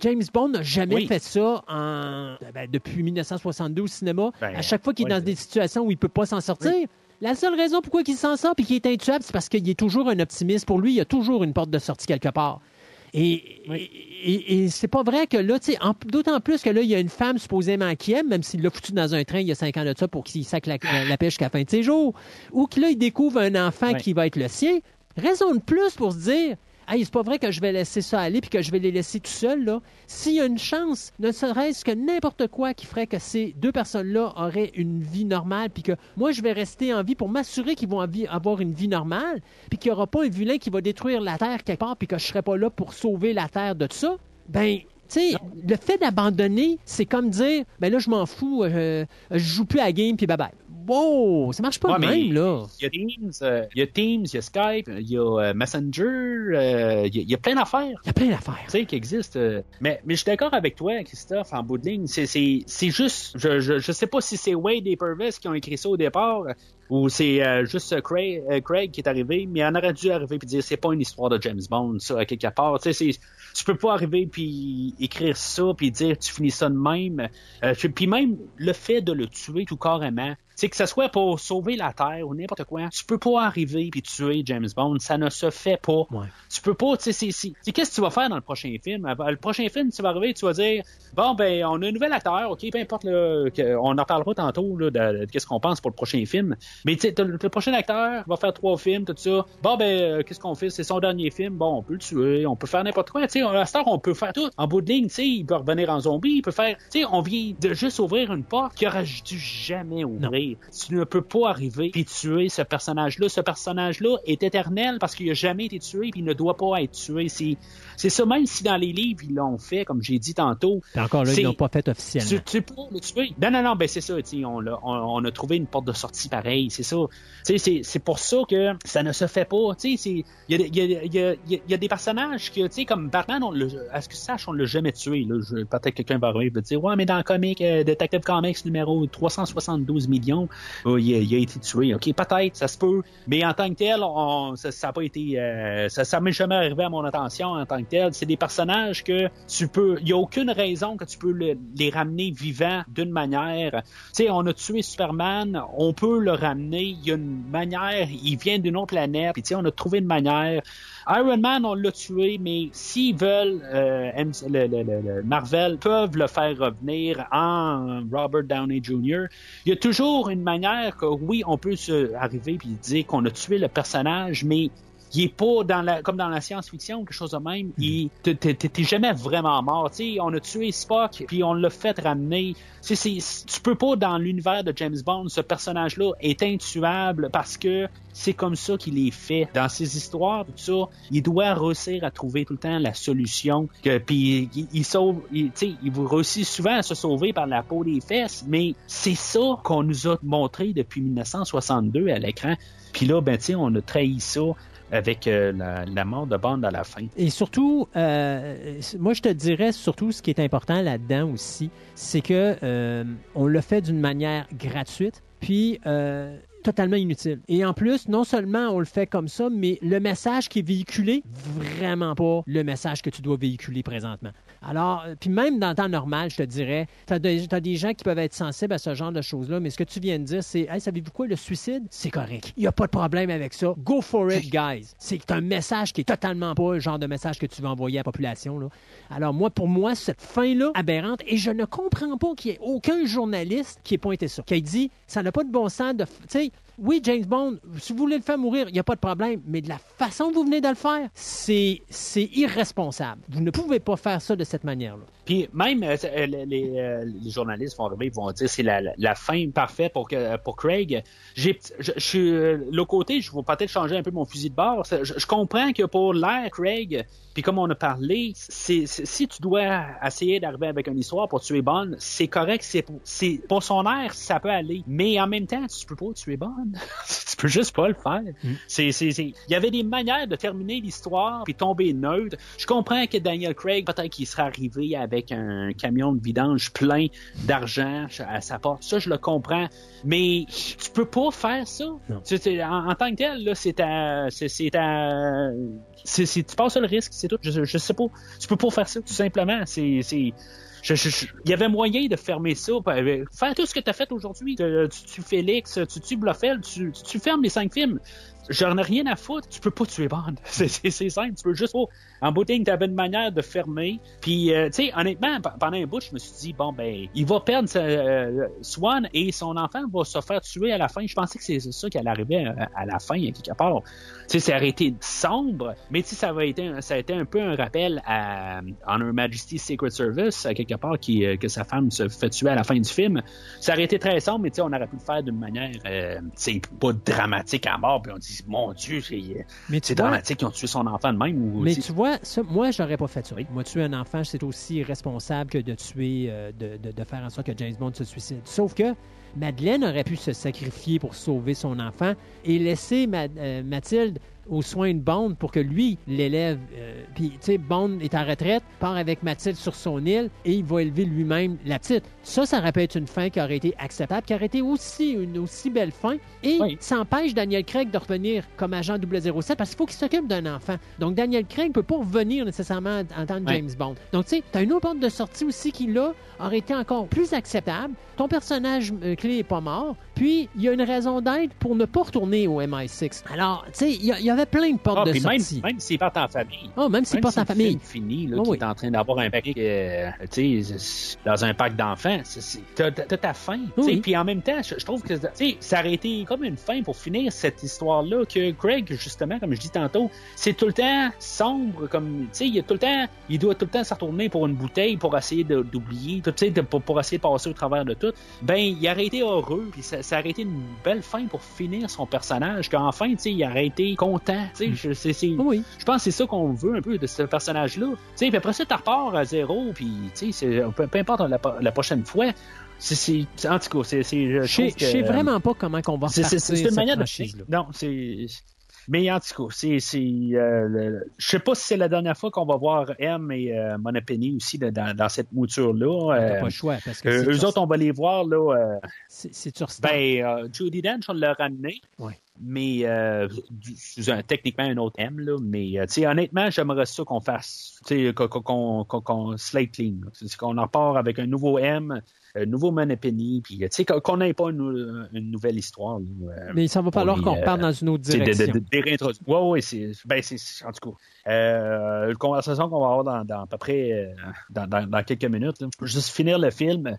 James Bond n'a jamais Oui. fait ça en- ben, depuis 1962 au cinéma. Ben, à chaque fois qu'il est dans des situations où il peut pas s'en sortir, la seule raison pourquoi il s'en sort et qu'il est intuable, c'est parce qu'il est toujours un optimiste. Pour lui, il y a toujours une porte de sortie quelque part. Et, et, et- et c'est pas vrai que là, tu sais, en- d'autant plus que là, il y a une femme supposément qui aime, même s'il l'a foutu dans un train il y a cinq ans de ça pour qu'il sac la, la pêche jusqu'à la fin de ses jours, ou que là, il découvre un enfant qui va être le sien. Raison de plus pour se dire, Hey, c'est pas vrai que je vais laisser ça aller puis que je vais les laisser tout seuls, là. S'il y a une chance, ne serait-ce que n'importe quoi qui ferait que ces deux personnes-là auraient une vie normale puis que moi, je vais rester en vie pour m'assurer qu'ils vont avoir une vie normale puis qu'il n'y aura pas un vilain qui va détruire la Terre quelque part puis que je serai pas là pour sauver la Terre de tout ça, ben, tu le fait d'abandonner, c'est comme dire, ben là, je m'en fous, euh, je joue plus à la game puis bye-bye. Wow, ça marche pas Ouais, de même, là. Il y a Teams, euh, il y a Teams, il y a Skype, il y a euh, Messenger, euh, il y a- il y, a plein d'affaires. Il y a plein d'affaires. Tu sais, qui existent. Mais, mais je suis d'accord avec toi, Christophe, en bout de ligne. C'est, c'est, c'est juste, je, je, je sais pas si c'est Wade et Purvis qui ont écrit ça au départ, ou c'est euh, juste Craig, Craig qui est arrivé, mais on aurait dû arriver puis dire c'est pas une histoire de James Bond, ça, à quelque part. Tu sais, c'est, tu peux pas arriver puis écrire ça puis dire tu finis ça de même. Euh, puis même le fait de le tuer tout carrément, c'est que ce soit pour sauver la Terre ou n'importe quoi, tu peux pas arriver puis tuer James Bond, ça ne se fait pas. Ouais. Tu peux pas, tu sais, c'est, qu'est-ce que tu vas faire dans le prochain film? Le prochain film, tu vas arriver, tu vas dire, bon, ben, on a un nouvel acteur, ok, peu importe, là, on en parlera tantôt, là, de, de qu'est-ce qu'on pense pour le prochain film. Mais, tu sais, t'as le, le prochain acteur va faire trois films, tout ça. Bon, ben, euh, qu'est-ce qu'on fait? C'est son dernier film. Bon, on peut le tuer, on peut faire n'importe quoi, tu sais, à heure, on peut faire tout. En bout de ligne, tu sais, il peut revenir en zombie, il peut faire, tu sais, on vient de juste ouvrir une porte qu'il aurait dû jamais ouvrir. Tu ne peux pas arriver puis tuer ce personnage-là. Ce personnage-là est éternel parce qu'il a jamais été tué puis il ne doit pas être tué. C'est, c'est ça, même si dans les livres, ils l'ont fait, comme j'ai dit tantôt. Puis encore là, ils l'ont pas fait officiellement. Tu, tu peux le tuer. Non, non, non, ben c'est ça, tu sais, on, l'a- on, on a trouvé une porte de sortie pareille, c'est ça. Tu sais, c'est, c'est pour ça que ça ne se fait pas. Tu sais, c'est- il y a, y, a, y, a, y a des personnages que, tu sais, comme Batman, on l'a, à ce que sache, on l'a jamais tué. Peut-être que quelqu'un va arriver et dire, ouais, mais dans le comic, euh, Detective Comics numéro 372 millions, euh, il, a, été tué. Ok, peut-être, ça se peut. Mais en tant que tel, on, ça n'a pas été, euh, ça, ça m'est jamais arrivé à mon attention en tant que tel. C'est des personnages que tu peux, il y a aucune raison que tu peux le- les ramener vivants d'une manière. Tu sais, on a tué Superman, on peut le ramener. Il y a une manière, il vient d'une autre planète. Puis tu sais, on a trouvé une manière. Iron Man, on l'a tué, mais s'ils veulent, euh, le- le- le Marvel peuvent le faire revenir en Robert Downey Jr. Il y a toujours une manière que oui, on peut se arriver puis dire qu'on a tué le personnage, mais il est pas dans la, comme dans la science-fiction ou quelque chose de même. Il, t'es- jamais vraiment mort. On a tué Spock puis on l'a fait ramener. C'est- tu peux pas dans l'univers de James Bond, ce personnage-là est intuable parce que c'est comme ça qu'il est fait. Dans ses histoires, tout ça, il doit réussir à trouver tout le temps la solution. Que, puis il, il sauve, il, tu sais, il vous réussit souvent à se sauver par la peau des fesses, mais c'est ça qu'on nous a montré depuis 1962 à l'écran. Puis là, ben, on a trahi ça avec euh, la, mort de Bond à la fin. Et surtout, euh, moi je te dirais surtout ce qui est important là-dedans aussi, c'est que euh, on l'a fait d'une manière gratuite, puis totalement inutile. Et en plus, non seulement on le fait comme ça, mais le message qui est véhiculé, vraiment pas le message que tu dois véhiculer présentement. Alors, euh, puis même dans le temps normal, je te dirais, tu as, des gens qui peuvent être sensibles à ce genre de choses-là, mais ce que tu viens de dire, c'est, hey, savez-vous quoi, le suicide, c'est correct. Il n'y a pas de problème avec ça. Go for it, guys. C'est un message qui est totalement pas le genre de message que tu veux envoyer à la population. Alors, moi, pour moi, cette fin-là, aberrante, et je ne comprends pas qu'il y ait aucun journaliste qui ait pointé ça, qui ait dit, ça n'a pas de bon sens de. Tu sais, oui, James Bond, si vous voulez le faire mourir, il n'y a pas de problème, mais de la façon que vous venez de le faire, c'est irresponsable. Vous ne pouvez pas faire ça de cette manière-là. Puis même euh, euh, les, les, euh, les journalistes vont arriver, ils vont dire c'est la, la, fin parfaite pour que pour Craig. J'ai je, je suis euh, l'autre côté, je vais peut-être changer un peu mon fusil de bord. Je, je comprends que pour l'air Craig, puis comme on a parlé, c'est c'est- si tu dois essayer d'arriver avec une histoire pour tuer Bond, c'est correct, c'est pour c'est pour son air, ça peut aller. Mais en même temps, tu peux pas tuer Bond. tu peux juste pas le faire. C'est c'est c'est il y avait des manières de terminer l'histoire puis tomber neutre. Je comprends que Daniel Craig peut-être qu'il serait arrivé avec avec un camion de vidange plein d'argent à sa porte. Ça, je le comprends. Mais tu peux pas faire ça. En, en tant que tel, là, c'est à, c'est, c'est à, c'est, c'est- tu passes le risque, c'est tout. Je, je sais pas. Tu peux pas faire ça, tout simplement. C'est, il y avait moyen de fermer ça. euh, Faire tout ce que tu as fait aujourd'hui. Tu, tu tues Félix, tu tues Bluffel, tu, tu, tu fermes les cinq films. J'en ai rien à foutre. Tu peux pas tuer Bond. C'est, simple. Tu peux juste pas. En bout de ligne, t'avais une manière de fermer. Puis, euh, tu sais, honnêtement, pendant un bout, je me suis dit, bon, ben, il va perdre sa- euh, Swan et son enfant va se faire tuer à la fin. Je pensais que c'est ça qui allait arriver à, à la fin, quelque part. Tu sais, ça aurait été sombre, mais tu sais, ça avait été, un- ça a été un peu un rappel à Honor Majesty's Secret Service, à quelque part, qui, euh, que sa femme se fait tuer à la fin du film. Ça aurait été très sombre, mais tu sais, on aurait pu le faire d'une manière, euh, c'est pas dramatique à mort, puis on dit, mon Dieu, c'est, Mais tu c'est vois- dramatique, ils ont tué son enfant de même. Ou, Mais tu sais, moi, j'aurais pas fait. Moi, tuer un enfant, c'est aussi responsable que de tuer, euh, de, faire en sorte que James Bond se suicide. Sauf que Madeleine aurait pu se sacrifier pour sauver son enfant et laisser euh, Mathilde aux soins de Bond pour que lui l'élève. Euh, Puis, tu sais, Bond est en retraite, part avec Mathilde sur son île et il va élever lui-même la petite. Ça, ça aurait pu être une fin qui aurait été acceptable, qui aurait été aussi une aussi belle fin. Et Oui. ça empêche Daniel Craig de revenir comme agent 007 parce qu'il faut qu'il s'occupe d'un enfant. Donc, Daniel Craig peut pas revenir nécessairement en tant que. James Bond. Donc, tu sais, tu as une autre porte de sortie aussi qui, là, aurait été encore plus acceptable. Ton personnage euh, clé est pas mort. Puis, il y a une raison d'être pour ne pas retourner au MI6. Alors, tu sais, il y, avait plein de portes ah, de puis même, sortie. même s'ils partent en famille. Oh, même s'il Même porte si en le famille. film fini, là, Oh, oui. est en train d'avoir un paquet, euh, tu sais, dans un parc d'enfants, t'as ta fin. Oui. Puis en même temps, je, je trouve que tu sais, ça aurait été comme une fin pour finir cette histoire-là que Craig, justement, comme je dis tantôt, c'est tout le temps sombre, comme, tu sais, il tout le temps, il doit tout le temps se retourner pour une bouteille pour essayer d'oublier, tu sais, pour, pour essayer de passer au travers de tout. Ben, il aurait été heureux, puis ça, ça aurait été une belle fin pour finir son personnage, qu'enfin, tu sais, il aurait été content, tu sais, je- c'est- c'est- Oui. je pense que c'est ça qu'on veut un peu de ce personnage-là. Tu sais, puis après ça, tu repars à zéro, puis tu sais, c'est- peu, peu importe la, la prochaine fois. C'est, c'est, c'est- en tout cas, c'est, c'est, je Je sais- je vraiment pas comment qu'on va c'est, c'est, c'est une manière de. Non, c'est. Mais en tout cas, c'est, c'est, euh, je sais pas si c'est la dernière fois qu'on va voir M et euh, aussi là, dans, dans cette mouture-là. T'as Euh, pas le choix parce que euh, eux autres, on va les voir là. euh, c'est c'est ben, euh, Judy Dench, on l'a ramené. Ouais. Mais euh, du- techniquement un autre M, là. Mais euh, tu sais, honnêtement, j'aimerais ça qu'on fasse, tu sais, qu'on, qu'on, qu'on, qu'on slate clean. là. Qu'on en part avec un nouveau M, nouveau Moneypenny, puis tu sais, qu'on- n'ait pas une, une nouvelle histoire. là, euh, Mais ça va falloir les, qu'on euh, reparte dans une autre direction. de, de, de. Ouais, ouais, c'est, ben, c'est, en tout cas, euh, une conversation qu'on va avoir dans, dans à peu près, euh, dans, dans, dans quelques minutes. là. Juste finir le film.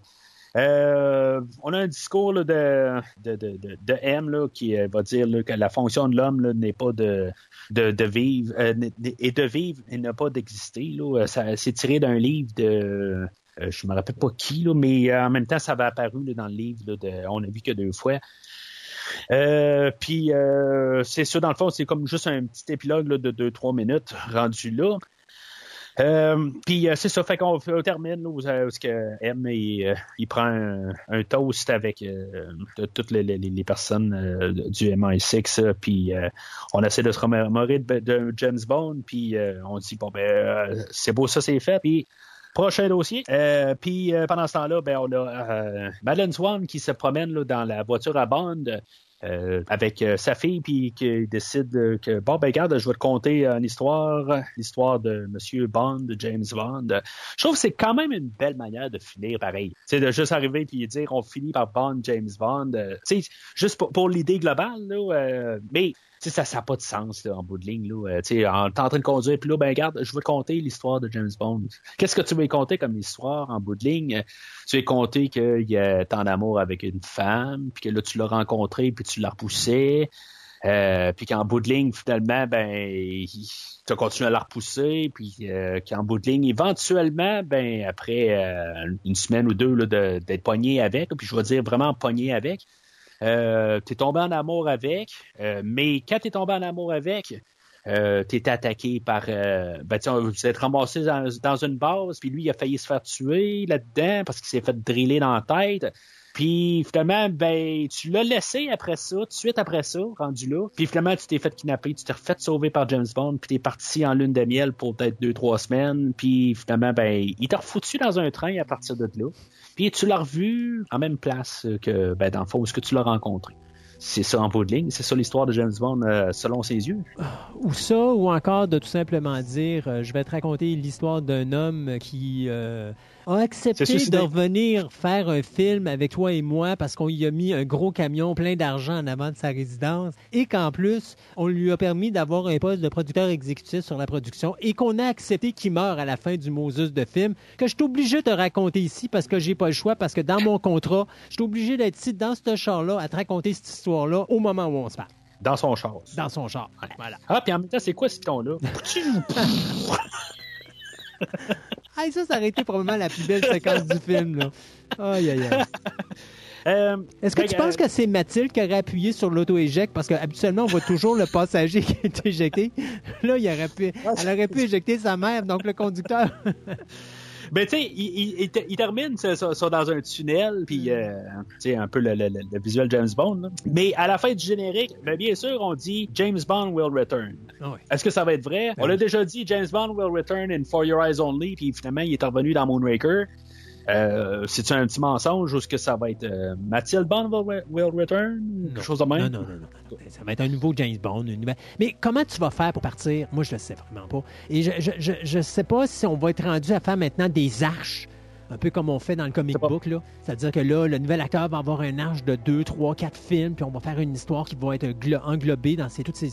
Euh, on a un discours là, de, de, de, de, M là, qui euh, va dire là, que la fonction de l'homme n'est pas de, de, vivre euh, et de vivre et ne pas d'exister. Là. Euh, Ça, c'est tiré d'un livre de euh, je me rappelle pas qui, là, mais euh, en même temps, ça avait apparu dans le livre là, de On a vu que deux fois. Euh, puis c'est ça, dans le fond, c'est comme juste un petit épilogue de 2-3 minutes rendu là. Puis c'est ça, fait qu'on on termine là, où, que M il, prend un, toast avec toutes les, les, les personnes du MI6, euh, puis on essaie de se remémorer de, de James Bond, puis on dit bon ben c'est beau ça c'est fait, puis Prochain dossier. Euh, puis euh, pendant ce temps-là, ben, on a euh, Madeleine Swan qui se promène là, dans la voiture à Bond euh, avec euh, sa fille, puis qui décide que bon, ben regarde, je vais te conter une histoire, l'histoire de Monsieur Bond, James Bond. Je trouve que c'est quand même une belle manière de finir pareil. C'est de juste arriver puis dire on finit par Bond, James Bond. Sais, juste pour, pour l'idée globale, là, mais sais, ça n'a pas de sens en bout de ligne. Là. Euh, en, t'es en train de conduire, puis là, ben regarde, je vais te conter l'histoire de James Bond. Qu'est-ce que tu veux y conter comme histoire en bout de ligne? Tu veux y conter qu'il y a tant d'amour avec une femme, puis que là, tu l'as rencontré, puis tu l'as repoussé. Euh, puis qu'en bout de ligne, finalement, ben, tu as continué à la repousser, puis euh, qu'en bout de ligne, éventuellement, ben, après euh, une semaine ou deux d'être pogné avec, puis je vais dire vraiment pogné avec, euh, tu es tombé en amour avec, euh, mais quand tu es tombé en amour avec, euh, tu es attaqué par. Euh, ben, vous êtes ramassé dans, dans une base, puis lui, il a failli se faire tuer là-dedans parce qu'il s'est fait driller dans la tête. Puis finalement, ben, tu l'as laissé après ça, tout de suite après ça, rendu là. Puis finalement, tu t'es fait kidnapper, tu t'es refait sauver par James Bond, puis t'es parti en lune de miel pour peut-être deux, trois semaines. Puis finalement, ben, il t'a refoutu dans un train à partir de là. Puis tu l'as revu en même place que, ben, dans le fond, où est-ce que tu l'as rencontré. C'est ça en bout de ligne, c'est ça l'histoire de James Bond euh, selon ses yeux. Ou ça, ou encore de tout simplement dire, euh, je vais te raconter l'histoire d'un homme qui euh, a accepté de revenir faire un film avec toi et moi parce qu'on lui a mis un gros camion plein d'argent en avant de sa résidence et qu'en plus, on lui a permis d'avoir un poste de producteur exécutif sur la production et qu'on a accepté qu'il meure à la fin du Moses de film, que je suis obligé de raconter ici parce que j'ai pas le choix, parce que dans mon contrat, je suis obligé d'être ici dans ce char-là à te raconter cette histoire-là au moment où on se parle. Dans son char. Dans son char. Voilà. Ah, puis en même temps, c'est quoi ce ton-là? Hey, ça, ça aurait été probablement la plus belle séquence du film. Là. Aïe, aïe, aïe. Euh, Est-ce que ben, tu penses euh, que c'est Mathilde qui aurait appuyé sur l'auto-éjecte? Parce qu'habituellement, on voit toujours le passager qui est éjecté. Là, il aurait pu, elle aurait pu éjecter sa mère, donc le conducteur. Ben, tu sais, il, il, il ter- il termine ça, ça- dans un tunnel, puis, euh, tu sais, un peu le, le, le- le visuel James Bond. là. Mais à la fin du générique, ben, bien sûr, on dit James Bond will return. Ah oui. Est-ce que ça va être vrai? on l'a déjà dit, James Bond will return in For Your Eyes Only, puis finalement, il est revenu dans Moonraker. Euh, C'est-tu un petit mensonge ou est-ce que ça va être euh, Mathilde Bond will, will return? Quelque chose de même? Non, non, non, non. Ça va être un nouveau James Bond. une nouvelle- Mais comment tu vas faire pour partir? Moi, je le sais vraiment pas. Et je, je, je, je sais pas si on va être rendu à faire maintenant des arches. Un peu comme on fait dans le comic book, là. C'est-à-dire que là, le nouvel acteur va avoir un arche de 2, 3, 4 films, puis on va faire une histoire qui va être glo- englobée dans ces, toutes ces.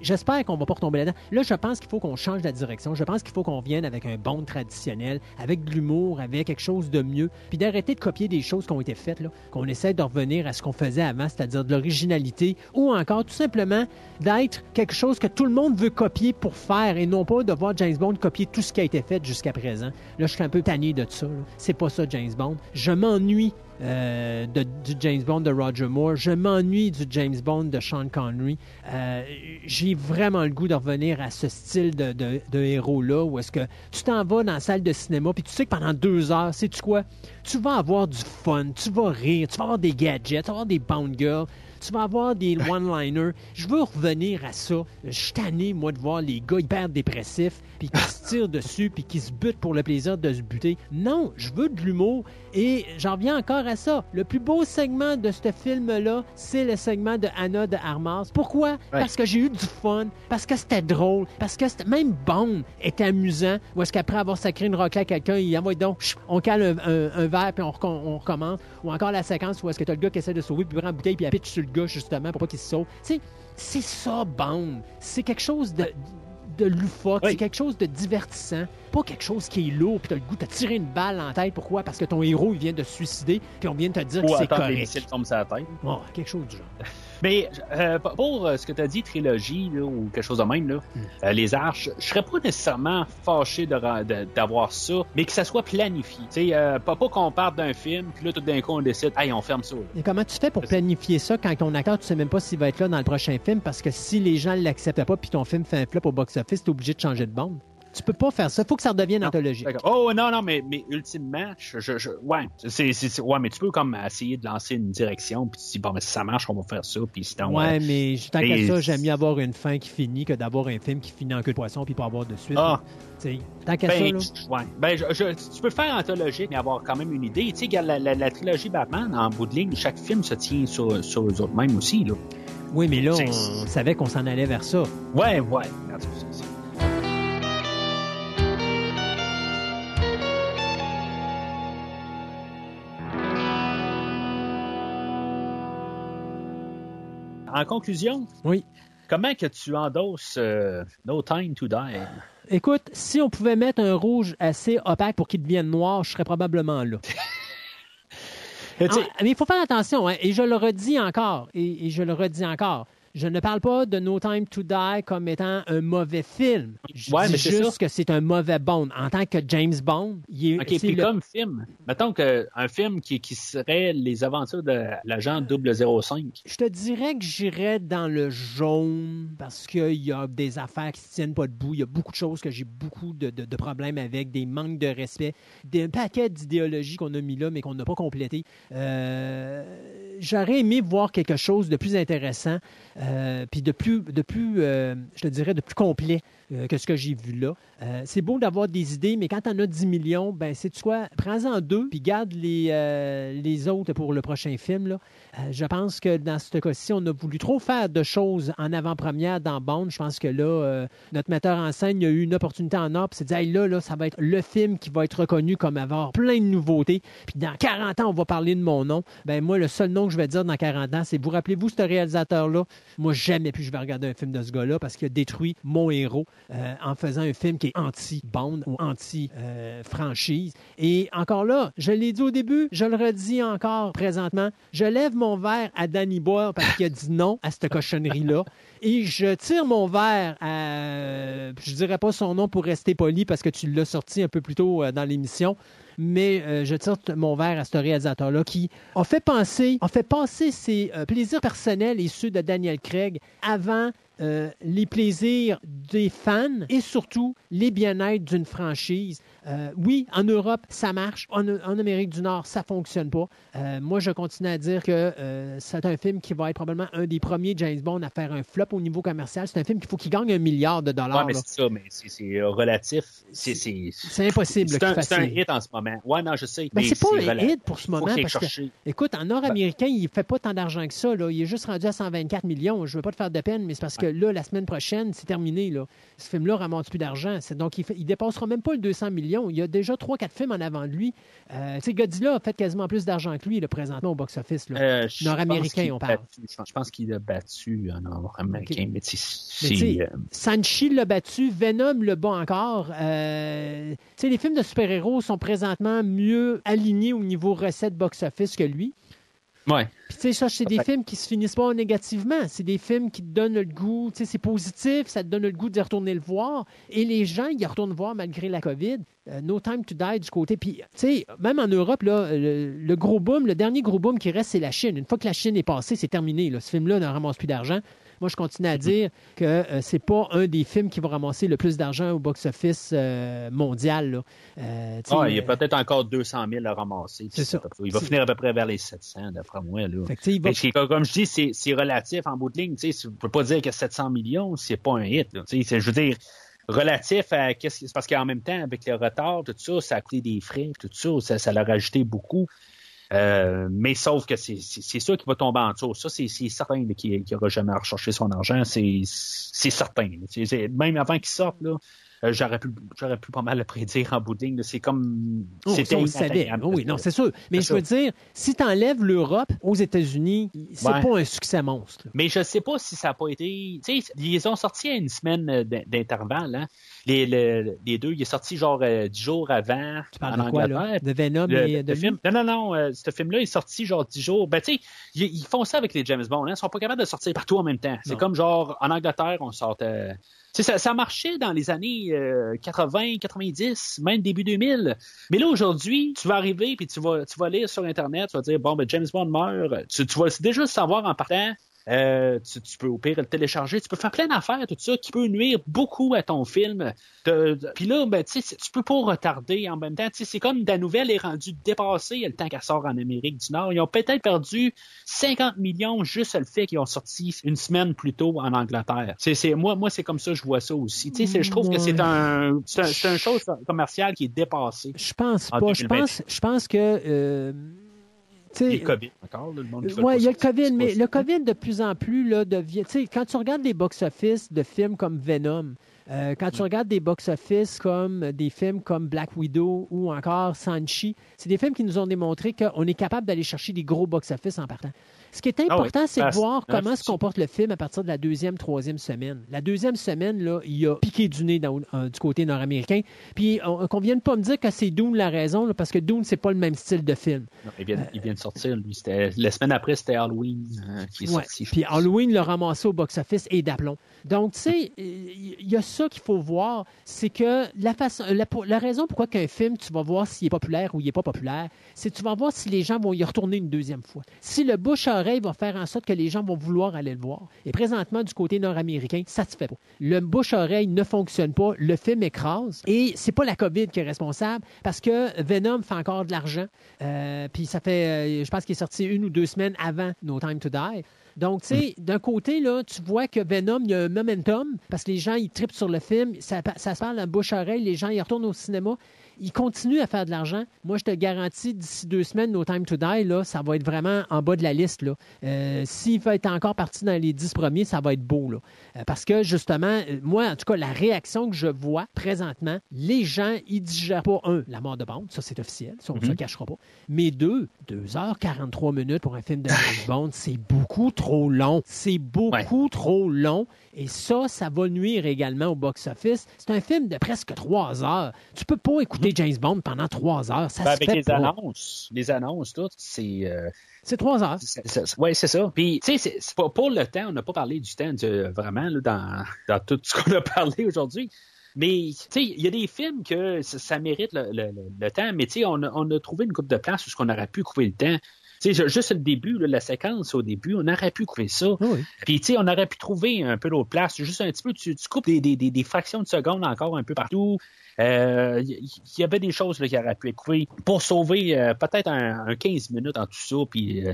J'espère qu'on va pas retomber là-dedans. Là, je pense qu'il faut qu'on change la direction. Je pense qu'il faut qu'on vienne avec un Bond traditionnel, avec de l'humour, avec quelque chose de mieux, puis d'arrêter de copier des choses qui ont été faites. Qu'on essaie de revenir à ce qu'on faisait avant, c'est-à-dire de l'originalité, ou encore tout simplement d'être quelque chose que tout le monde veut copier pour faire, et non pas de voir James Bond copier tout ce qui a été fait jusqu'à présent. Là, je suis un peu tanné de ça. C'est pas ça, James Bond. Je m'ennuie euh, de- du James Bond de Roger Moore. Je m'ennuie du James Bond de Sean Connery. Euh, J'ai vraiment le goût de revenir à ce style de, héros-là où est-ce que tu t'en vas dans la salle de cinéma puis tu sais que pendant deux heures, sais-tu quoi? Tu vas avoir du fun, tu vas rire, tu vas avoir des gadgets, tu vas avoir des Bond Girls, tu vas avoir des one-liners. Je veux revenir à ça. Je suis tanné, moi, de voir les gars hyper dépressifs, puis qui se tirent dessus, puis qui se butent pour le plaisir de se buter. Non, je veux de l'humour. Et j'en reviens encore à ça. Le plus beau segment de ce film-là, c'est le segment de Anna de Armas. Pourquoi? Parce que j'ai eu du fun, parce que c'était drôle, parce que c'était- même Bond était amusant. Ou est-ce qu'après avoir sacré une raclée à quelqu'un, il envoie donc, on cale un, un- un verre, puis on, recom- on recommence. Ou encore la séquence où est-ce que t'as le gars qui essaie de sauver, puis il prend une bouteille, puis il pitch sur le gars, justement, pour pas qu'il se sauve. Tu sais, c'est ça, Bond. C'est quelque chose de de loufoque, c'est quelque chose de divertissant, pas quelque chose qui est lourd, puis t'as le goût de tirer une balle en tête. Pourquoi? Parce que ton héros, il vient de se suicider, puis on vient de te dire Ou que c'est attendre que les correct. missiles tombent sur la tête. Oh, quelque chose du genre. Mais euh, pour euh, ce que tu as dit, trilogie là, ou quelque chose de même, là, Hmm. euh, les arches, je serais pas nécessairement fâché de ra- de- d'avoir ça, mais que ça soit planifié. Tu sais, euh, pas, pas qu'on parte d'un film, puis là, tout d'un coup, on décide, hey, on ferme ça. là. Et comment tu fais pour planifier ça quand ton acteur, tu sais même pas s'il va être là dans le prochain film parce que si les gens l'acceptent pas puis ton film fait un flop au box-office, t'es obligé de changer de bande? Tu peux pas faire ça. Faut que ça redevienne anthologique. Oh non, non, mais, mais ultimement, je, je, je- ouais, c'est, c'est- ouais, mais tu peux comme essayer de lancer une direction, puis tu dis, bon, mais si ça marche, on va faire ça, puis sinon... Ouais, euh, mais tant qu'à ça, j'aime mieux avoir une fin qui finit que d'avoir un film qui finit en queue de poisson puis pas avoir de suite. Ah. Tant qu'à Ben, ça, là. ouais. Ben, je- tu peux faire anthologique, mais avoir quand même une idée. Tu sais, la, la, la trilogie Batman, en bout de ligne, chaque film se tient sur, sur eux autres mêmes aussi, là. Oui, mais là, C'est- on savait qu'on s'en allait vers ça. Ouais, ouais. En conclusion, oui. comment que tu endosses euh, No Time to Die? Écoute, si on pouvait mettre un rouge assez opaque pour qu'il devienne noir, je serais probablement là. Ah, mais il faut faire attention, hein, et je le redis encore, et, et je le redis encore. Je ne parle pas de No Time to Die comme étant un mauvais film. Je Ouais, dis mais juste ça. que c'est un mauvais Bond. En tant que James Bond, il est, OK, puis le- comme film, mettons qu'un film qui, qui serait les aventures de l'agent 005. Je te dirais que j'irais dans le jaune parce qu'il y a des affaires qui ne tiennent pas debout. Il y a beaucoup de choses que j'ai beaucoup de, de- de problèmes avec, des manques de respect, des un paquet d'idéologies qu'on a mis là mais qu'on n'a pas complété. Euh, J'aurais aimé voir quelque chose de plus intéressant, puis de plus, de plus euh, je te dirais, de plus complet euh, que ce que j'ai vu là. Euh, c'est beau d'avoir des idées, mais quand tu en as 10 millions, ben c'est quoi? Prends-en deux, puis garde les, euh, les autres pour le prochain film. Là. Je pense que dans ce cas-ci, on a voulu trop faire de choses en avant-première dans Bond. Je pense que là, notre metteur en scène a eu une opportunité en or, puis s'est dit, hey, là, là, ça va être le film qui va être reconnu comme avoir plein de nouveautés. Puis dans 40 ans, on va parler de mon nom. Ben moi, le seul nom que je vais dire dans 40 ans, c'est vous rappelez-vous ce réalisateur-là? Moi, jamais plus je vais regarder un film de ce gars-là parce qu'il a détruit mon héros euh, en faisant un film qui est anti-Bond ou anti-franchise. Et encore là, je l'ai dit au début, je le redis encore présentement, je lève mon verre à Danny Boyle parce qu'il a dit non à cette cochonnerie-là. Et je tire mon verre à. Je dirais pas son nom pour rester poli parce que tu l'as sorti un peu plus tôt euh, dans l'émission. Mais euh, je tire mon verre à ce réalisateur-là qui a fait penser, a fait passer ses euh, plaisirs personnels et ceux de Daniel Craig avant euh, les plaisirs des fans et surtout les bien-être d'une franchise. Euh, oui, en Europe, ça marche. En, en Amérique du Nord, ça fonctionne pas. Euh, moi, je continue à dire que c'est un film qui va être probablement un des premiers James Bond à faire un flop au niveau commercial. C'est un film qu'il faut qu'il gagne un milliard de Ouais, dollars. mais c'est ça, mais c'est- relatif. C'est impossible C'est un, hit en ce moment. Ouais, non, je sais. Ben, mais c'est pas un hit pour ce moment parce que, écoute, en Nord-Américain, il fait pas tant d'argent que ça. Là. Il est juste rendu à 124 millions. Je veux pas te faire de peine, mais c'est parce que là, la semaine prochaine, c'est terminé. Là. Ce film-là ramasse plus d'argent. C'est- Donc, il, il dépassera même pas le 200 millions. Il y a déjà 3-4 films en avant de lui. Euh, Godzilla a fait quasiment plus d'argent que lui, présentement, au box-office. Euh, Nord-américain, on parle. battu- Je pense- qu'il a battu un Nord-américain, mais Mais euh, Sanchi l'a battu, Venom le bat encore. Euh, les films de super-héros sont présentement mieux alignés au niveau recette box-office que lui. Ouais. Puis tu sais, ça, c'est des Fait- films qui se finissent pas négativement. C'est des films qui te donnent le goût, tu sais, c'est positif, ça te donne le goût d'y retourner le voir. Et les gens, ils y retournent voir malgré la COVID. Euh, no Time to Die du côté. Puis, tu sais, même en Europe, là, le, le gros boom, le dernier gros boom qui reste, c'est la Chine. Une fois que la Chine est passée, c'est terminé. Là. Ce film-là ne ramasse plus d'argent. Moi, je continue à dire que euh, c'est pas un des films qui va ramasser le plus d'argent au box-office euh, mondial. là. Euh, Ah, il y a euh, peut-être encore 200 000 à ramasser. C'est ça. Il va finir à peu près vers les 700, d'après moi. Là. que, comme je dis, c'est relatif en bout de ligne. Tu tu peux pas dire que 700 millions, c'est pas un hit. là. Je veux dire, relatif à qu'est-ce parce qu'en même temps, avec le retard, tout ça, ça a coûté des frais, tout ça, ça, ça l'a rajouté beaucoup. Euh, mais sauf que c'est sûr qu'il va tomber en dessous. Ça, c'est certain qu'il n'aura jamais à rechercher son argent. C'est certain. même avant qu'il sorte, là, euh, j'aurais pu j'aurais pu pas mal le prédire en bout de ligne. là. C'est comme Oh, c'était on savait. Oh oui, non, c'est sûr. Mais je veux dire, si tu enlèves l'Europe aux États-Unis, c'est Ouais. pas un succès monstre. Mais je sais pas si ça n'a pas été. Tu sais, ils ont sorti à une semaine euh, d'in- d'intervalle. Hein. Les, le- les deux, il est sorti genre euh, dix jours avant Tu parles en de quoi, là? De Venom Le- et de film. Non, non, non. euh, ce film-là est sorti genre dix jours. Ben, tu sais, ils, ils font ça avec les James Bond. Hein. Ils sont pas capables de sortir partout en même temps. C'est comme genre en Angleterre, on sort. euh, ça, ça marchait dans les années euh, 80, 90, même début 2000. Mais là, aujourd'hui, tu vas arriver puis tu vas, tu vas lire sur Internet, tu vas dire, bon, ben, James Bond meurt. Tu, tu vas déjà savoir en partant. Euh, tu, tu peux au pire le télécharger, tu peux faire plein d'affaires, tout ça, qui peut nuire beaucoup à ton film. Puis là, ben, tu peux pas retarder en même temps. Tu sais, C'est comme la nouvelle est rendue dépassée le temps qu'elle sort en Amérique du Nord. Ils ont peut-être perdu 50 millions juste le fait qu'ils ont sorti une semaine plus tôt en Angleterre. C'est, moi, moi c'est comme ça je vois ça aussi. Tu sais, je trouve que c'est un, c'est un, c'est un chose commerciale qui est dépassée. Je pense En pas. Je 2020. pense, je pense que. euh, COVID encore, là, le monde Oui, pas il y a le COVID, mais le COVID de plus en plus là, devient. Quand tu regardes des box-office de films comme Venom, Euh, quand tu regardes des box-office comme des films comme Black Widow ou encore Sanchi, c'est des films qui nous ont démontré qu'on est capable d'aller chercher des gros box-office en partant. Ce qui est Ah oui. important, c'est de voir ah, comment se comporte le film à partir de la deuxième, troisième semaine. La deuxième semaine, là, il a piqué du nez dans- euh, du côté nord-américain. Puis on- qu'on vienne pas me dire que c'est Dune la raison, là, parce que Dune, c'est pas le même style de film. Non, il, vient, il vient de sortir, lui. C'était, la semaine après, c'était Halloween euh, qui est Ouais. sorti. je Puis. Halloween l'a ramassé au box-office et d'aplomb. Donc, tu sais, il y a ça qu'il faut voir. C'est que la, façon, la, raison pourquoi qu'un film, tu vas voir s'il est populaire ou il n'est pas populaire, c'est que tu vas voir si les gens vont y retourner une deuxième fois. Si le bouche-oreille va faire en sorte que les gens vont vouloir aller le voir. Et présentement, du côté nord-américain, ça se fait pas. Le bouche-oreille ne fonctionne pas, le film écrase. Et c'est pas la COVID qui est responsable parce que Venom fait encore de l'argent. Euh, puis ça fait, euh, je pense qu'il est sorti une ou deux semaines avant No Time to Die. Donc, tu sais, d'un côté, là, tu vois que Venom, il y a un momentum parce que les gens, ils tripent sur le film. Ça, ça se parle en bouche-oreille. Les gens, ils retournent au cinéma. Ils continuent à faire de l'argent. Moi, je te garantis, d'ici deux semaines, No Time to Die, là, ça va être vraiment en bas de la liste. Euh, S'il va être encore parti dans les dix premiers, ça va être beau. Là. Euh, parce que, justement, euh, moi, en tout cas, la réaction que je vois présentement, les gens, ils digèrent pas, un, la mort de Bond, ça c'est officiel, ça on ne se cachera pas. Mais deux, 2h43 minutes pour un film de James Bond, c'est beaucoup trop long. C'est beaucoup trop long. Et ça, ça va nuire également au box-office. C'est un film de presque trois heures. Tu peux pas écouter James Bond pendant trois heures. Ça Ben, se avec fait les pas. annonces, les annonces, tout, c'est. euh, C'est trois heures. Oui, c'est ça. Puis, tu sais, pour le temps, on n'a pas parlé du temps de- vraiment là, dans, dans tout ce qu'on a parlé aujourd'hui. Mais, tu sais, il y a des films que ça, ça mérite le, le- le- le temps, mais tu sais, on a, on a trouvé une coupe de place où on aurait pu couper le temps. Tu sais, juste le début, là, la séquence au début, on aurait pu couper ça. Puis, tu sais, on aurait pu trouver un peu d'autre place. Juste un petit peu, tu, tu coupes des, des- des- des fractions de secondes encore un peu partout. Euh, Il y, il y avait des choses là, qui auraient pu être coupées pour sauver euh, peut-être un, un 15 minutes en tout ça. Puis, euh,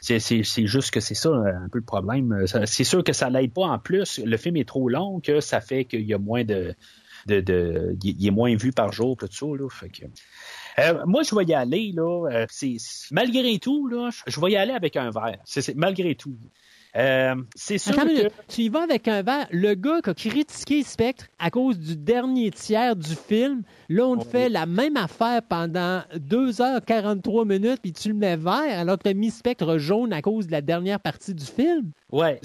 c'est, juste que c'est ça euh, un peu le problème. Euh, C'est sûr que ça l'aide pas en plus. Le film est trop long que ça fait qu'il y a moins de. de, de il il est moins vu par jour, tout ça. Là, fait que, euh, moi, je vais y aller, là. euh, malgré tout, là, je- vais y aller avec un verre. C'est, malgré tout. Euh, c'est sûr que. Tu y vas avec un verre. Le gars qui a critiqué Spectre à cause du dernier tiers du film, là, on te fait la même affaire pendant 2h43 minutes, puis tu le mets vert, alors que tu as mis Spectre jaune à cause de la dernière partie du film. Ouais.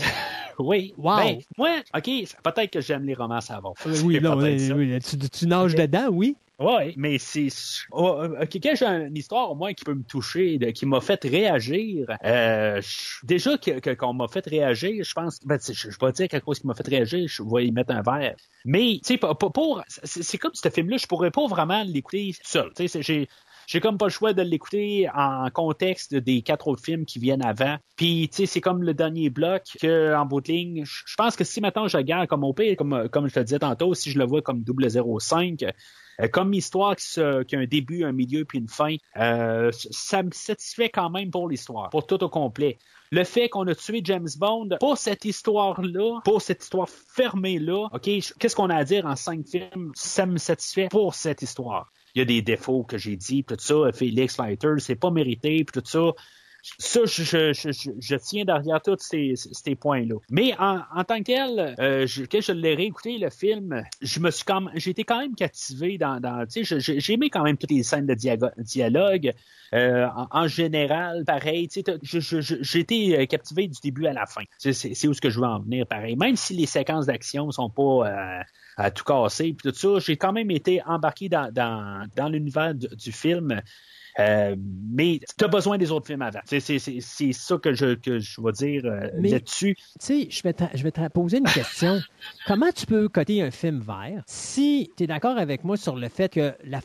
oui. Wow. Ben, moi, OK, peut-être que j'aime les romans savants. Oui, non, oui, tu, tu nages dedans, oui. Oui, mais c'est. Oh, euh, quelqu'un j'ai une histoire au moins qui peut me toucher, de- qui m'a fait réagir. Euh, je- déjà que- que- qu'on m'a fait réagir, je pense. Ben, je, je vais pas dire quelque chose qui m'a fait réagir, je vais y mettre un verre. Mais tu sais, pour, pour- c'est comme ce film-là, je pourrais pas vraiment l'écouter seul. Tu sais, j'ai j'ai comme pas le choix de l'écouter en contexte des quatre autres films qui viennent avant. Puis, tu sais, c'est comme le dernier bloc que, en bout de ligne, je pense que si maintenant je regarde comme au pire, comme, je te disais tantôt, si je le vois comme 005, euh, comme histoire qui, a un début, un milieu puis une fin, euh, ça me satisfait quand même pour l'histoire, pour tout au complet. Le fait qu'on a tué James Bond pour cette histoire-là, pour cette histoire fermée-là, OK, qu'est-ce qu'on a à dire en cinq films? Ça me satisfait pour cette histoire. Il y a des défauts que j'ai dit, tout ça, Félix Leiter, c'est pas mérité, puis tout ça. Ça, je, je, je, tiens derrière tous ces, ces points-là. Mais en, en tant que tel, euh, je, quand je l'ai réécouté, le film, je me suis quand j'ai été quand même captivé dans, tu sais, j'ai aimé quand même toutes les scènes de dialogue. Euh, en, général, pareil, tu sais, j'ai été euh, captivé du début à la fin. C'est, où ce que je veux en venir, pareil. Même si les séquences d'action sont pas à tout casser, puis tout ça, j'ai quand même été embarqué dans, dans, l'univers du film. Euh, mais tu as besoin des autres films avant. C'est, ça que je, que je vais dire euh, là-dessus. Tu sais, je vais te, poser une question. Comment tu peux coter un film vert si tu es d'accord avec moi sur le fait que la,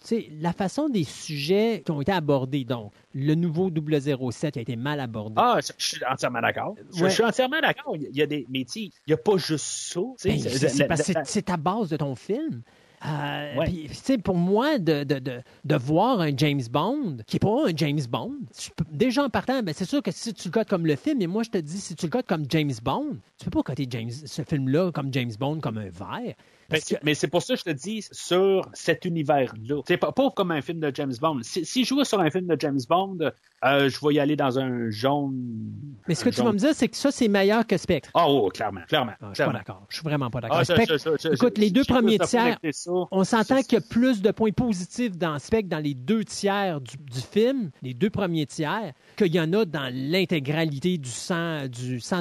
sais, la façon des sujets qui ont été abordés, donc le nouveau 007 a été mal abordé. Ah, je, je suis entièrement d'accord. Je, Ouais. je suis entièrement d'accord. Il y a des, sais, il n'y a pas juste ça. Ben, c'est ta base de ton film. Euh, Ouais. puis, tu sais, pour moi, de, de, de, de voir un James Bond qui n'est pas un James Bond, déjà en partant, ben, c'est sûr que si tu le codes comme le film, et moi je te dis, si tu le codes comme James Bond, tu peux pas coter James, ce film-là comme James Bond comme un verre. Ben, que- Mais c'est pour ça que je te dis sur cet univers-là. C'est pas, pas comme un film de James Bond. Si, si je jouais sur un film de James Bond, euh, je vais y aller dans un jaune Mais ce que tu vas me dire, c'est que ça, c'est meilleur que Spectre. Ah, oh, clairement, clairement. Ah, je suis pas d'accord. Je suis vraiment pas d'accord. Ah, ça, Spectre- ça, ça, ça, écoute, les deux premiers tiers, on s'entend qu'il y a plus de points positifs dans Spectre dans les deux tiers du, du film, les deux premiers tiers, qu'il y en a dans l'intégralité du 100, du, 100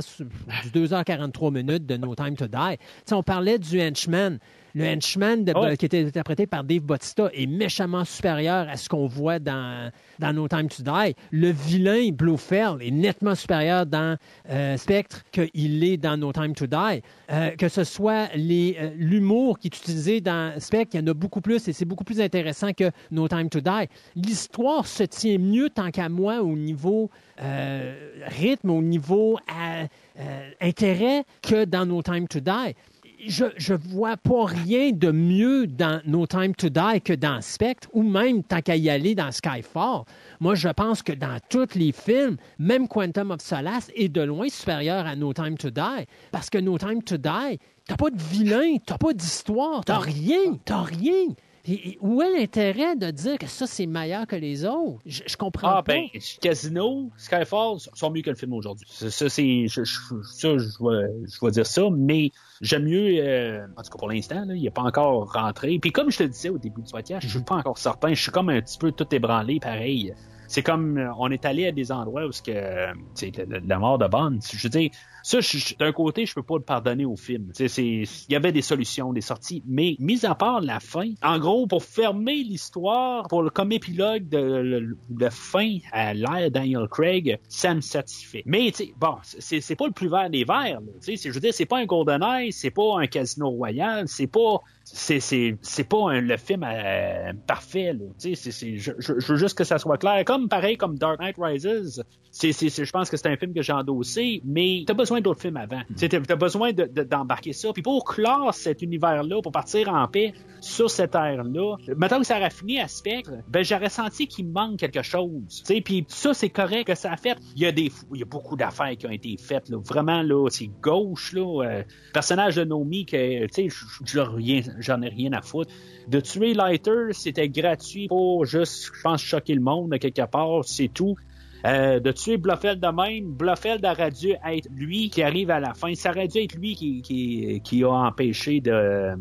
du 2h43 minutes de No Time to Die. Tu sais, on parlait du henchman. Le henchman de- Oh. qui était interprété par Dave Bautista est méchamment supérieur à ce qu'on voit dans, dans No Time to Die. Le vilain Blofeld est nettement supérieur dans euh, Spectre qu'il est dans No Time to Die. Euh, que ce soit euh, l'humour qui est utilisé dans Spectre, il y en a beaucoup plus et c'est beaucoup plus intéressant que No Time to Die. L'histoire se tient mieux tant qu'à moi au niveau euh, rythme, au niveau intérêt que dans No Time to Die je, je vois pas rien de mieux dans No Time to Die que dans Spectre, ou même tant qu'à y aller dans Skyfall. Moi, je pense que dans tous les films, même Quantum of Solace est de loin supérieur à No Time to Die, parce que No Time to Die, t'as pas de vilain, t'as pas d'histoire, t'as rien, t'as rien. Et- où est l'intérêt de dire que ça, c'est meilleur que les autres? Je, je comprends Ah, pas. ben, Casino, Skyfall sont mieux que le film aujourd'hui. Ça, c'est, je, je, ça, je vais, dire ça, mais j'aime mieux, euh, en tout cas pour l'instant, là, il n'est pas encore rentré. Puis comme je te disais au début du podcast, je suis pas encore certain. Je suis comme un petit peu tout ébranlé, pareil. C'est comme, euh, on est allé à des endroits où, ce que, euh, la mort de Bond, je veux dire, ça, d'un côté, je peux pas le pardonner au film. Il y avait des solutions, des sorties, mais mis à part la fin, en gros, pour fermer l'histoire, pour le comme épilogue de, le- de fin à l'ère Daniel Craig, ça me satisfait. Mais bon, c'est, pas le plus vert des verts. je veux dire, c'est pas un GoldenEye, c'est pas un Casino Royal, c'est pas c'est, pas le film euh, parfait. Là. Tu sais, C'est, c'est, je, veux juste que ça soit clair. Comme pareil comme Dark Knight Rises, c'est, je pense que c'est un film que j'ai endossé, mais d'autres films avant. Tu sais, T'as, t'as besoin de, de- d'embarquer ça. Puis pour clore cet univers-là, pour partir en paix sur cette ère-là, maintenant que ça aurait fini à Spectre, ben j'aurais senti qu'il manque quelque chose. Tu Puis ça, c'est correct que ça a fait. Il y a, des, il y a beaucoup d'affaires qui ont été faites. Là. Vraiment, là, c'est gauche. Là, euh, personnage de Nomi, tu j'en ai rien- à foutre. De tuer Lighter, c'était gratuit pour juste, je pense, choquer le monde de quelque part, c'est tout. Euh, de tuer Blofeld de même, Blofeld aurait dû être lui qui arrive à la fin. Ça aurait dû être lui qui, a empêché de.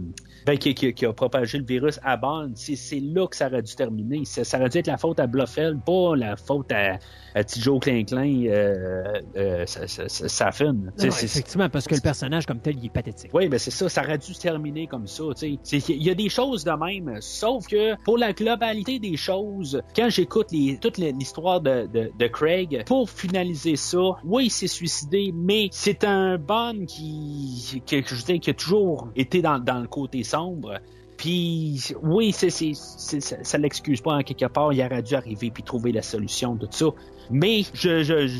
Ben, qui, a propagé le virus à Bond. C'est, là que ça aurait dû terminer. Ça, ça aurait dû être la faute à Blofeld, pas la faute à petit Joe Clinclin, euh, euh, ça, ça. Non, effectivement, parce que le personnage comme tel, il est pathétique. oui, ben c'est ça, ça aurait dû se terminer comme ça. qu'il y a des choses de même, sauf que pour la globalité des choses, quand j'écoute toute l'histoire de, de, de Craig, pour finaliser ça, oui, il s'est suicidé, mais c'est un Bond qui, que je qui a toujours été dans, dans le côté sombre. Puis oui, ça, l'excuse pas en quelque part. Il aurait dû arriver puis trouver la solution de tout ça. Mais je, je, je,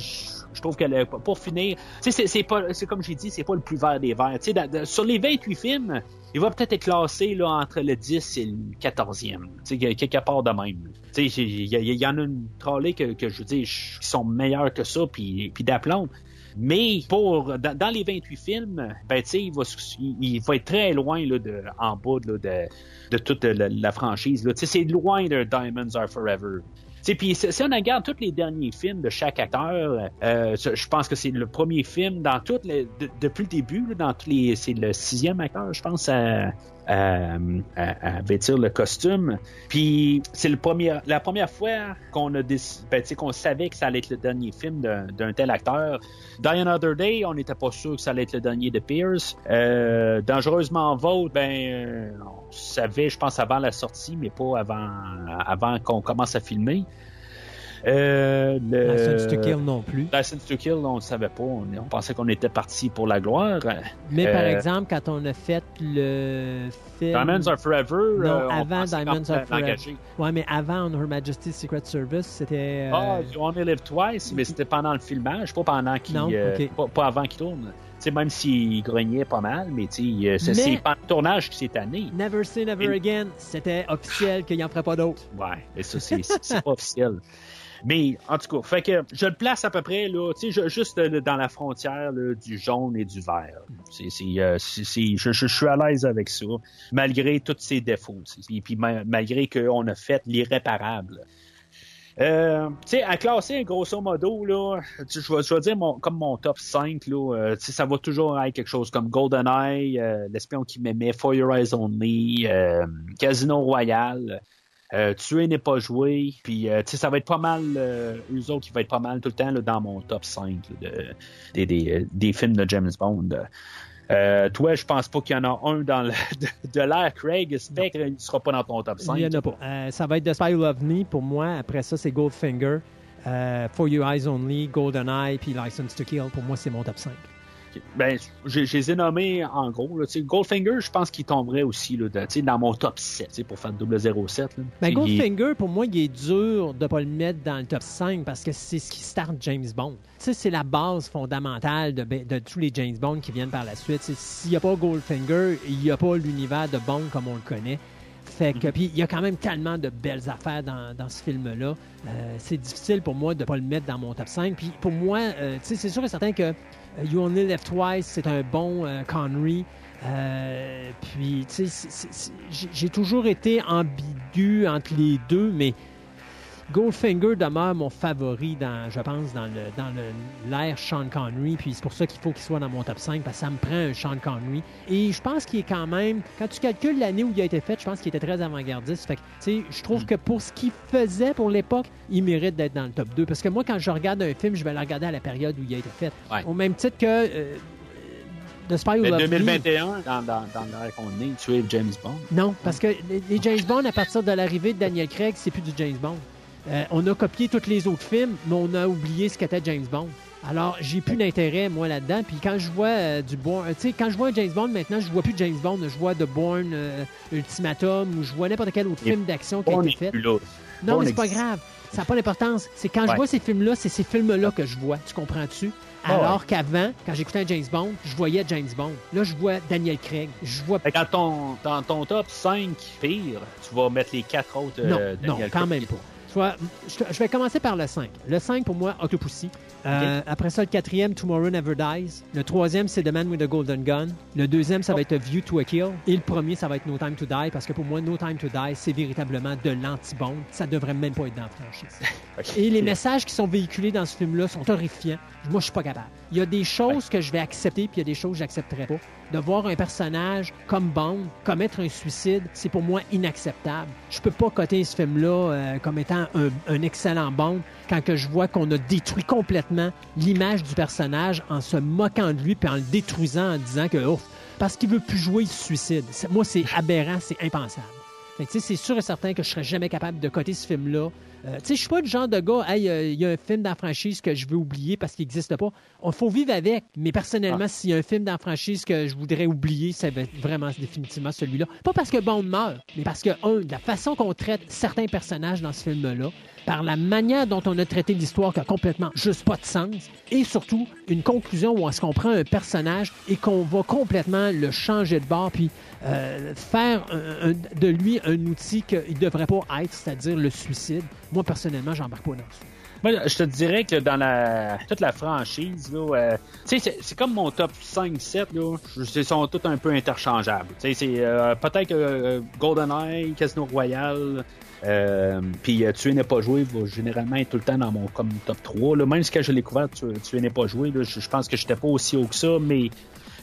je trouve que pour finir, c'est, pas, comme j'ai dit, c'est pas le plus vert des verts. Sur les 28 films, il va peut-être être classé là entre le 10 et le 14e. Tu sais, quelque part de même. Il y, y en a une trollée que, que je dire, qui sont meilleurs que ça puis d'aplomb. Mais pour dans, les 28 films, ben il va, il, va être très loin là, en bas de, toute la, franchise. C'est loin de Diamonds Are Forever. Puis si on regarde tous les derniers films de chaque acteur, euh, je pense que c'est le premier film dans toutes depuis le début, dans tous les, c'est le sixième acteur, je pense, à, vêtir le costume. Puis c'est la première fois qu'on a ben, qu'on savait que ça allait être le dernier film d'un, tel acteur. Die Another Day, on n'était pas sûr que ça allait être le dernier de Pierce. Euh, Dangereusement Vôtre, ben euh, on savait, je pense, avant la sortie, mais pas avant, avant qu'on commence à filmer. Euh, le... License to Kill non plus. License to Kill, on ne savait pas. On, on pensait qu'on était parti pour la gloire. Mais par Euh, exemple, quand on a fait le film. Diamonds Are Forever. Non, euh, avant Diamonds Are Forever. Ouais, mais avant Her Majesty's Secret Service, c'était. euh, Ah, You Only Live Twice, mais c'était pendant le filmage, pas pendant qu'il. Non, euh, ok. pas, pas avant qu'il tourne. Tu sais, même s'il grognait pas mal, mais euh, c'est pendant le tournage qui s'est tanné. Never Say Never Et- Again, c'était officiel qu'il n'y en ferait pas d'autres. Ouais, mais ça, c'est pas officiel. Mais en tout cas, fait que je le place à peu près là, je- juste euh, dans la frontière là, du jaune et du vert. C'est, euh, je, je- suis à l'aise avec ça, malgré tous ses défauts. sais. Puis, puis ma- malgré qu'on a fait l'irréparable. Euh, tu sais, à classer, grosso modo, là, je vais, je dire mon, comme mon top 5, là, euh, ça va toujours être quelque chose comme GoldenEye, euh, L'espion qui m'aimait, Your Eyes Only, euh, Casino Royale, euh, Tuer n'est pas joué, puis euh, tu sais, ça va être pas mal, euh, eux autres qui va être pas mal tout le temps là, dans mon top 5 là, de, des, des, euh, des films de James Bond. Toi, je pense pas qu'il y en a un dans le, de, de l'air, Craig. Spectre, il sera pas dans ton top 5. Il n'y en a pas. Ça va être The Spy Who Loved Me pour moi. Après ça, c'est Goldfinger. For Your Eyes Only, GoldenEye, puis License to Kill. Pour moi, c'est mon top 5. Ben, je je les ai nommés en gros. Là, Goldfinger, je pense qu'il tomberait aussi là, de- dans mon top 7 tu sais, pour faire 007. Là. Ben, il- Goldfinger, pour moi, il est dur de pas le mettre dans le top 5 parce que c'est ce qui start James Bond. C'est la base fondamentale de, de tous les James Bond qui viennent par la suite. S'il n'y a pas Goldfinger, il n'y a pas l'univers de Bond comme on le connaît. Fait que, puis il y a quand même tellement de belles affaires dans, dans ce film-là. Euh, c'est difficile pour moi de ne pas le mettre dans mon top 5. Puis pour moi, euh, tu sais, c'est sûr et certain que You Only Left Twice, c'est un bon euh, Connery. Euh, puis, tu sais, j'ai toujours été ambigu entre les deux, mais Goldfinger demeure mon favori, dans, je pense, dans le dans le- l'ère Sean Connery. Puis c'est pour ça qu'il faut qu'il soit dans mon top 5, parce que ça me prend un Sean Connery. Et je pense qu'il est quand même, quand tu calcules l'année où il a été fait, je pense qu'il était très avant-gardiste. Fait que, tu sais, je trouve que pour ce qu'il faisait pour l'époque, il mérite d'être dans le top 2. Parce que moi, quand je regarde un film, je vais le regarder à la période où il a été fait. Ouais. Au même titre que euh, The Spy Who Mais Loved Me. 2021, dans, dans, dans l'ère qu'on est, tu es James Bond. Non, parce que les les James Bond, à partir de l'arrivée de Daniel Craig, c'est plus du James Bond. Euh, on a copié tous les autres films, mais on a oublié ce qu'était James Bond. Alors, j'ai plus d'intérêt, moi, là-dedans. Puis quand je vois euh, du Bourne... Tu sais, quand je vois James Bond, maintenant, je vois plus James Bond. Je vois The Bourne, euh, Ultimatum, ou je vois n'importe quel autre Et film d'action qui a été fait. Non, Bourne mais c'est pas grave. Ça n'a pas d'importance. C'est quand je vois ces films-là, c'est ces films-là que je vois. Tu comprends-tu? Ah ouais. Alors qu'avant, quand j'écoutais James Bond, je voyais James Bond. Là, je vois Daniel Craig. Je vois dans ton, dans ton top 5 pire, tu vas mettre les quatre autres. Non, euh, non, Daniel quand Craig. même pas. Je, vais commencer par le 5. Le 5, pour moi, Octopussy. Euh, Après ça, le quatrième, Tomorrow Never Dies. Le troisième, c'est The Man with the Golden Gun. Le deuxième, ça va être A View to a Kill. Et le premier, ça va être No Time to Die, parce que pour moi, No Time to Die, c'est véritablement de l'anti-bond. Ça devrait même pas être dans la franchise. Et les messages qui sont véhiculés dans ce film-là sont horrifiants. Moi, je suis pas capable. Il y a des choses que je vais accepter, puis il y a des choses que j'accepterai pas. De voir un personnage comme Bond commettre un suicide, c'est pour moi inacceptable. Je peux pas coter ce film-là euh, comme étant un, excellent Bond quand que je vois qu'on a détruit complètement l'image du personnage en se moquant de lui puis en le détruisant en disant que ouf, parce qu'il veut plus jouer, il se suicide. Moi, c'est aberrant, c'est impensable. Fait que, c'est sûr et certain que je serais jamais capable de coter ce film-là. Euh, tu sais, je suis pas le genre de gars, hey, euh, il y a un film dans la franchise que je veux oublier parce qu'il n'existe pas. Il faut vivre avec. Mais personnellement, s'il y a un film dans la franchise que je voudrais oublier, ça va être vraiment définitivement celui-là. Pas parce que Bond meurt, mais parce que, un, de la façon qu'on traite certains personnages dans ce film-là, par la manière dont on a traité l'histoire qui a complètement juste pas de sens, et surtout une conclusion où est-ce qu'on prend un personnage et qu'on va complètement le changer de bord, puis euh, faire de lui un outil qu'il devrait pas être, c'est-à-dire le suicide. Moi, personnellement, j'embarque pas dans ça. Moi, je te dirais que dans la toute la franchise, là, euh, c'est- comme mon top 5-7, là, je- ils sont tous un peu interchangeables. C'est euh, peut-être que euh, GoldenEye, Casino Royale, euh, puis euh, Tuer n'est pas joué va généralement être tout le temps dans mon comme top 3. Là. Même si quand je l'ai couvert, Tu- Tuer n'est pas joué, je, je pense que j'étais pas aussi haut que ça, mais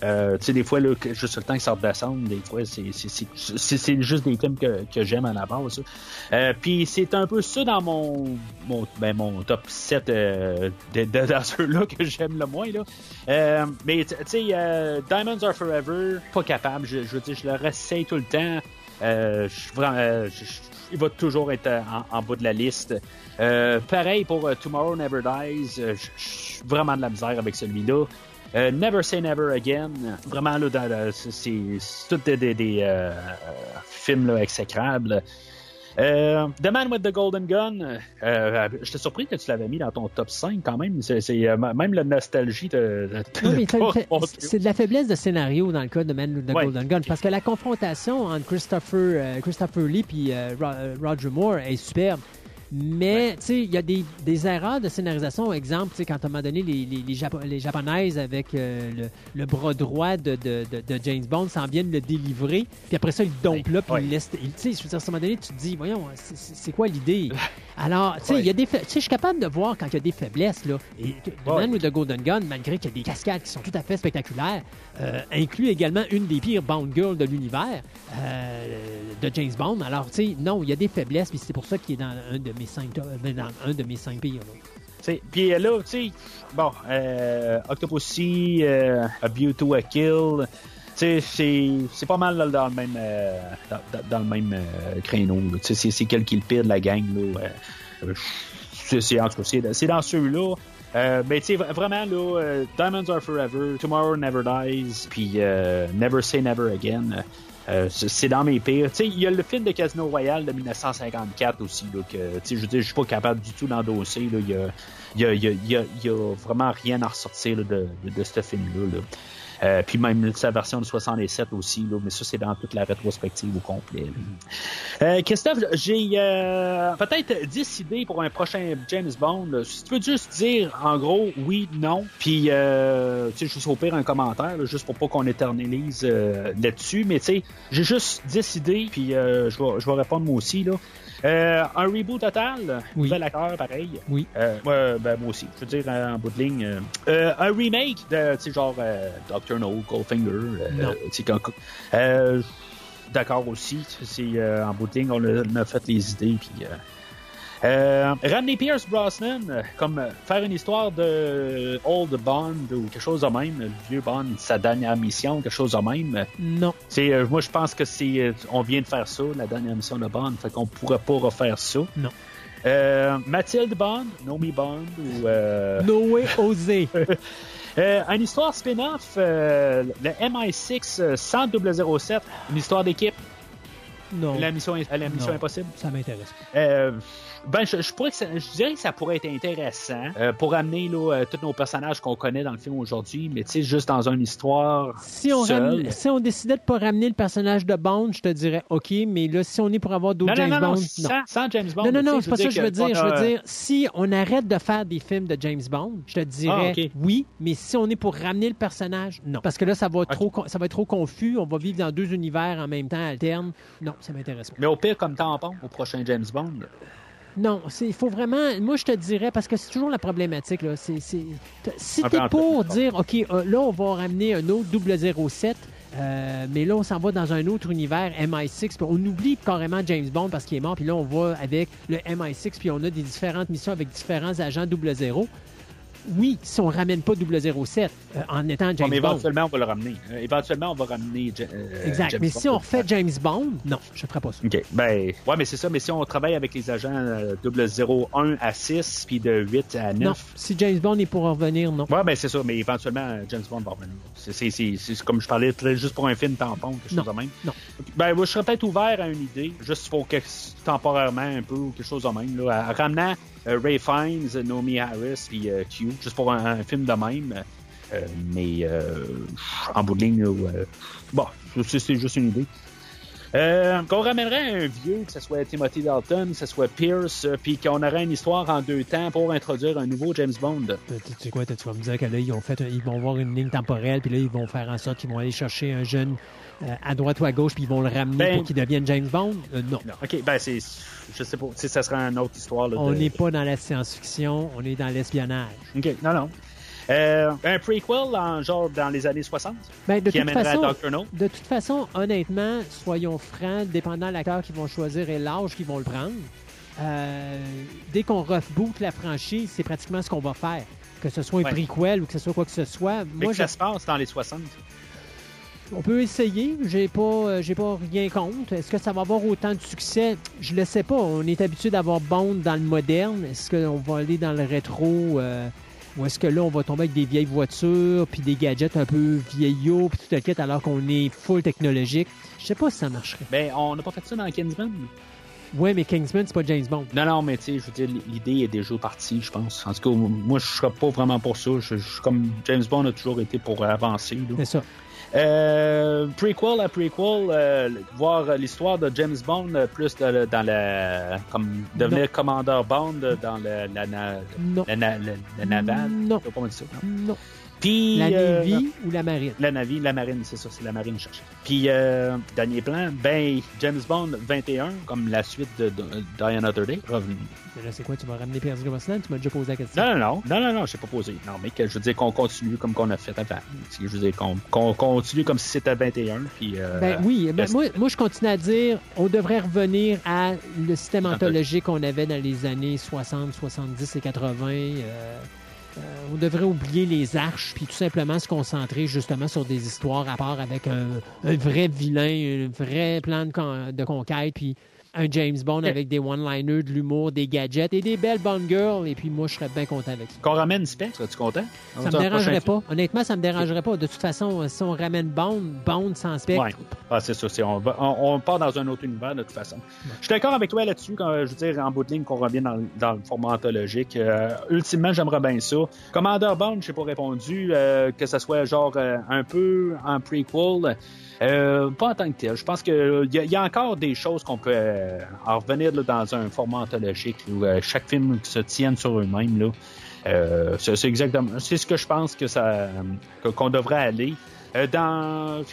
euh, tu sais, des fois, là, juste le temps que ça redescende, des fois, c'est juste des films que, que j'aime à la base. Euh, Puis c'est un peu ça dans mon mon, ben, mon top 7 euh, de, dans ceux-là que j'aime le moins. Là. Euh, mais tu sais, euh, Diamonds Are Forever, pas capable. Je, je veux dire, je le réessaye tout le temps. Euh, je vraiment, il va toujours être en, en bas de la liste. Euh, pareil pour Tomorrow Never Dies. je suis vraiment de la misère avec celui-là. Euh, Never Say Never Again. Vraiment, là, dans, c'est, tous des, des, des, euh, films là, exécrables. Euh, The Man with the Golden Gun, euh, j'étais surpris que tu l'avais mis dans ton top 5 quand même. C'est, c'est, même la nostalgie de. de- pas c'est de la faiblesse de scénario dans le cas de Man with the Ouais. Golden Gun. Parce que la confrontation entre Christopher, Christopher Lee et Roger Moore est superbe. Mais, tu sais, il y a des, des erreurs de scénarisation. Exemple, tu sais, quand à un moment donné, les, les, les, Japo- les Japonaises avec euh, le, le bras droit de, de, de, de James Bond s'en viennent le délivrer. Puis après ça, ils le dompent là, puis ils le laissent. Tu sais, je veux dire, à un moment donné, tu te dis, voyons, c'est- quoi l'idée? Alors, tu sais, il y a des tu sais, je suis capable de voir quand il y a des faiblesses, là. Et. Man with the Golden Gun, malgré qu'il y a des cascades qui sont tout à fait spectaculaires, euh, inclut également une des pires Bond Girls de l'univers euh, de James Bond. Alors, tu sais, non, il y a des faiblesses, puis c'est pour ça qu'il est dans un de mes cinq, euh, dans un de mes cinq pires. Puis euh, là, tu sais, bon, euh, Octopussy, euh, A View to a Kill, c'est c'est pas mal là, dans le même, euh, dans, dans- le même euh, créneau. C'est c'est quel qui le pire de la gang. Là, c'est en tout cas, c'est dans ceux-là. Euh, mais tu sais, vra- vraiment, là, Diamonds Are Forever, Tomorrow Never Dies, puis Never Say Never Again. Euh, c'est dans mes pires. Il y a le film de Casino Royale de 1954 aussi, là, que, je veux dire, je suis pas capable du tout d'endosser. Il y a, y a, y a, y a vraiment rien à ressortir, là, de, de, de ce film-là, là. Euh, puis même sa version de 67 aussi, là, mais ça, c'est dans toute la rétrospective au complet. Euh, Christophe, j'ai euh, peut-être 10 idées pour un prochain James Bond. là. Si tu veux juste dire, en gros, oui, non, puis, euh, tu sais, juste au pire un commentaire, là, juste pour pas qu'on éternalise euh, là-dessus, mais tu sais, j'ai juste 10 idées, puis euh, je vais je vais répondre moi aussi, là. Euh, un reboot total, Oui. nouvel acteur, pareil. Oui. Euh, ben, moi aussi. Je veux dire, en bout de ligne, euh, euh, un remake de, tu sais, genre euh, Dr. No, Goldfinger. euh, euh, D'accord aussi. C'est euh, en bout de ligne, on a, on a fait les idées. Puis, euh, ramener Pierce Brosnan, euh, comme euh, faire une histoire de Old Bond ou quelque chose de même, le vieux Bond, sa dernière mission, quelque chose de même. Non. Euh, moi, je pense que c'est, on vient de faire ça, la dernière mission de Bond, fait qu'on pourrait pas refaire ça. Non. Euh, Mathilde Bond, Nomi Bond ou Noé osé. euh, une histoire spin-off, euh, le MI6 euh, sans 007, une histoire d'équipe, Non. la mission, la mission Non. impossible. Ça m'intéresse. Euh, ben, je, je pourrais que ça- je dirais que ça pourrait être intéressant euh, pour amener là, euh, tous nos personnages qu'on connaît dans le film aujourd'hui, mais tu sais, juste dans une histoire Si on, ramène- si on décidait de pas ramener le personnage de Bond, je te dirais OK, mais là, si on est pour avoir d'autres Non, non, James non, non, Bond, sans, sans James Bond. Non, non, non, c'est pas ça que je veux dire. Je veux a- dire, si on arrête de faire des films de James Bond, je te dirais Ah, oui, mais si on est pour ramener le personnage, non. Parce que là, ça va, être trop, con- ça va être trop confus. On va vivre dans deux univers en même temps, alternes. Non, ça m'intéresse pas. Mais au pire, comme tampon au prochain James Bond. Non, il faut vraiment. Moi, je te dirais, parce que c'est toujours la problématique. Là, si en pour dire, OK, euh, là, on va ramener un autre 007. euh, mais là, on s'en va dans un autre univers, MI6, puis on oublie carrément James Bond parce qu'il est mort, puis là, on va avec le MI6, puis on a des différentes missions avec différents agents 00. Oui, si on ramène pas 007 euh, en étant James mais Bond. éventuellement, on va le ramener. Euh, éventuellement, on va ramener euh, Exact. James mais Bond. si on refait James Bond, non, je ne ferai pas ça. OK. Ben, ouais, mais c'est ça. Mais si on travaille avec les agents euh, 001 à 6, puis de 8 à 9. Non, si James Bond est pour revenir, non. Ouais, ben c'est ça, mais éventuellement, James Bond va revenir. C'est, comme je parlais, très- juste pour un film tampon, quelque Non. chose de même. Non. Ben, moi, je serais peut-être ouvert à une idée, juste pour que, temporairement un peu, ou quelque chose de même, là, en ramenant Ray Fiennes, Naomi Harris, puis euh, Q, juste pour un, un film de même. Euh, mais euh, en bout de ligne, euh, bon, c'est, juste une idée. Euh, qu'on ramènerait un vieux, que ce soit Timothy Dalton, que ce soit Pierce, euh, puis qu'on aurait une histoire en deux temps pour introduire un nouveau James Bond. Tu sais quoi, tu vas me dire que là, ils ont fait, un- ils vont voir une ligne temporelle, puis là, ils vont faire en sorte qu'ils vont aller chercher un jeune euh, à droite ou à gauche, puis ils vont le ramener Ben- pour qu'il devienne James Bond? Euh, non. Non. OK, ben c'est. Je sais pas. Ça serait une autre histoire. Là, On de... n'est pas dans la science-fiction, on est dans l'espionnage. OK, non, non. Euh, un prequel, en, genre dans les années 60, Ben, de qui toute amènerait façon, à Dr. No. de toute façon, honnêtement, soyons francs, dépendant de l'acteur qu'ils vont choisir et l'âge qu'ils vont le prendre, euh, dès qu'on reboot la franchise, c'est pratiquement ce qu'on va faire. Que ce soit un Ouais. prequel ou que ce soit quoi que ce soit. Mais Moi, que je- ça se passe dans les 60. On peut essayer, j'ai pas, euh, j'ai pas rien contre. Est-ce que ça va avoir autant de succès? Je le sais pas. On est habitué d'avoir Bond dans le moderne. Est-ce qu'on va aller dans le rétro euh, ou est-ce que là on va tomber avec des vieilles voitures puis des gadgets un peu vieillots puis tout le kit alors qu'on est full technologique? Je sais pas si ça marcherait. Ben, on n'a pas fait ça dans Kingsman. Ouais, mais Kingsman, c'est pas James Bond. Non, non, mais tu sais, je veux dire, l'idée est déjà partie, je pense. En tout cas, moi, je serais pas vraiment pour ça. Je, je- comme James Bond a toujours été pour avancer. C'est ça. Euh, prequel à prequel, euh, voir euh, l'histoire de James Bond euh, plus de- dans la. comme devenir commandeur Bond dans le- la, Non. la, na- la- la navale. Non. Pas ça. non. Non. Puis. La euh, Navy ou la Marine? La Navy, la marine, c'est ça, c'est la marine cherche. Puis, euh, dernier plan, ben, James Bond 21, comme la suite de, Die Another Day, revenu. Mais Là, c'est quoi? Tu vas ramener Pierre Brosnan? Tu m'as déjà posé la question. Non, non, non, non, non, je sais pas posé. Non, mais je veux dire qu'on continue comme qu'on a fait avant. Je veux dire qu'on continue comme si c'était 21, puis... Euh, Ben oui, moi, moi je continue à dire on devrait revenir à le système anthologique qu'on avait dans les années 60, 70 et 80. Euh, on devrait oublier les arches puis tout simplement se concentrer justement sur des histoires à part avec un, un vrai vilain, un vrai plan de, con- de conquête puis un James Bond avec des one-liners, de l'humour, des gadgets et des belles Bond girls et puis moi je serais bien content avec ça. Qu'on ramène Spectre, es-tu content? Ça me dérangerait pas. Honnêtement, ça me dérangerait pas. De toute façon, si on ramène Bond, Bond sans spectre, Ouais. Ah, c'est ça. c'est- on, va- on, on part dans un autre univers de toute façon. Je suis d'accord avec toi là-dessus. Quand, je veux dire, en bout de ligne, qu'on revienne dans, dans le format anthologique. Euh, ultimement, j'aimerais bien ça. Commander Bond, je n'ai pas répondu. euh, que ça soit genre euh, un peu en prequel. Euh, pas en tant que tel. Je pense qu'il y, a- y a encore des choses qu'on peut euh, en revenir là, dans un format anthologique où euh, chaque film se tienne sur eux-mêmes. Euh, c'est exactement. C'est ce que je pense que ça qu'on devrait aller. Euh, dans,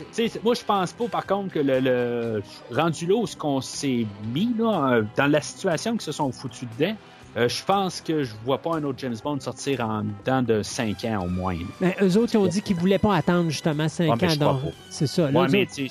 moi je pense pas par contre que le, le rendu là où ce qu'on s'est mis là, euh, dans la situation qu'ils se sont foutus dedans, euh, je pense que je vois pas un autre James Bond sortir en dedans de 5 ans au moins. Ben, eux autres, ils ont dit qu'ils voulaient pas attendre justement 5 Ouais, mais ans. donc-. C'est ça. Là, Ouais, mais tu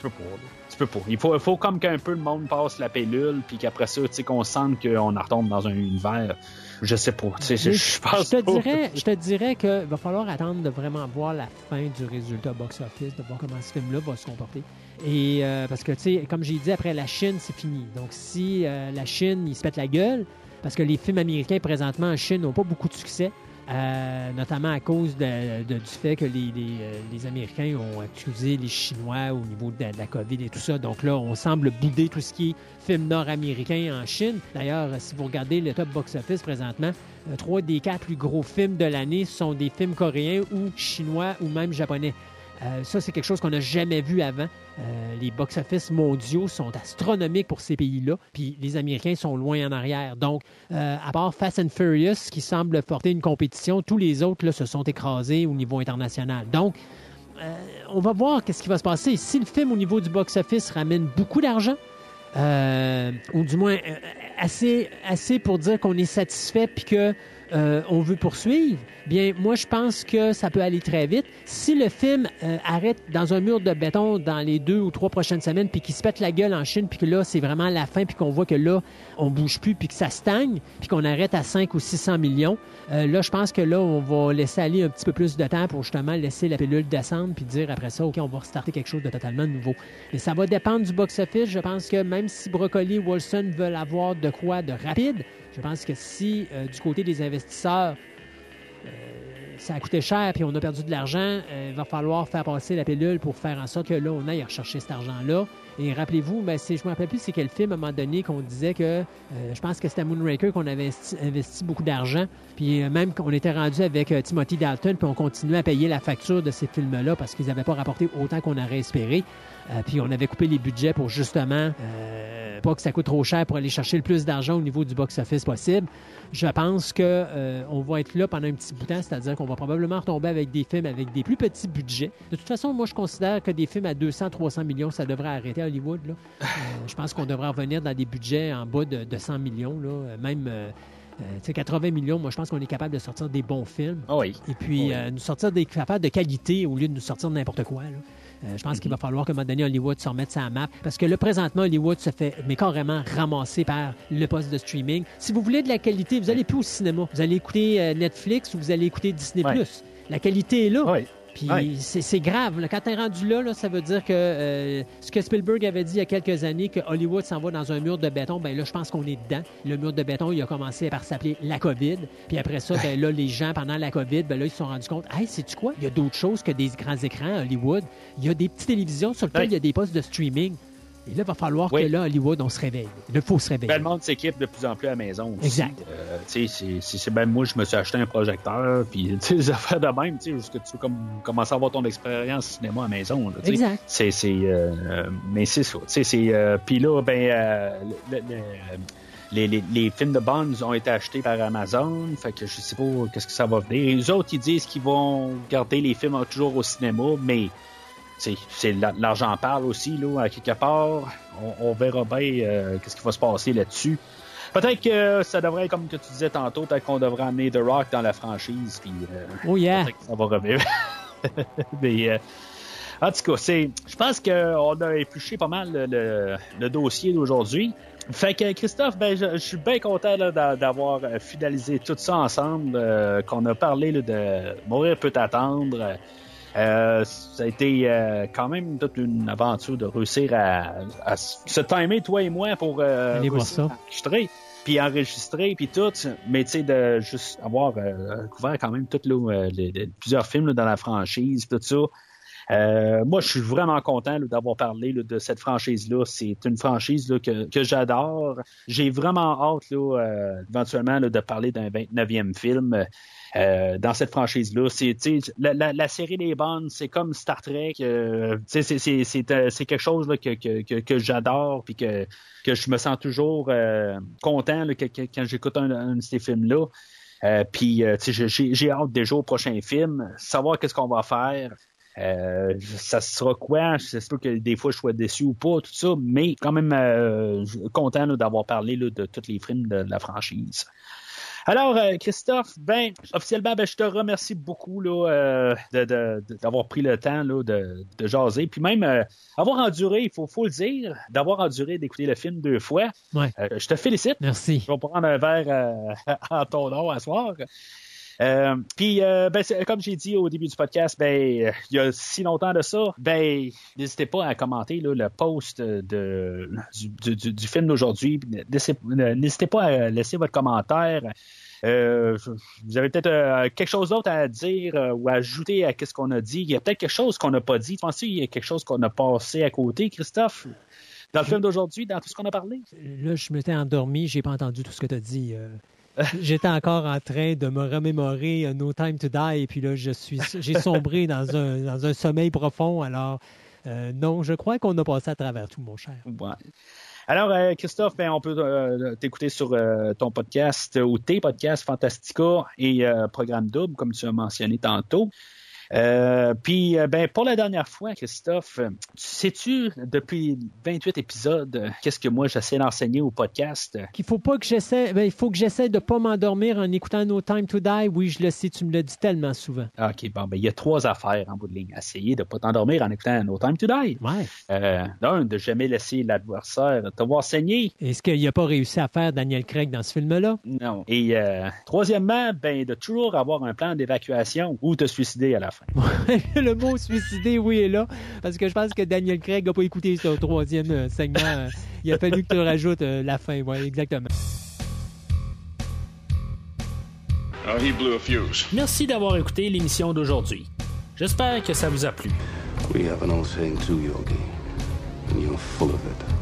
peux pas. Tu peux pas. Il faut, il faut comme qu'un peu le monde passe la pilule, puis qu'après ça, tu sais, qu'on sente qu'on en retombe dans un univers. Je sais pas. Tu sais, je, Mais je pense je te pas. dirais, je te dirais que va falloir attendre de vraiment voir la fin du résultat box-office, de voir comment ce film-là va se comporter. Et euh, parce que, tu sais, comme j'ai dit, après la Chine, c'est fini. Donc, si euh, la Chine, ils se pètent la gueule, parce que les films américains présentement en Chine n'ont pas beaucoup de succès, euh, notamment à cause du fait que euh, les Américains ont accusé les Chinois au niveau de, de la COVID et tout ça. Donc là, on semble bouder tout ce qui est film nord-américain en Chine. D'ailleurs, si vous regardez le top box-office présentement, euh, trois des quatre plus gros films de l'année sont des films coréens ou chinois ou même japonais. Euh, ça, c'est quelque chose qu'on n'a jamais vu avant. Euh, les box-office mondiaux sont astronomiques pour ces pays-là, puis les Américains sont loin en arrière. Donc, euh, à part Fast and Furious, qui semble porter une compétition, tous les autres se sont écrasés au niveau international. Donc, on va voir qu'est-ce qui va se passer. Si le film au niveau du box-office ramène beaucoup d'argent, ou du moins assez, assez pour dire qu'on est satisfait puis que euh, on veut poursuivre, bien moi je pense que ça peut aller très vite. Si le film euh, arrête dans un mur de béton dans les deux ou trois prochaines semaines puis qu'il se pète la gueule en Chine puis que là c'est vraiment la fin puis qu'on voit que là on bouge plus puis que ça stagne puis qu'on arrête à 5 ou 600 millions, euh, là je pense que là on va laisser aller un petit peu plus de temps pour justement laisser la pilule descendre puis dire après ça ok on va restarter quelque chose de totalement nouveau. Mais ça va dépendre du box-office. Je pense que même si Broccoli et Wilson veulent avoir de quoi de rapide, je pense que si euh, du côté des investisseurs, euh, ça a coûté cher puis on a perdu de l'argent, euh, il va falloir faire passer la pilule pour faire en sorte que là, on aille rechercher cet argent-là. Et rappelez-vous, je me rappelle plus c'est quel film à un moment donné qu'on disait que, je pense que c'était Moonraker qu'on avait investi, beaucoup d'argent, puis même qu'on était rendu avec Timothy Dalton, puis on continuait à payer la facture de ces films-là parce qu'ils n'avaient pas rapporté autant qu'on aurait espéré. Euh, puis on avait coupé les budgets pour justement euh, pas que ça coûte trop cher pour aller chercher le plus d'argent au niveau du box-office possible. Je pense que euh, on va être là pendant un petit bout de temps, c'est-à-dire qu'on va probablement retomber avec des films avec des plus petits budgets. De toute façon, moi je considère que des films à 200-300 millions, ça devrait arrêter à Hollywood. là. Euh, je pense qu'on devrait revenir dans des budgets en bas de, de 100 millions, là. Même euh, euh, tu sais, 80 millions. Moi je pense qu'on est capable de sortir des bons films. Ah oui. Et puis, Oui. euh, nous sortir des affaires de qualité au lieu de nous sortir de n'importe quoi. là. Euh, je pense qu'il va falloir qu'à un moment donné, Hollywood se remette sa map. Parce que là, présentement, Hollywood se fait, mais carrément, ramasser par le poste de streaming. Si vous voulez de la qualité, vous allez plus au cinéma. Vous allez écouter euh, Netflix ou vous allez écouter Disney+. Ouais. La qualité est là. Puis Ouais. c'est grave. là. Quand t'es rendu là, là, ça veut dire que euh, ce que Spielberg avait dit il y a quelques années, que Hollywood s'en va dans un mur de béton, ben là, je pense qu'on est dedans. Le mur de béton, il a commencé par s'appeler la COVID. Puis après ça, ben là, les gens, pendant la COVID, ben là, ils se sont rendus compte, hey, sais-tu quoi? Il y a d'autres choses que des grands écrans à Hollywood. Il y a des petites télévisions sur lesquelles Ouais. il y a des postes de streaming. Et là, il va falloir Oui. que là, Hollywood, on se réveille. Il faut se réveiller. Ben, le monde s'équipe de plus en plus à la maison. aussi. Exact. Euh, tu sais, c'est- ben, moi, je me suis acheté un projecteur, puis tu sais, les affaires de même, tu sais, jusqu'à tu comme, commencer à avoir ton expérience cinéma à la maison. là. Exact. C'est, euh, mais c'est ça. tu sais, c'est, euh, puis là, ben, euh, le- le- les, les, les films de Bonds ont été achetés par Amazon, fait que je sais pas qu'est-ce que ça va venir. Les autres, ils disent qu'ils vont garder les films toujours au cinéma, mais c'est, c'est la- l'argent parle aussi, là, à quelque part. On, on verra bien euh, qu'est-ce qui va se passer là-dessus. Peut-être que ça devrait, comme que tu disais tantôt, peut-être qu'on devrait amener The Rock dans la franchise, puis euh, Oh yeah. peut-être que ça va revenir. Mais euh, en tout cas, c'est, je pense qu'on a épluché pas mal le, le- le dossier d'aujourd'hui. Fait que Christophe, ben, je, je suis bien content d'avoir finalisé tout ça ensemble, euh, qu'on a parlé là, de Mourir peut attendre. Euh, ça a été euh, quand même toute une aventure de réussir à, à se timer, toi et moi, pour euh, Allez voir ça. enregistrer, puis enregistrer, puis tout. Mais tu sais, de juste avoir euh, couvert quand même tout, là, euh, les- les- plusieurs films là, dans la franchise, tout ça. Euh, moi, je suis vraiment content d'avoir parlé là, de cette franchise-là. C'est une franchise là, que, que j'adore. J'ai vraiment hâte, là, euh, éventuellement, là, de parler d'un 29e film. Euh, dans cette franchise-là, c'est la, la, la série des Bonds, c'est comme Star Trek. euh, euh, c'est quelque chose là, que, que, que, que j'adore puis que que je me sens toujours euh, content là, que- quand j'écoute un, un de ces films-là. Euh, puis j'ai hâte déjà au prochain film, savoir qu'est-ce qu'on va faire. Euh, ça sera quoi? C'est sûr que des fois je sois déçu ou pas, tout ça, mais quand même euh, content d'avoir parlé là, de tous les films de la franchise. Alors, euh, Christophe, ben, officiellement, ben, je te remercie beaucoup là, euh, de- de- de- d'avoir pris le temps là, de, de jaser. Puis même euh, avoir enduré, il faut, faut le dire, d'avoir enduré d'écouter le film deux fois. Ouais. Euh, je te félicite. Merci. Je vais prendre un verre euh, en ton nom à soir. Euh, puis, euh, ben, comme j'ai dit au début du podcast, ben, il y a si longtemps de ça, ben, n'hésitez pas à commenter là, le post de, du, du- du- du film d'aujourd'hui. Euh, N'hésitez pas à laisser votre commentaire. Euh, vous avez peut-être euh, quelque chose d'autre à dire euh, ou à ajouter à ce qu'on a dit. Il y a peut-être quelque chose qu'on n'a pas dit. Tu penses qu'il y a quelque chose qu'on a passé à côté, Christophe? Dans le film d'aujourd'hui, dans tout ce qu'on a parlé? Là, je m'étais endormi, j'ai pas entendu tout ce que tu as dit. J'étais encore en train de me remémorer euh, No Time to Die, et puis là, je suis, j'ai sombré dans un, dans un sommeil profond. Alors, euh, non, je crois qu'on a passé à travers tout, mon cher. Ouais. Alors, euh, Christophe, ben, on peut euh, t'écouter sur euh, ton podcast ou tes podcasts Fantastica et Programme Double, comme tu as mentionné tantôt. Euh, Puis, euh, ben, pour la dernière fois, Christophe, euh, sais-tu, depuis 28 épisodes, euh, qu'est-ce que moi j'essaie d'enseigner au podcast? Qu'il faut pas que j'essaie, ben, il faut que j'essaie de pas m'endormir en écoutant No Time to Die. Oui, je le sais, tu me l'as dit tellement souvent. Ah, OK, bon, ben, il y a trois affaires en bout de ligne. Essayer de pas t'endormir en écoutant No Time to Die. Ouais. Euh, D'un, de jamais laisser l'adversaire te voir saigner. Est-ce qu'il a pas réussi à faire Daniel Craig dans ce film-là? Non. Et euh, troisièmement, ben, de toujours avoir un plan d'évacuation ou te suicider à la fin. le mot suicidé, oui, est là. Parce que je pense que Daniel Craig n'a pas écouté ce troisième euh, segment. Euh, Il a fallu que tu rajoutes euh, la fin, oui, exactement. Oh, he blew a fuse. Merci d'avoir écouté l'émission d'aujourd'hui. J'espère que ça vous a plu. We have an old saying too, Yogi. And you're full of it.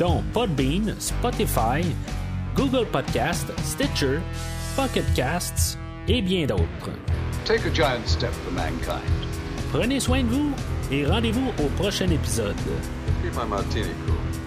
dont Podbean, Spotify, Google Podcast, Stitcher, Pocket Casts et bien d'autres. Take a giant step for mankind. Prenez soin de vous et rendez-vous au prochain épisode. Keep my martini cool.